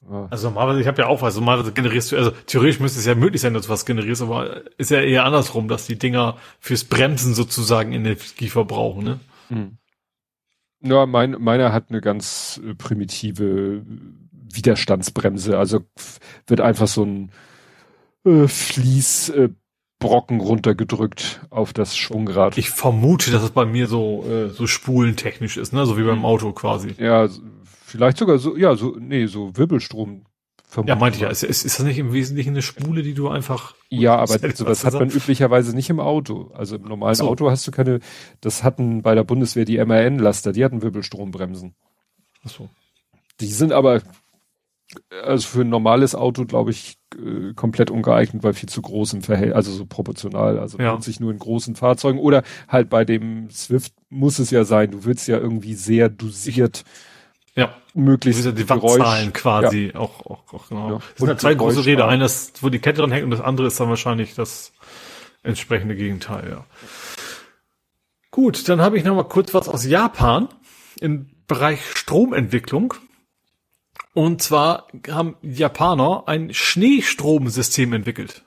Ja. Also normalerweise, ich habe ja auch was, normalerweise generierst du, also theoretisch müsste es ja möglich sein, dass du was generierst, aber ist ja eher andersrum, dass die Dinger fürs Bremsen sozusagen Energie verbrauchen, ne? Hm. Ja, mein, meiner hat eine ganz äh, primitive Widerstandsbremse. Also wird einfach so ein äh, Fließbrocken äh, runtergedrückt auf das Schwungrad. Ich vermute, dass es bei mir so, äh, so spulentechnisch ist, ne? So wie beim mhm. Auto quasi. Ja, vielleicht sogar so, ja, so, nee, so Wirbelstrom ja, meinte ich ja. Ist, ist, ist das nicht im Wesentlichen eine Spule, die du einfach. Ja, aber sowas hat man üblicherweise nicht im Auto. Also im normalen so. Auto hast du keine, das hatten bei der Bundeswehr die MAN-Laster, die hatten Wirbelstrombremsen. Ach so. Die sind aber, also für ein normales Auto, glaube ich, äh, komplett ungeeignet, weil viel zu groß im Verhältnis, also so proportional, also ja. sich nur in großen Fahrzeugen oder halt bei dem Swift muss es ja sein, du willst ja irgendwie sehr dosiert. Ja. Möglichst die Wattzahlen quasi ja. auch, auch, auch genau. Ja. Es sind ja zwei große Räder. Eines, wo die Kette dran hängt und das andere ist dann wahrscheinlich das entsprechende Gegenteil, ja. Gut, dann habe ich noch mal kurz was aus Japan im Bereich Stromentwicklung. Und zwar haben Japaner ein Schneestromsystem entwickelt.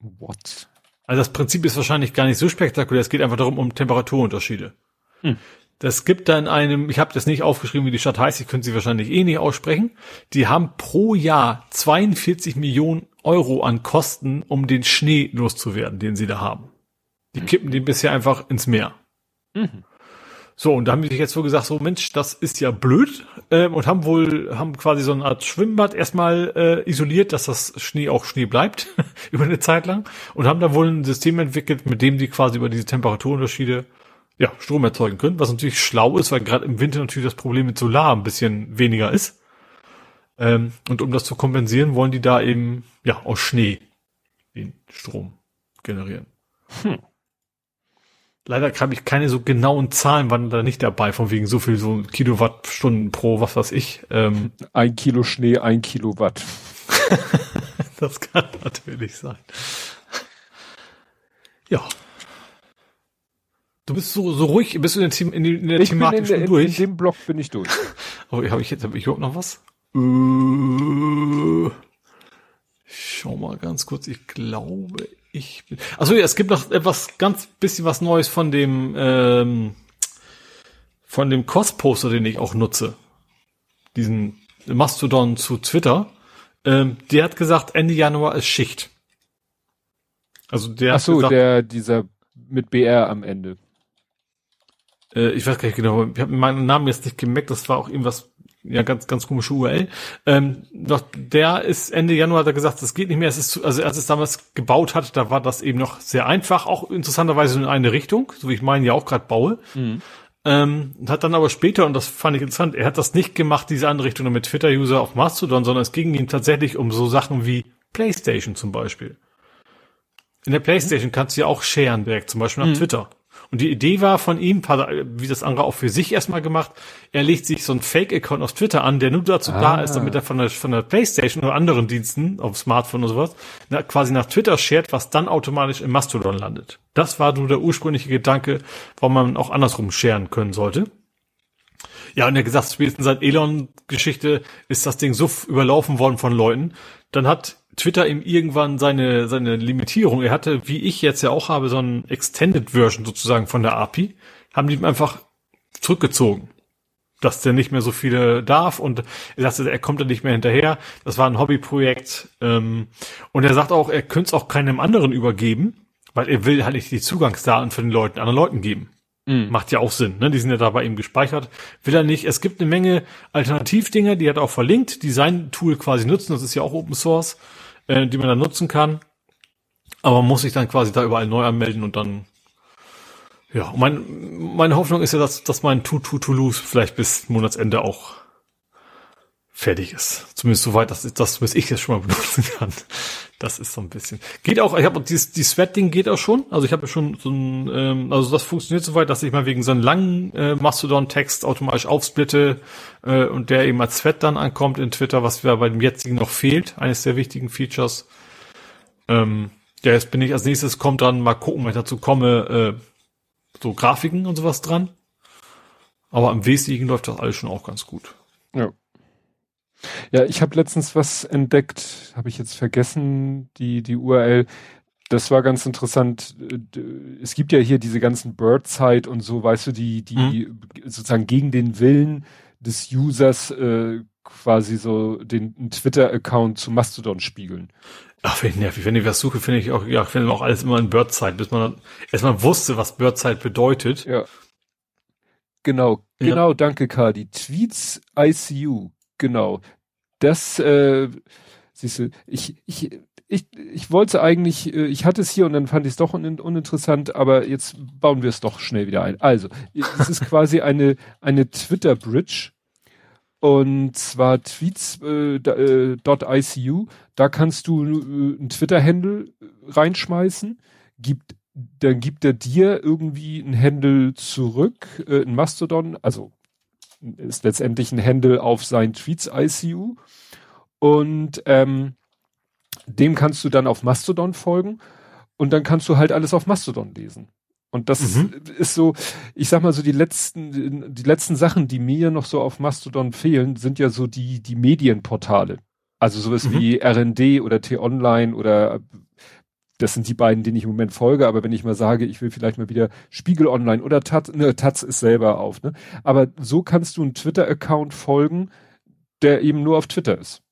What? Also das Prinzip ist wahrscheinlich gar nicht so spektakulär. Es geht einfach darum, um Temperaturunterschiede. Hm. Das gibt dann einem, ich habe das nicht aufgeschrieben, wie die Stadt heißt, ich könnte sie wahrscheinlich eh nicht aussprechen. Die haben pro Jahr 42 Millionen Euro an Kosten, um den Schnee loszuwerden, den sie da haben. Die mhm. kippen den bisher einfach ins Meer. Mhm. So, und da haben die sich jetzt wohl gesagt, so Mensch, das ist ja blöd, ähm, und haben wohl, haben quasi so eine Art Schwimmbad erstmal äh, isoliert, dass das Schnee auch Schnee bleibt, über eine Zeit lang, und haben da wohl ein System entwickelt, mit dem die quasi über diese Temperaturunterschiede ja, Strom erzeugen können, was natürlich schlau ist, weil gerade im Winter natürlich das Problem mit Solar ein bisschen weniger ist. Ähm, und um das zu kompensieren, wollen die da eben ja aus Schnee den Strom generieren. Hm. Leider habe ich keine so genauen Zahlen, waren da nicht dabei, von wegen so viel so Kilowattstunden pro, was weiß ich. Ähm, ein Kilo Schnee, ein Kilowatt. das kann natürlich sein. Ja. Du bist so, so ruhig, bist du in, der, in, in der ich Thematik bin in, schon durch? In dem Block bin ich durch. Aber habe ich jetzt, habe ich überhaupt noch was? Äh, schau mal ganz kurz, ich glaube, ich. Also ja, es gibt noch etwas ganz bisschen was Neues von dem ähm, von dem Cross-Poster, den ich auch nutze. Diesen Mastodon zu Twitter. Ähm, der hat gesagt, Ende Januar ist Schicht. Also der Ach so, hat gesagt, der dieser mit BR am Ende. äh, ich weiß gar nicht genau, ich habe meinen Namen jetzt nicht gemerkt, das war auch irgendwas, ja, ganz, ganz komische URL. Ähm, doch der ist Ende Januar hat er gesagt, das geht nicht mehr. Es ist zu, also als es damals gebaut hat, da war das eben noch sehr einfach, auch interessanterweise in eine Richtung, so wie ich meinen ja auch gerade baue. Ähm, hat dann aber später, und das fand ich interessant, er hat das nicht gemacht, diese andere Richtung mit Twitter-User auf Mastodon, sondern es ging ihm tatsächlich um so Sachen wie PlayStation zum Beispiel. In der PlayStation kannst du ja auch sharen direkt, zum Beispiel nach Twitter. Und die Idee war von ihm, wie das andere auch für sich erstmal gemacht, er legt sich so einen Fake-Account auf Twitter an, der nur dazu da Ah. ist, damit er von der, von der Playstation oder anderen Diensten auf Smartphone oder sowas, na, quasi nach Twitter shared, was dann automatisch im Mastodon landet. Das war nur der ursprüngliche Gedanke, warum man auch andersrum sharen können sollte. Ja, und er gesagt, spätestens seit Elon-Geschichte ist das Ding so überlaufen worden von Leuten. Dann hat Twitter ihm irgendwann seine, seine Limitierung. Er hatte, wie ich jetzt ja auch habe, so ein Extended Version sozusagen von der API, haben die ihm einfach zurückgezogen. Dass der nicht mehr so viele darf und er sagte, er kommt da nicht mehr hinterher. Das war ein Hobbyprojekt. Ähm, und er sagt auch, er könnte es auch keinem anderen übergeben, weil er will halt nicht die Zugangsdaten für den Leuten, anderen Leuten geben. Macht ja auch Sinn, ne? Die sind ja da bei ihm gespeichert. Will er nicht. Es gibt eine Menge Alternativdinge, die hat er auch verlinkt, die sein Tool quasi nutzen. Das ist ja auch Open Source, äh, die man dann nutzen kann. Aber man muss sich dann quasi da überall neu anmelden und dann, ja. Mein, meine Hoffnung ist ja, dass, dass mein To-To-To-Lose vielleicht bis Monatsende auch fertig ist. Zumindest soweit, dass, dass bis ich es schon mal benutzen kann. Das ist so ein bisschen. Geht auch, ich habe dieses die Sweat-Ding geht auch schon. Also ich habe ja schon so ein, ähm, also das funktioniert soweit, dass ich mal wegen so einem langen äh, Mastodon-Text automatisch aufsplitte äh, und der eben als Thread dann ankommt in Twitter, was ja bei dem jetzigen noch fehlt, eines der wichtigen Features. Ähm, ja, jetzt bin ich als nächstes kommt dann mal gucken, wenn ich dazu komme, äh, so Grafiken und sowas dran. Aber im Wesentlichen läuft das alles schon auch ganz gut. Ja. Ja, ich habe letztens was entdeckt, habe ich jetzt vergessen, die, die URL. Das war ganz interessant. Äh, Es gibt ja hier diese ganzen Birdside und so, weißt du, die, die sozusagen gegen den Willen des Users äh, quasi so den Twitter-Account zu Mastodon spiegeln. Ach, wenn ich nervig. Wenn ich was suche, finde ich auch, ja, ich finde auch alles immer in Birdside, bis man dann erstmal wusste, was Birdside bedeutet. Ja. Genau, Ja. genau, danke, Kadi. Tweets ICU, genau. Das, äh, siehst du, ich, ich, ich, ich wollte eigentlich, äh, ich hatte es hier und dann fand ich es doch un uninteressant, aber jetzt bauen wir es doch schnell wieder ein. Also, es ist quasi eine, eine Twitter-Bridge und zwar tweets äh, da, äh, da kannst du äh, einen Twitter-Handle reinschmeißen, gibt dann gibt er dir irgendwie ein Handle zurück, äh, ein Mastodon, also ist letztendlich ein Handle auf sein Tweets ICU und ähm, dem kannst du dann auf Mastodon folgen und dann kannst du halt alles auf Mastodon lesen. Und das Mhm. ist so, ich sag mal so die letzten, die letzten Sachen, die mir noch so auf Mastodon fehlen, sind ja so die, die Medienportale. Also sowas Mhm. wie RND oder T-Online oder das sind die beiden, denen ich im Moment folge, aber wenn ich mal sage, ich will vielleicht mal wieder Spiegel Online oder Taz, ne, Taz ist selber auf, ne? Aber so kannst du einen Twitter-Account folgen, der eben nur auf Twitter ist.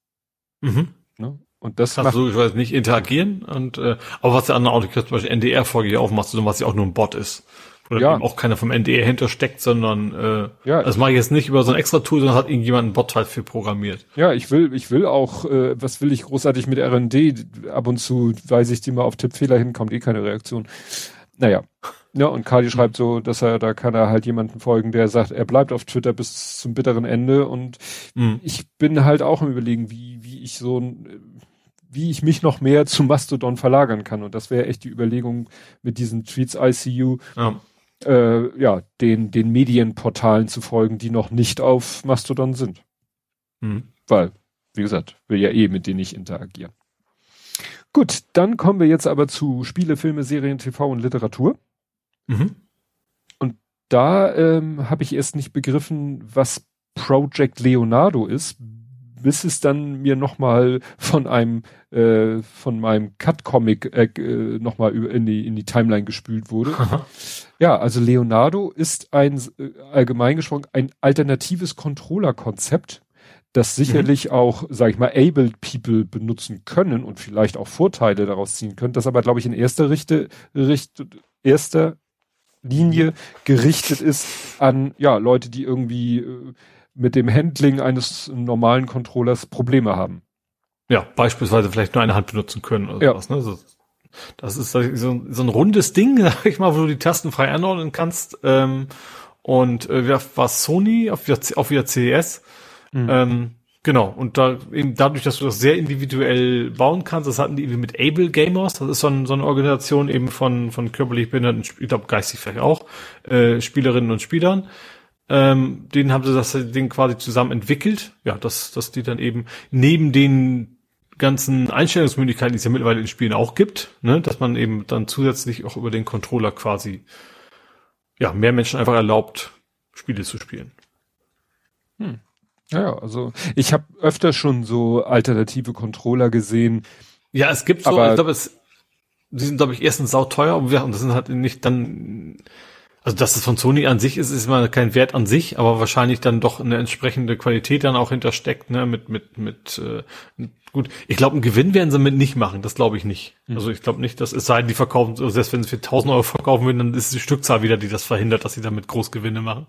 Mhm. Ne? Und das Kannst du, ich weiß nicht, interagieren und, äh, aber was der andere Auto, zum Beispiel NDR folge ich auch Mastodon, was ja auch nur ein Bot ist. Oder Ja. eben auch keiner vom NDR hintersteckt, sondern, äh, Ja. das mache ich jetzt nicht über so ein extra Tool, sondern hat irgendjemand einen Bot halt für programmiert. ja, ich will, ich will auch, äh, was will ich großartig mit RND? Ab und zu weise ich die mal auf Tippfehler hin, kommt eh keine Reaktion. Naja. Ja, und Kali schreibt so, dass er, da kann er halt jemanden folgen, der sagt, er bleibt auf Twitter bis zum bitteren Ende und Mhm. ich bin halt auch im Überlegen, wie, wie ich so, ein- wie ich mich noch mehr zu Mastodon verlagern kann. Und das wäre echt die Überlegung mit diesen Tweets ICU, Ja. Äh, ja, den, den Medienportalen zu folgen, die noch nicht auf Mastodon sind. Mhm. Weil, wie gesagt, will ja eh mit denen nicht interagieren. Gut, dann kommen wir jetzt aber zu Spiele, Filme, Serien, TV und Literatur. Mhm. Und da ähm, habe ich erst nicht begriffen, was Project Leonardo ist, bis es dann mir nochmal von einem, äh, von meinem Cut-Comic äh, äh nochmal in die, in die Timeline gespült wurde. ja, also Leonardo ist ein, äh, allgemein gesprochen, ein alternatives Controller-Konzept, das sicherlich mhm. auch, sag ich mal, abled people benutzen können und vielleicht auch Vorteile daraus ziehen können, das aber, glaube ich, in erster Richte, Richt, erster Linie gerichtet ist an, ja, Leute, die irgendwie äh, mit dem Handling eines normalen Controllers Probleme haben. Ja, beispielsweise vielleicht nur eine Hand benutzen können oder ja. sowas. Ne? Das ist so, so ein rundes Ding, sag ich mal, wo du die Tasten frei anordnen kannst. Ähm, und äh, war Sony auf wieder, auf wieder CES. Mhm. Ähm, genau, und da eben dadurch, dass du das sehr individuell bauen kannst, das hatten die eben mit Able Gamers, das ist so, ein, so eine Organisation eben von, von körperlich behinderten, ich glaube geistig vielleicht auch, äh, Spielerinnen und Spielern ähm, den haben sie das Ding quasi zusammen entwickelt. Ja, dass, dass die dann eben neben den ganzen Einstellungsmöglichkeiten, die es ja mittlerweile in Spielen auch gibt, ne, dass man eben dann zusätzlich auch über den Controller quasi ja mehr Menschen einfach erlaubt, Spiele zu spielen. Hm. Ja, also ich habe öfter schon so alternative Controller gesehen. Ja, es gibt so, aber ich glaube, es, die sind, glaube ich, erstens sauteuer und das sind halt nicht dann also dass es von Sony an sich ist, ist immer kein Wert an sich, aber wahrscheinlich dann doch eine entsprechende Qualität dann auch hintersteckt, ne, mit, mit, mit, äh, gut. Ich glaube, einen Gewinn werden sie mit nicht machen, das glaube ich nicht. Mhm. Also ich glaube nicht, dass es sei denn, die verkaufen, also selbst wenn sie für 1000 Euro verkaufen würden, dann ist die Stückzahl wieder, die das verhindert, dass sie damit Großgewinne machen.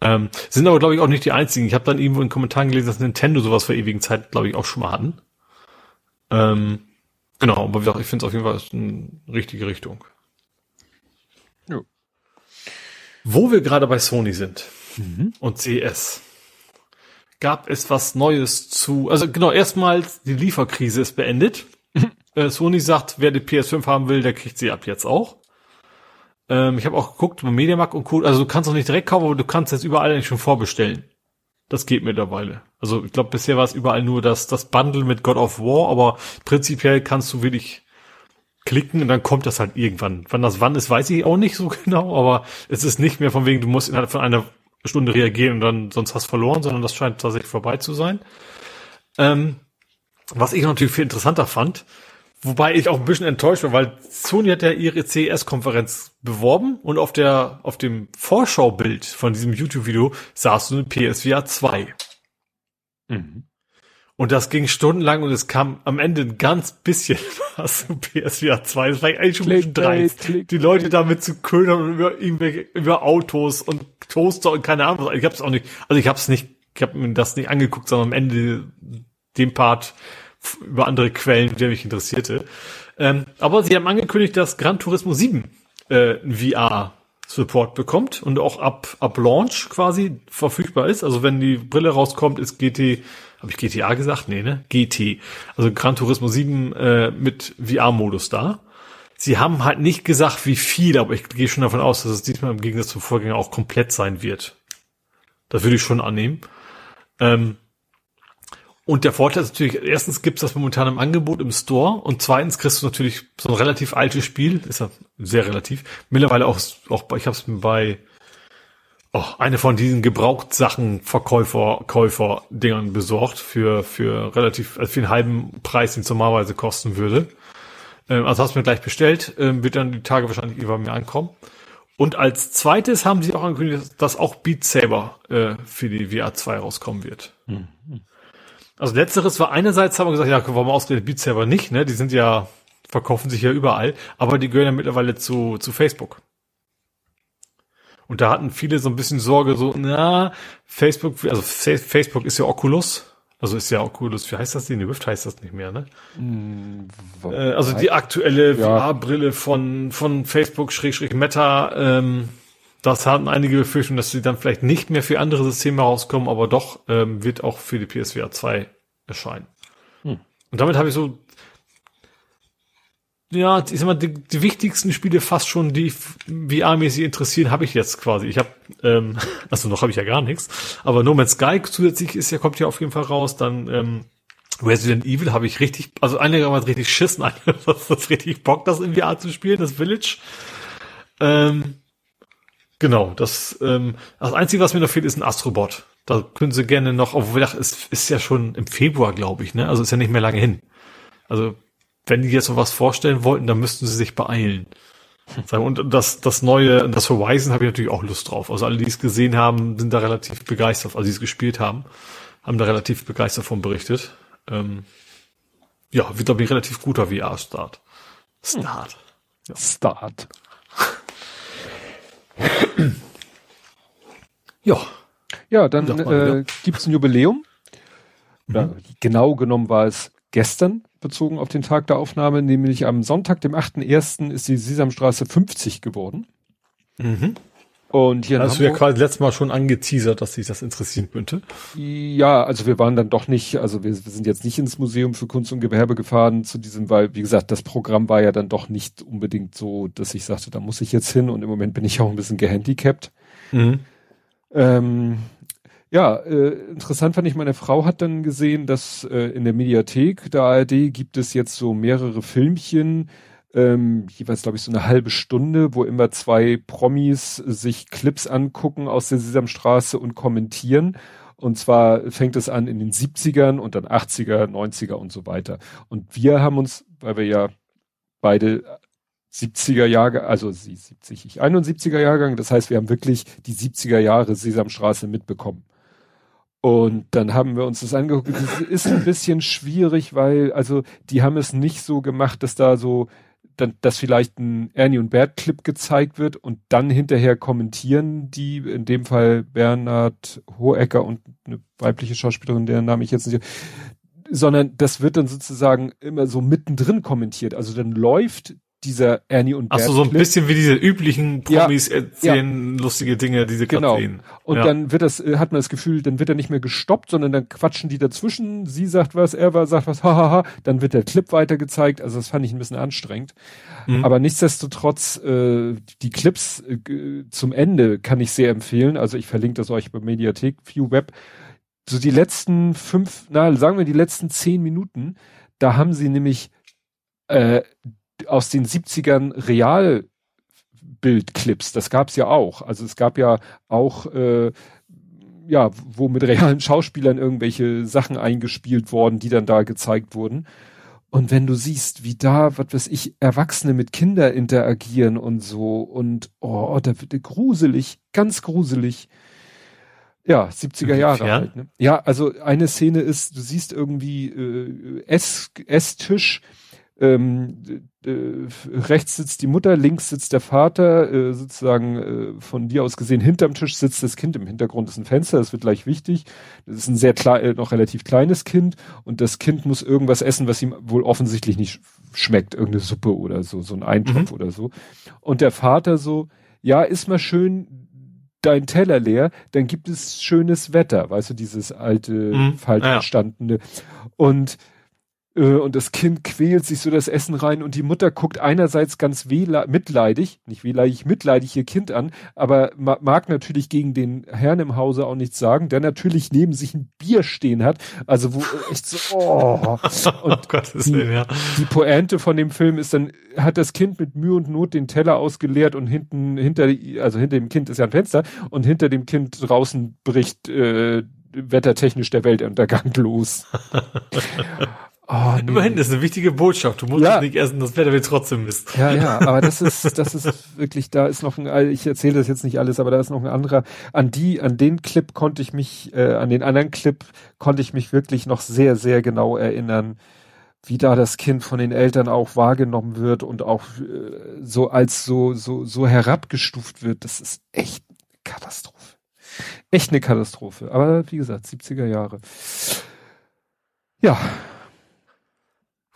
Ähm, sind aber, glaube ich, auch nicht die einzigen. Ich habe dann irgendwo in Kommentaren gelesen, dass Nintendo sowas vor ewigen Zeit, glaube ich, auch schon mal hatten. Ähm, genau, aber ich finde es auf jeden Fall eine richtige Richtung. Wo wir gerade bei Sony sind mhm. und CS, gab es was Neues zu, also genau, erstmals die Lieferkrise ist beendet. äh, Sony sagt, wer die PS5 haben will, der kriegt sie ab jetzt auch. Ähm, ich habe auch geguckt bei Mediamarkt und Co. Also du kannst auch nicht direkt kaufen, aber du kannst jetzt überall eigentlich schon vorbestellen. Das geht mittlerweile. Also ich glaube, bisher war es überall nur das, das Bundle mit God of War, aber prinzipiell kannst du wirklich klicken und dann kommt das halt irgendwann. Wann das wann ist, weiß ich auch nicht so genau, aber es ist nicht mehr von wegen, du musst innerhalb von einer Stunde reagieren und dann sonst hast verloren, sondern das scheint tatsächlich vorbei zu sein. Ähm, was ich natürlich viel interessanter fand, wobei ich auch ein bisschen enttäuscht war, weil Sony hat ja ihre CES-Konferenz beworben und auf der, auf dem Vorschaubild von diesem YouTube-Video sahst du eine PSVR 2. Mhm. Und das ging stundenlang und es kam am Ende ein ganz bisschen was zu PSVR 2. Das war eigentlich schon ein bisschen dreist. Die Leute damit zu ködern und über, über Autos und Toaster und keine Ahnung. Ich hab's auch nicht, also ich hab's nicht, ich habe mir das nicht angeguckt, sondern am Ende den Part über andere Quellen, der mich interessierte. Ähm, aber sie haben angekündigt, dass Gran Turismo 7 äh, VR Support bekommt und auch ab, ab Launch quasi verfügbar ist. Also wenn die Brille rauskommt, ist GT habe ich GTA gesagt? Nee, ne? GT. Also Gran Turismo 7 äh, mit VR-Modus da. Sie haben halt nicht gesagt, wie viel, aber ich gehe schon davon aus, dass es diesmal im Gegensatz zum Vorgänger auch komplett sein wird. Das würde ich schon annehmen. Ähm, und der Vorteil ist natürlich, erstens gibt es das momentan im Angebot im Store und zweitens kriegst du natürlich so ein relativ altes Spiel, ist ja sehr relativ, mittlerweile auch, auch ich habe es bei oh, eine von diesen Gebrauchtsachen Verkäufer, Käufer Dingern besorgt für, für relativ, also für einen halben Preis, den es normalerweise kosten würde. Ähm, also hast du mir gleich bestellt, ähm, wird dann die Tage wahrscheinlich über mir ankommen. Und als zweites haben sie auch angekündigt, dass auch Beat Saber äh, für die VR 2 rauskommen wird. Mhm. Also letzteres war einerseits haben wir gesagt, ja, warum ausgerechnet Beat Saber nicht, ne? Die sind ja, verkaufen sich ja überall, aber die gehören ja mittlerweile zu, zu Facebook. Und da hatten viele so ein bisschen Sorge, so, na, Facebook, also Facebook ist ja Oculus. Also ist ja Oculus, wie heißt das denn? Rift heißt das nicht mehr, ne? Mm, äh, also die aktuelle ja. VR-Brille von, von Facebook, Schrägstrich Meta, ähm, das hatten einige Befürchtungen, dass sie dann vielleicht nicht mehr für andere Systeme rauskommen, aber doch ähm, wird auch für die PSVR 2 erscheinen. Hm. Und damit habe ich so ja, ich sag mal, die, die wichtigsten Spiele fast schon, die VR-mäßig interessieren, habe ich jetzt quasi. Ich habe, ähm, also noch habe ich ja gar nichts. Aber No Man's Sky zusätzlich ist ja, kommt ja auf jeden Fall raus. Dann ähm, Resident Evil habe ich richtig, also einigermaßen richtig Schissen, ist richtig Bock, das in VR zu spielen, das Village. Ähm, genau, das, ähm, das Einzige, was mir noch fehlt, ist ein Astrobot. Da können sie gerne noch, obwohl das ist, ist ja schon im Februar, glaube ich, ne? Also ist ja nicht mehr lange hin. Also, wenn die jetzt so was vorstellen wollten, dann müssten sie sich beeilen. Und das, das neue, das Horizon habe ich natürlich auch Lust drauf. Also alle, die es gesehen haben, sind da relativ begeistert, also die es gespielt haben, haben da relativ begeistert von berichtet. Ähm, ja, wird glaube ich relativ guter VR-Start. Start. Ja. Start. ja. Ja, dann äh, gibt ein Jubiläum. Mhm. Ja, genau genommen war es gestern bezogen auf den Tag der Aufnahme, nämlich am Sonntag, dem 8.1. ist die Sesamstraße 50 geworden. Mhm. Und hier Hast du ja quasi letztes Mal schon angeteasert, dass sich das interessieren könnte. Ja, also wir waren dann doch nicht, also wir, wir, sind jetzt nicht ins Museum für Kunst und Gewerbe gefahren zu diesem, weil, wie gesagt, das Programm war ja dann doch nicht unbedingt so, dass ich sagte, da muss ich jetzt hin und im Moment bin ich auch ein bisschen gehandicapt. Mhm. Ähm, ja, äh, interessant fand ich, meine Frau hat dann gesehen, dass äh, in der Mediathek der ARD gibt es jetzt so mehrere Filmchen, ähm, jeweils glaube ich so eine halbe Stunde, wo immer zwei Promis sich Clips angucken aus der Sesamstraße und kommentieren. Und zwar fängt es an in den 70ern und dann 80er, 90er und so weiter. Und wir haben uns, weil wir ja beide 70er Jahre, also sie 70, ich 71er Jahrgang, das heißt, wir haben wirklich die 70er Jahre Sesamstraße mitbekommen. Und dann haben wir uns das angeguckt. Das ist ein bisschen schwierig, weil, also, die haben es nicht so gemacht, dass da so, dann, dass vielleicht ein Ernie und Bert Clip gezeigt wird und dann hinterher kommentieren die, in dem Fall Bernhard Hohecker und eine weibliche Schauspielerin, deren Name ich jetzt nicht, sondern das wird dann sozusagen immer so mittendrin kommentiert. Also dann läuft dieser Ernie und Bert. Ach so, so ein bisschen wie diese üblichen Promis ja, erzählen ja. lustige Dinge, die sie genau. sehen. Und ja. dann wird das, äh, hat man das Gefühl, dann wird er nicht mehr gestoppt, sondern dann quatschen die dazwischen. Sie sagt was, er war, sagt was, hahaha. Dann wird der Clip weiter gezeigt. Also das fand ich ein bisschen anstrengend. Mhm. Aber nichtsdestotrotz, äh, die Clips äh, zum Ende kann ich sehr empfehlen. Also ich verlinke das euch bei Mediathek, View Web. So die letzten fünf, na, sagen wir die letzten zehn Minuten, da haben sie nämlich äh, aus den 70ern Realbildclips, das gab's ja auch. Also es gab ja auch äh, ja, wo mit realen Schauspielern irgendwelche Sachen eingespielt worden, die dann da gezeigt wurden. Und wenn du siehst, wie da, was weiß ich, Erwachsene mit Kindern interagieren und so und oh, da wird gruselig, ganz gruselig. Ja, 70er Jahre halt. Ne? Ja, also eine Szene ist, du siehst irgendwie äh, Ess, Esstisch, ähm, äh, rechts sitzt die Mutter, links sitzt der Vater, äh, sozusagen äh, von dir aus gesehen hinterm Tisch sitzt das Kind, im Hintergrund ist ein Fenster, das wird gleich wichtig. Das ist ein sehr klein, äh, noch relativ kleines Kind und das Kind muss irgendwas essen, was ihm wohl offensichtlich nicht schmeckt, irgendeine Suppe oder so, so ein Eintopf mhm. oder so. Und der Vater so, ja, ist mal schön dein Teller leer, dann gibt es schönes Wetter, weißt du, dieses alte, mhm. falsch verstandene. Ja. Und und das Kind quält sich so das Essen rein und die Mutter guckt einerseits ganz mitleidig, nicht wehleidig, mitleidig ihr Kind an, aber ma mag natürlich gegen den Herrn im Hause auch nichts sagen, der natürlich neben sich ein Bier stehen hat, also wo echt so, oh. Und oh die, Willen, ja. die Pointe von dem Film ist dann, hat das Kind mit Mühe und Not den Teller ausgeleert und hinten, hinter, also hinter dem Kind ist ja ein Fenster und hinter dem Kind draußen bricht äh, wettertechnisch der Weltuntergang los. Oh, nee. Immerhin, das ist eine wichtige Botschaft. Du musst ja. nicht essen, das Wetter wird trotzdem Mist. Ja, ja, aber das ist, das ist wirklich, da ist noch ein, ich erzähle das jetzt nicht alles, aber da ist noch ein anderer. An die, an den Clip konnte ich mich, äh, an den anderen Clip konnte ich mich wirklich noch sehr, sehr genau erinnern, wie da das Kind von den Eltern auch wahrgenommen wird und auch äh, so als so, so, so herabgestuft wird. Das ist echt eine Katastrophe. Echt eine Katastrophe. Aber wie gesagt, 70er Jahre. Ja,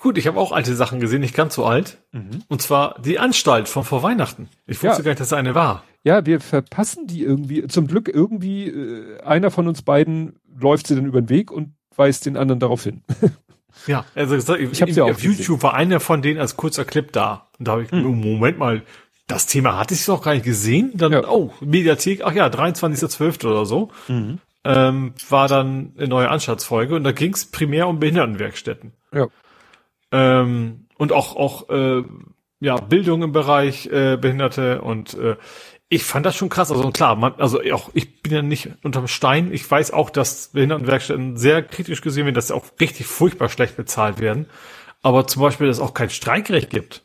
Gut, ich habe auch alte Sachen gesehen, nicht ganz so alt. Mhm. Und zwar die Anstalt von vor Weihnachten. Ich wusste ja. gar nicht, dass eine war. Ja, wir verpassen die irgendwie. Zum Glück irgendwie, äh, einer von uns beiden läuft sie dann über den Weg und weist den anderen darauf hin. ja, also ich, ich habe ja auf YouTube gesehen. war einer von denen als kurzer Clip da. Und da habe ich, mhm. Moment mal, das Thema hatte ich noch gar nicht gesehen. Dann, ja. oh, Mediathek, ach ja, 23.12. oder so. Mhm. ähm, war dann eine neue Anstaltsfolge und da ging es primär um Behindertenwerkstätten. Ja. Ähm, und auch, auch äh, ja, Bildung im Bereich äh, Behinderte und äh, ich fand das schon krass. Also klar, man, also auch ich bin ja nicht unterm Stein. Ich weiß auch, dass Behindertenwerkstätten sehr kritisch gesehen werden, dass sie auch richtig furchtbar schlecht bezahlt werden. Aber zum Beispiel, dass es auch kein Streikrecht gibt,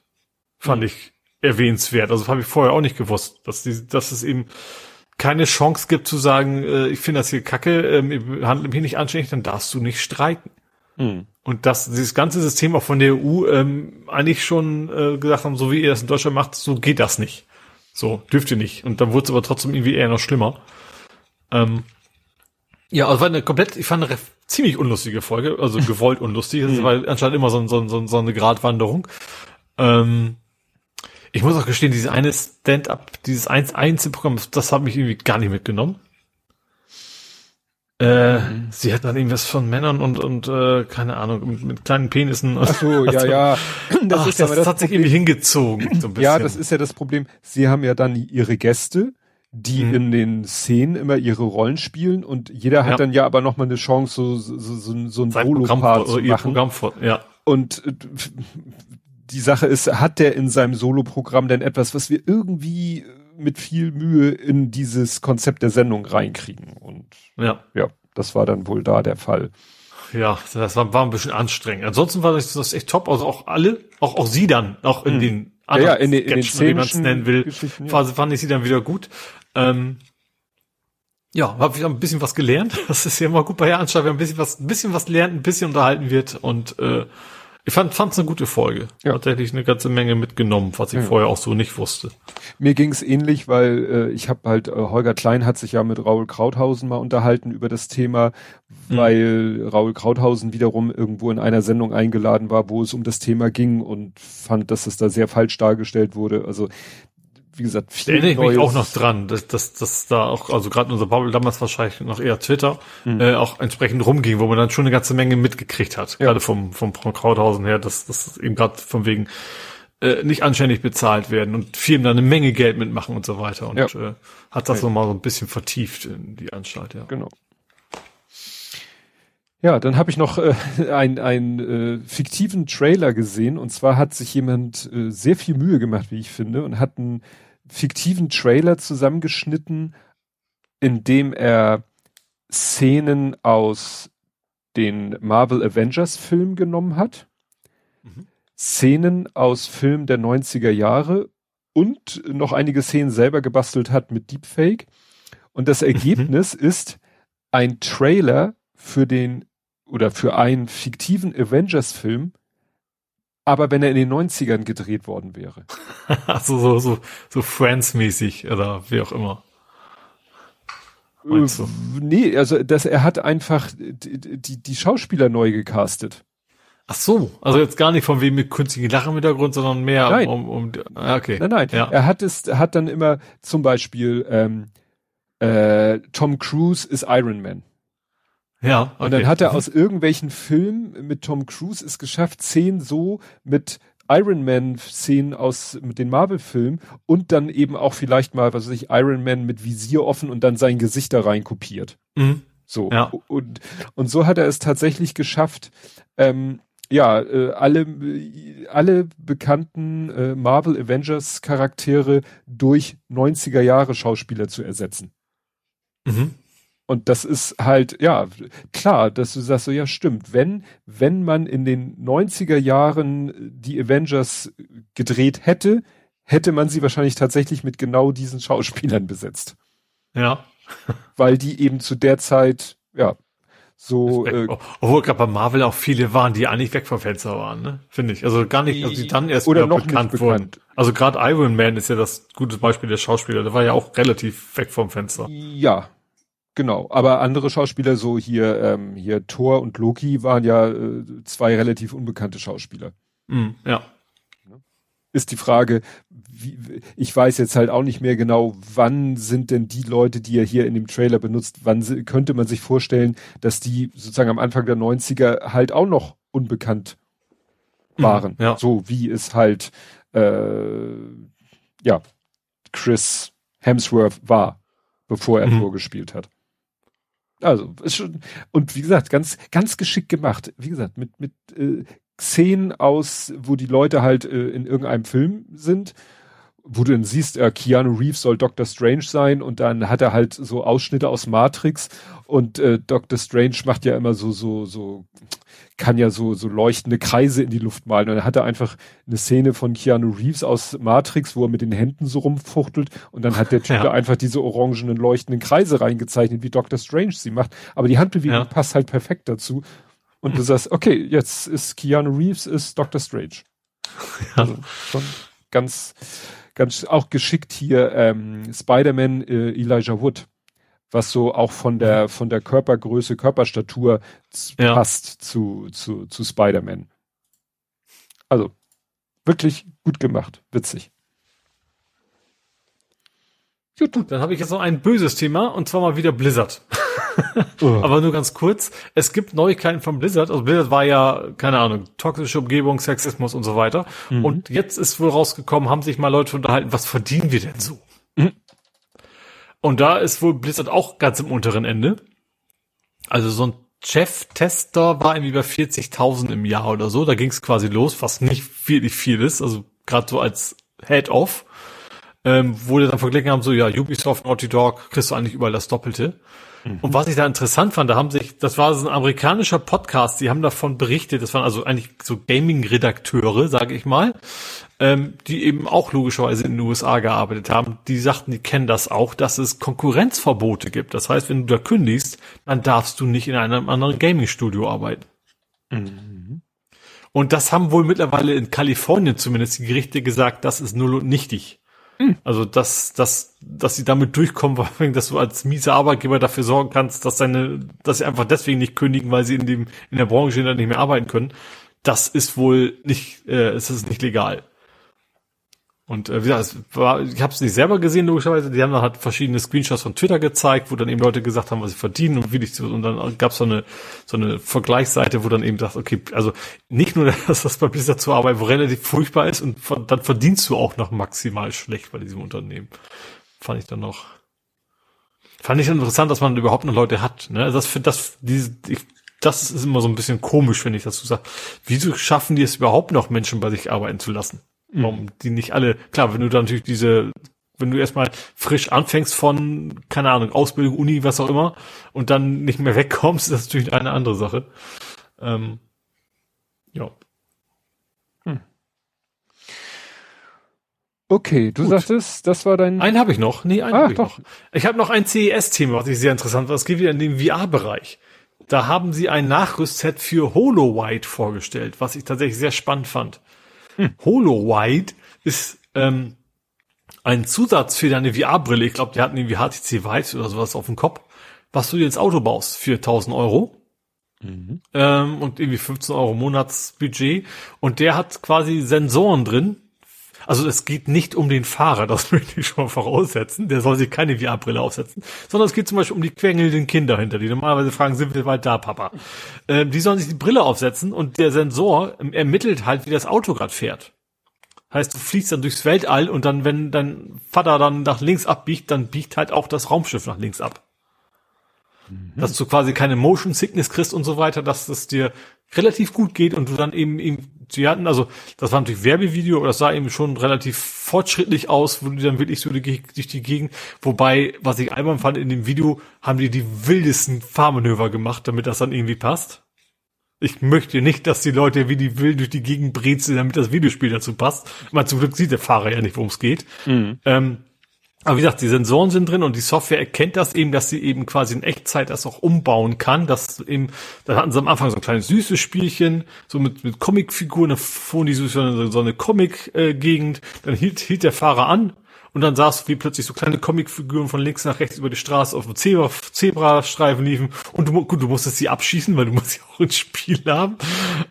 fand mhm. ich erwähnenswert. Also das habe ich vorher auch nicht gewusst, dass, die, dass es eben keine Chance gibt zu sagen, äh, ich finde das hier kacke, ähm, handle mich nicht anständig, dann darfst du nicht streiken. Mhm. Und dass dieses ganze System auch von der EU ähm, eigentlich schon äh, gesagt haben, so wie ihr das in Deutschland macht, so geht das nicht. So, dürft ihr nicht. Und dann wurde es aber trotzdem irgendwie eher noch schlimmer. Ähm, ja, also war eine komplett, ich fand eine ziemlich unlustige Folge, also gewollt unlustig, das war anscheinend immer so, so, so, so eine Gratwanderung. Ähm, ich muss auch gestehen, dieses eine Stand-up, dieses Einzelprogramm, das hat mich irgendwie gar nicht mitgenommen. Äh, mhm. Sie hat dann irgendwas von Männern und und äh, keine Ahnung mit, mit kleinen Penissen. Ach so, ja, ja. Das, Ach, ist das, ja das, das hat sich irgendwie hingezogen. So ein bisschen. Ja, das ist ja das Problem. Sie haben ja dann ihre Gäste, die mhm. in den Szenen immer ihre Rollen spielen und jeder hat ja. dann ja aber noch mal eine Chance, so so so, so ein Solo-Part zu machen. Programm vor, ja. Und äh, die Sache ist, hat der in seinem Solo-Programm denn etwas, was wir irgendwie mit viel Mühe in dieses Konzept der Sendung reinkriegen? Und ja, ja das war dann wohl da der Fall. Ja, das war, war ein bisschen anstrengend. Ansonsten war das, das echt top. Also auch alle, auch, auch sie dann, auch in hm. den anderen ja, ja, in, den, in den wie man es nennen will, ja. fand ich sie dann wieder gut. Ähm, ja, habe ich ein bisschen was gelernt. Das ist ja immer gut bei der Anstalt, wenn ein bisschen was, ein bisschen was lernt, ein bisschen unterhalten wird und äh, ich fand es eine gute Folge. Ja. Tatsächlich eine ganze Menge mitgenommen, was ich ja. vorher auch so nicht wusste. Mir ging es ähnlich, weil äh, ich habe halt, äh, Holger Klein hat sich ja mit Raul Krauthausen mal unterhalten über das Thema, mhm. weil Raul Krauthausen wiederum irgendwo in einer Sendung eingeladen war, wo es um das Thema ging und fand, dass es da sehr falsch dargestellt wurde. Also wie gesagt, viel Erinnere ich mich auch noch dran, dass, dass, dass da auch, also gerade unser Bubble damals wahrscheinlich noch eher Twitter, mhm. äh, auch entsprechend rumging, wo man dann schon eine ganze Menge mitgekriegt hat. Ja. Gerade vom, vom, vom Krauthausen her, dass das eben gerade von wegen äh, nicht anständig bezahlt werden und Firmen da eine Menge Geld mitmachen und so weiter. Und ja. äh, hat das okay. nochmal so ein bisschen vertieft in die Anstalt, ja. Genau. Ja, dann habe ich noch äh, einen, einen äh, fiktiven Trailer gesehen und zwar hat sich jemand äh, sehr viel Mühe gemacht, wie ich finde, und hat einen fiktiven Trailer zusammengeschnitten, in dem er Szenen aus den Marvel Avengers Film genommen hat, mhm. Szenen aus Filmen der 90er Jahre und noch einige Szenen selber gebastelt hat mit Deepfake. Und das mhm. Ergebnis mhm. ist ein Trailer für den oder für einen fiktiven Avengers-Film, aber wenn er in den 90ern gedreht worden wäre. also so, so, so Friends-mäßig oder wie auch immer. Äh, nee, also das, er hat einfach die, die, die Schauspieler neu gecastet. Ach so, also jetzt gar nicht von wem mit künstlichen Lachen im Hintergrund, sondern mehr nein. um, um, ah, okay. Nein, nein. Ja. Er hat es, hat dann immer zum Beispiel ähm, äh, Tom Cruise ist Iron Man. Ja. Okay. Und dann hat er aus irgendwelchen Filmen mit Tom Cruise es geschafft, Szenen so mit Iron Man Szenen aus mit den Marvel Filmen und dann eben auch vielleicht mal, was weiß ich, Iron Man mit Visier offen und dann sein Gesicht da rein kopiert. Mhm. So. Ja. Und, und so hat er es tatsächlich geschafft, ähm, ja, äh, alle, alle bekannten äh, Marvel Avengers Charaktere durch 90er Jahre Schauspieler zu ersetzen. Mhm. Und das ist halt, ja, klar, dass du sagst so, ja, stimmt. Wenn, wenn man in den 90er Jahren die Avengers gedreht hätte, hätte man sie wahrscheinlich tatsächlich mit genau diesen Schauspielern besetzt. Ja. Weil die eben zu der Zeit, ja, so. Äh, Obwohl gerade bei Marvel auch viele waren, die eigentlich weg vom Fenster waren, ne? Finde ich. Also gar nicht, also die dann erst oder noch bekannt, bekannt wurden. Also gerade Iron Man ist ja das gute Beispiel der Schauspieler. Der war ja auch relativ weg vom Fenster. Ja, Genau, aber andere Schauspieler, so hier, ähm, hier Thor und Loki, waren ja äh, zwei relativ unbekannte Schauspieler. Mm, ja. Ist die Frage, wie, ich weiß jetzt halt auch nicht mehr genau, wann sind denn die Leute, die er hier in dem Trailer benutzt, wann könnte man sich vorstellen, dass die sozusagen am Anfang der 90er halt auch noch unbekannt mhm, waren. Mm, ja. So wie es halt, äh, ja, Chris Hemsworth war, bevor er mhm. Tor gespielt hat. Also, ist schon, und wie gesagt, ganz, ganz geschickt gemacht. Wie gesagt, mit, mit äh, Szenen aus, wo die Leute halt äh, in irgendeinem Film sind, wo du dann siehst, äh, Keanu Reeves soll Doctor Strange sein und dann hat er halt so Ausschnitte aus Matrix und äh, Doctor Strange macht ja immer so, so, so, kann ja so, so leuchtende Kreise in die Luft malen. Und dann hat er einfach eine Szene von Keanu Reeves aus Matrix, wo er mit den Händen so rumfuchtelt und dann hat der Typ ja. da einfach diese orangenen leuchtenden Kreise reingezeichnet, wie Doctor Strange sie macht. Aber die Handbewegung ja. passt halt perfekt dazu. Und du sagst, okay, jetzt ist Keanu Reeves, ist Doctor Strange. Ja. Also schon ganz, ganz auch geschickt hier ähm, Spider-Man äh, Elijah Wood was so auch von der, mhm. von der Körpergröße, Körperstatur ja. passt zu, zu, zu Spider-Man. Also, wirklich gut gemacht. Witzig. Gut, dann habe ich jetzt noch ein böses Thema und zwar mal wieder Blizzard. Aber nur ganz kurz. Es gibt Neuigkeiten von Blizzard. Also Blizzard war ja, keine Ahnung, toxische Umgebung, Sexismus und so weiter. Mhm. Und jetzt ist wohl rausgekommen, haben sich mal Leute unterhalten, was verdienen wir denn so? Mhm. Und da ist wohl Blizzard auch ganz im unteren Ende. Also so ein Chef-Tester war irgendwie bei 40.000 im Jahr oder so. Da ging es quasi los, was nicht wirklich viel ist. Also gerade so als Head-Off. Ähm, wo die dann verglichen haben, so ja, Ubisoft, Naughty Dog, kriegst du eigentlich überall das Doppelte. Mhm. Und was ich da interessant fand, da haben sich, das war so ein amerikanischer Podcast, die haben davon berichtet, das waren also eigentlich so Gaming-Redakteure, sage ich mal, ähm, die eben auch logischerweise in den USA gearbeitet haben, die sagten, die kennen das auch, dass es Konkurrenzverbote gibt. Das heißt, wenn du da kündigst, dann darfst du nicht in einem anderen Gaming-Studio arbeiten. Mhm. Und das haben wohl mittlerweile in Kalifornien zumindest die Gerichte gesagt, das ist null und nichtig. Mhm. Also, dass, dass, dass sie damit durchkommen, dass du als miese Arbeitgeber dafür sorgen kannst, dass deine, dass sie einfach deswegen nicht kündigen, weil sie in dem, in der Branche nicht mehr arbeiten können. Das ist wohl nicht, äh, es ist nicht legal. Und äh, wie gesagt, es war, ich habe es nicht selber gesehen, logischerweise. Die haben dann halt verschiedene Screenshots von Twitter gezeigt, wo dann eben Leute gesagt haben, was sie verdienen und wie ich und dann gab es so eine so eine Vergleichsseite, wo dann eben sagt, okay, also nicht nur, dass das bei Blizzard zu arbeiten relativ furchtbar ist und dann verdienst du auch noch maximal schlecht bei diesem Unternehmen. Fand ich dann noch fand ich interessant, dass man überhaupt noch Leute hat. Ne? Das für das diese ich, das ist immer so ein bisschen komisch, wenn ich dazu sage. Wieso schaffen die es überhaupt noch, Menschen bei sich arbeiten zu lassen? Warum mhm. die nicht alle, klar, wenn du dann natürlich diese, wenn du erstmal frisch anfängst von, keine Ahnung, Ausbildung, Uni, was auch immer, und dann nicht mehr wegkommst, ist das natürlich eine andere Sache. Ähm, ja. Hm. Okay, du Gut. sagtest, das war dein. Einen habe ich noch. Nee, einen ah, habe ich doch. noch. Ich habe noch ein CES-Thema, was ich sehr interessant fand. Es geht wieder in den VR-Bereich. Da haben sie ein Nachrüstset für HoloWide vorgestellt, was ich tatsächlich sehr spannend fand. Hm. HoloWide ist ähm, ein Zusatz für deine VR-Brille. Ich glaube, die hatten irgendwie HTC Vive oder sowas auf dem Kopf, was du dir ins Auto baust für 1000 Euro. Mhm. Ähm, und irgendwie 15 Euro Monatsbudget. Und der hat quasi Sensoren drin. Also es geht nicht um den Fahrer, das möchte ich schon mal voraussetzen. Der soll sich keine VR-Brille aufsetzen. Sondern es geht zum Beispiel um die quengelnden Kinder hinter, die normalerweise fragen, sind wir bald da, Papa? Ähm, die sollen sich die Brille aufsetzen und der Sensor ermittelt halt, wie das Auto gerade fährt. Heißt, du fliegst dann durchs Weltall und dann, wenn dein Vater dann nach links abbiegt, dann biegt halt auch das Raumschiff nach links ab. Mhm. Dass du quasi keine Motion Sickness kriegst und so weiter, dass es dir relativ gut geht und du dann eben, eben sie hatten, also das war natürlich Werbevideo, aber das sah eben schon relativ fortschrittlich aus, wo die dann wirklich so durch die Gegend, wobei, was ich albern fand, in dem Video haben die die wildesten Fahrmanöver gemacht, damit das dann irgendwie passt. Ich möchte nicht, dass die Leute wie die will durch die Gegend brezeln, damit das Videospiel dazu passt. Man zum Glück sieht der Fahrer ja nicht, worum es geht. Mhm. Ähm, aber wie gesagt, die Sensoren sind drin und die Software erkennt das eben, dass sie eben quasi in Echtzeit das auch umbauen kann. Das eben, da hatten sie am Anfang so ein kleines süßes Spielchen, so mit, mit Comicfiguren, da fuhren die so, so eine Comic-Gegend, dann hielt, hielt der Fahrer an und dann sahst du, wie plötzlich so kleine Comicfiguren von links nach rechts über die Straße auf dem Zebra, Zebrastreifen liefen und du, gut, du musstest sie abschießen, weil du musst sie auch ins Spiel haben.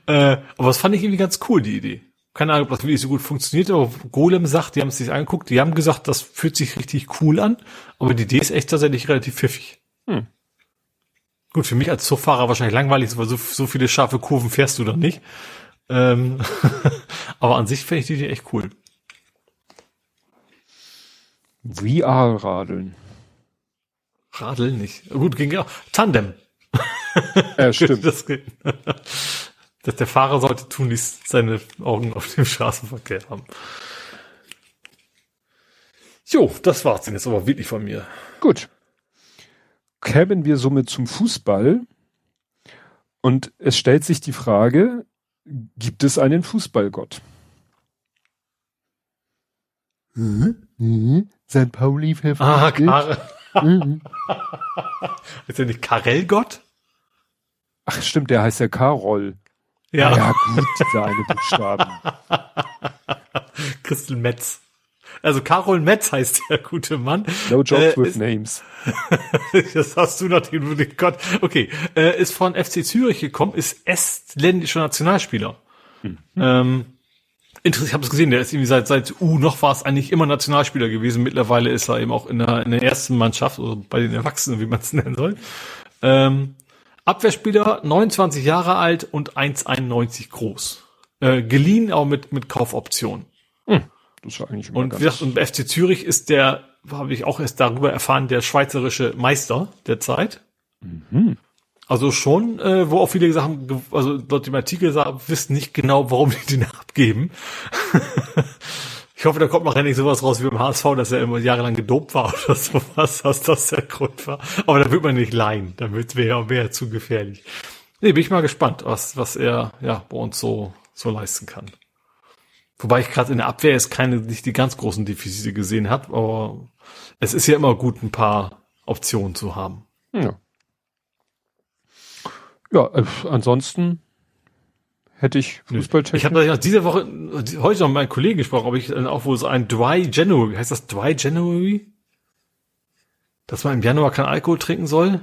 Äh, aber das fand ich irgendwie ganz cool, die Idee keine Ahnung, ob das wirklich so gut funktioniert, aber Golem sagt, die haben es sich angeguckt, die haben gesagt, das fühlt sich richtig cool an, aber die Idee ist echt tatsächlich relativ pfiffig. Hm. Gut, für mich als Zugfahrer wahrscheinlich langweilig, weil so, so viele scharfe Kurven fährst du dann nicht. Ähm aber an sich finde ich die Idee echt cool. VR-Radeln. Radl nicht. Gut, ging ja auch. Tandem. Ja, stimmt. Das, dass der Fahrer sollte tunlichst seine Augen auf dem Straßenverkehr haben. Jo, das war's denn jetzt aber wirklich von mir. Gut. Kämen wir somit zum Fußball. Und es stellt sich die Frage, gibt es einen Fußballgott? Mhm. St. Pauli Ah, verpflichtet. Kar Mhm. ist ja nicht Karellgott? Ach stimmt, der heißt ja Karol. Ja, ja gut, dieser eine Buchstaben. Christel Metz. Also Karol Metz heißt der gute Mann. No jokes Äh, with names. Das hast du natürlich den Gott. Okay, äh, ist von FC Zürich gekommen, ist estländischer Nationalspieler. Ähm, interessant, ich habe es gesehen, der ist irgendwie seit seit U noch war es eigentlich immer Nationalspieler gewesen. Mittlerweile ist er eben auch in der, in der ersten Mannschaft, also bei den Erwachsenen, wie man es nennen soll. Ähm, Abwehrspieler, 29 Jahre alt und 1,91 groß. Äh, geliehen, aber mit, mit Kaufoption. Das ist eigentlich immer Und ganz wie gesagt, und FC Zürich ist der, habe ich auch erst darüber erfahren, der schweizerische Meister der Zeit. Also schon, äh, wo auch viele gesagt haben, also dort im Artikel sagen, wissen nicht genau, warum die den abgeben. Ich hoffe, da kommt noch nicht sowas raus wie beim HSV, dass er immer jahrelang gedopt war oder sowas, dass das der Grund war. Aber da wird man nicht leihen, da wäre wär zu gefährlich. Nee, bin ich mal gespannt, was, was er ja bei uns so, so leisten kann. Wobei ich gerade in der Abwehr jetzt keine, nicht die ganz großen Defizite gesehen habe, aber es ist ja immer gut, ein paar Optionen zu haben. Ja. Ja, äh, ansonsten hätte ich Ich Fußballtechnik. habe ja diese Woche, heute noch mit meinen Kollegen gesprochen, ob ich dann auch wohl so ein Dry January, heißt das Dry January? Dass man im Januar kein Alkohol trinken soll?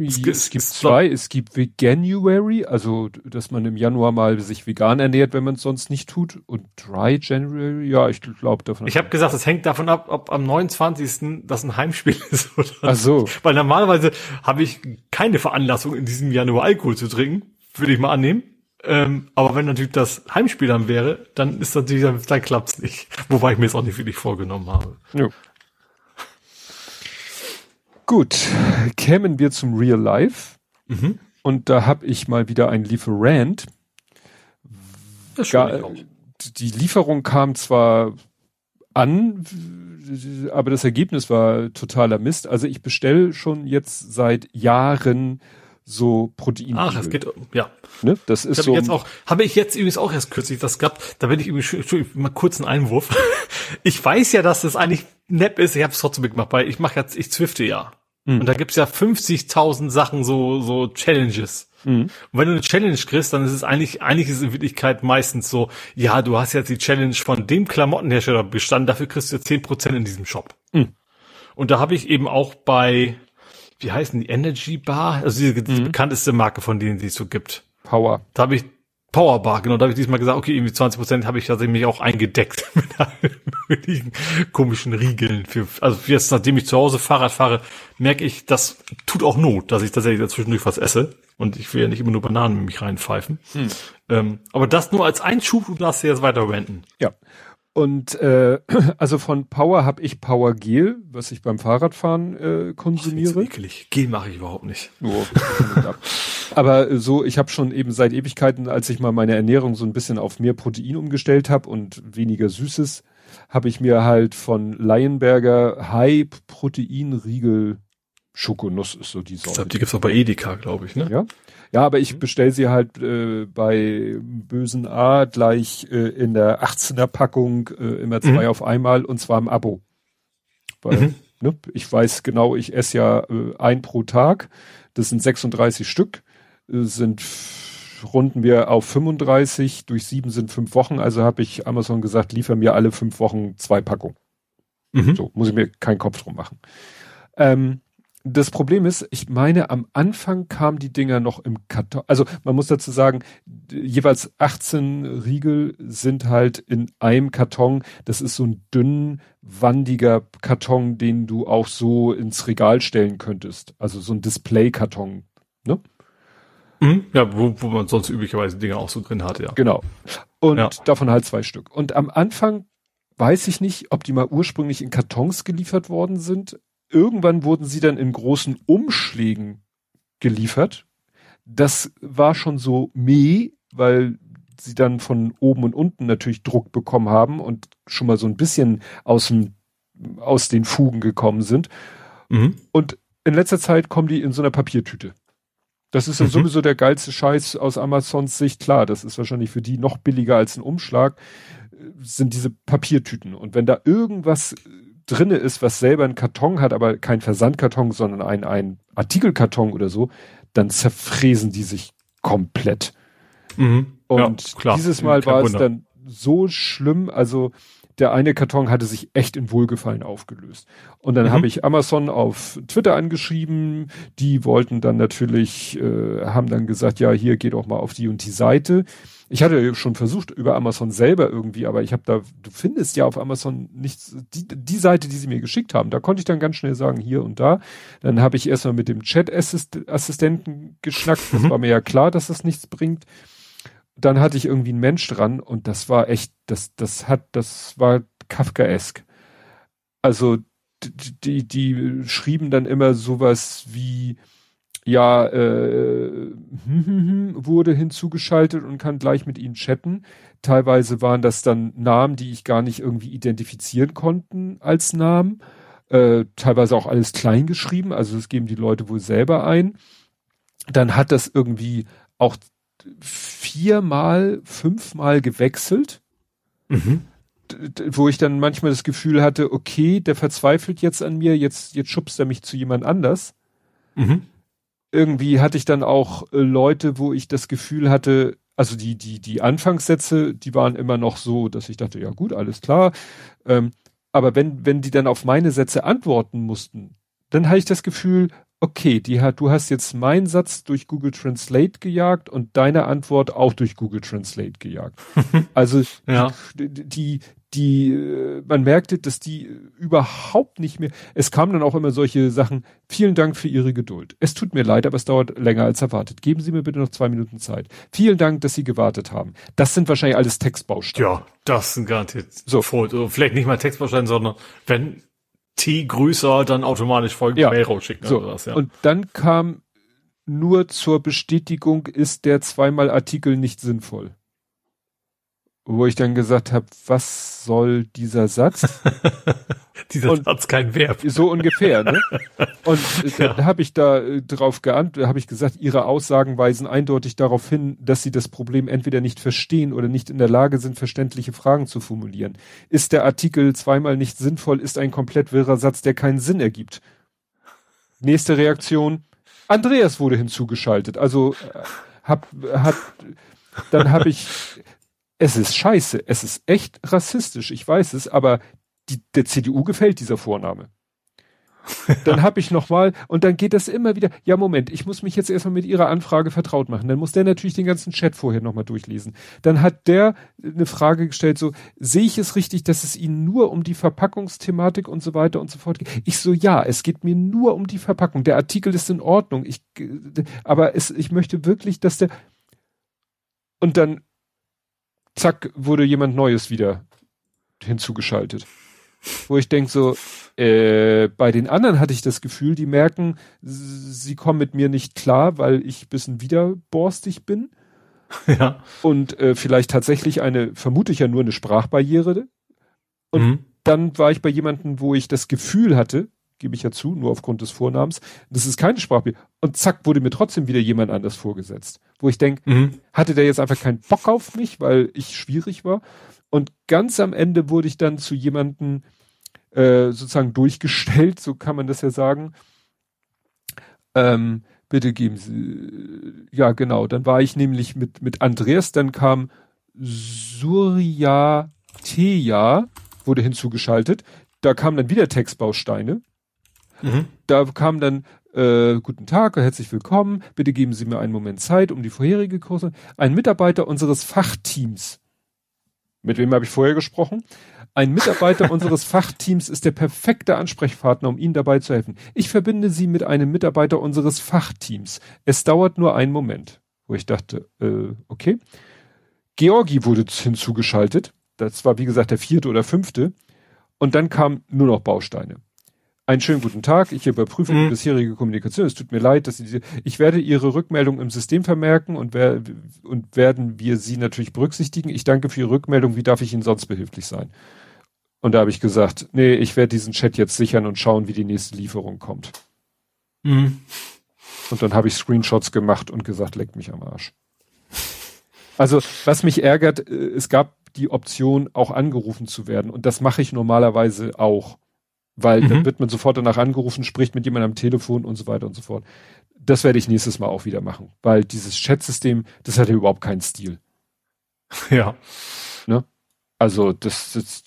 es, gibt- es gibt zwei. Es gibt Veganuary, also dass man im Januar mal sich vegan ernährt, wenn man es sonst nicht tut. Und Dry January, ja, ich glaube davon. Ich habe gesagt, es hängt davon ab, ob am 29. das ein Heimspiel ist oder Ach so. Weil normalerweise habe ich keine Veranlassung, in diesem Januar Alkohol zu trinken, würde ich mal annehmen. Ähm, aber wenn natürlich das Heimspiel dann wäre, dann ist natürlich, dann, dann klappt's nicht. Wobei ich mir es auch nicht wirklich vorgenommen habe. Ja. Gut, kämen wir zum Real Life. Mhm. Und da habe ich mal wieder ein Lieferant. Das Ga- schon auch. die Lieferung kam zwar an, aber das Ergebnis war totaler Mist. Also ich bestelle schon jetzt seit Jahren so Protein. Ach, es geht, ja. Ne? Das ist so. habe jetzt auch, habe ich jetzt übrigens auch erst kürzlich das gehabt, da bin ich Entschuldigung, mal kurz einen Einwurf. Ich weiß ja, dass das eigentlich nett ist, ich habe es trotzdem mitgemacht, weil ich mache jetzt, ich zwifte ja. Und da gibt's ja 50.000 Sachen, so, so Challenges. Und wenn du eine Challenge kriegst, dann ist es eigentlich, eigentlich ist es in Wirklichkeit meistens so, ja, du hast jetzt die Challenge von dem Klamottenhersteller bestanden, dafür kriegst du 10% in diesem Shop. Und da habe ich eben auch bei, wie heißen die, Energy Bar, also diese, die bekannteste Marke von denen, die es so gibt. Power. Da habe ich Powerbar, genau, da habe ich diesmal gesagt, okay, irgendwie 20 Prozent habe ich tatsächlich mich auch eingedeckt mit allen möglichen komischen Riegeln. Für, also jetzt, nachdem ich zu Hause Fahrrad fahre, merke ich, das tut auch Not, dass ich tatsächlich dazwischendurch was esse. Und ich will ja nicht immer nur Bananen mit mich reinpfeifen. Ähm, aber das nur als Einschub, du darfst jetzt weiter renten. Ja. Und äh, also von Power habe ich Power Gel, was ich beim Fahrradfahren äh, konsumiere. ekelig. Gel mache ich überhaupt nicht. Nur Aber äh, so, ich habe schon eben seit Ewigkeiten, als ich mal meine Ernährung so ein bisschen auf mehr Protein umgestellt habe und weniger Süßes, habe ich mir halt von Lionberger High Protein Riegel Schokonuss ist so die Ich Sorte. glaube, die gibt's auch bei Edeka, glaube ich, ne? Ja. Ja, aber ich bestell sie halt äh, bei bösen A gleich äh, in der 18er Packung äh, immer zwei auf einmal und zwar im Abo. Weil, Mhm. ne, ich weiß genau, ich esse ja äh, ein pro Tag. Das sind 36 Stück, äh, sind runden wir auf 35, durch sieben sind fünf Wochen, also habe ich Amazon gesagt, liefer mir alle fünf Wochen zwei Packungen. Mhm. So, muss ich mir keinen Kopf drum machen. Ähm, das Problem ist, ich meine, am Anfang kamen die Dinger noch im Karton. Also man muss dazu sagen, jeweils 18 Riegel sind halt in einem Karton. Das ist so ein dünn, wandiger Karton, den du auch so ins Regal stellen könntest. Also so ein Display-Karton. Ne? Mhm. Ja, wo, wo man sonst üblicherweise Dinge auch so drin hat, ja. Genau. Und Ja. davon halt zwei Stück. Und am Anfang weiß ich nicht, ob die mal ursprünglich in Kartons geliefert worden sind irgendwann wurden sie dann in großen Umschlägen geliefert. Das war schon so meh, weil sie dann von oben und unten natürlich Druck bekommen haben und schon mal so ein bisschen aus dem, aus den Fugen gekommen sind. Mhm. Und in letzter Zeit kommen die in so einer Papiertüte. Das ist ja mhm. sowieso der geilste Scheiß aus Amazons Sicht. Klar, das ist wahrscheinlich für die noch billiger als ein Umschlag, sind diese Papiertüten. Und wenn da irgendwas drinne ist, was selber ein Karton hat, aber kein Versandkarton, sondern ein, ein Artikelkarton oder so, dann zerfräsen die sich komplett. Mhm. Und ja, dieses Mal war Wunder. es dann so schlimm, also der eine Karton hatte sich echt in Wohlgefallen aufgelöst. Und dann mhm. habe ich Amazon auf Twitter angeschrieben, die wollten dann natürlich, äh, haben dann gesagt, ja, hier geht auch mal auf die und die Seite. Ich hatte ja schon versucht über Amazon selber irgendwie, aber ich habe da, du findest ja auf Amazon nichts, die, die Seite, die sie mir geschickt haben, da konnte ich dann ganz schnell sagen, hier und da. Dann habe ich erstmal mit dem Chat-Assistenten geschnackt, das mhm. war mir ja klar, dass das nichts bringt dann hatte ich irgendwie einen Mensch dran und das war echt, das, das hat, das war Kafkaesk. Also die, die schrieben dann immer sowas wie, ja, äh, wurde hinzugeschaltet und kann gleich mit ihnen chatten. Teilweise waren das dann Namen, die ich gar nicht irgendwie identifizieren konnten als Namen. Äh, teilweise auch alles klein geschrieben, also das geben die Leute wohl selber ein. Dann hat das irgendwie auch viermal, fünfmal gewechselt. Mhm. Wo ich dann manchmal das Gefühl hatte, okay, der verzweifelt jetzt an mir, jetzt, jetzt schubst er mich zu jemand anders. Mhm. Irgendwie hatte ich dann auch äh, Leute, wo ich das Gefühl hatte, also die, die, die Anfangssätze, die waren immer noch so, dass ich dachte, ja gut, alles klar. Ähm, aber wenn, wenn die dann auf meine Sätze antworten mussten, dann hatte ich das Gefühl, okay, die hat, du hast jetzt meinen Satz durch Google Translate gejagt und deine Antwort auch durch Google Translate gejagt. also ja. die, die, äh, man merkte, dass die überhaupt nicht mehr, es kamen dann auch immer solche Sachen, vielen Dank für Ihre Geduld. Es tut mir leid, aber es dauert länger als erwartet. Geben Sie mir bitte noch zwei Minuten Zeit. Vielen Dank, dass Sie gewartet haben. Das sind wahrscheinlich alles Textbausteine. Ja, das sind garantiert so. Vielleicht nicht mal Textbausteine, sondern wenn T größer dann automatisch folgende ja. Mail rausschicken so. oder was, ja. Und dann kam nur zur Bestätigung, ist der zweimal Artikel nicht sinnvoll wo ich dann gesagt habe, was soll dieser Satz? dieser und Satz kein Verb. So ungefähr, ne? Und äh, ja. da habe ich da äh, drauf geantwortet, habe ich gesagt, ihre Aussagen weisen eindeutig darauf hin, dass sie das Problem entweder nicht verstehen oder nicht in der Lage sind, verständliche Fragen zu formulieren. Ist der Artikel zweimal nicht sinnvoll, ist ein komplett wirrer Satz, der keinen Sinn ergibt. Nächste Reaktion, Andreas wurde hinzugeschaltet. Also äh, hab, hat, dann habe ich es ist scheiße, es ist echt rassistisch, ich weiß es, aber die, der CDU gefällt dieser Vorname. Dann habe ich nochmal, und dann geht das immer wieder, ja Moment, ich muss mich jetzt erstmal mit Ihrer Anfrage vertraut machen. Dann muss der natürlich den ganzen Chat vorher nochmal durchlesen. Dann hat der eine Frage gestellt, so, sehe ich es richtig, dass es Ihnen nur um die Verpackungsthematik und so weiter und so fort geht? Ich so, ja, es geht mir nur um die Verpackung. Der Artikel ist in Ordnung. Ich, aber es, ich möchte wirklich, dass der, und dann zack, wurde jemand Neues wieder hinzugeschaltet. Wo ich denke so, äh, bei den anderen hatte ich das Gefühl, die merken, sie kommen mit mir nicht klar, weil ich bisschen widerborstig bin. Ja. Und äh, vielleicht tatsächlich eine, vermute ich ja nur eine Sprachbarriere. Und mhm. dann war ich bei jemandem, wo ich das Gefühl hatte, gebe ich ja zu, nur aufgrund des Vornamens. Das ist keine Sprache. Und zack, wurde mir trotzdem wieder jemand anders vorgesetzt. Wo ich denke, mhm. hatte der jetzt einfach keinen Bock auf mich, weil ich schwierig war. Und ganz am Ende wurde ich dann zu jemanden äh, sozusagen durchgestellt, so kann man das ja sagen. Ähm, bitte geben Sie, ja genau, dann war ich nämlich mit, mit Andreas, dann kam Surya Teja, wurde hinzugeschaltet. Da kamen dann wieder Textbausteine. Mhm. Da kam dann, äh, guten Tag, herzlich willkommen, bitte geben Sie mir einen Moment Zeit, um die vorherige Kurse. Ein Mitarbeiter unseres Fachteams, mit wem habe ich vorher gesprochen? Ein Mitarbeiter unseres Fachteams ist der perfekte Ansprechpartner, um Ihnen dabei zu helfen. Ich verbinde Sie mit einem Mitarbeiter unseres Fachteams. Es dauert nur einen Moment. Wo ich dachte, äh, okay. Georgi wurde hinzugeschaltet. Das war, wie gesagt, der vierte oder fünfte. Und dann kamen nur noch Bausteine. Einen schönen guten Tag. Ich überprüfe mhm. die bisherige Kommunikation. Es tut mir leid, dass Sie, ich werde Ihre Rückmeldung im System vermerken und, wer, und werden wir Sie natürlich berücksichtigen. Ich danke für Ihre Rückmeldung. Wie darf ich Ihnen sonst behilflich sein? Und da habe ich gesagt, nee, ich werde diesen Chat jetzt sichern und schauen, wie die nächste Lieferung kommt. Mhm. Und dann habe ich Screenshots gemacht und gesagt, leck mich am Arsch. Also, was mich ärgert, äh, es gab die Option, auch angerufen zu werden. Und das mache ich normalerweise auch. Weil mhm. dann wird man sofort danach angerufen, spricht mit jemandem am Telefon und so weiter und so fort. Das werde ich nächstes Mal auch wieder machen. Weil dieses Chat-System, das hat ja überhaupt keinen Stil. Ja. Ne? Also, das, das,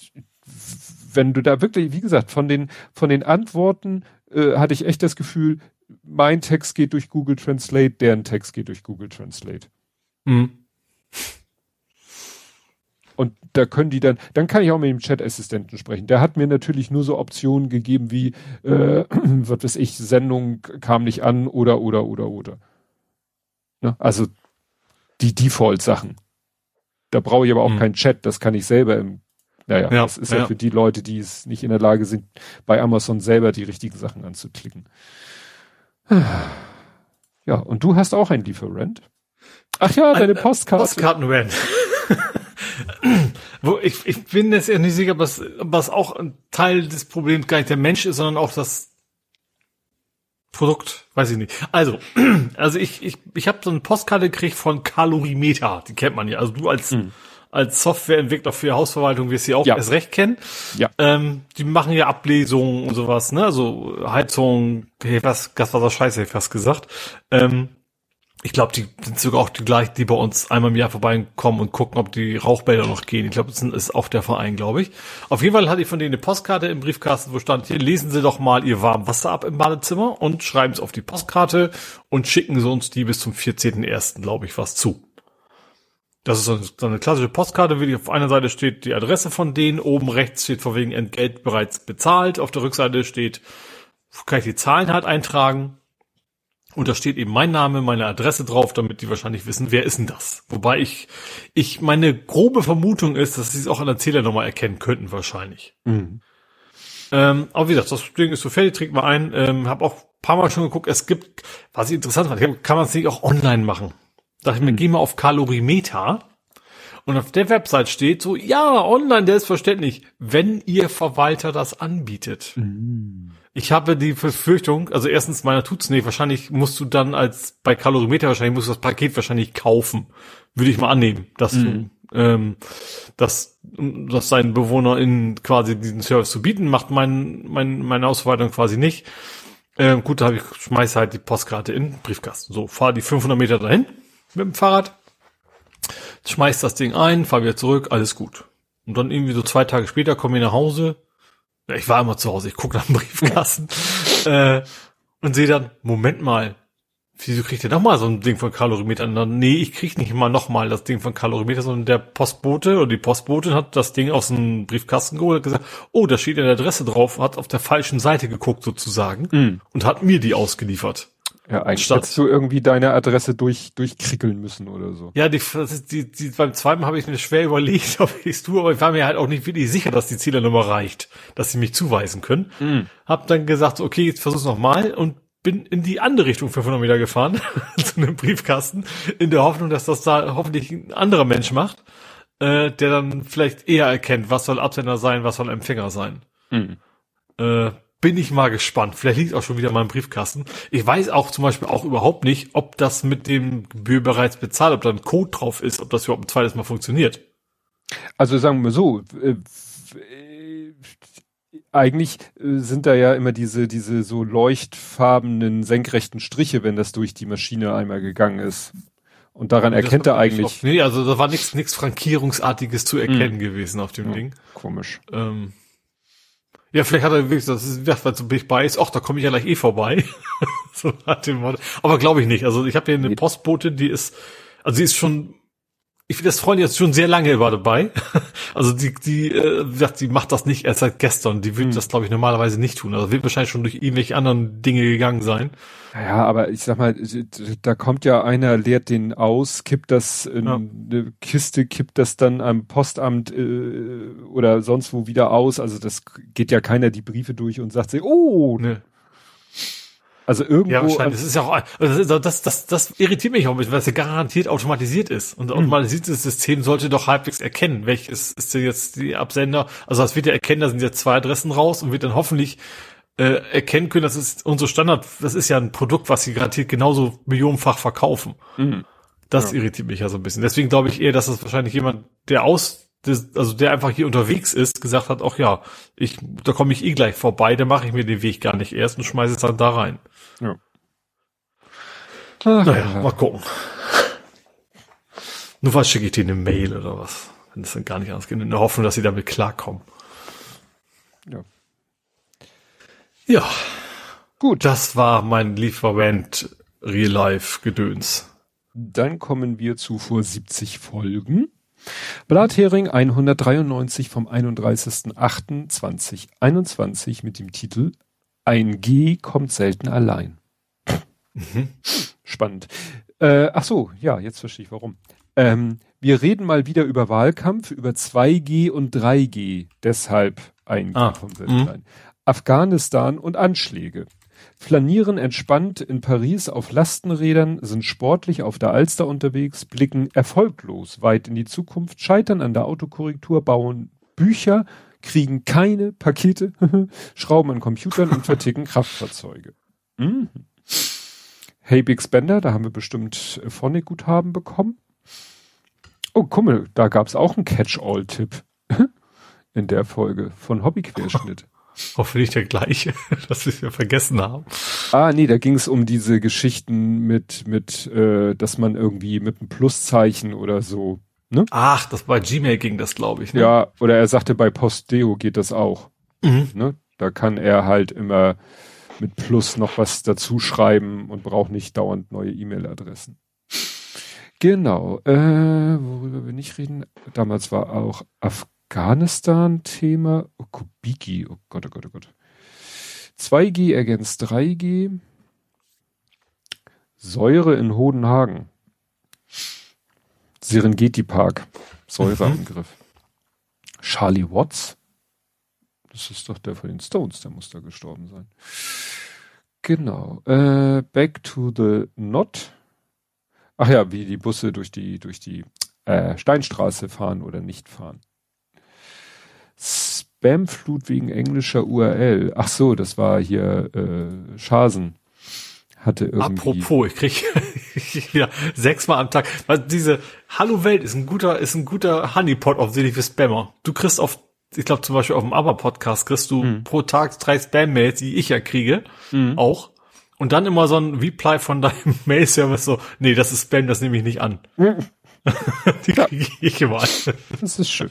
wenn du da wirklich, wie gesagt, von den, von den Antworten äh, hatte ich echt das Gefühl, mein Text geht durch Google Translate, deren Text geht durch Google Translate. Mhm. Und da können die dann, dann kann ich auch mit dem Chat-Assistenten sprechen. Der hat mir natürlich nur so Optionen gegeben wie, äh, was weiß ich, Sendung kam nicht an oder, oder, oder, oder. Ne? Also die Default-Sachen. Da brauche ich aber auch mhm. keinen Chat, das kann ich selber im, naja, ja, das ist ja, ja für die Leute, die es nicht in der Lage sind, bei Amazon selber die richtigen Sachen anzuklicken. Ja, und du hast auch ein Lieferant? Ach ja, deine Postkarte. Postkartenrand. Wo ich, ich bin jetzt ja nicht sicher, was, was auch ein Teil des Problems gar nicht der Mensch ist, sondern auch das Produkt, weiß ich nicht. Also, also ich, ich, ich habe so eine Postkarte gekriegt von Kalorimeter, die kennt man ja. Also du als, hm. als Softwareentwickler für Hausverwaltung wirst sie auch ja. erst recht kennen. Ja. Ähm, die machen ja Ablesungen und sowas, ne? Also Heizung, was, Gaswasser, Scheiße, hätte ich fast gesagt. Ähm, ich glaube, die sind sogar auch die gleichen, die bei uns einmal im Jahr vorbeikommen und gucken, ob die Rauchbäder noch gehen. Ich glaube, das ist auch der Verein, glaube ich. Auf jeden Fall hatte ich von denen eine Postkarte im Briefkasten, wo stand hier, lesen Sie doch mal Ihr warmes Wasser ab im Badezimmer und schreiben es auf die Postkarte und schicken Sie uns die bis zum 14.01., glaube ich, was zu. Das ist so eine klassische Postkarte, wie die auf einer Seite steht die Adresse von denen, oben rechts steht vor wegen Entgelt bereits bezahlt, auf der Rückseite steht, kann ich die Zahlen halt eintragen und da steht eben mein Name, meine Adresse drauf, damit die wahrscheinlich wissen, wer ist denn das? Wobei ich, ich, meine grobe Vermutung ist, dass sie es auch an der Zählernummer erkennen könnten, wahrscheinlich. Mhm. Ähm, aber wie gesagt, das Ding ist so fertig, trägt mal ein. Ähm, habe auch paar Mal schon geguckt, es gibt, was ich interessant fand, kann man es nicht auch online machen. Da dachte ich mir, mhm. geh mal auf Kalorimeter. Und auf der Website steht so, ja, online, der ist verständlich, wenn ihr Verwalter das anbietet. Mhm. Ich habe die Befürchtung, also erstens, meiner tut's nicht. Wahrscheinlich musst du dann als bei Kalorimeter wahrscheinlich musst du das Paket wahrscheinlich kaufen. Würde ich mal annehmen, dass mhm. du, ähm, dass, dass dein Bewohner in quasi diesen Service zu bieten, macht mein, mein, meine Ausverwaltung quasi nicht. Ähm, gut, da habe ich, schmeiß halt die Postkarte in den Briefkasten. So, fahr die 500 Meter dahin mit dem Fahrrad, schmeiß das Ding ein, fahr wieder zurück, alles gut. Und dann irgendwie so zwei Tage später komme ich nach Hause, ich war immer zu Hause, ich gucke nach dem Briefkasten äh, und sehe dann, Moment mal, wieso kriegt ihr noch mal so ein Ding von Kalorimeter? Und dann, nee, ich krieg nicht mal das Ding von Kalorimeter, sondern der Postbote oder die Postbotin hat das Ding aus dem Briefkasten geholt und gesagt, oh, da steht eine Adresse drauf, hat auf der falschen Seite geguckt sozusagen mm. und hat mir die ausgeliefert. Ja, eigentlich Statt. hättest du irgendwie deine Adresse durch, durchkrickeln müssen oder so. Ja, die, die, die, beim zweiten habe ich mir schwer überlegt, ob ich es tue, aber ich war mir halt auch nicht wirklich sicher, dass die Zielernummer reicht, dass sie mich zuweisen können. Mhm. Hab dann gesagt, okay, jetzt versuch's nochmal und bin in die andere Richtung 500 Meter gefahren, zu einem Briefkasten, in der Hoffnung, dass das da hoffentlich ein anderer Mensch macht, äh, der dann vielleicht eher erkennt, was soll Absender sein, was soll Empfänger sein. Mhm. Äh, bin ich mal gespannt. Vielleicht liegt auch schon wieder mein Briefkasten. Ich weiß auch zum Beispiel auch überhaupt nicht, ob das mit dem Gebühr bereits bezahlt, ob da ein Code drauf ist, ob das überhaupt ein zweites Mal funktioniert. Also sagen wir so, äh, eigentlich sind da ja immer diese, diese so leuchtfarbenen senkrechten Striche, wenn das durch die Maschine einmal gegangen ist. Und daran Und erkennt er eigentlich. Oft, nee, also da war nichts nichts Frankierungsartiges zu erkennen hm. gewesen auf dem ja, Ding. Komisch. Ähm, ja, vielleicht hat er wirklich, das ist, weil so Big bei ist, ach, da komme ich ja gleich eh vorbei. so dem Motto. Aber glaube ich nicht. Also ich habe hier eine Postbote, die ist, also sie ist schon, ich finde, das Freund jetzt schon sehr lange war dabei. Also die, die, äh, sagt, die macht das nicht erst seit gestern. Die wird hm. das, glaube ich, normalerweise nicht tun. Also wird wahrscheinlich schon durch irgendwelche anderen Dinge gegangen sein. Ja, aber ich sag mal, da kommt ja einer, leert den aus, kippt das in ja. eine Kiste, kippt das dann am Postamt äh, oder sonst wo wieder aus. Also das geht ja keiner die Briefe durch und sagt sich, oh, ne. Also irgendwo. Ja, wahrscheinlich. Das ist ja auch, also das, das, das irritiert mich auch ein bisschen, weil es ja garantiert automatisiert ist. Und ein hm. automatisiertes System sollte doch halbwegs erkennen, welches ist denn jetzt die Absender. Also es wird ja erkennen, da sind jetzt zwei Adressen raus und wird dann hoffentlich äh, erkennen können, das ist unser Standard, das ist ja ein Produkt, was sie garantiert genauso millionenfach verkaufen. Mhm. Das ja. irritiert mich ja so ein bisschen. Deswegen glaube ich eher, dass das wahrscheinlich jemand, der aus das, also der einfach hier unterwegs ist, gesagt hat, ach ja, ich, da komme ich eh gleich vorbei, da mache ich mir den Weg gar nicht erst und schmeiße es dann da rein. Ja. Ach, naja, ja. mal gucken. Nur was schicke ich dir eine Mail oder was? Wenn es dann gar nicht anders geht, in der Hoffnung, dass sie damit klarkommen. Ja. Ja. Gut. Das war mein Lieferant Real Life Gedöns. Dann kommen wir zu vor 70 Folgen. Blathering 193 vom 31.08.2021 mit dem Titel Ein G kommt selten allein. Mhm. Spannend. Äh, ach so, ja, jetzt verstehe ich warum. Ähm, wir reden mal wieder über Wahlkampf, über 2G und 3G. Deshalb ein G ah, kommt selten mhm. allein. Afghanistan und Anschläge. Flanieren entspannt in Paris auf Lastenrädern, sind sportlich auf der Alster unterwegs, blicken erfolglos weit in die Zukunft, scheitern an der Autokorrektur, bauen Bücher, kriegen keine Pakete, schrauben an Computern und verticken Kraftfahrzeuge. Mhm. Hey Big Spender, da haben wir bestimmt Phonic-Guthaben bekommen. Oh, mal, da gab's auch einen Catch-all-Tipp in der Folge von Hobbyquerschnitt. Hoffentlich der gleiche, dass wir es ja vergessen haben. Ah, nee, da ging es um diese Geschichten mit, mit, äh, dass man irgendwie mit einem Pluszeichen oder so. Ne? Ach, das bei Gmail ging das, glaube ich. Ne? Ja, oder er sagte, bei Postdeo geht das auch. Mhm. Ne? Da kann er halt immer mit Plus noch was dazu schreiben und braucht nicht dauernd neue E-Mail-Adressen. Genau. Äh, worüber wir nicht reden, damals war auch Afghanistan. Afghanistan-Thema. Oh, Kubiki. Oh Gott, oh Gott, oh Gott. 2G ergänzt 3G. Säure in Hodenhagen. Serengeti Park. Säureangriff. Mhm. Charlie Watts. Das ist doch der von den Stones, der muss da gestorben sein. Genau. Äh, back to the Not. Ach ja, wie die Busse durch die, durch die äh, Steinstraße fahren oder nicht fahren. Spamflut wegen englischer URL. Ach so, das war hier äh, Schasen. Hatte irgendwie. Apropos, ich krieg wieder sechsmal am Tag. Weil diese Hallo Welt ist ein guter, ist ein guter Honeypot offensichtlich für Spammer. Du kriegst auf, ich glaube zum Beispiel auf dem Aber-Podcast kriegst du mhm. pro Tag drei Spam-Mails, die ich ja kriege, mhm. auch. Und dann immer so ein Reply von deinem Mail-Service so, nee, das ist Spam, das nehme ich nicht an. Mhm. die kriege ich immer an. Das ist schön.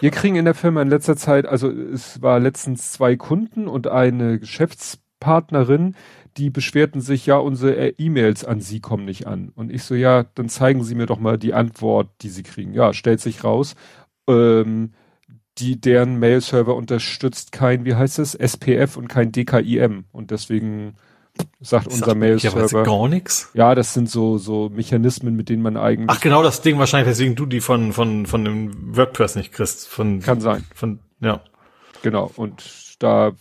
Wir kriegen in der Firma in letzter Zeit, also es war letztens zwei Kunden und eine Geschäftspartnerin, die beschwerten sich, ja, unsere E-Mails an sie kommen nicht an. Und ich so, ja, dann zeigen Sie mir doch mal die Antwort, die Sie kriegen. Ja, stellt sich raus, ähm, die, deren Mail-Server unterstützt kein, wie heißt es, SPF und kein DKIM. Und deswegen sagt das unser Mail-Server. gar nichts? Ja, das sind so, so Mechanismen, mit denen man eigentlich. Ach, genau das Ding wahrscheinlich, weswegen du die von, von, von dem WordPress nicht kriegst. Von, Kann sein. Von, ja. Genau. Und da,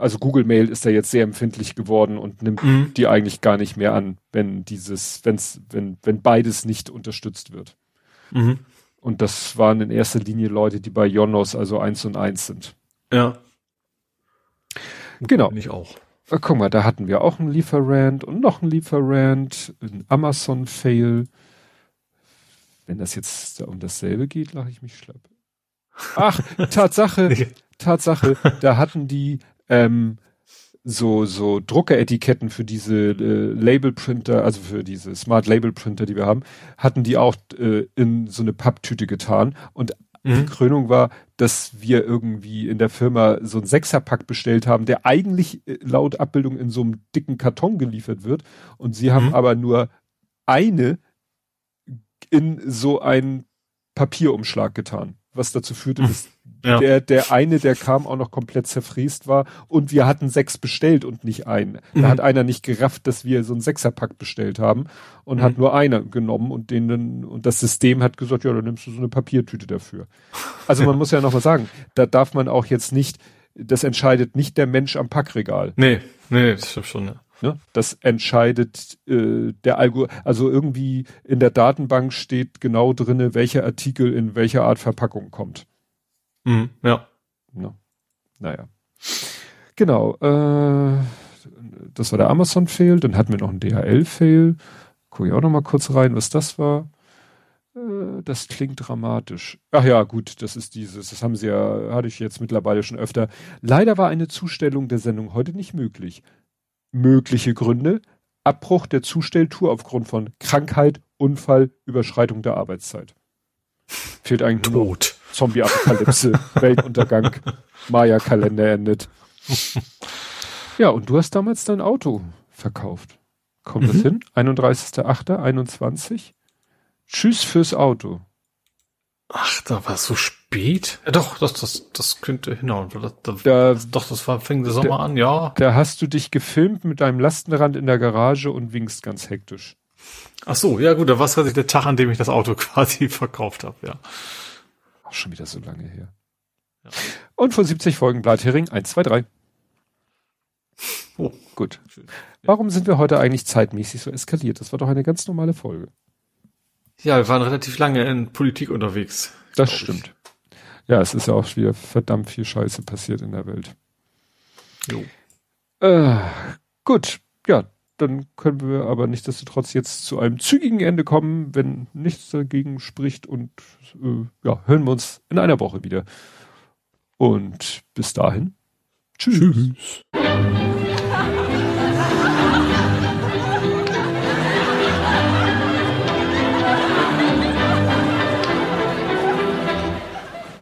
also Google Mail ist da jetzt sehr empfindlich geworden und nimmt mhm. die eigentlich gar nicht mehr an, wenn dieses, wenn's, wenn, wenn beides nicht unterstützt wird. Mhm. Und das waren in erster Linie Leute, die bei Jonos also eins und eins sind. Ja. Genau. Ich auch. Äh, guck mal, da hatten wir auch einen Lieferant und noch einen Lieferant, ein Amazon-Fail. Wenn das jetzt um dasselbe geht, lache ich mich schlapp. Ach, Tatsache, Tatsache, da hatten die ähm, so so Druckeretiketten für diese äh, Labelprinter, also für diese Smart Label Printer, die wir haben, hatten die auch äh, in so eine Papptüte getan und Mhm. Die Krönung war, dass wir irgendwie in der Firma so ein Sechserpack bestellt haben, der eigentlich äh, laut Abbildung in so einem dicken Karton geliefert wird. Und sie haben mhm. aber nur eine in so ein Papierumschlag getan, was dazu führte, dass Ja. der, der eine, der kam, auch noch komplett zerfriest war und wir hatten sechs bestellt und nicht einen. Da Mhm. hat einer nicht gerafft, dass wir so einen Sechserpack bestellt haben und hat Mhm. nur einer genommen und den dann, und das System hat gesagt, ja, dann nimmst du so eine Papiertüte dafür. Also man muss ja noch mal sagen, da darf man auch jetzt nicht, das entscheidet nicht der Mensch am Packregal. Nee, nee, das stimmt schon, ja. Ne? Das entscheidet äh, der Algo, also irgendwie in der Datenbank steht genau drinne, welcher Artikel in welcher Art Verpackung kommt. Mhm, ja. Ne? Naja. Genau. Äh, das war der Amazon-Fail. Dann hatten wir noch einen DHL-Fail. Gucke ich auch noch mal kurz rein, was das war. Äh, Das klingt dramatisch. Ach ja, gut, das ist dieses. Das haben sie ja, hatte ich jetzt mittlerweile schon öfter. Leider war eine Zustellung der Sendung heute nicht möglich. Mögliche Gründe. Abbruch der Zustelltour aufgrund von Krankheit, Unfall, Überschreitung der Arbeitszeit. Fehlt eigentlich Tot. Zombie-Apokalypse, Weltuntergang, Maya-Kalender endet. Ja, und du hast damals dein Auto verkauft. Kommt das Mhm. hin? 31.08.21. Tschüss fürs Auto. Ach, da war es so spät? Ja, doch, das, das, das könnte hinhauen. Das, das, Da, doch, das war, fing der Sommer an, ja. da hast du dich gefilmt mit deinem Lastenrad in der Garage und winkst ganz hektisch. Ach so, ja gut, da war es quasi der Tag, an dem ich das Auto quasi verkauft habe, ja. Auch schon wieder so lange her. Ja. Und vor 70 Folgen Blathering 1, 2, 3. Oh, Gut. schön. Warum sind wir heute eigentlich zeitmäßig so eskaliert? Das war doch eine ganz normale Folge. Ja, wir waren relativ lange in Politik unterwegs. Das ich. stimmt. Ja, es ist ja auch wieder verdammt viel Scheiße passiert in der Welt. Jo. Äh, gut, ja, dann können wir aber nichtsdestotrotz jetzt zu einem zügigen Ende kommen, wenn nichts dagegen spricht und äh, ja, hören wir uns in einer Woche wieder. Und bis dahin. Tschüss. Tschüss.